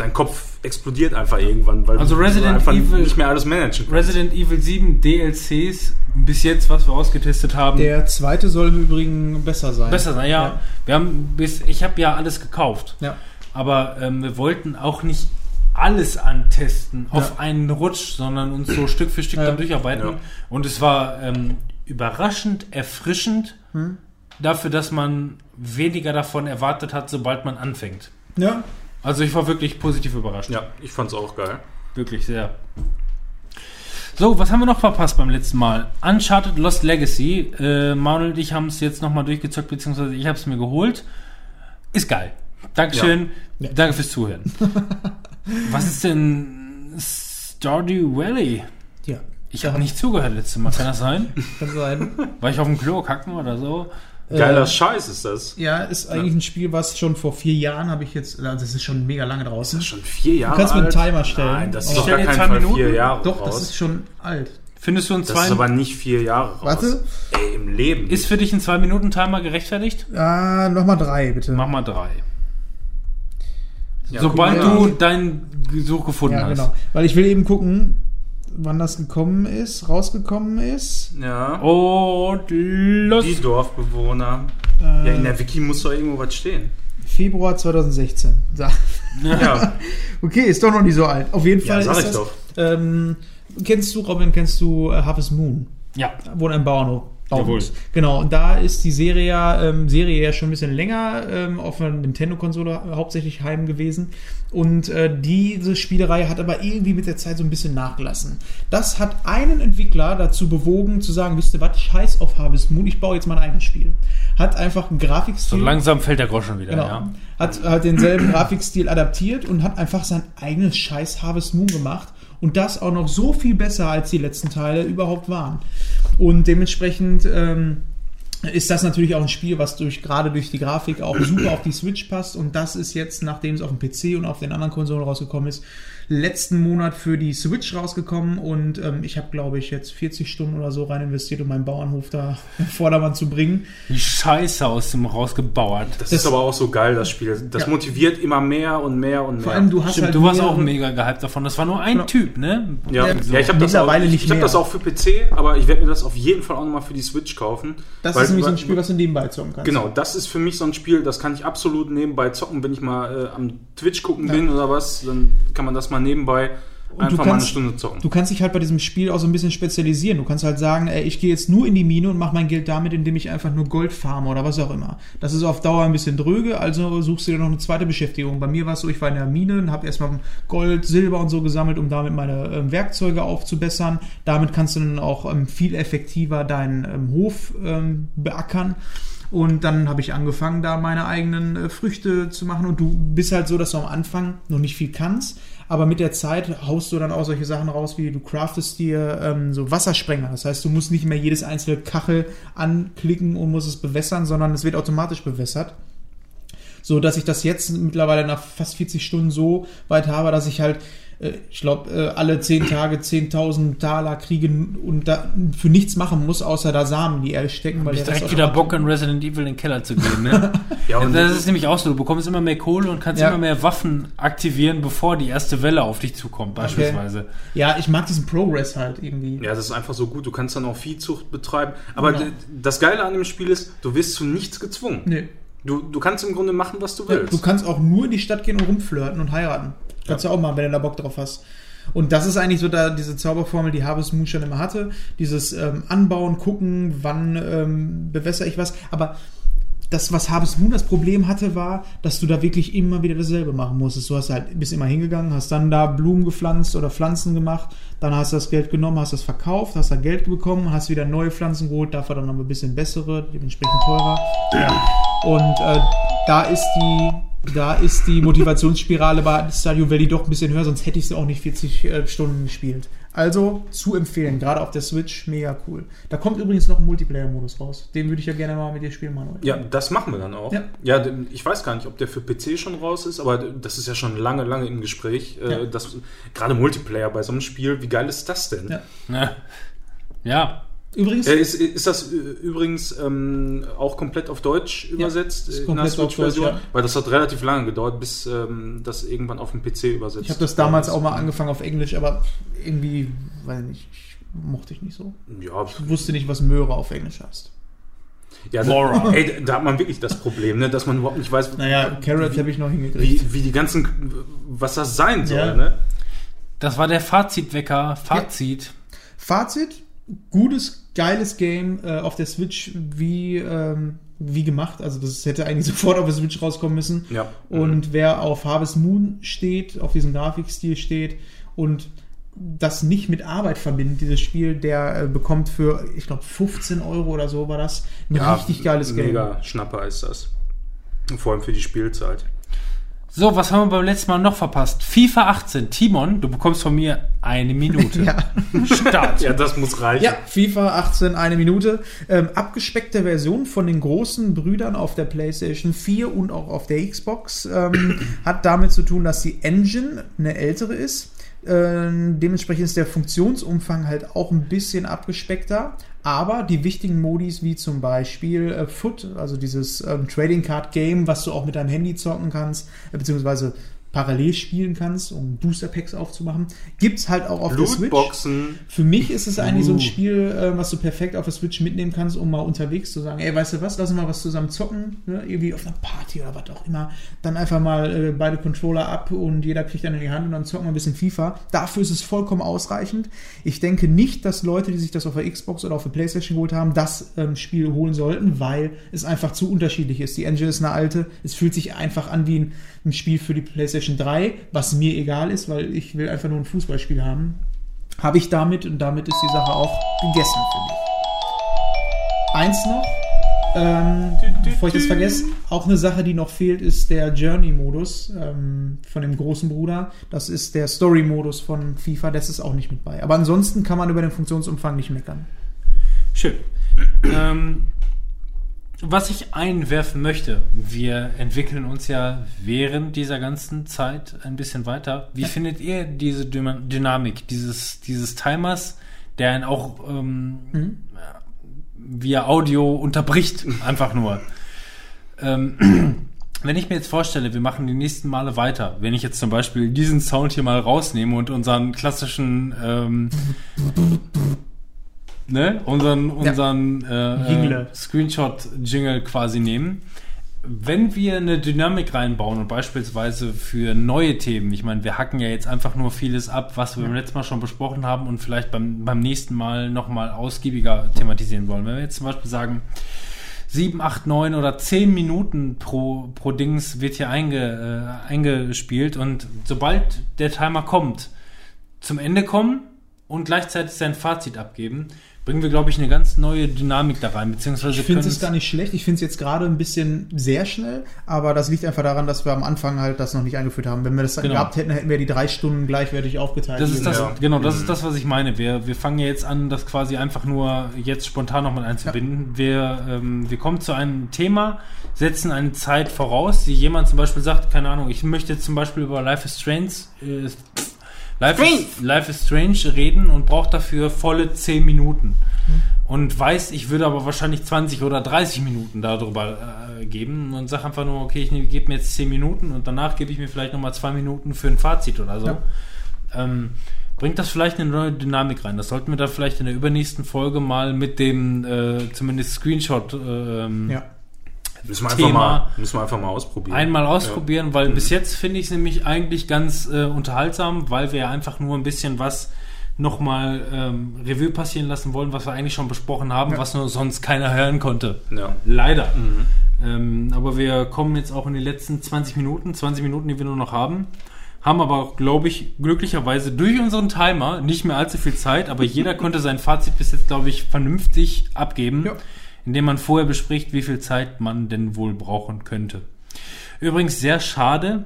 dein Kopf explodiert einfach irgendwann, weil Also du Resident einfach Evil- nicht mehr alles managen kannst. Resident Evil 7 DLCs, bis jetzt, was wir ausgetestet haben, Der zweite soll im Übrigen besser sein. besser sein. Ja, wir haben bis, ich habe ja alles gekauft. Ja. Aber ähm, wir wollten auch nicht alles antesten auf Ja. einen Rutsch, sondern uns so Stück für Stück Ja. dann durcharbeiten. Ja. Und es war ähm, überraschend erfrischend Hm. dafür, dass man weniger davon erwartet hat, sobald man anfängt. Ja. Also ich war wirklich positiv überrascht. Ja, ich fand's auch geil. Wirklich sehr. So, was haben wir noch verpasst beim letzten Mal? Uncharted Lost Legacy. Äh, Manuel und ich haben es jetzt nochmal durchgezockt, beziehungsweise ich habe es mir geholt. Ist geil. Dankeschön. Ja. Danke fürs Zuhören. was ist denn Stardew Valley? Ja. Ich habe nicht zugehört letztes Mal. Kann das sein? Kann sein. War ich auf dem Klo kacken oder so? Geiler Äh, Scheiß ist das. Ja, ist eigentlich ein Spiel, was schon vor vier Jahren habe ich jetzt, also es ist schon mega lange draußen. Schon vier Jahre kannst mir einen alt? Timer stellen. Nein, das ist Aber- auf Stell gar zwei Fall Minuten? vier Jahre Doch, raus. das ist schon alt. Findest du ein Das zwei ist aber nicht vier Jahre raus. Warte. Ey, im Leben. Ist für dich ein 2-Minuten-Timer gerechtfertigt? Ah, nochmal drei, bitte. Mach mal drei. Ja, Sobald du deinen Such gefunden ja, hast. genau. Weil ich will eben gucken, wann das gekommen ist, rausgekommen ist. Ja. Und los. Die Dorfbewohner. Äh, Ja, in der Wiki muss doch irgendwo was stehen. Februar 2016. So. Ja, Okay, ist doch noch nicht so alt. Auf jeden ja Fall sag ist ich das. doch. Ähm, kennst du, Robin, kennst du äh, Harvest Moon? Ja. wo ein Bauernhof Jawohl. Genau, und da ist die Serie ja, ähm, Serie ja schon ein bisschen länger ähm, auf einer Nintendo-Konsole hauptsächlich heim gewesen. Und äh, diese Spielerei hat aber irgendwie mit der Zeit so ein bisschen nachgelassen. Das hat einen Entwickler dazu bewogen, zu sagen, wisst ihr was, scheiß auf Harvest Moon, ich baue jetzt mein eigenes Spiel. Hat einfach einen So Grafikstil... langsam fällt der Groschen wieder, Genau. ja. Hat, hat denselben Grafikstil adaptiert und hat einfach sein eigenes scheiß Harvest Moon gemacht. Und das auch noch so viel besser, als die letzten Teile überhaupt waren. Und dementsprechend ähm, ist das natürlich auch ein Spiel, was durch gerade durch die Grafik auch super auf die Switch passt. Und das ist jetzt, nachdem es auf dem PC und auf den anderen Konsolen rausgekommen ist, letzten Monat für die Switch rausgekommen. Und ähm, ich habe, glaube ich, jetzt 40 Stunden oder so rein investiert, um meinen Bauernhof da in Vordermann zu bringen. Die Scheiße aus dem rausgebauert. Das, Das- ist aber auch so geil, das Spiel. Das Ja. motiviert immer mehr und mehr und mehr. Vor allem, du hast Stimmt, halt du warst auch mega gehypt davon. Das war nur ein Genau. Typ, ne? ja, Ja, ja, ich habe das, auch, mittlerweile ich, nicht ich hab das auch für PC, aber ich werde mir das auf jeden Fall auch nochmal für die Switch kaufen. Das Weil- ist nämlich so ein Spiel, was du nebenbei zocken kannst. Genau, das ist für mich so ein Spiel, das kann ich absolut nebenbei zocken, wenn ich mal äh, am Twitch gucken Ja. bin oder was, dann kann man das mal nebenbei Und einfach du mal eine kannst- Stunde zocken. Du kannst dich halt bei diesem Spiel auch so ein bisschen spezialisieren. Du kannst halt sagen, ey, ich gehe jetzt nur in die Mine und mache mein Geld damit, indem ich einfach nur Gold farme oder was auch immer. Das ist auf Dauer ein bisschen dröge, also suchst du dir noch eine zweite Beschäftigung. Bei mir war es so, ich war in der Mine und habe erstmal Gold, Silber und so gesammelt, um damit meine ähm, Werkzeuge aufzubessern. Damit kannst du dann auch ähm, viel effektiver deinen ähm, Hof ähm, beackern. Und dann habe ich angefangen, da meine eigenen äh, Früchte zu machen. Und du bist halt so, dass du am Anfang noch nicht viel kannst. Aber mit der Zeit haust du dann auch solche Sachen raus, wie du craftest dir ähm, so Wassersprenger. Das heißt, du musst nicht mehr jedes einzelne Kachel anklicken und musst es bewässern, sondern es wird automatisch bewässert. So dass ich das jetzt mittlerweile nach fast 40 Stunden so weit habe, dass ich halt, ich glaube, äh, alle 10 Tage 10.000 Taler kriege und da für nichts machen muss, außer da Samen in die Erde stecken. Weil Ich direkt wieder Bock in Resident Evil in den Keller zu gehen, ne? Ja, und das ist nämlich auch so. Du bekommst immer mehr Kohle und kannst Ja. immer mehr Waffen aktivieren, bevor die erste Welle auf dich zukommt, beispielsweise. Ja, ich mag diesen Progress halt irgendwie. Ja, das ist einfach so gut. Du kannst dann auch Viehzucht betreiben. Aber Genau. das Geile an dem Spiel ist, du wirst zu nichts gezwungen. Nee. Du, du kannst im Grunde machen, was du Ja, willst. du kannst auch nur in die Stadt gehen und rumflirten und heiraten. Kannst du auch machen, wenn du da Bock drauf hast. Und das ist eigentlich so da diese Zauberformel, die Harvest Moon schon immer hatte. Dieses ähm, Anbauen, gucken, wann ähm, bewässere ich was. Aber das, was Harvest Moon das Problem hatte, war, dass du da wirklich immer wieder dasselbe machen musstest. Du hast halt, bist immer hingegangen, hast dann da Blumen gepflanzt oder Pflanzen gemacht, dann hast du das Geld genommen, hast das verkauft, hast da Geld bekommen, hast wieder neue Pflanzen geholt, dafür dann noch ein bisschen bessere, dementsprechend teurer. Und äh, da ist die da ist die Motivationsspirale bei Stardew Valley doch ein bisschen höher, sonst hätte ich sie auch nicht 40 äh, Stunden gespielt. Also zu empfehlen, gerade auf der Switch, mega cool. Da kommt übrigens noch ein Multiplayer-Modus raus. Den würde ich ja gerne mal mit dir spielen, Manuel. Ja, das machen wir dann auch. Ja. Ja, ich weiß gar nicht, ob der für PC schon raus ist, aber das ist ja schon lange, lange im Gespräch. äh, Ja. Das, gerade Multiplayer bei so einem Spiel, wie geil ist das denn? Ja. Ja. Ja. Übrigens, Äh, ist, ist das äh, übrigens ähm, auch komplett auf Deutsch übersetzt ist äh, komplett auf Deutsch, ja. Weil das hat relativ lange gedauert, bis ähm, das irgendwann auf dem PC übersetzt ich habe das damals auch mal angefangen auf Englisch, aber irgendwie, weiß nicht, ich, mochte ich nicht so. Ja, Ich wusste nicht, was Möhre auf Englisch heißt. ja da, ey, da hat man wirklich das Problem, ne, dass man überhaupt nicht weiß, Naja, Carrot habe ich noch hingekriegt. wie, wie die ganzen, was das sein soll. Ja. Ne? Das war der Fazitwecker. Fazit. Fazit, gutes, geiles Game äh, auf der Switch, wie, ähm, wie gemacht. Also das hätte eigentlich sofort auf der Switch rauskommen müssen. Ja. Und wer auf Harvest Moon steht, auf diesen Grafikstil steht und das nicht mit Arbeit verbindet, dieses Spiel, der äh, bekommt für, ich glaube, 15 Euro oder so war das, ein Ja, richtig geiles Game. Mega Schnapper ist das. Vor allem für die Spielzeit. So, was haben wir beim letzten Mal noch verpasst? FIFA 18. Timon, du bekommst von mir eine Minute. Ja. Start. Ja, das muss reichen. Ja, FIFA 18, eine Minute. Ähm, abgespeckte Version von den großen Brüdern auf der PlayStation 4 und auch auf der Xbox. Ähm, hat damit zu tun, dass die Engine eine ältere ist. Ähm, dementsprechend ist der Funktionsumfang halt auch ein bisschen abgespeckter. Aber die wichtigen Modis wie zum Beispiel äh, Foot, also dieses ähm, Trading Card Game, was du auch mit deinem Handy zocken kannst, äh, beziehungsweise parallel spielen kannst, um Booster Packs aufzumachen, gibt's halt auch auf der Switch. Für mich ist es eigentlich so ein Uh. Spiel, äh, was du perfekt auf der Switch mitnehmen kannst, um mal unterwegs zu sagen, ey, weißt du was, lass uns mal was zusammen zocken, ne? irgendwie auf einer Party oder was auch immer. Dann einfach mal äh, beide Controller ab und jeder kriegt dann in die Hand und dann zocken wir ein bisschen FIFA. Dafür ist es vollkommen ausreichend. Ich denke nicht, dass Leute, die sich das auf der Xbox oder auf der Playstation geholt haben, das ähm, Spiel holen sollten, weil es einfach zu unterschiedlich ist. Die Engine ist eine alte, es fühlt sich einfach an wie ein, ein Spiel für die PlayStation 3, was mir egal ist, weil ich will einfach nur ein Fußballspiel haben habe ich damit und damit ist die Sache auch gegessen für mich. Eins noch, ähm, bevor ich das vergesse, auch eine Sache, die noch fehlt, ist der Journey-Modus ähm, von dem großen Bruder. Das ist der Story-Modus von FIFA, das ist auch nicht mit bei. Aber ansonsten kann man über den Funktionsumfang nicht meckern. Schön. ähm, was ich einwerfen möchte, wir entwickeln uns ja während dieser ganzen Zeit ein bisschen weiter. Wie findet ihr diese Dynamik dieses, dieses Timers, der einen auch ähm, via Audio unterbricht, einfach nur? Ähm, wenn ich mir jetzt vorstelle, wir machen die nächsten Male weiter, wenn ich jetzt zum Beispiel diesen Sound hier mal rausnehme und unseren klassischen ähm, ne, unseren, unseren äh, Jingle. äh, Screenshot-Jingle quasi nehmen. Wenn wir eine Dynamik reinbauen und beispielsweise für neue Themen, ich meine, wir hacken ja jetzt einfach nur vieles ab, was wir beim letzten Mal schon besprochen haben und vielleicht beim, beim nächsten Mal nochmal ausgiebiger thematisieren wollen. Wenn wir jetzt zum Beispiel sagen, 7, 8, 9 oder 10 Minuten pro, pro Dings wird hier einge, äh, eingespielt und sobald der Timer kommt, zum Ende kommen und gleichzeitig sein Fazit abgeben, bringen wir, glaube ich, eine ganz neue Dynamik da rein, beziehungsweise Ich finde es gar nicht schlecht. Ich finde es jetzt gerade ein bisschen sehr schnell, aber das liegt einfach daran, dass wir am Anfang halt das noch nicht eingeführt haben. Wenn wir das dann Genau. gehabt hätten, hätten wir die drei Stunden gleichwertig aufgeteilt. Das ist das, Ja. genau, das ist das, was ich meine. Wir, wir fangen ja jetzt an, das quasi einfach nur jetzt spontan nochmal einzubinden. Wir, ähm, wir kommen zu einem Thema, setzen eine Zeit voraus, die jemand zum Beispiel sagt, keine Ahnung, ich möchte zum Beispiel über Life is Strange, äh, Life, is, Life is Strange reden und braucht dafür volle 10 Minuten. Und weiß, ich würde aber wahrscheinlich 20 oder 30 Minuten darüber äh, geben und sage einfach nur, okay, ich gebe mir jetzt 10 Minuten und danach gebe ich mir vielleicht nochmal 2 Minuten für ein Fazit oder so. Ja. Ähm, bringt das vielleicht eine neue Dynamik rein. Das sollten wir dann vielleicht in der übernächsten Folge mal mit dem äh, zumindest Screenshot ähm, ja. Müssen wir, Thema einfach mal, müssen wir einfach mal ausprobieren. einmal ausprobieren, weil bis jetzt finde ich es nämlich eigentlich ganz äh, unterhaltsam, weil wir einfach nur ein bisschen was nochmal ähm, Revue passieren lassen wollen, was wir eigentlich schon besprochen haben, Ja. was nur sonst keiner hören konnte. Ja. Leider. Ähm, aber wir kommen jetzt auch in die letzten 20 Minuten, 20 Minuten, die wir nur noch haben. Haben aber, glaube ich, glücklicherweise durch unseren Timer nicht mehr allzu viel Zeit, aber jeder konnte sein Fazit bis jetzt, glaube ich, vernünftig abgeben, Ja. Indem man vorher bespricht, wie viel Zeit man denn wohl brauchen könnte. Übrigens sehr schade,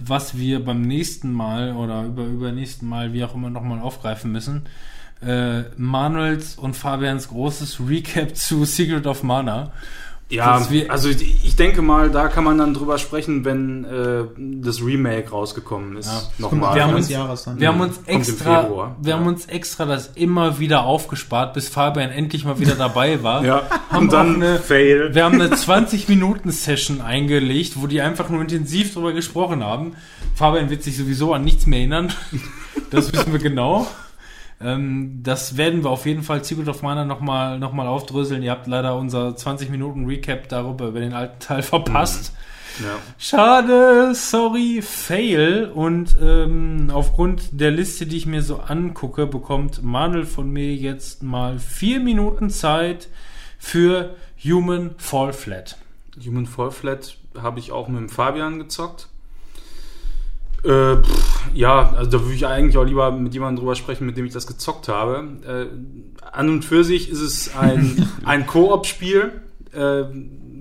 was wir beim nächsten Mal oder über übernächsten Mal, wie auch immer, nochmal aufgreifen müssen. Äh, Manuels und Fabians großes Recap zu Secret of Mana. Ja, also ich denke mal, da kann man dann drüber sprechen, wenn äh, das Remake rausgekommen ist. Ja. Nochmal. Wir haben uns- Jahres dann. Wir haben uns extra, wir haben uns extra das immer wieder aufgespart, bis Fabian endlich mal wieder dabei war. ja, Haben und dann eine- Fail. Wir haben eine 20-Minuten-Session eingelegt, wo die einfach nur intensiv drüber gesprochen haben. Fabian wird sich sowieso an nichts mehr erinnern. Das wissen wir genau. Ähm, das werden wir auf jeden Fall Secret of Mana nochmal noch mal aufdröseln. Ihr habt leider unser 20-Minuten-Recap darüber über den alten Teil verpasst. Ja. Schade, sorry, fail. Und ähm, aufgrund der Liste, die ich mir so angucke, bekommt Manuel von mir jetzt mal vier Minuten Zeit für Human Fall Flat. Human Fall Flat habe ich auch mit dem Fabian gezockt. Äh, pff, ja, also da würde ich eigentlich auch lieber mit jemandem drüber sprechen, mit dem ich das gezockt habe. Äh, an und für sich ist es ein, ein Koop-Spiel, äh,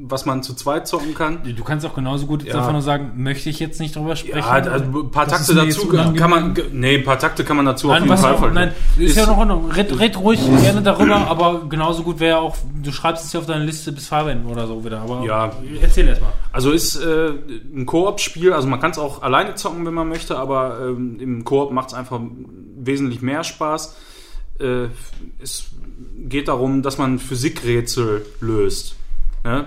was man zu zweit zocken kann. Du kannst auch genauso gut jetzt Ja. einfach nur sagen, möchte ich jetzt nicht drüber sprechen. Ja, also ein paar Takte dazu kann man, nee, ein paar Takte kann man dazu auf Nein, jeden was Fall verlieren. nein, ist, Ist- ja noch in Ordnung. Red, red ruhig gerne darüber, aber genauso gut wäre auch, du schreibst es ja auf deine Liste bis Fabian oder so wieder. Aber Ja. erzähl erst mal. Also ist äh, ein Koop-Spiel, also man kann es auch alleine zocken, wenn man möchte, aber ähm, im Koop macht es einfach wesentlich mehr Spaß. Äh, es geht darum, dass man Physikrätsel löst. Ne?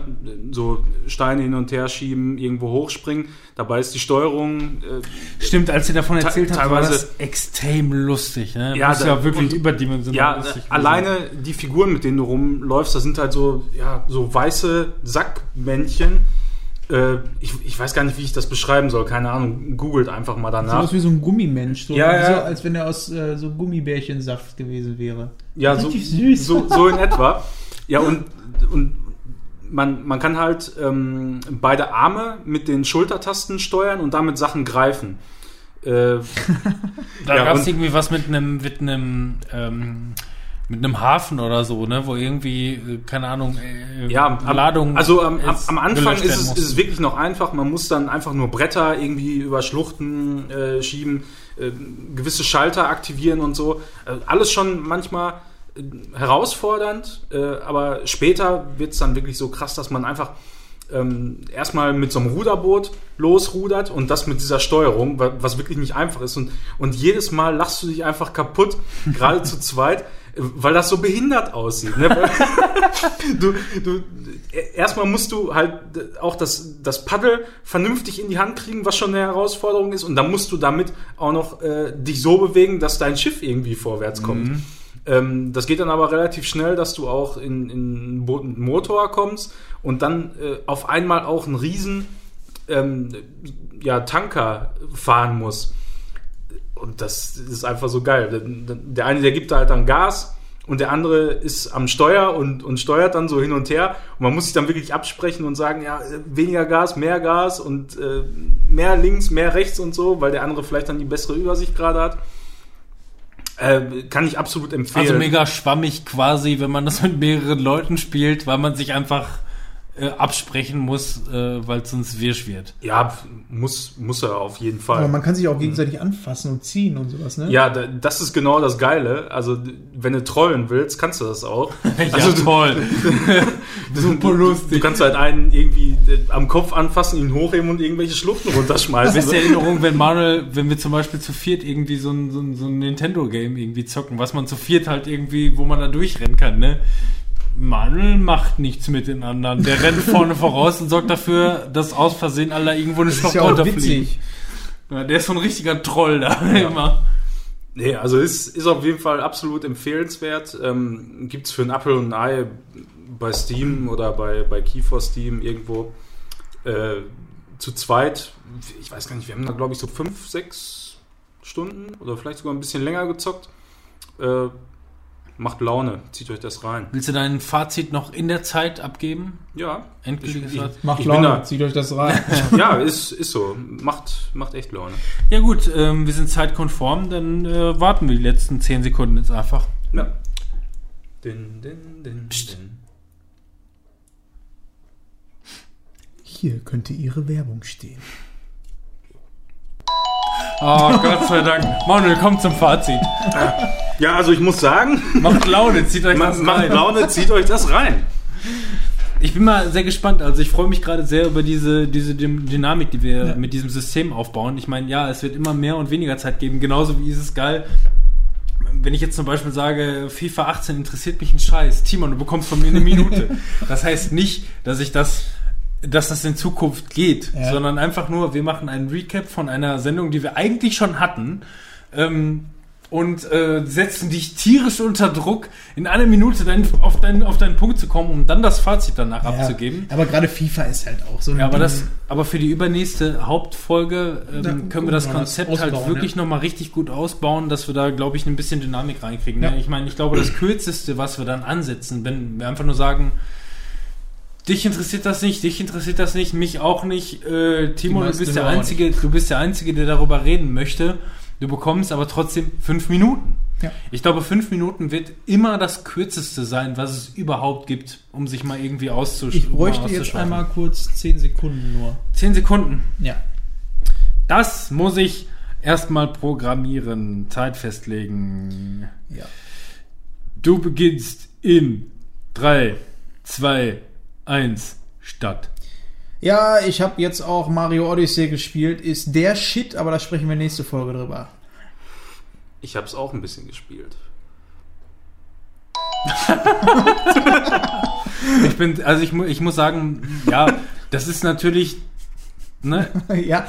So Steine hin und her schieben, irgendwo hochspringen. Dabei ist die Steuerung äh, Stimmt, als ihr davon erzählt habt, war teilweise- das extrem lustig. Ne? Ja, das ist da- ja wirklich und- überdimensional Ja, lustig. alleine die Figuren, mit denen du rumläufst, das sind halt so, ja, so weiße Sackmännchen. Äh, ich, ich weiß gar nicht, wie ich das beschreiben soll. Keine Ahnung. Googelt einfach mal Sieht danach. aus wie so ein Gummimensch. So, Ja, ja. so als wenn er aus äh, so Gummibärchensaft gewesen wäre. Ja, so, so, so in etwa. Ja, und, und man, man kann halt ähm, beide Arme mit den Schultertasten steuern und damit Sachen greifen. Äh, Da Ja, gab es irgendwie was mit einem mit einem ähm, mit einem Hafen oder so, ne, wo irgendwie äh, keine Ahnung äh, ja, am, Ladung also am, am, Anfang ist es, ist es wirklich noch einfach. Man muss dann einfach nur Bretter irgendwie über Schluchten äh, schieben, äh, gewisse Schalter aktivieren und so. Äh, alles schon manchmal herausfordernd, äh, aber später wird es dann wirklich so krass, dass man einfach ähm, erstmal mit so einem Ruderboot losrudert und das mit dieser Steuerung, wa- was wirklich nicht einfach ist. Und, und jedes Mal lachst du dich einfach kaputt, gerade zu zweit, weil das so behindert aussieht. Ne? Du, du, erstmal musst du halt auch das, das Paddel vernünftig in die Hand kriegen, was schon eine Herausforderung ist. Und dann musst du damit auch noch äh, dich so bewegen, dass dein Schiff irgendwie vorwärts kommt. Ähm, das geht dann aber relativ schnell, dass du auch in, in Motor kommst und dann äh, auf einmal auch einen riesen ähm, ja, Tanker fahren musst. Und das ist einfach so geil. Der, der eine, der gibt da halt dann Gas und der andere ist am Steuer und, und steuert dann so hin und her. Und man muss sich dann wirklich absprechen und sagen, ja, weniger Gas, mehr Gas und äh, mehr links, mehr rechts und so, weil der andere vielleicht dann die bessere Übersicht gerade hat. Äh, kann ich absolut empfehlen. also mega schwammig quasi, wenn man das mit mehreren Leuten spielt, weil man sich einfach äh, absprechen muss, äh, weil es sonst wirsch wird. Ja, muss, muss er auf jeden Fall. Aber man kann sich auch gegenseitig anfassen und ziehen und sowas, ne? ja, da- das ist genau das Geile. Also, wenn du trollen willst, kannst du das auch. ja, Also, du, toll. Super du lustig. kannst halt einen irgendwie äh, am Kopf anfassen, ihn hochheben und irgendwelche Schluchten runterschmeißen. Beste Erinnerung, wenn Manuel, wenn wir zum Beispiel zu viert irgendwie so ein, so ein, so ein Nintendo-Game irgendwie zocken, was man zu viert halt irgendwie, wo man da durchrennen kann, ne? Manuel macht nichts mit den anderen. Der rennt vorne voraus und sorgt dafür, dass aus Versehen alle irgendwo eine Schlucht ja runterfliegen. witzig. Ja, der ist so ein richtiger Troll da immer. Nee, also ist, ist auf jeden Fall absolut empfehlenswert. Ähm, Gibt es für ein Apple und ein Ei bei Steam oder bei, bei Keyfor Steam irgendwo äh, zu zweit. Ich weiß gar nicht, wir haben da glaube ich so fünf, sechs Stunden oder vielleicht sogar ein bisschen länger gezockt. Äh, Macht Laune. Zieht euch das rein. Willst du dein Fazit noch in der Zeit abgeben? Ja. Endgültiges Ich- Fazit? Macht Ich Laune, zieht euch das rein. Ja, ist, ist so. Macht, macht echt Laune. Ja gut, ähm, wir sind zeitkonform, dann äh, warten wir die letzten 10 Sekunden jetzt einfach. Ja. Din, din, din, Psst. din. Hier könnte Ihre Werbung stehen. Oh Gott sei Dank. Manuel, komm zum Fazit. Ja, also ich muss sagen, Macht Laune, zieht euch das macht macht rein. Laune, zieht euch das rein. Ich bin mal sehr gespannt. Also ich freue mich gerade sehr über diese, diese Dy- Dynamik, die wir Ja. mit diesem System aufbauen. Ich meine, ja, es wird immer mehr und weniger Zeit geben. Genauso wie ist es geil, wenn ich jetzt zum Beispiel sage, FIFA 18 interessiert mich ein Scheiß. Timon, du bekommst von mir eine Minute. Das heißt nicht, dass ich das dass das in Zukunft geht, Ja. sondern einfach nur, wir machen einen Recap von einer Sendung, die wir eigentlich schon hatten ähm, und äh, setzen dich tierisch unter Druck, in einer Minute dein, auf, deinen, auf deinen Punkt zu kommen, um dann das Fazit danach abzugeben. Aber gerade FIFA ist halt auch so ein Ja, aber Ding. das, aber für die übernächste Hauptfolge ähm, Da können wir das wir das Konzept halt wirklich ja. nochmal richtig gut ausbauen, dass wir da, glaube ich, ein bisschen Dynamik reinkriegen. Ja. Ne? Ich meine, ich glaube, das kürzeste, was wir dann ansetzen, wenn wir einfach nur sagen, dich interessiert das nicht, dich interessiert das nicht, mich auch nicht, äh, Timo, du bist der einzige, du bist der einzige, der darüber reden möchte. Du bekommst aber trotzdem fünf Minuten. Ja. Ich glaube, fünf Minuten wird immer das kürzeste sein, was es überhaupt gibt, um sich mal irgendwie auszusch Ich bräuchte jetzt einmal kurz 10 Sekunden nur. Zehn Sekunden. Ja. Das muss ich erstmal programmieren, Zeit festlegen. Ja. Du beginnst in 3, 2, 1, Start. Ja, ich habe jetzt auch Mario Odyssey gespielt. Ist der Shit, aber da sprechen wir nächste Folge drüber. Ich habe es auch ein bisschen gespielt. Ich bin, also ich, mu ich muss sagen, ja, das ist natürlich ne, ja,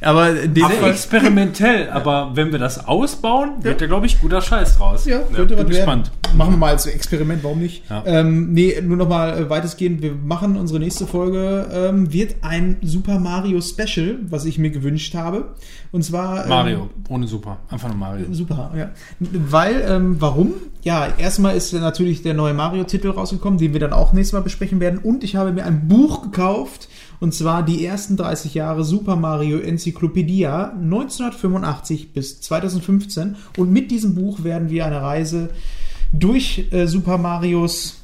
aber sehr Fall, experimentell, aber wenn wir das ausbauen, wird da, glaube ich, guter Scheiß draus. ja, bin könnte was werden. gespannt. Machen wir mal als Experiment, warum nicht? Ja. Ähm, nee, nur noch mal äh, weitestgehend, wir machen unsere nächste Folge, ähm, wird ein Super Mario Special, was ich mir gewünscht habe. Und zwar... Ähm, Mario, ohne Super, einfach nur Mario. Super, ja. Weil, ähm, warum? Ja, erstmal ist natürlich der neue Mario-Titel rausgekommen, den wir dann auch nächstes Mal besprechen werden. Und ich habe mir ein Buch gekauft, und zwar die ersten 30 Jahre Super Mario Enzyklopädia 1985 bis 2015. Und mit diesem Buch werden wir eine Reise durch äh, Super Marios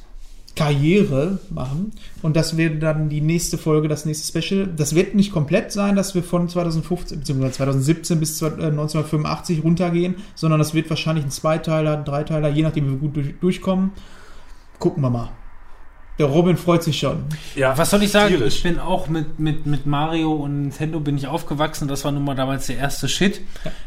Karriere machen. Und das wird dann die nächste Folge, das nächste Special. Das wird nicht komplett sein, dass wir von 2015 bzw. 2017 bis 1985 runtergehen, sondern das wird wahrscheinlich ein Zweiteiler, ein Dreiteiler, je nachdem, wie wir gut durch, durchkommen. Gucken wir mal. Der Robin freut sich schon. Ja, Was soll ich sagen? tierisch. Ich bin auch mit, mit, mit Mario und Nintendo bin ich aufgewachsen. Das war nun mal damals der erste Shit.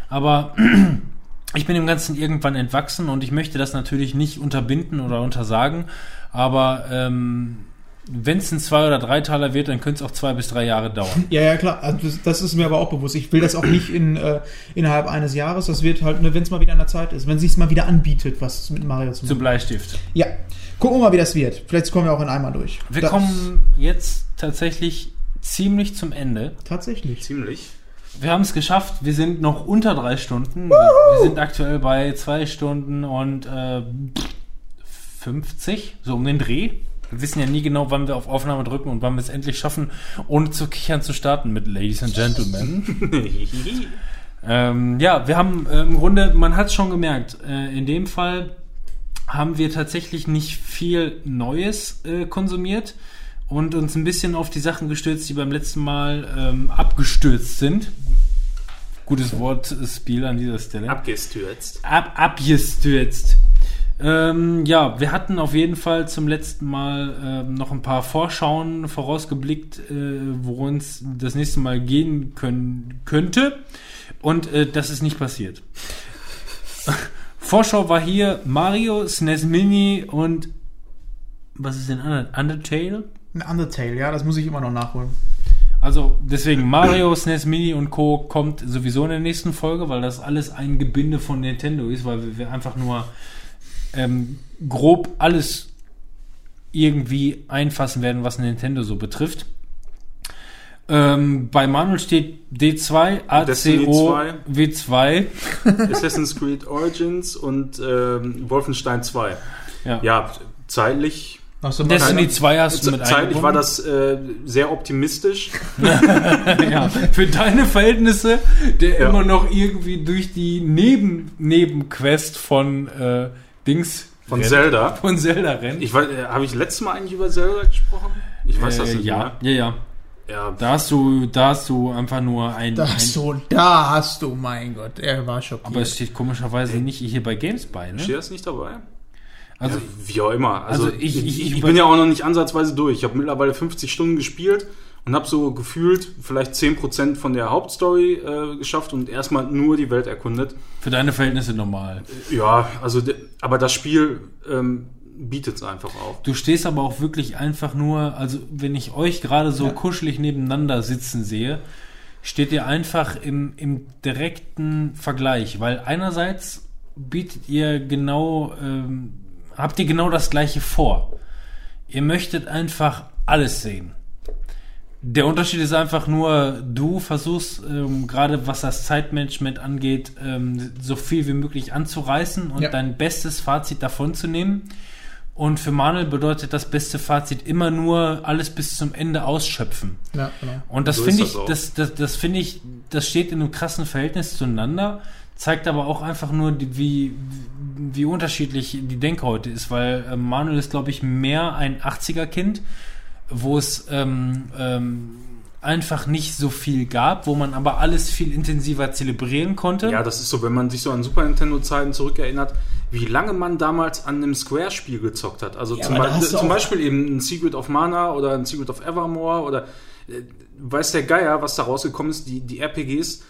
Aber ich bin dem Ganzen irgendwann entwachsen und ich möchte das natürlich nicht unterbinden oder untersagen. Aber ähm, wenn es ein Zwei- oder Dreiteiler wird, dann könnte es auch zwei bis drei Jahre dauern. Ja, ja, klar. Also das, das ist mir aber auch bewusst. Ich will das auch nicht in, äh, innerhalb eines Jahres. Das wird halt, ne, wenn es mal wieder an der Zeit ist, wenn sich mal wieder anbietet, was mit Mario zu Zum. Bleistift. Ja. Gucken wir mal, wie das wird. Vielleicht kommen wir auch in einmal durch. Wir Das- kommen jetzt tatsächlich ziemlich zum Ende. Tatsächlich. ziemlich. Wir haben es geschafft. Wir sind noch unter drei Stunden. Wir sind aktuell bei zwei Stunden und äh, 50, so um den Dreh. Wir wissen ja nie genau, wann wir auf Aufnahme drücken und wann wir es endlich schaffen, ohne zu kichern zu starten mit Ladies and Gentlemen. ähm, ja, wir haben äh, im Grunde, man hat es schon gemerkt, äh, in dem Fall haben wir tatsächlich nicht viel Neues äh, konsumiert und uns ein bisschen auf die Sachen gestürzt, die beim letzten Mal ähm, abgestürzt sind. Gutes Wortspiel an dieser Stelle. Abgestürzt. Ab, abgestürzt. Ähm, ja, wir hatten auf jeden Fall zum letzten Mal ähm, noch ein paar Vorschauen vorausgeblickt, äh, worum es das nächste Mal gehen können, könnte. Und äh, das ist nicht passiert. Vorschau war hier Mario, SNES Mini und was ist denn Under- Undertale? Ein Undertale, ja, das muss ich immer noch nachholen. Also deswegen Mario, SNES Mini und Co. kommt sowieso in der nächsten Folge, weil das alles ein Gebinde von Nintendo ist, weil wir einfach nur ähm, grob alles irgendwie einfassen werden, was Nintendo so betrifft. Ähm, bei Manuel steht D2, Destiny ACO, 2. W2. Assassin's Creed Origins und ähm, Wolfenstein 2. Ja. Ja, zeitlich, mal Destiny keine- 2 hast du mit zeitlich war das äh, sehr optimistisch. ja, für deine Verhältnisse, der Ja. immer noch irgendwie durch die Neben Nebenquest von äh, Dings Von rennt. Zelda. von Zelda rennt. Ich äh, habe ich letztes Mal eigentlich über Zelda gesprochen? Ich weiß das äh, nicht ja, mehr. ja, ja. Ja, Da hast du, da hast du einfach nur ein, Da hast du, da hast du, mein Gott, er war schockiert. aber es steht komischerweise nicht hier bei Games bei, ne? steht das nicht dabei? Also ja, wie auch immer. Also, also ich- ich, ich- ich, ich- bin ja auch noch nicht ansatzweise durch. Ich habe mittlerweile 50 Stunden gespielt und habe so gefühlt vielleicht 10% von der Hauptstory äh, geschafft und erstmal nur die Welt erkundet. für deine Verhältnisse normal. Ja, also, aber das Spiel ähm, bietet es einfach auch. Du stehst aber auch wirklich einfach nur, also wenn ich euch gerade so kuschelig nebeneinander sitzen sehe, steht ihr einfach im, im direkten Vergleich, weil einerseits bietet ihr genau, ähm, habt ihr genau das gleiche vor. Ihr möchtet einfach alles sehen. Der Unterschied ist einfach nur, du versuchst ähm, gerade was das Zeitmanagement angeht, ähm, so viel wie möglich anzureißen und Ja. dein bestes Fazit davon zu nehmen. Und für Manuel bedeutet das beste Fazit immer nur alles bis zum Ende ausschöpfen. ja, genau. Und das So finde ich, das das, das, das finde ich, das steht in einem krassen Verhältnis zueinander, zeigt aber auch einfach nur, die, wie, wie unterschiedlich die Denke heute ist, weil äh, Manuel ist, glaube ich, mehr ein 80er-Kind, wo es ähm, ähm, einfach nicht so viel gab, wo man aber alles viel intensiver zelebrieren konnte. Ja, das ist so, wenn man sich so an Super Nintendo-Zeiten zurückerinnert, wie lange man damals an einem Square-Spiel gezockt hat. Also Ja, zum, Be- zum Beispiel eben ein Secret of Mana oder ein Secret of Evermore oder äh, weiß der Geier, was da rausgekommen ist, die, die RPGs,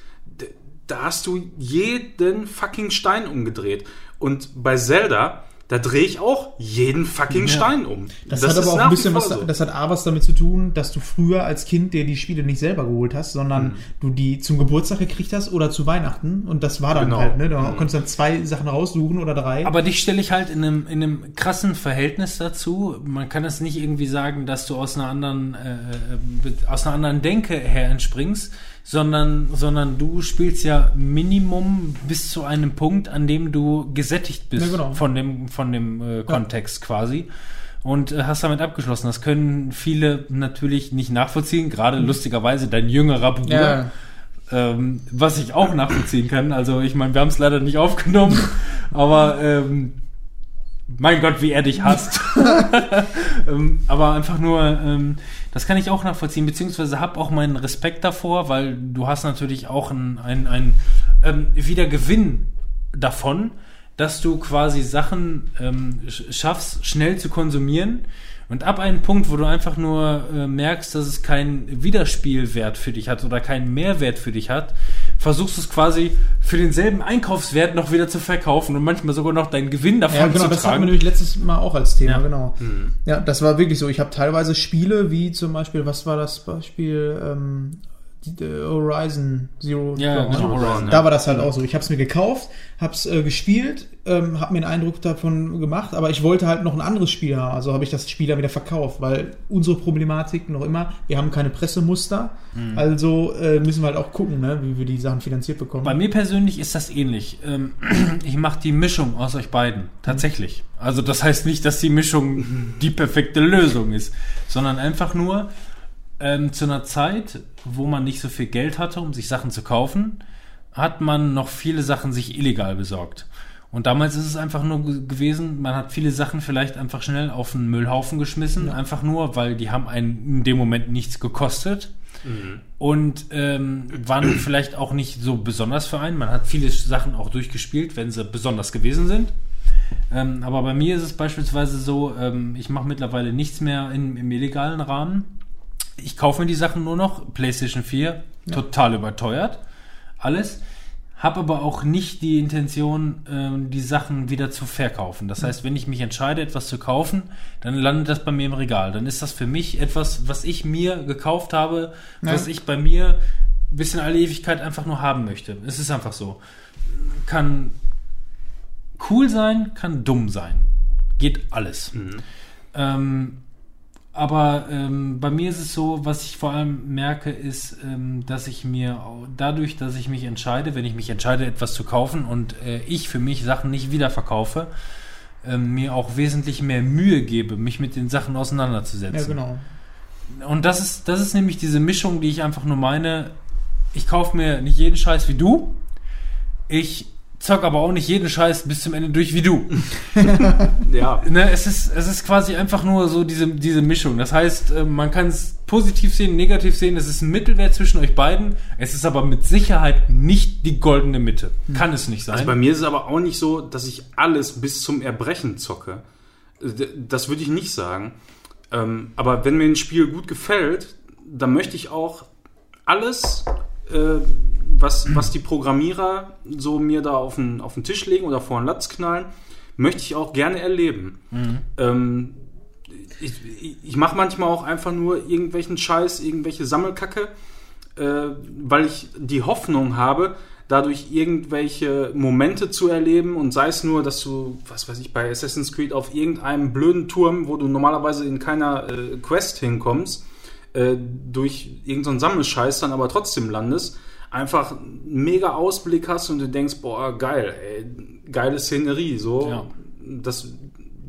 da hast du jeden fucking Stein umgedreht. Und bei Zelda, da drehe ich auch jeden fucking Stein um. Das, hat ist aber auch ein bisschen was, so. das hat A was damit zu tun, dass du früher als Kind dir die Spiele nicht selber geholt hast, sondern Mhm. du die zum Geburtstag gekriegt hast oder zu Weihnachten und das war dann Genau. halt, ne? Da Mhm. konntest dann zwei Sachen raussuchen oder drei. Aber dich stelle ich halt in einem, in einem krassen Verhältnis dazu. Man kann es nicht irgendwie sagen, dass du aus einer anderen, äh, äh, aus einer anderen Denke her entspringst, sondern, sondern du spielst ja Minimum bis zu einem Punkt, an dem du gesättigt bist Ja, genau. von dem, von dem äh, Kontext quasi. Und äh, hast damit abgeschlossen. Das können viele natürlich nicht nachvollziehen, gerade lustigerweise dein jüngerer Bruder. ja, Ähm, was ich auch nachvollziehen kann. Also ich meine, wir haben es leider nicht aufgenommen, aber ähm, mein Gott, wie er dich hasst. ähm, aber einfach nur, ähm, das kann ich auch nachvollziehen, beziehungsweise habe auch meinen Respekt davor, weil du hast natürlich auch ein, ein, ähm, Wiedergewinn davon, dass du quasi Sachen ähm, sch- schaffst, schnell zu konsumieren. Und ab einem Punkt, wo du einfach nur äh, merkst, dass es keinen Wiederspielwert für dich hat oder keinen Mehrwert für dich hat, versuchst du es quasi für denselben Einkaufswert noch wieder zu verkaufen und manchmal sogar noch deinen Gewinn davon ja, genau, zu das hatten wir tragen. nämlich letztes Mal auch als Thema, Ja. genau. Mhm. Ja, das war wirklich so. Ich habe teilweise Spiele wie zum Beispiel, was war das Beispiel? Ähm, äh, Horizon Zero Ja, Dawn. genau, Horizon, Da war das halt auch so. Ich habe es mir gekauft, habe es äh, gespielt, ähm, habe mir einen Eindruck davon gemacht, aber ich wollte halt noch ein anderes Spiel haben. Also habe ich das Spiel dann wieder verkauft, weil unsere Problematik noch immer, wir haben keine Pressemuster, Mhm. also äh, müssen wir halt auch gucken, ne, wie wir die Sachen finanziert bekommen. Bei mir persönlich ist das ähnlich. Ähm, ich mache die Mischung aus euch beiden. Tatsächlich. Also das heißt nicht, dass die Mischung die perfekte Lösung ist, sondern einfach nur ähm, zu einer Zeit, wo man nicht so viel Geld hatte, um sich Sachen zu kaufen, hat man noch viele Sachen sich illegal besorgt. Und damals ist es einfach nur ge- gewesen, man hat viele Sachen vielleicht einfach schnell auf den Müllhaufen geschmissen, einfach nur, weil die haben einen in dem Moment nichts gekostet und ähm, waren vielleicht auch nicht so besonders für einen. Man hat viele Sachen auch durchgespielt, wenn sie besonders gewesen sind. Ähm, aber bei mir ist es beispielsweise so, ähm, ich mache mittlerweile nichts mehr in, im illegalen Rahmen. Ich kaufe mir die Sachen nur noch, PlayStation 4, total überteuert, alles. Habe aber auch nicht die Intention, ähm, die Sachen wieder zu verkaufen. Das heißt, wenn ich mich entscheide, etwas zu kaufen, dann landet das bei mir im Regal. Dann ist das für mich etwas, was ich mir gekauft habe, Ja. was ich bei mir bis in alle Ewigkeit einfach nur haben möchte. Es ist einfach so. Kann cool sein, kann dumm sein. Geht alles. Ähm, Aber ähm, bei mir ist es so, was ich vor allem merke, ist, ähm, dass ich mir dadurch, dass ich mich entscheide, wenn ich mich entscheide, etwas zu kaufen und äh, ich für mich Sachen nicht wieder verkaufe, ähm, mir auch wesentlich mehr Mühe gebe, mich mit den Sachen auseinanderzusetzen. Ja, genau. Und das ist, das ist nämlich diese Mischung, die ich einfach nur meine. Ich kaufe mir nicht jeden Scheiß wie du. Ich zock aber auch nicht jeden Scheiß bis zum Ende durch wie du. Ja. Ne, es, ist, es ist quasi einfach nur so diese, diese Mischung. Das heißt, äh, man kann es positiv sehen, negativ sehen. Es ist ein Mittelwert zwischen euch beiden. Es ist aber mit Sicherheit nicht die goldene Mitte. Kann es nicht sein. Also bei mir ist es aber auch nicht so, dass ich alles bis zum Erbrechen zocke. Das würde ich nicht sagen. Ähm, aber wenn mir ein Spiel gut gefällt, dann möchte ich auch alles, äh, was, was die Programmierer so mir da auf den, auf den Tisch legen oder vor den Latz knallen, möchte ich auch gerne erleben. Ähm, ich ich, mache manchmal auch einfach nur irgendwelchen Scheiß, irgendwelche Sammelkacke, äh, weil ich die Hoffnung habe, dadurch irgendwelche Momente zu erleben und sei es nur, dass du, was weiß ich, bei Assassin's Creed auf irgendeinem blöden Turm, wo du normalerweise in keiner äh, Quest hinkommst, äh, durch irgendeinen Sammelscheiß dann aber trotzdem landest, einfach einen mega Ausblick hast und du denkst, boah, geil, ey, geile Szenerie, so. Ja. Das,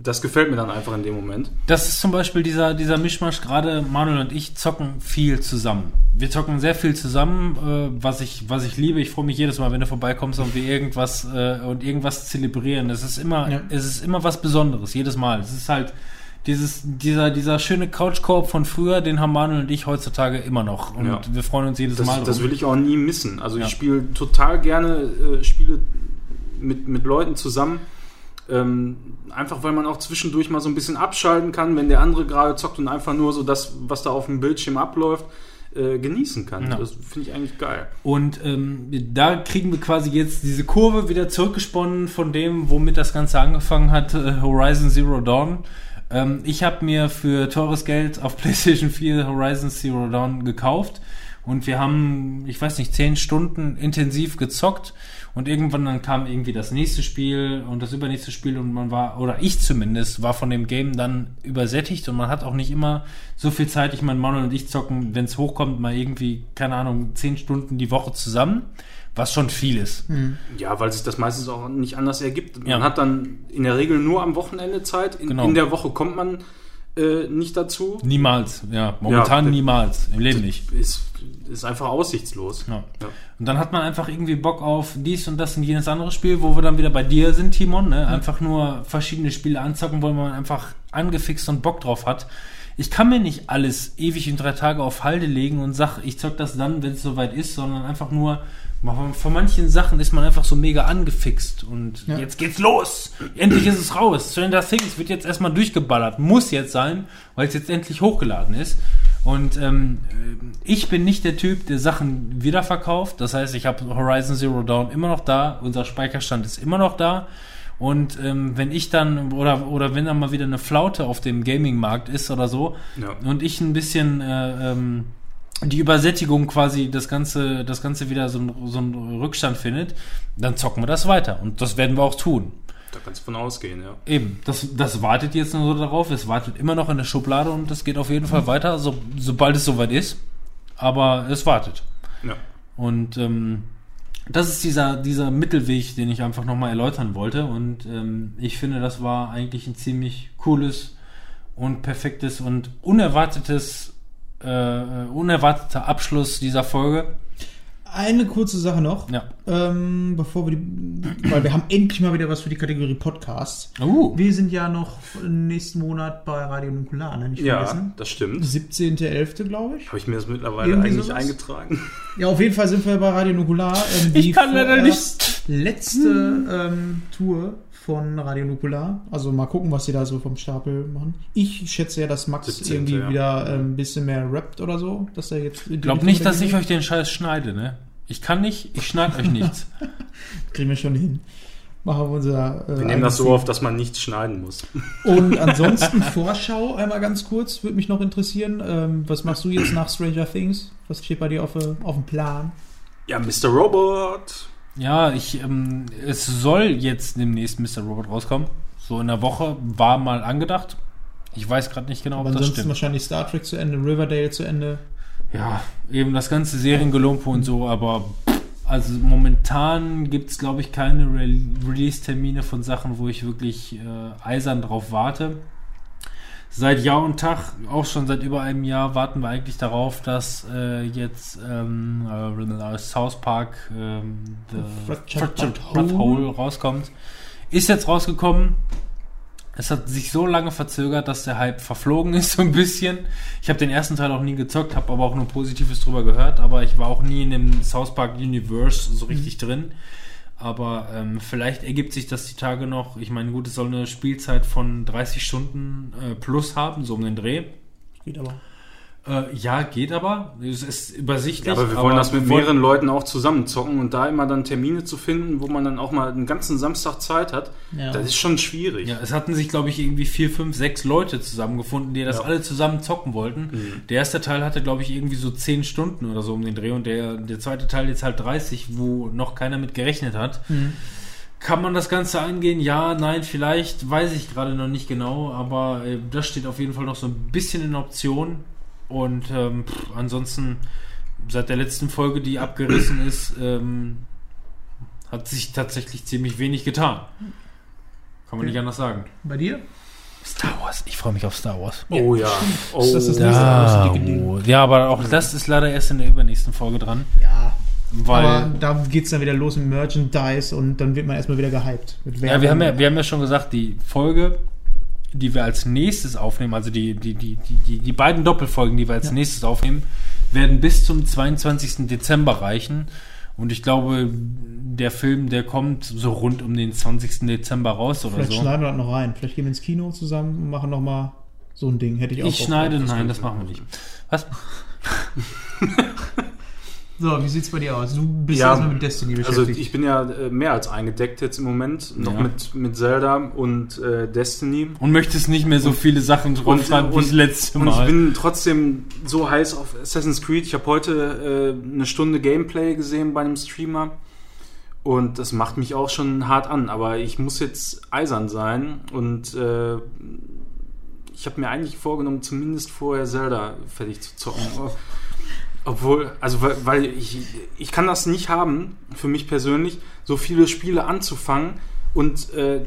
das gefällt mir dann einfach in dem Moment. Das ist zum Beispiel dieser, dieser Mischmasch, gerade Manuel und ich zocken viel zusammen. Wir zocken sehr viel zusammen, äh, was, ich, was ich liebe. Ich freue mich jedes Mal, wenn du vorbeikommst und wir irgendwas äh, und irgendwas zelebrieren. Es ist immer, Ja. es ist immer was Besonderes, jedes Mal. Es ist halt dieses, dieser, dieser schöne Couchkorb von früher, den haben Manuel und ich heutzutage immer noch. Und Ja. wir freuen uns jedes Das, Mal. das drum. will ich auch nie missen. Also Ja. ich spiele total gerne äh, Spiele mit, mit Leuten zusammen. Ähm, einfach weil man auch zwischendurch mal so ein bisschen abschalten kann, wenn der andere gerade zockt und einfach nur so das, was da auf dem Bildschirm abläuft, äh, genießen kann. Ja. Das finde ich eigentlich geil. Und ähm, da kriegen wir quasi jetzt diese Kurve wieder zurückgesponnen von dem, womit das Ganze angefangen hat, äh, Horizon Zero Dawn. Ähm, ich habe mir für teures Geld auf PlayStation 4 Horizon Zero Dawn gekauft. Und wir haben, ich weiß nicht, zehn Stunden intensiv gezockt. Und irgendwann dann kam irgendwie das nächste Spiel und das übernächste Spiel. Und man war, oder ich zumindest, war von dem Game dann übersättigt. Und man hat auch nicht immer so viel Zeit. Ich meine, Manuel und ich zocken, wenn es hochkommt, mal irgendwie, keine Ahnung, zehn Stunden die Woche zusammen, was schon viel ist. Ja, weil sich das meistens auch nicht anders ergibt. Man Ja. hat dann in der Regel nur am Wochenende Zeit. In, Genau. in der Woche kommt man äh, nicht dazu. Niemals, ja, momentan Ja. niemals, im Leben nicht. Ist, ist einfach aussichtslos. Ja. Ja. Und dann hat man einfach irgendwie Bock auf dies und das und jenes andere Spiel, wo wir dann wieder bei dir sind, Timon. Ne? Einfach nur verschiedene Spiele anzocken, weil man einfach angefixt und Bock drauf hat. Ich kann mir nicht alles ewig in drei Tage auf Halde legen und sag, ich zock das dann, wenn es soweit ist, sondern einfach nur, von manchen Sachen ist man einfach so mega angefixt und Ja. jetzt geht's los. Endlich ist es raus. Stranger Things wird jetzt erstmal durchgeballert. Muss jetzt sein, weil es jetzt endlich hochgeladen ist. Und ähm, ich bin nicht der Typ, der Sachen wiederverkauft. Das heißt, ich habe Horizon Zero Dawn immer noch da. Unser Speicherstand ist immer noch da. Und ähm, wenn ich dann, oder, oder wenn dann mal wieder eine Flaute auf dem Gaming-Markt ist oder so, Ja. und ich ein bisschen äh, ähm, die Übersättigung quasi das Ganze, das Ganze wieder so, ein, so einen Rückstand findet, dann zocken wir das weiter. Und das werden wir auch tun. Da kannst du von ausgehen, ja. Eben, das, das wartet jetzt nur so darauf. Es wartet immer noch in der Schublade und das geht auf jeden Fall weiter, so, sobald es soweit ist. Aber es wartet. ja. Und ähm, das ist dieser, dieser Mittelweg, den ich einfach nochmal erläutern wollte. Und ähm, ich finde, das war eigentlich ein ziemlich cooles und perfektes und unerwartetes, äh, unerwarteter Abschluss dieser Folge. Eine kurze Sache noch, Ja. ähm, bevor wir die, weil wir haben endlich mal wieder was für die Kategorie Podcasts. Uh, Wir sind ja noch nächsten Monat bei Radio Nukular, ne? Nicht Ja, vergessen. das stimmt. 17.11. glaube ich. Habe ich mir das mittlerweile Irgendwie eigentlich sowas? eingetragen? Ja, auf jeden Fall sind wir bei Radio Nukular. Ähm, Ich die kann leider vorerst Letzte ähm, Tour von Radio Nukular. Also mal gucken, was sie da so vom Stapel machen. Ich schätze ja, dass Max 17., irgendwie ja. wieder ähm, ein bisschen mehr rappt oder so. Dass er jetzt. ich glaube nicht, dass ich euch den Scheiß schneide, ne? Ich kann nicht, ich schneide euch nichts. Kriegen wir schon hin. Machen wir unser. Äh, Wir nehmen das so auf, dass man nichts schneiden muss. Und ansonsten Vorschau einmal ganz kurz, würde mich noch interessieren. Ähm, was machst du jetzt nach Stranger Things? Was steht bei dir auf, äh, auf dem Plan? Ja, Mr. Robot. Ja, ich, ähm, es soll jetzt demnächst Mr. Robot rauskommen. So in der Woche war mal angedacht. Ich weiß gerade nicht genau, Aber ob das ansonsten stimmt. wahrscheinlich Star Trek zu Ende, Riverdale zu Ende. Ja, eben das ganze Seriengelumpe und so, aber also momentan gibt es, glaube ich, keine Re Release-Termine von Sachen, wo ich wirklich äh, eisern drauf warte. Seit Jahr und Tag, auch schon seit über einem Jahr, warten wir eigentlich darauf, dass äh, jetzt ähm, äh, South Park ähm, The Fractured Whole. Whole rauskommt. Ist jetzt rausgekommen. Es hat sich so lange verzögert, dass der Hype verflogen ist, so ein bisschen. Ich habe den ersten Teil auch nie gezockt, habe aber auch nur Positives drüber gehört, aber ich war auch nie in dem South Park Universe so richtig drin. Aber ähm, vielleicht ergibt sich das die Tage noch. Ich meine, gut, es soll eine Spielzeit von 30 Stunden äh, plus haben, so um den Dreh. Geht aber. Äh, ja, geht aber. Es ist übersichtlich. Ja, aber wir wollen das mit mehreren Leuten auch zusammen zocken und da immer dann Termine zu finden, wo man dann auch mal einen ganzen Samstag Zeit hat, Ja. das ist schon schwierig. Ja, es hatten sich, glaube ich, irgendwie vier, fünf, sechs Leute zusammengefunden, die das Ja. alle zusammen zocken wollten. Mhm. Der erste Teil hatte, glaube ich, irgendwie so zehn Stunden oder so um den Dreh und der, der zweite Teil jetzt halt 30, wo noch keiner mit gerechnet hat. Mhm. Kann man das Ganze angehen? Ja, nein, vielleicht, weiß ich gerade noch nicht genau, aber äh, das steht auf jeden Fall noch so ein bisschen in Option. Und ähm, pff, ansonsten, seit der letzten Folge, die abgerissen ist, ähm, hat sich tatsächlich ziemlich wenig getan. Kann man Okay. nicht anders sagen. Bei dir? Star Wars. Ich freue mich auf Star Wars. Oh ja. Oh, Ist das das ja. nächste? Ja, aber auch das ist leider erst in der übernächsten Folge dran. Ja. Weil, aber da geht's dann wieder los mit Merchandise und dann wird man erstmal wieder gehypt. Mit ja, wir haben ja, wir haben ja schon gesagt, die Folge, die wir als nächstes aufnehmen, also die, die, die, die, die, beiden Doppelfolgen, die wir als Ja. nächstes aufnehmen, werden bis zum 22. Dezember reichen. Und ich glaube, der Film, der kommt so rund um den 20. Dezember raus oder Vielleicht so. schneiden wir das noch rein. Vielleicht gehen wir ins Kino zusammen und machen nochmal so ein Ding. Hätte ich auch Ich schneide, nein, das machen wir nicht. Was? So, wie sieht's bei dir aus? Du bist Ja, erstmal mit Destiny Also beschäftigt. ich bin ja äh, mehr als eingedeckt jetzt im Moment, noch Ja. mit, mit Zelda und äh, Destiny. Und möchtest nicht mehr so viele Sachen draufschreiben wie das letzte und ich Mal. bin trotzdem so heiß auf Assassin's Creed. Ich habe heute äh, eine Stunde Gameplay gesehen bei einem Streamer und das macht mich auch schon hart an. Aber ich muss jetzt eisern sein und äh, ich habe mir eigentlich vorgenommen, zumindest vorher Zelda fertig zu zocken. Obwohl, also weil, weil ich, ich kann das nicht haben, für mich persönlich, so viele Spiele anzufangen und äh,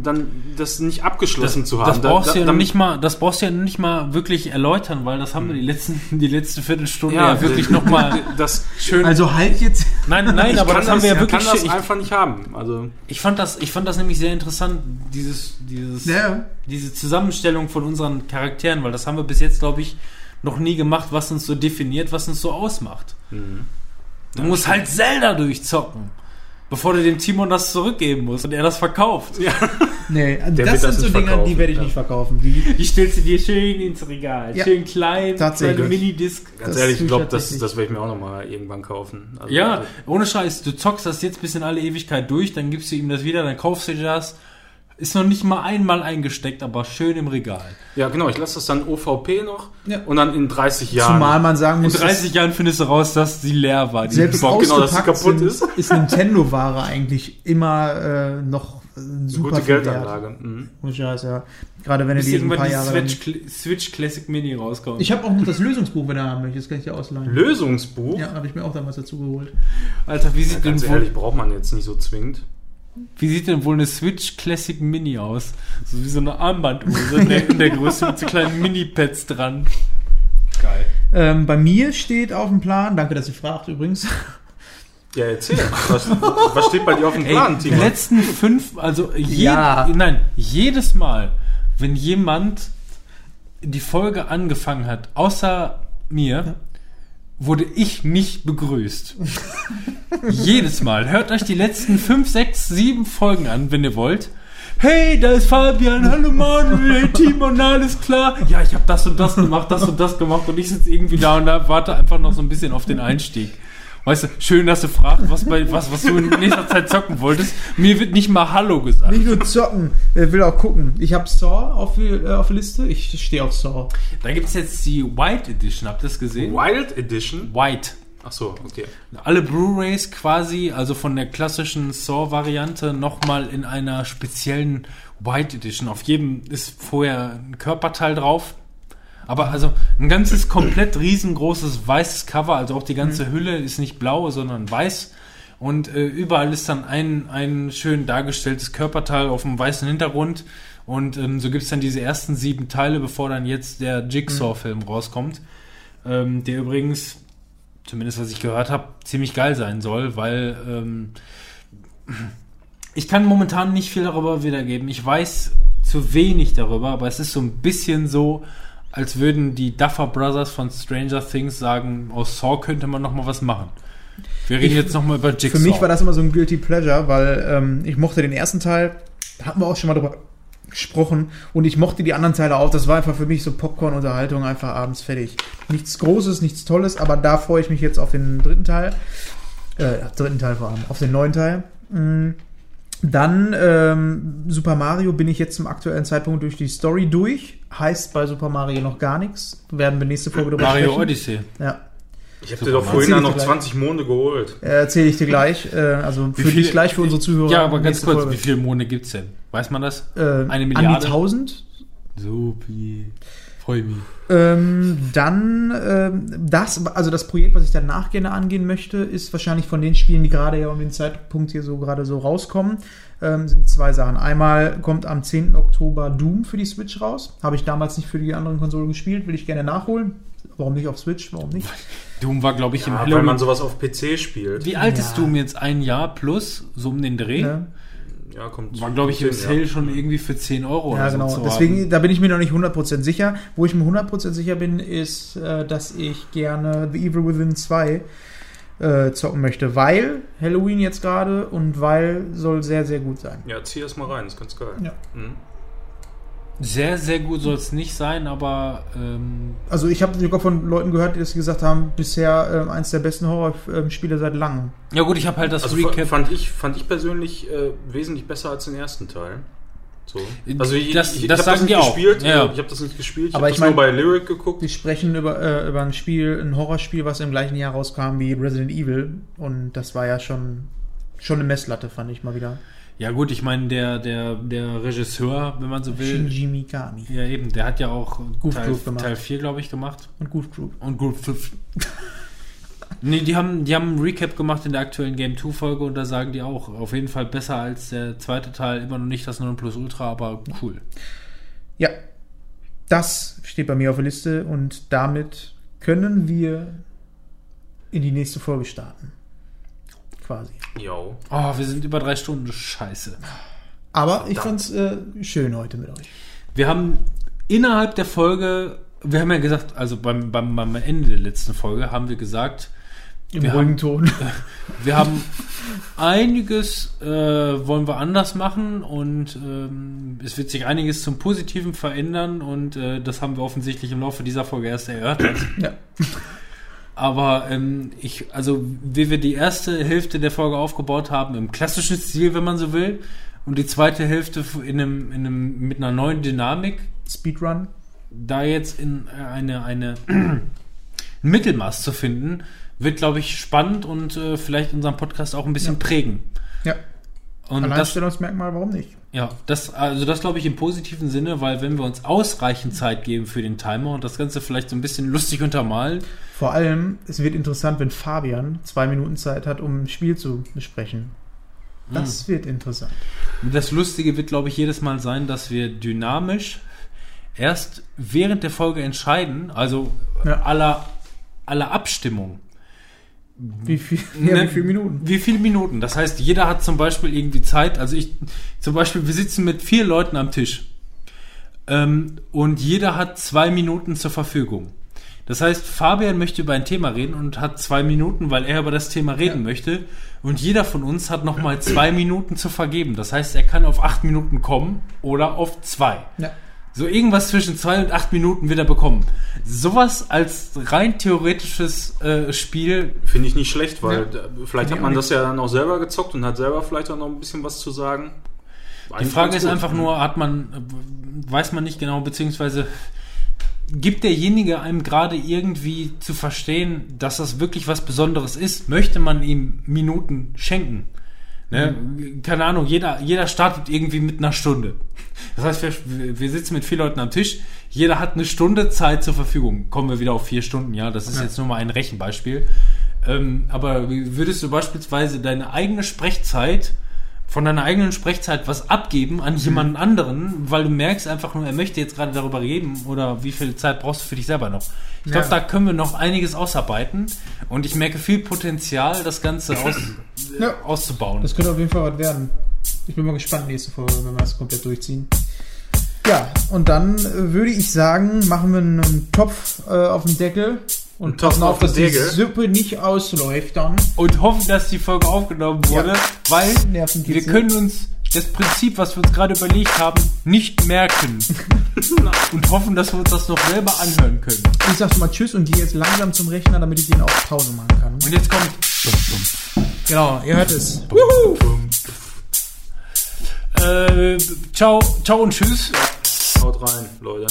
dann das nicht abgeschlossen zu haben. Das brauchst Da- du ja da- nicht mal, das brauchst du ja nicht mal wirklich erläutern, weil das haben wir die letzten, die letzte Viertelstunde ja, Ja, wirklich nochmal das schön. also halt jetzt. nein, nein, ich aber kann das haben wir ja wirklich. kann das ich, einfach nicht haben. Also ich fand das, ich fand das nämlich sehr interessant, dieses, dieses, Ja. diese Zusammenstellung von unseren Charakteren, weil das haben wir bis jetzt, glaube ich, noch nie gemacht, was uns so definiert, was uns so ausmacht. Du musst halt Zelda durchzocken, bevor du dem Timon das zurückgeben musst und er das verkauft. Nee, Der das sind das so nicht Dinger, die verkaufen, werde ich ja. nicht verkaufen. Die, Ich stellst sie dir schön ins Regal, Ja, schön klein, tatsächlich. eine Minidisc. ganz Das ehrlich, ich glaube, das, das werde ich mir auch nochmal irgendwann kaufen. Also, Ja, also, ohne Scheiß, du zockst das jetzt bis in alle Ewigkeit durch, dann gibst du ihm das wieder, dann kaufst du dir das. Ist noch nicht mal einmal eingesteckt, aber schön im Regal. ja, genau, ich lasse das dann OVP noch Ja. und dann in 30 Jahren. zumal man sagen In muss, 30 Jahren findest du raus, dass sie leer war. Die selbst Box. genau, dass sie kaputt sind, ist. ist Nintendo-Ware eigentlich immer äh, noch äh, eine super gute. Geldanlage. Mhm. Ohne Scheiß, ja. Gerade wenn er die jetzt ein irgendwann paar die Jahre Switch, Switch Classic Mini rauskommt. Ich habe auch noch das Lösungsbuch, wenn er haben möchte. Das kann ich dir ausleihen. Lösungsbuch? Ja, habe ich mir auch damals dazu geholt. Alter, wie sieht, Ganz denn ehrlich, braucht man jetzt nicht so zwingend. Wie sieht denn wohl eine Switch Classic Mini aus? So wie so eine Armbanduhr in der, in der Größe mit so kleinen Mini-Pads dran. Geil. Ähm, bei mir steht auf dem Plan, danke, dass ihr fragt übrigens. Ja, erzähl. Was, was steht bei dir auf dem Plan, Ey, die Timo? letzten fünf, also je, Ja. nein, jedes Mal, wenn jemand die Folge angefangen hat, außer mir, wurde ich nicht begrüßt. jedes Mal. Hört euch die letzten fünf, sechs, sieben Folgen an, wenn ihr wollt. Hey, da ist Fabian, hallo Manuel, hey Timon, alles klar. Ja, ich habe das und das gemacht, das und das gemacht und ich sitze irgendwie da und da warte einfach noch so ein bisschen auf den Einstieg. Weißt du, schön, dass du fragst, was, bei, was, was du in nächster Zeit zocken wolltest. Mir wird nicht mal Hallo gesagt. Nicht nur zocken, er will auch gucken. Ich habe Saw auf, die- äh, auf der Liste. Ich stehe auf Saw. Da gibt es jetzt die White Edition, habt ihr das gesehen? Wild Edition? White. Ach so, okay. Alle Blu-rays quasi, also von der klassischen Saw-Variante, nochmal in einer speziellen White Edition. Auf jedem ist vorher ein Körperteil drauf. Aber also ein ganzes komplett riesengroßes weißes Cover, also auch die ganze Hülle ist nicht blau, sondern weiß. Und äh, überall ist dann ein, ein schön dargestelltes Körperteil auf einem weißen Hintergrund. Und ähm, so gibt es dann diese ersten sieben Teile, bevor dann jetzt der Jigsaw-Film rauskommt. Ähm, der übrigens, zumindest was ich gehört habe, ziemlich geil sein soll, weil ähm, ich kann momentan nicht viel darüber wiedergeben. Ich weiß zu wenig darüber, aber es ist so ein bisschen so, als würden die Duffer Brothers von Stranger Things sagen, aus Saw könnte man noch mal was machen. Wir reden Ich- jetzt noch mal über Jigsaw. Für mich war das immer so ein Guilty Pleasure, weil ähm, ich mochte den ersten Teil, da hatten wir auch schon mal drüber gesprochen, und ich mochte die anderen Teile auch. Das war einfach für mich so Popcorn-Unterhaltung, einfach abends fertig. Nichts Großes, nichts Tolles, aber da freue ich mich jetzt auf den dritten Teil. Äh, dritten Teil vor allem, auf den neuen Teil. Mm. Dann ähm, Super Mario bin ich jetzt zum aktuellen Zeitpunkt durch die Story durch. Heißt bei Super Mario noch gar nichts. Werden wir nächste Folge drüber Mario sprechen. Odyssey. Ja, Ich habe dir doch vorhin noch ich dir 20 Monde geholt. äh, erzähle ich dir gleich. Äh, also für viel- dich gleich, für unsere Zuhörer. Ja, aber ganz kurz, Folge. wie viele Monde gibt's denn? Weiß man das? Äh, Eine An Milliarde? die 1000. Supi. Mich. Ähm, dann ähm, das, also das Projekt, was ich danach gerne angehen möchte, ist wahrscheinlich von den Spielen, die gerade ja um den Zeitpunkt hier so gerade so rauskommen, ähm, sind zwei Sachen. Einmal kommt am 10. Oktober Doom für die Switch raus. Habe ich damals nicht für die anderen Konsolen gespielt, will ich gerne nachholen. Warum nicht auf Switch? Warum nicht? Doom war, glaube ich, im Ja, weil Halloween. man sowas auf PC spielt. Wie alt Ja. ist Doom jetzt? Ein Jahr plus, so um den Dreh? Ne? Ja, kommt War, glaube ich, im Sale schon irgendwie für 10 Euro Ja, oder genau. so. Deswegen, haben. da bin ich mir noch nicht 100% sicher. Wo ich mir 100% sicher bin, ist, äh, dass ich gerne The Evil Within 2 äh, zocken möchte, weil Halloween jetzt gerade und weil soll sehr, sehr gut sein. Ja, zieh das mal rein, ist ganz geil. Ja. Mhm. Sehr, sehr gut soll es nicht sein, aber ähm, Also ich habe sogar von Leuten gehört, die das gesagt haben, bisher ähm, eins der besten Horrorspiele seit langem. ja gut, ich habe halt das Also Recap. fand ich, fand ich persönlich äh, wesentlich besser als den ersten Teil. So. Also ich, Das- ich, ich das habe sagen das die nicht auch. gespielt. Ja. äh, Ich habe das nicht gespielt. Ich Aber habe ich das nur mein- bei Lyric geguckt. Wir sprechen über, äh, über ein Spiel, ein Horrorspiel, was im gleichen Jahr rauskam wie Resident Evil. Und das war ja schon, schon eine Messlatte, fand ich mal wieder. Ja gut, ich meine, der, der, der Regisseur, wenn man so will, Shinji Mikami ja eben, der hat ja auch Goof Teil, Troop gemacht. Teil 4, glaube ich, gemacht. und Goof Troop. Und Group 5. nee, die haben, die haben ein Recap gemacht in der aktuellen Game 2 Folge und da sagen die auch, auf jeden Fall besser als der zweite Teil, immer noch nicht das Nonplusultra, aber cool. Ja, das steht bei mir auf der Liste und damit können wir in die nächste Folge starten. Quasi. Jo. Oh, wir sind über drei Stunden, scheiße. Aber ich fand's äh, schön heute mit euch. Wir haben innerhalb der Folge, wir haben ja gesagt, also beim, beim, beim Ende der letzten Folge haben wir gesagt, Im Wir ruhigen Ton. wir haben einiges äh, wollen wir anders machen und ähm, es wird sich einiges zum Positiven verändern und äh, das haben wir offensichtlich im Laufe dieser Folge erst erörtert. ja. Aber ähm, ich, also wie wir die erste Hälfte der Folge aufgebaut haben, im klassischen Stil, wenn man so will, und die zweite Hälfte in einem, in einem, mit einer neuen Dynamik, Speedrun. da jetzt in äh, eine, eine ein Mittelmaß zu finden, wird, glaube ich, spannend und äh, vielleicht unseren Podcast auch ein bisschen Ja. prägen. Ja. Und das, Alleinstellungsmerkmal, warum nicht? Ja, das, also das glaube ich im positiven Sinne, weil wenn wir uns ausreichend Zeit geben für den Timer und das Ganze vielleicht so ein bisschen lustig untermalen, Vor allem, es wird interessant, wenn Fabian zwei Minuten Zeit hat, um ein Spiel zu besprechen. Das wird interessant. Das Lustige wird, glaube ich, jedes Mal sein, dass wir dynamisch erst während der Folge entscheiden, also Ja. aller, aller Abstimmung. Wie viel, ja, Ne, wie viele Minuten? Wie viele Minuten? Das heißt, jeder hat zum Beispiel irgendwie Zeit. Also ich, zum Beispiel, wir sitzen mit vier Leuten am Tisch. Ähm, und jeder hat zwei Minuten zur Verfügung. Das heißt, Fabian möchte über ein Thema reden und hat zwei Minuten, weil er über das Thema reden möchte. Und jeder von uns hat nochmal zwei Minuten zu vergeben. Das heißt, er kann auf acht Minuten kommen oder auf zwei. Ja. So irgendwas zwischen zwei und acht Minuten wird er bekommen. Sowas als rein theoretisches äh, Spiel Finde ich nicht schlecht, weil Ja. vielleicht ich hat man das ja dann auch selber gezockt und hat selber vielleicht auch noch ein bisschen was zu sagen. Die Frage ist einfach nur, hat man, äh, weiß man nicht genau, beziehungsweise gibt derjenige einem gerade irgendwie zu verstehen, dass das wirklich was Besonderes ist? Möchte man ihm Minuten schenken? Ne? Keine Ahnung, jeder, jeder startet irgendwie mit einer Stunde. Das heißt, wir, wir sitzen mit vier Leuten am Tisch, jeder hat eine Stunde Zeit zur Verfügung. Kommen wir wieder auf vier Stunden, ja, das ist Ja. jetzt nur mal ein Rechenbeispiel. Ähm, aber würdest du beispielsweise deine eigene Sprechzeit von deiner eigenen Sprechzeit was abgeben an jemanden anderen, weil du merkst einfach nur, er möchte jetzt gerade darüber reden oder wie viel Zeit brauchst du für dich selber noch? Ich glaube, Ja. da können wir noch einiges ausarbeiten und ich merke viel Potenzial, das Ganze aus, Ja. auszubauen. Das könnte auf jeden Fall was werden. Ich bin mal gespannt, nächste Folge, wenn wir das komplett durchziehen. Ja, und dann äh, würde ich sagen, machen wir einen Topf äh, auf den Deckel und Topf passen auf auf, dass die? Suppe nicht ausläuft dann. und hoffen, dass die Folge aufgenommen wurde, Ja. weil wir können uns das Prinzip, was wir uns gerade überlegt haben, nicht merken und hoffen, dass wir uns das noch selber anhören können. Ich sag schon mal Tschüss und gehe jetzt langsam zum Rechner, damit ich den auf Pause machen kann. Und jetzt kommt Genau, ihr hört es. äh, ciao, ciao und tschüss. Haut rein, Leute.